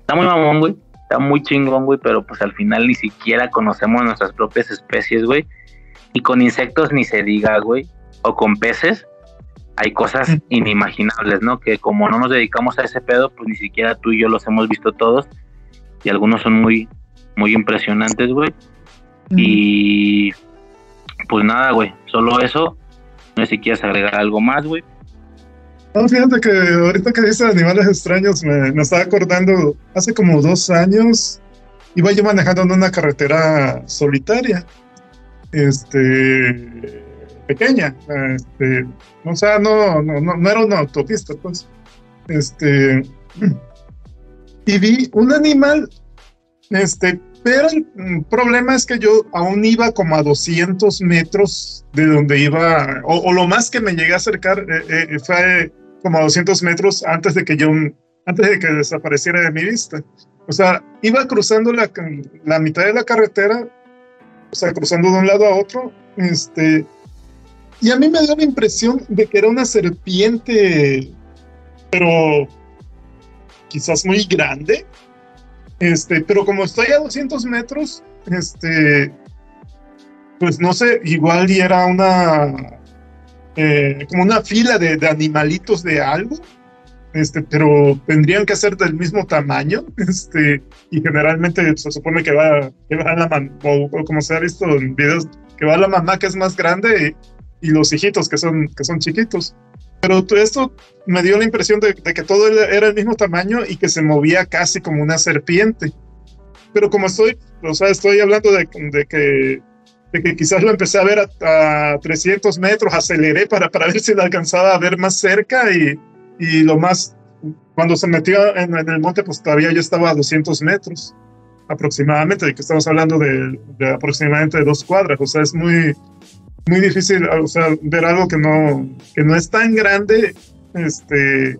Está muy mamón, güey. Está muy chingón, güey, pero pues al final ni siquiera conocemos nuestras propias especies, güey. Y con insectos ni se diga, güey. O con peces, hay cosas inimaginables, ¿no? Que como no nos dedicamos a ese pedo, pues ni siquiera tú y yo los hemos visto todos. Y algunos son muy, muy impresionantes, güey. Y pues nada, güey, solo eso. No sé si quieres agregar algo más, güey. No, fíjate que ahorita que dice animales extraños, me, me, estaba acordando, hace como dos años iba yo manejando en una carretera solitaria, este, pequeña, este, o sea, no, no, no, no era una autopista, pues, este, y vi un animal, este, pero el problema es que yo aún iba como a 200 metros de donde iba, o, o lo más que me llegué a acercar eh, eh, fue como a 200 metros antes de que yo, antes de que desapareciera de mi vista. O sea, iba cruzando la, la mitad de la carretera, o sea, cruzando de un lado a otro, este, y a mí me dio la impresión de que era una serpiente, pero quizás muy grande, este, pero como estoy a 200 metros, este, pues no sé, igual y era una, eh, como una fila de, de, animalitos de algo, este, pero tendrían que ser del mismo tamaño, este, y generalmente se supone que va, que va la mamá, o, o, como se ha visto en videos, que va la mamá que es más grande y, y los hijitos que son, que son chiquitos. Pero esto me dio la impresión de, de, que todo era el mismo tamaño y que se movía casi como una serpiente. Pero como estoy, o sea, estoy hablando de, de que, que quizás lo empecé a ver a, a 300 metros, aceleré para, para ver si lo alcanzaba a ver más cerca y, y lo más, cuando se metió en, en, el monte, pues todavía yo estaba a 200 metros aproximadamente, de que estamos hablando de, de aproximadamente dos cuadras, o sea, es muy, muy difícil, o sea, ver algo que no, que no es tan grande, este,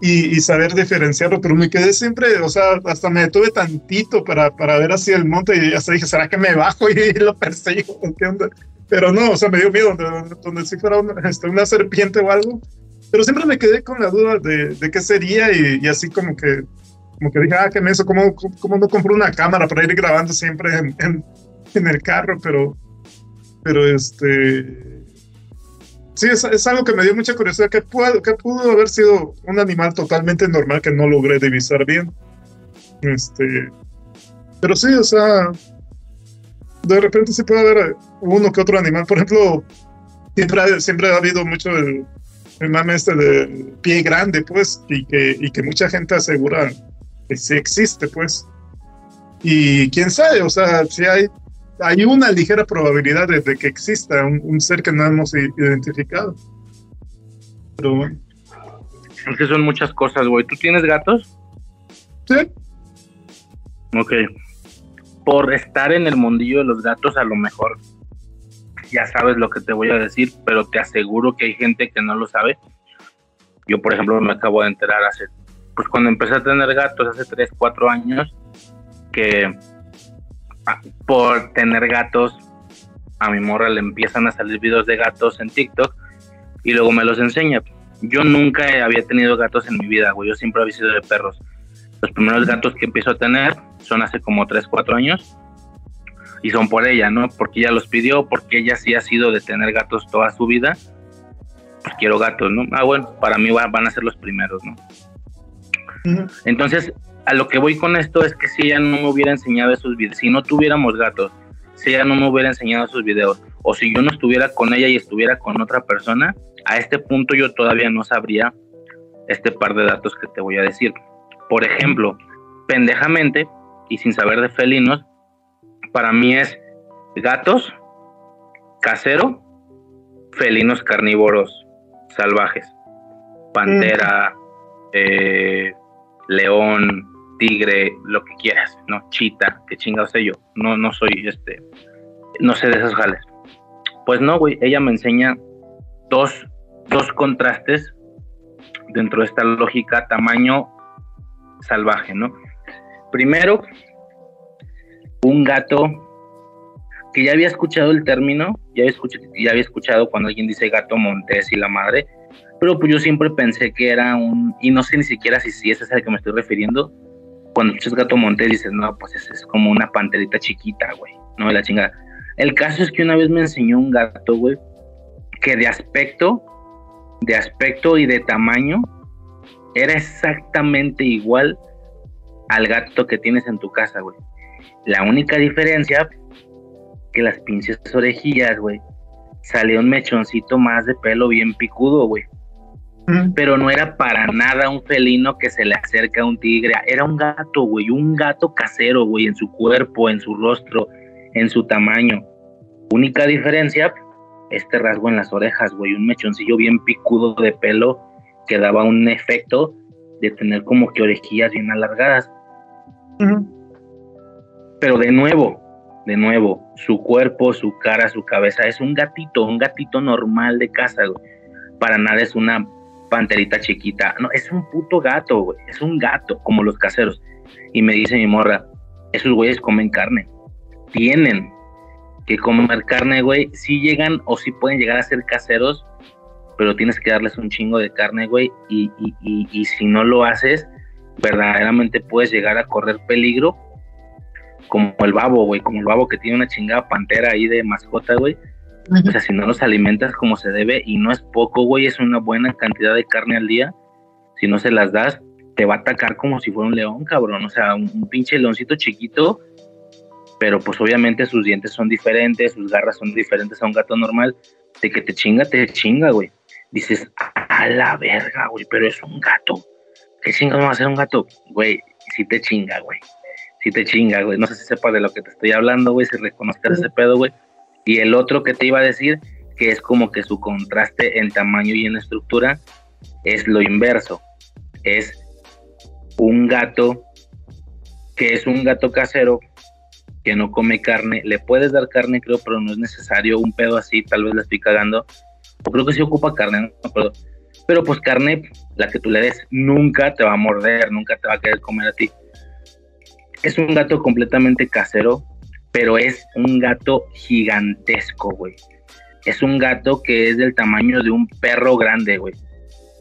y, y, saber diferenciarlo, pero me quedé siempre, o sea, hasta me detuve tantito para, para ver hacia el monte y hasta dije, ¿será que me bajo y lo persigo? ¿Qué onda? Pero no, o sea, me dio miedo, donde, donde si fuera una, este, una serpiente o algo, pero siempre me quedé con la duda de, de qué sería y, y, así como que, como que dije, ah, qué eso, ¿cómo, cómo no compro una cámara para ir grabando siempre en, en, en el carro? Pero pero este sí es, es, algo que me dio mucha curiosidad que pudo, que pudo haber sido un animal totalmente normal que no logré divisar bien. Este pero sí o sea de repente sí puede haber uno que otro animal. Por ejemplo siempre siempre ha habido mucho el, el mame este de pie grande pues y que, y que mucha gente asegura que sí existe pues. Y quién sabe o sea si hay hay una ligera probabilidad de, de que exista un, un, ser que no hemos identificado. Pero bueno. Es que son muchas cosas, güey. ¿Tú tienes gatos? Sí. Ok. Por estar en el mundillo de los gatos, a lo mejor ya sabes lo que te voy a decir, pero te aseguro que hay gente que no lo sabe. Yo, por ejemplo, me acabo de enterar hace, pues cuando empecé a tener gatos hace 3, 4 años, que por tener gatos, a mi morra le empiezan a salir videos de gatos en TikTok y luego me los enseña. Yo nunca había tenido gatos en mi vida, güey. Yo siempre había sido de perros. Los primeros gatos que empiezo a tener son hace como 3, 4 años. Y son por ella, ¿no? Porque ella los pidió, porque ella sí ha sido de tener gatos toda su vida. Pues quiero gatos, ¿no? Ah, bueno, para mí van a ser los primeros, ¿no? Entonces, a lo que voy con esto es que si ella no me hubiera enseñado esos videos, si no tuviéramos gatos, si ella no me hubiera enseñado esos videos, o si yo no estuviera con ella y estuviera con otra persona, a este punto yo todavía no sabría este par de datos que te voy a decir. Por ejemplo, pendejamente y sin saber de felinos, para mí es gatos, casero, felinos carnívoros salvajes, pantera, mm. eh, león, tigre, lo que quieras, ¿no? Chita, qué chingados sé yo. No, no soy este, no sé de esos jales. Pues no, güey, ella me enseña dos, dos contrastes dentro de esta lógica tamaño salvaje, ¿no? Primero, un gato que ya había escuchado el término, ya había escuchado, ya había escuchado cuando alguien dice gato montés y la madre, pero pues yo siempre pensé que era un, y no sé ni siquiera si, si ese es al que me estoy refiriendo, cuando escuchas gato montés dices, no, pues es como una panterita chiquita, güey, no de la chingada. El caso es que una vez me enseñó un gato, güey, que de aspecto, de aspecto y de tamaño, era exactamente igual al gato que tienes en tu casa, güey. La única diferencia que las pinches orejillas, güey, salió un mechoncito más de pelo bien picudo, güey. Pero no era para nada un felino que se le acerca a un tigre. Era un gato, güey, un gato casero, güey, en su cuerpo, en su rostro, en su tamaño. Única diferencia, este rasgo en las orejas, güey, un mechoncillo bien picudo de pelo que daba un efecto de tener como que orejillas bien alargadas. Pero de nuevo, de nuevo, su cuerpo, su cara, su cabeza es un gatito, un gatito normal de casa, güey. Para nada es una panterita chiquita. No, es un puto gato, güey. Es un gato, como los caseros. Y me dice mi morra, esos güeyes comen carne. Tienen que comer carne, güey. Sí llegan o sí pueden llegar a ser caseros, pero tienes que darles un chingo de carne, güey. Y, y, y, y si no lo haces, verdaderamente puedes llegar a correr peligro. Como el babo, güey. Como el babo que tiene una chingada pantera ahí de mascota, güey. O sea, si no los alimentas como se debe, y no es poco, güey, es una buena cantidad de carne al día. Si no se las das, te va a atacar como si fuera un león, cabrón. O sea, un, un pinche leoncito chiquito, pero pues obviamente sus dientes son diferentes, sus garras son diferentes a un gato normal. De que te chinga, te chinga, güey. Dices, a la verga, güey, pero es un gato. ¿Qué chinga va a ser un gato? Güey, sí te chinga, güey. Sí te chinga, güey. No sé si sepas de lo que te estoy hablando, güey, si reconozcas ese pedo, güey. Y el otro que te iba a decir, que es como que su contraste en tamaño y en estructura, es lo inverso. Es un gato que es un gato casero que no come carne. Le puedes dar carne, creo, pero no es necesario. Un pedo así, tal vez la estoy cagando. O creo que sí ocupa carne, no acuerdo. Pero pues carne, la que tú le des, nunca te va a morder, nunca te va a querer comer a ti. Es un gato completamente casero, pero es un gato gigantesco, güey. Es un gato que es del tamaño de un perro grande, güey.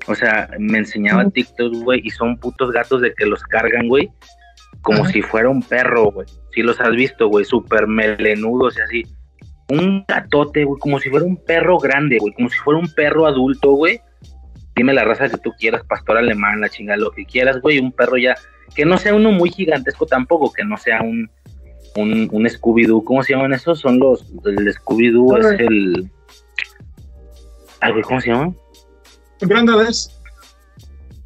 O sea, me enseñaba TikTok, güey, y son putos gatos de que los cargan, güey, como Ajá. si fuera un perro, güey. Si los has visto, güey, súper melenudos y así. Un gatote, güey, como si fuera un perro grande, güey, como si fuera un perro adulto, güey. Dime la raza que tú quieras, pastor alemán, la chingada, lo que quieras, güey, un perro ya, que no sea uno muy gigantesco tampoco, que no sea un, un, un Scooby-Doo. ¿Cómo se llaman esos? Son los. El Scooby-Doo es el. Güey, ¿cómo se llama? Un gran danés.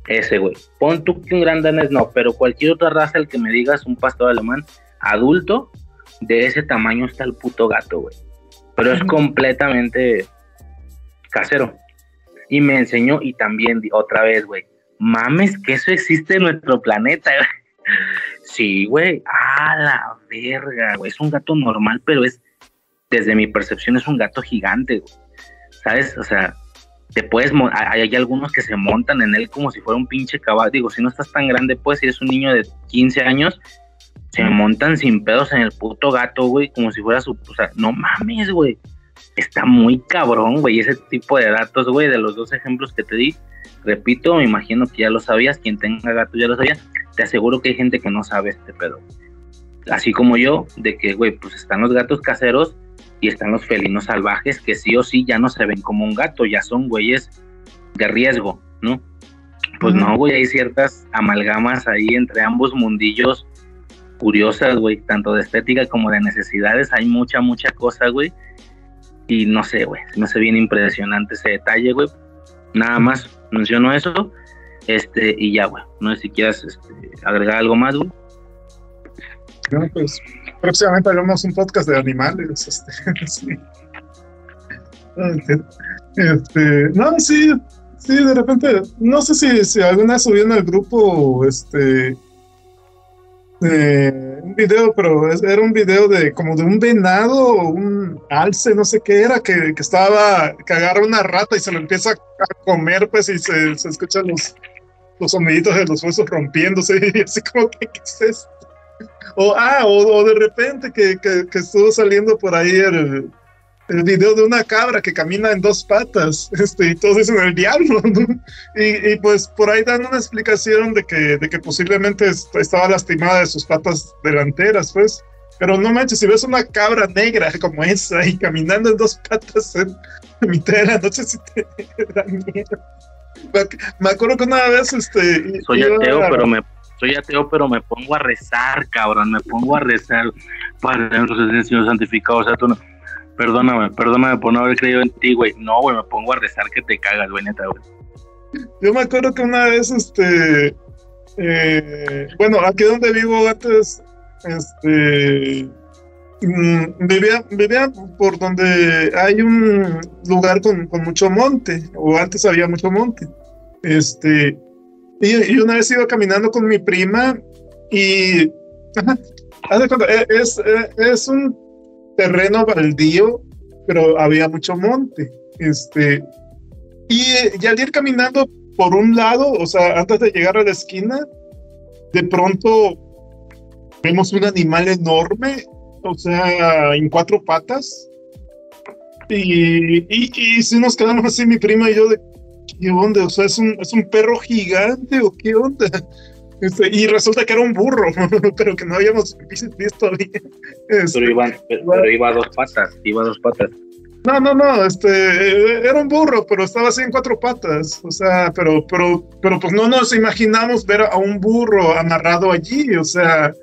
Ese, güey. Pon tú que un gran danés no, pero cualquier otra raza, el que me digas, un pastor alemán adulto, de ese tamaño está el puto gato, güey. Pero es completamente casero. Y me enseñó, y también otra vez, güey. Mames, que eso existe en nuestro planeta, güey. Sí, güey. A la verga, güey. Es un gato normal, pero es, desde mi percepción, es un gato gigante, güey. ¿Sabes? O sea, te puedes, hay, hay, algunos que se montan en él como si fuera un pinche caballo. Digo, si no estás tan grande, pues, si eres un niño de 15 años, se montan sin pedos en el puto gato, güey, como si fuera su, o sea, no mames, güey. Está muy cabrón, güey, ese tipo de datos, güey, de los dos ejemplos que te di. Repito, me imagino que ya lo sabías, quien tenga gato ya lo sabía te aseguro que hay gente que no sabe este pedo. Así como yo, de que, güey, pues están los gatos caseros y están los felinos salvajes que sí o sí ya no se ven como un gato, ya son güeyes de riesgo, ¿no? Pues no, güey, hay ciertas amalgamas ahí entre ambos mundillos curiosas, güey, tanto de estética como de necesidades, hay mucha, mucha cosa, güey. Y no sé, güey, me hace bien impresionante ese detalle, güey. Nada más menciono eso este, y ya, güey. No sé si quieras este, agregar algo más, güey. No, pues próximamente hagamos un podcast de animales. Este, este, no, sí, sí, de repente, no sé si, si alguna vez subieron al grupo, este, eh, un video, pero era un video de como de un venado un alce, no sé qué era, que, que, estaba, que agarra una rata y se lo empieza a comer, pues, y se escuchan los, los soniditos de los huesos rompiéndose, y así como que, ¿qué es esto? O, ah, o, de repente que, que, que, estuvo saliendo por ahí el, el video de una cabra que camina en dos patas, este, y todos dicen el diablo, y, y, pues por ahí dan una explicación de que, de que posiblemente estaba lastimada de sus patas delanteras, pues, pero no manches, si ves una cabra negra como esa y caminando en dos patas en, mitad de la noche, si te da miedo. Me, acuerdo que una vez, este... Soy ateo, pero me soy ateo, pero me pongo a rezar, cabrón, me pongo a rezar para el Señor santificado, o sea, tú no, Perdóname, perdóname por no haber creído en ti, güey. No, güey, me pongo a rezar que te cagas, güey, neta, güey. Yo me acuerdo que una vez, este. Eh, bueno, aquí donde vivo antes, este. Mm, vivía, vivía por donde hay un lugar con, con, mucho monte, o antes había mucho monte. Este. Y, y una vez iba caminando con mi prima y. E, es, es, es un terreno baldío, pero había mucho monte. Este, y, y, al ir caminando por un lado, o sea, antes de llegar a la esquina, de pronto vemos un animal enorme, o sea, en cuatro patas. Y, y, y si nos quedamos así, mi prima y yo, de qué onda, o sea, es un, es un perro gigante o qué onda. Este, y resulta que era un burro, pero que no habíamos visto bien. Este, pero, iba, pero, iba a dos patas, iba a dos patas. No, no, no, este, era un burro, pero estaba así en cuatro patas, o sea, pero, pero, pero pues no nos imaginamos ver a un burro amarrado allí, o sea,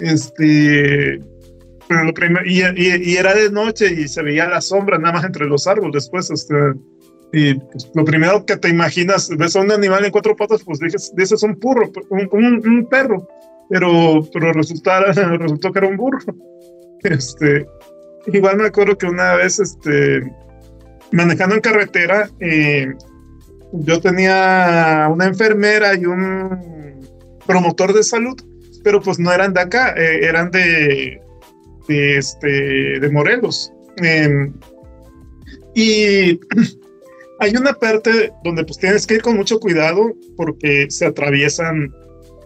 este, lo y, y, y, era de noche y se veía la sombra nada más entre los árboles, pues, este, y pues, lo primero que te imaginas, ves a un animal en cuatro patas, pues dices, dices un burro, un, un, perro, pero, pero resultó que era un burro. Este, igual me acuerdo que una vez, este, manejando en carretera, eh, yo tenía una enfermera y un promotor de salud, pero pues no eran de acá, eh, eran de, de, este, de Morelos. Em, y hay una parte donde pues tienes que ir con mucho cuidado porque se atraviesan,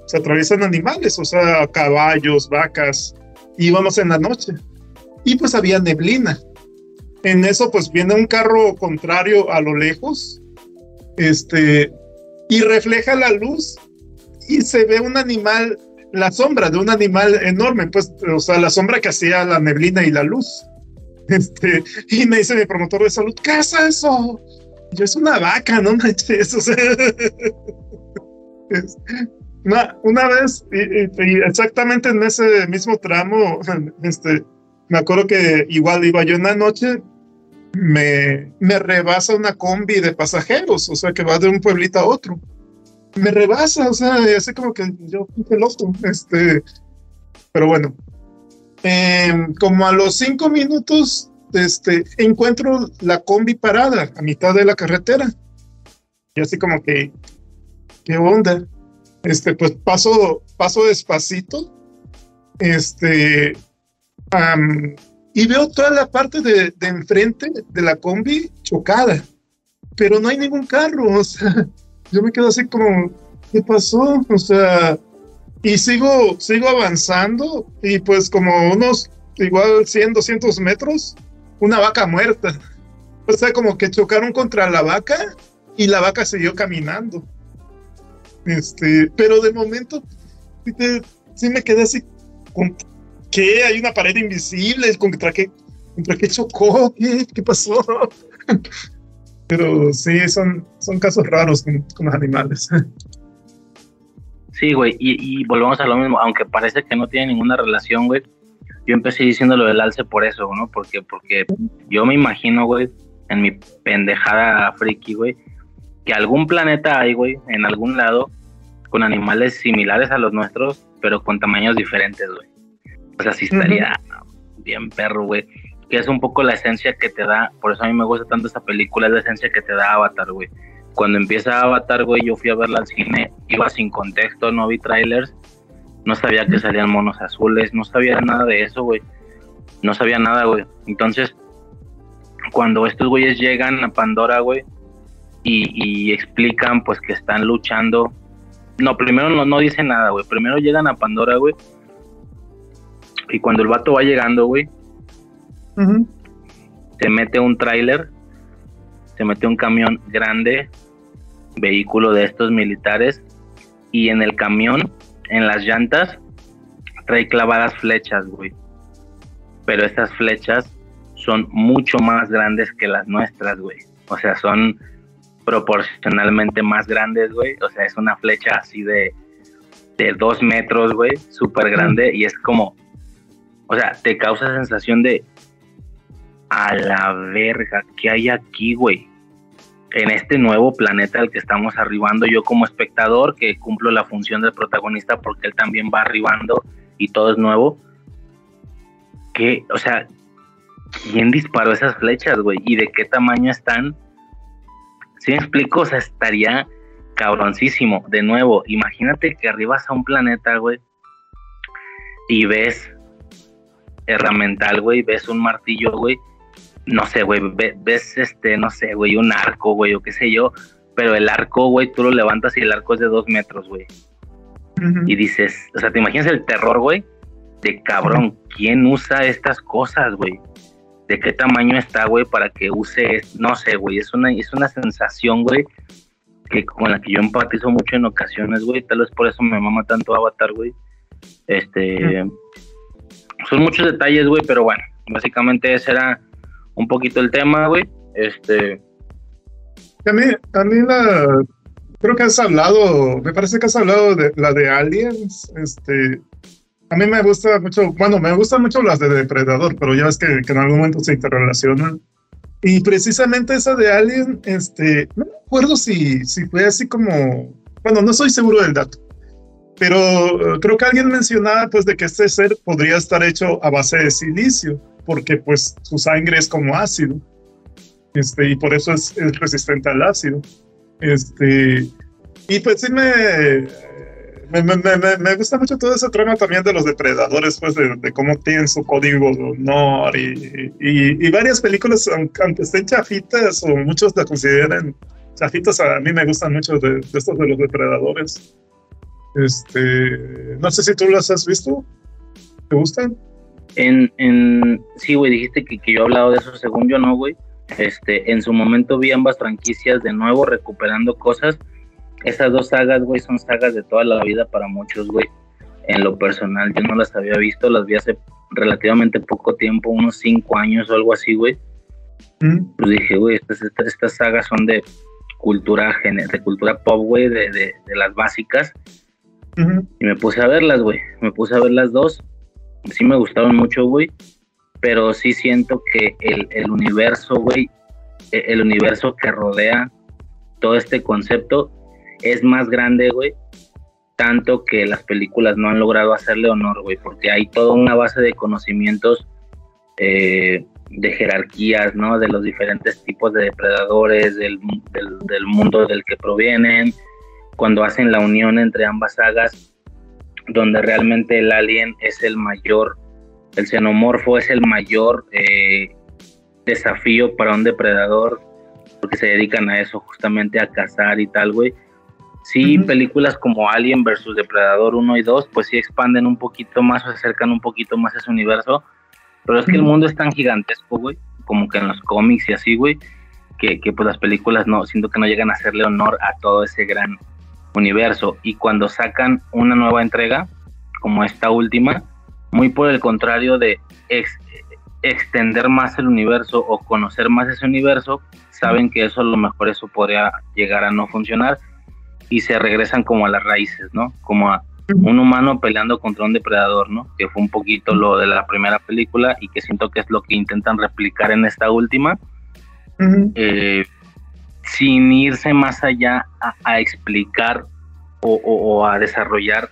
se atraviesan animales, o sea, caballos, vacas, íbamos en la noche y pues había neblina. En eso pues viene un carro contrario a lo lejos, este, y refleja la luz y se ve un animal, la sombra de un animal enorme, pues, o sea, la sombra que hacía la neblina y la luz. Este, y me dice mi promotor de salud, ¿qué es eso? yo es una vaca, no manches. O sea, una, una, vez, y, exactamente en ese mismo tramo, este, me acuerdo que igual iba yo en la noche, me, me rebasa una combi de pasajeros, o sea, que va de un pueblito a otro. Me rebasa, o sea, así como que yo, qué loco, este, pero bueno. Em, como a los cinco minutos este, encuentro la combi parada a mitad de la carretera. Y así como que, ¿qué onda? Este, pues paso, paso despacito. Este, y veo toda la parte de, de, enfrente de la combi chocada, pero no hay ningún carro. O sea, yo me quedo así como, ¿qué pasó? O sea, y sigo, sigo avanzando y pues como unos igual 100, 200 metros, una vaca muerta. O sea, como que chocaron contra la vaca y la vaca siguió caminando. Este, pero de momento sí, me quedé así con ¿qué? Hay una pared invisible, ¿contra qué, contra qué chocó? ¿Qué, qué pasó? pero sí, son, son casos raros con, los animales. Sí, güey, y, y volvemos a lo mismo, aunque parece que no tiene ninguna relación, güey yo empecé diciendo lo del alce por eso, ¿no? Porque, porque yo me imagino, güey, en mi pendejada friki, güey, que algún planeta hay, güey, en algún lado, con animales similares a los nuestros, pero con tamaños diferentes, güey. O sea, sí estaría bien perro, güey. Que es un poco la esencia que te da, por eso a mí me gusta tanto esta película, es la esencia que te da Avatar, güey. Cuando empieza Avatar, güey, yo fui a verla al cine, iba sin contexto, no vi trailers, no sabía que salían monos azules, no sabía nada de eso, güey. No sabía nada, güey. Entonces, cuando estos güeyes llegan a Pandora, güey, y, explican pues que están luchando. No, primero no, no dicen nada, güey. Primero llegan a Pandora, güey. Y cuando el vato va llegando, güey, se mete un tráiler, se mete un camión grande, vehículo de estos militares, y en el camión, en las llantas, trae clavadas flechas, güey. Pero estas flechas son mucho más grandes que las nuestras, güey. O sea, son proporcionalmente más grandes, güey. O sea, es una flecha así de, de dos metros, güey, súper grande. Y es como, o sea, te causa sensación de, a la verga, ¿qué hay aquí, güey? En este nuevo planeta al que estamos arribando, yo como espectador, que cumplo la función del protagonista porque él también va arribando y todo es nuevo. ¿Qué, o sea, quién disparó esas flechas, güey? ¿Y de qué tamaño están? Si me explico, o sea, estaría cabroncísimo. De nuevo, imagínate que arribas a un planeta, güey, y ves herramental, güey, ves un martillo, güey, no sé, güey, ves, este, no sé, güey, un arco, güey, o qué sé yo, pero el arco, güey, tú lo levantas y el arco es de dos metros, güey. Y dices, o sea, te imaginas el terror, güey, de cabrón, ¿quién usa estas cosas, güey? de qué tamaño está, güey, para que use, no sé, güey, es una, es una sensación, güey, que con la que yo empatizo mucho en ocasiones, güey, tal vez por eso me mama tanto Avatar, güey. Este, son muchos detalles, güey, pero bueno, básicamente ese era un poquito el tema, güey. Este. A mí, a mí la, creo que has hablado, me parece que has hablado de la de Aliens, este, a mí me gusta mucho, bueno, me gustan mucho las de Depredador, pero ya ves que, en algún momento se interrelacionan. Y precisamente esa de Alien, este, no me acuerdo si, si fue así como, bueno, no soy seguro del dato, pero eh, creo que alguien mencionaba pues de que este ser podría estar hecho a base de silicio, porque pues su sangre es como ácido, este, y por eso es, es resistente al ácido. Este, y pues sí me, me, me, me, gusta mucho todo ese trama también de los depredadores, pues de, cómo tienen su código de honor y, y, varias películas, aunque estén chafitas o muchos la consideren chafitas, a mí me gustan mucho de, estos de los depredadores. Este, no sé si tú las has visto. ¿Te gustan? En, en sí, güey, dijiste que, que yo he hablado de eso, según yo no, güey. Este, en su momento vi ambas franquicias de nuevo recuperando cosas esas dos sagas, güey, son sagas de toda la vida para muchos, güey. En lo personal, yo no las había visto, las vi hace relativamente poco tiempo, unos cinco años o algo así, güey. Mm. Pues dije, güey, estas, estas, sagas son de cultura de cultura pop, güey, de, de, las básicas. Y me puse a verlas, güey. Me puse a ver las dos. Sí me gustaron mucho, güey. Pero sí siento que el, universo, güey, e, el universo que rodea todo este concepto es más grande, güey, tanto que las películas no han logrado hacerle honor, güey, porque hay toda una base de conocimientos eh, de jerarquías, ¿no? De los diferentes tipos de depredadores, del, del, mundo del que provienen, cuando hacen la unión entre ambas sagas, donde realmente el alien es el mayor, el xenomorfo es el mayor eh, desafío para un depredador, porque se dedican a eso, justamente a cazar y tal, güey. Sí, películas como Alien versus Depredador 1 y 2, pues sí expanden un poquito más o se acercan un poquito más a ese universo. Pero es que el mundo es tan gigantesco, güey, como que en los cómics y así, güey, que, que pues las películas no, siento que no llegan a hacerle honor a todo ese gran universo. Y cuando sacan una nueva entrega, como esta última, muy por el contrario de extender más el universo o conocer más ese universo, saben que eso a lo mejor eso podría llegar a no funcionar y se regresan como a las raíces, ¿no? Como a un humano peleando contra un depredador, ¿no? Que fue un poquito lo de la primera película y que siento que es lo que intentan replicar en esta última, eh, sin irse más allá a, explicar o, a desarrollar,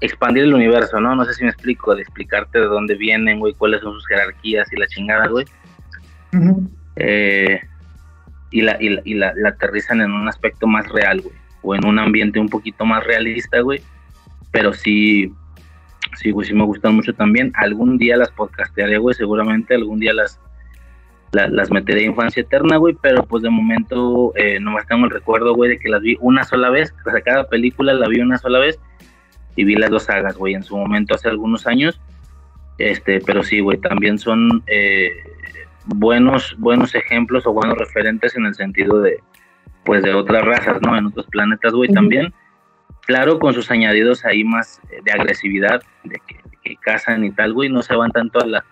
expandir el universo, ¿no? No sé si me explico, de explicarte de dónde vienen, güey, cuáles son sus jerarquías y la chingada, güey. Eh, y la, y, la, y la aterrizan en un aspecto más real, güey o en un ambiente un poquito más realista, güey. pero sí, sí, güey, sí me gustan mucho también. Algún día las podcastearé, güey, seguramente algún día las, las meteré a Infancia Eterna, güey, pero pues de momento eh, nomás tengo el recuerdo, güey, de que las vi una sola vez, o sea, cada película la vi una sola vez y vi las dos sagas, güey, en su momento hace algunos años, este, pero sí, güey, también son eh, buenos, buenos ejemplos o buenos referentes en el sentido de, pues, de otras razas, ¿no? En otros planetas, güey, también. Claro, con sus añadidos ahí más eh, de agresividad, de que, que cazan y tal, güey, no se van tanto a la...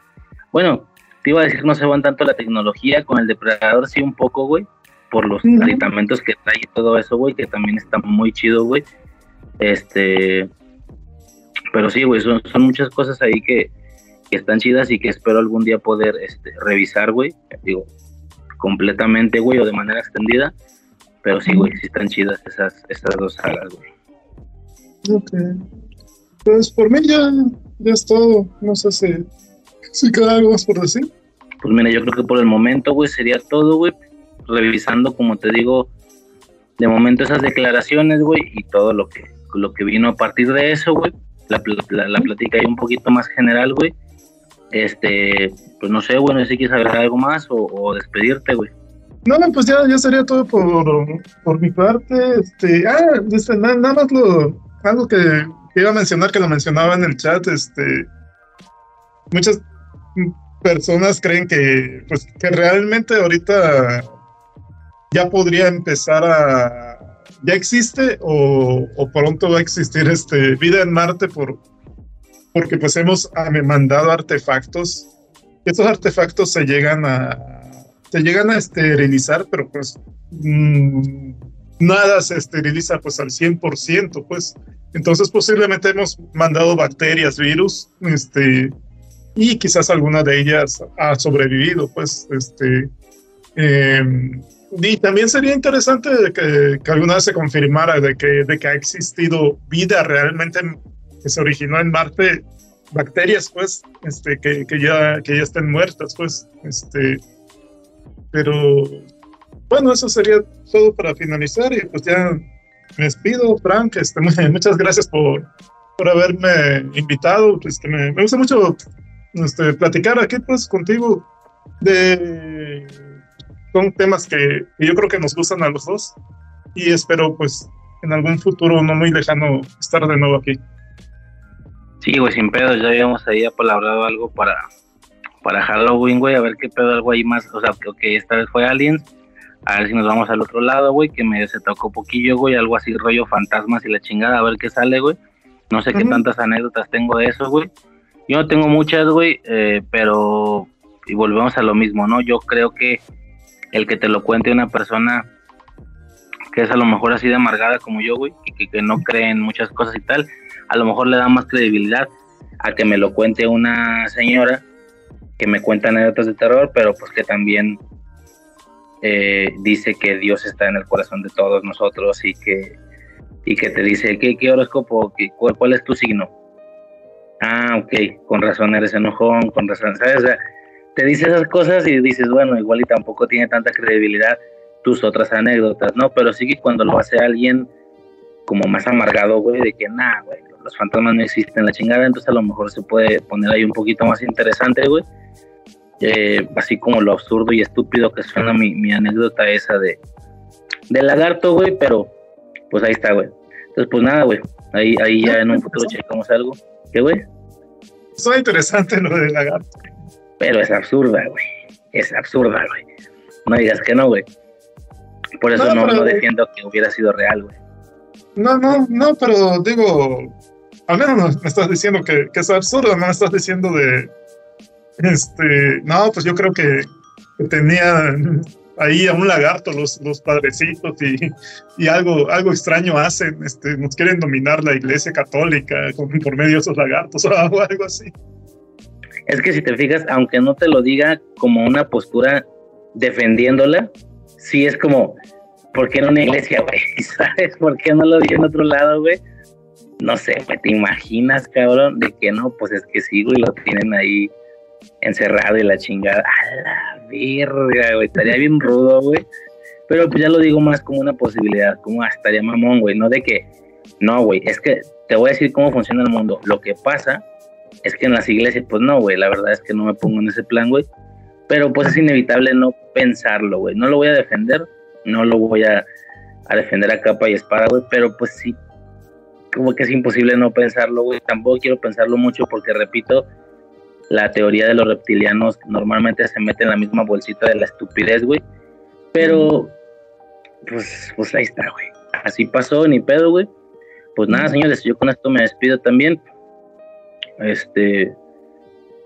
Bueno, te iba a decir, no se van tanto la tecnología, con el depredador sí un poco, güey, por los aditamentos que trae y todo eso, güey, que también está muy chido, güey. Este, pero sí, güey, son, son muchas cosas ahí que, que están chidas y que espero algún día poder este, revisar, güey. Digo, completamente, güey, o de manera extendida. Pero sí, güey, sí están chidas esas, esas dos sagas, güey. Ok. Pues por mí ya, ya es todo. No sé si, si queda algo más por decir. Pues mira, yo creo que por el momento, güey, sería todo, güey. Revisando, como te digo, de momento esas declaraciones, güey, y todo lo que, lo que vino a partir de eso, güey. La, la, la plática ahí un poquito más general, güey. Este, pues no sé, bueno, si quieres agregar algo más o, despedirte, güey. No, pues ya, ya sería todo por, por mi parte. Este, ah, este, nada, nada, más lo, algo que, iba a mencionar, que lo mencionaba en el chat, este, muchas personas creen que, pues, que realmente ahorita ya podría empezar a, ya existe o, o pronto va a existir este vida en Marte por porque pues hemos mandado artefactos. Estos artefactos se llegan a se llegan a esterilizar, pero pues mmm, nada se esteriliza pues al 100%, pues. Entonces posiblemente hemos mandado bacterias, virus, este, y quizás alguna de ellas ha sobrevivido, pues, este. Eh, y también sería interesante que, que, alguna vez se confirmara de que, de que ha existido vida realmente que se originó en Marte, bacterias, pues, este, que, que, ya, que ya estén muertas, pues, este, pero bueno, eso sería todo para finalizar y pues ya me despido, Frank, este, muchas gracias por, por haberme invitado, este, me, me gusta mucho este, platicar aquí, pues, contigo de son temas que, que yo creo que nos gustan a los dos y espero pues en algún futuro no muy lejano estar de nuevo aquí. Sí, güey, sin pedo, ya habíamos ahí apalabrado algo para, para Halloween, güey, a ver qué pedo, algo ahí más, o sea, que esta vez fue Aliens, a ver si nos vamos al otro lado, güey, que me se tocó poquillo, güey, algo así, rollo fantasmas y la chingada, a ver qué sale, güey. No sé qué tantas anécdotas tengo de eso, güey. Yo no tengo muchas, güey, eh, pero, y volvemos a lo mismo, ¿no? Yo creo que el que te lo cuente una persona que es a lo mejor así de amargada como yo, güey, y que, que no cree en muchas cosas y tal, a lo mejor le da más credibilidad a que me lo cuente una señora que me cuenta anécdotas de terror, pero pues que también eh, dice que Dios está en el corazón de todos nosotros y que, y que te dice, ¿qué, qué horóscopo? Qué, cuál, ¿Cuál es tu signo? Ah, ok, con razón eres enojón, con razón, ¿sabes? O sea, te dice esas cosas y dices, bueno, igual y tampoco tiene tanta credibilidad tus otras anécdotas, ¿no? Pero sí que cuando lo hace alguien como más amargado, güey, de que, nada, güey, los fantasmas no existen, la chingada, entonces a lo mejor se puede poner ahí un poquito más interesante, güey. Eh, así como lo absurdo y estúpido que suena mi, mi anécdota esa de del lagarto, güey, pero pues ahí está, güey. Entonces, pues nada, güey, ahí, ahí ya en un futuro checamos algo. ¿Qué, güey? Suena interesante lo del lagarto. Pero es absurda, güey. Es absurda, güey. No digas que no, güey. Por eso no, no, pero... no defiendo que hubiera sido real, güey. No, no, no, pero digo, al menos me estás diciendo que, que, es absurdo, no me estás diciendo de, este, no, pues yo creo que, que tenía ahí a un lagarto los, los padrecitos y, y, algo, algo extraño hacen, este, nos quieren dominar la iglesia católica con, por medio de esos lagartos o algo, así. Es que si te fijas, aunque no te lo diga como una postura defendiéndola, sí es como, ¿por qué en una iglesia, güey? ¿Sabes? ¿Por qué no lo di en otro lado, güey? No sé, ¿te imaginas, cabrón? De que no, pues es que sí, güey, lo tienen ahí encerrado y la chingada. A la verga, estaría bien rudo, güey. Pero pues ya lo digo más como una posibilidad, como ah, estaría mamón, güey, no de que, no, güey, es que te voy a decir cómo funciona el mundo. Lo que pasa es que en las iglesias, pues no, güey, la verdad es que no me pongo en ese plan, güey. Pero pues es inevitable no pensarlo, güey. No lo voy a defender, no lo voy a, a defender a capa y espada, güey, pero pues sí, como que es imposible no pensarlo, güey. Tampoco quiero pensarlo mucho porque, repito, la teoría de los reptilianos normalmente se mete en la misma bolsita de la estupidez, güey. Pero, pues, pues ahí está, güey. Así pasó, ni pedo, güey. Pues nada, señores, yo con esto me despido también. Este,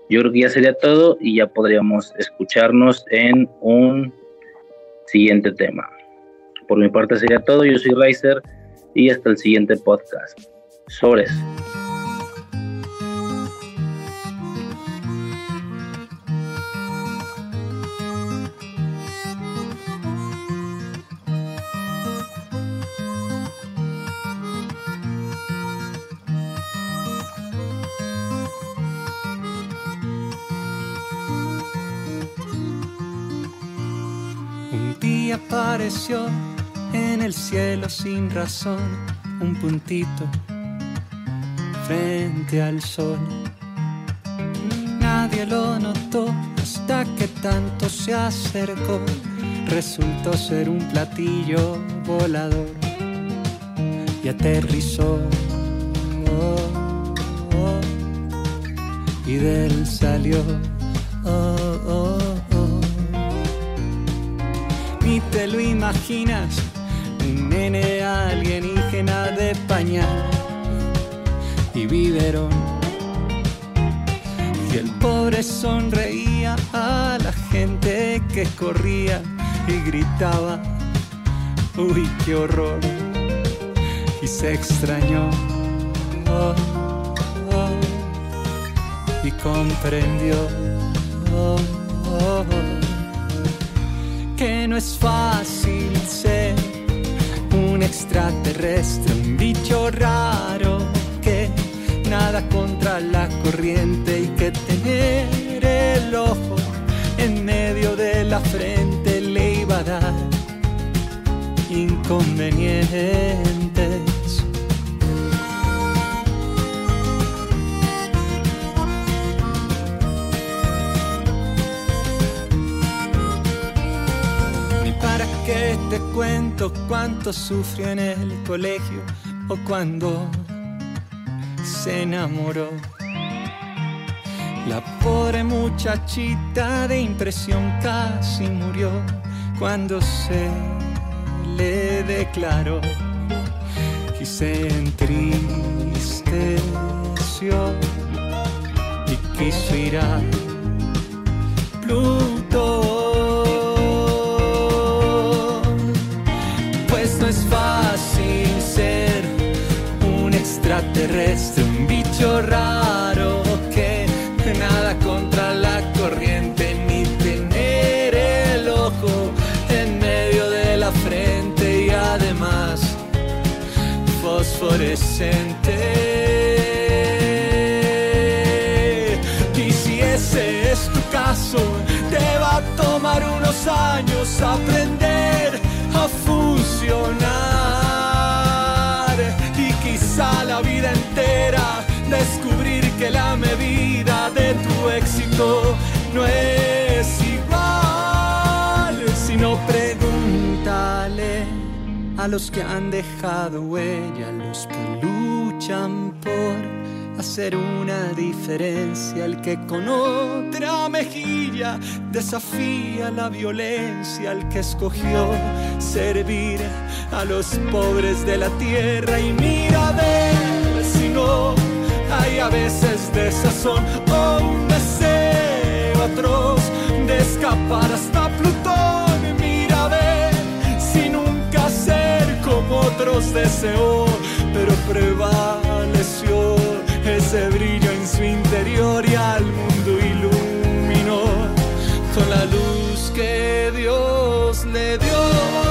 yo creo que ya sería todo y ya podríamos escucharnos en un siguiente tema. Por mi parte sería todo. Yo soy Riser y hasta el siguiente podcast. Apareció en el cielo sin razón un puntito frente al sol. Nadie lo notó hasta que tanto se acercó. Resultó ser un platillo volador y aterrizó. Oh, oh, y de él salió. Oh, ni te lo imaginas, un nene alienígena de pañal y biberón. Y el pobre sonreía a la gente que corría y gritaba, uy, qué horror. Y se extrañó oh, oh, y comprendió. Oh, que no es fácil ser un extraterrestre, un bicho raro que nada contra la corriente y que tener el ojo en medio de la frente le iba a dar inconvenientes. te cuento cuánto sufrió en el colegio o cuando se enamoró. La pobre muchachita de impresión casi murió cuando se le declaró y se entristeció y quiso ir a Pluto. Extraterrestre, un bicho raro que nada contra la corriente ni tener el ojo en medio de la frente y además fosforescente. Y si ese es tu caso, te va a tomar unos años aprender a funcionar la medida de tu éxito. No es igual, sino pregúntale a los que han dejado huella, a los que luchan por hacer una diferencia, el que con otra mejilla desafía la violencia, el que escogió servir a los pobres de la tierra. Y mira a ver si no hay a veces desazón o un deseo atroz de escapar hasta Plutón, mira ver si nunca ser como otros deseó, pero prevaleció ese brillo en su interior y al mundo iluminó con la luz que Dios le dio.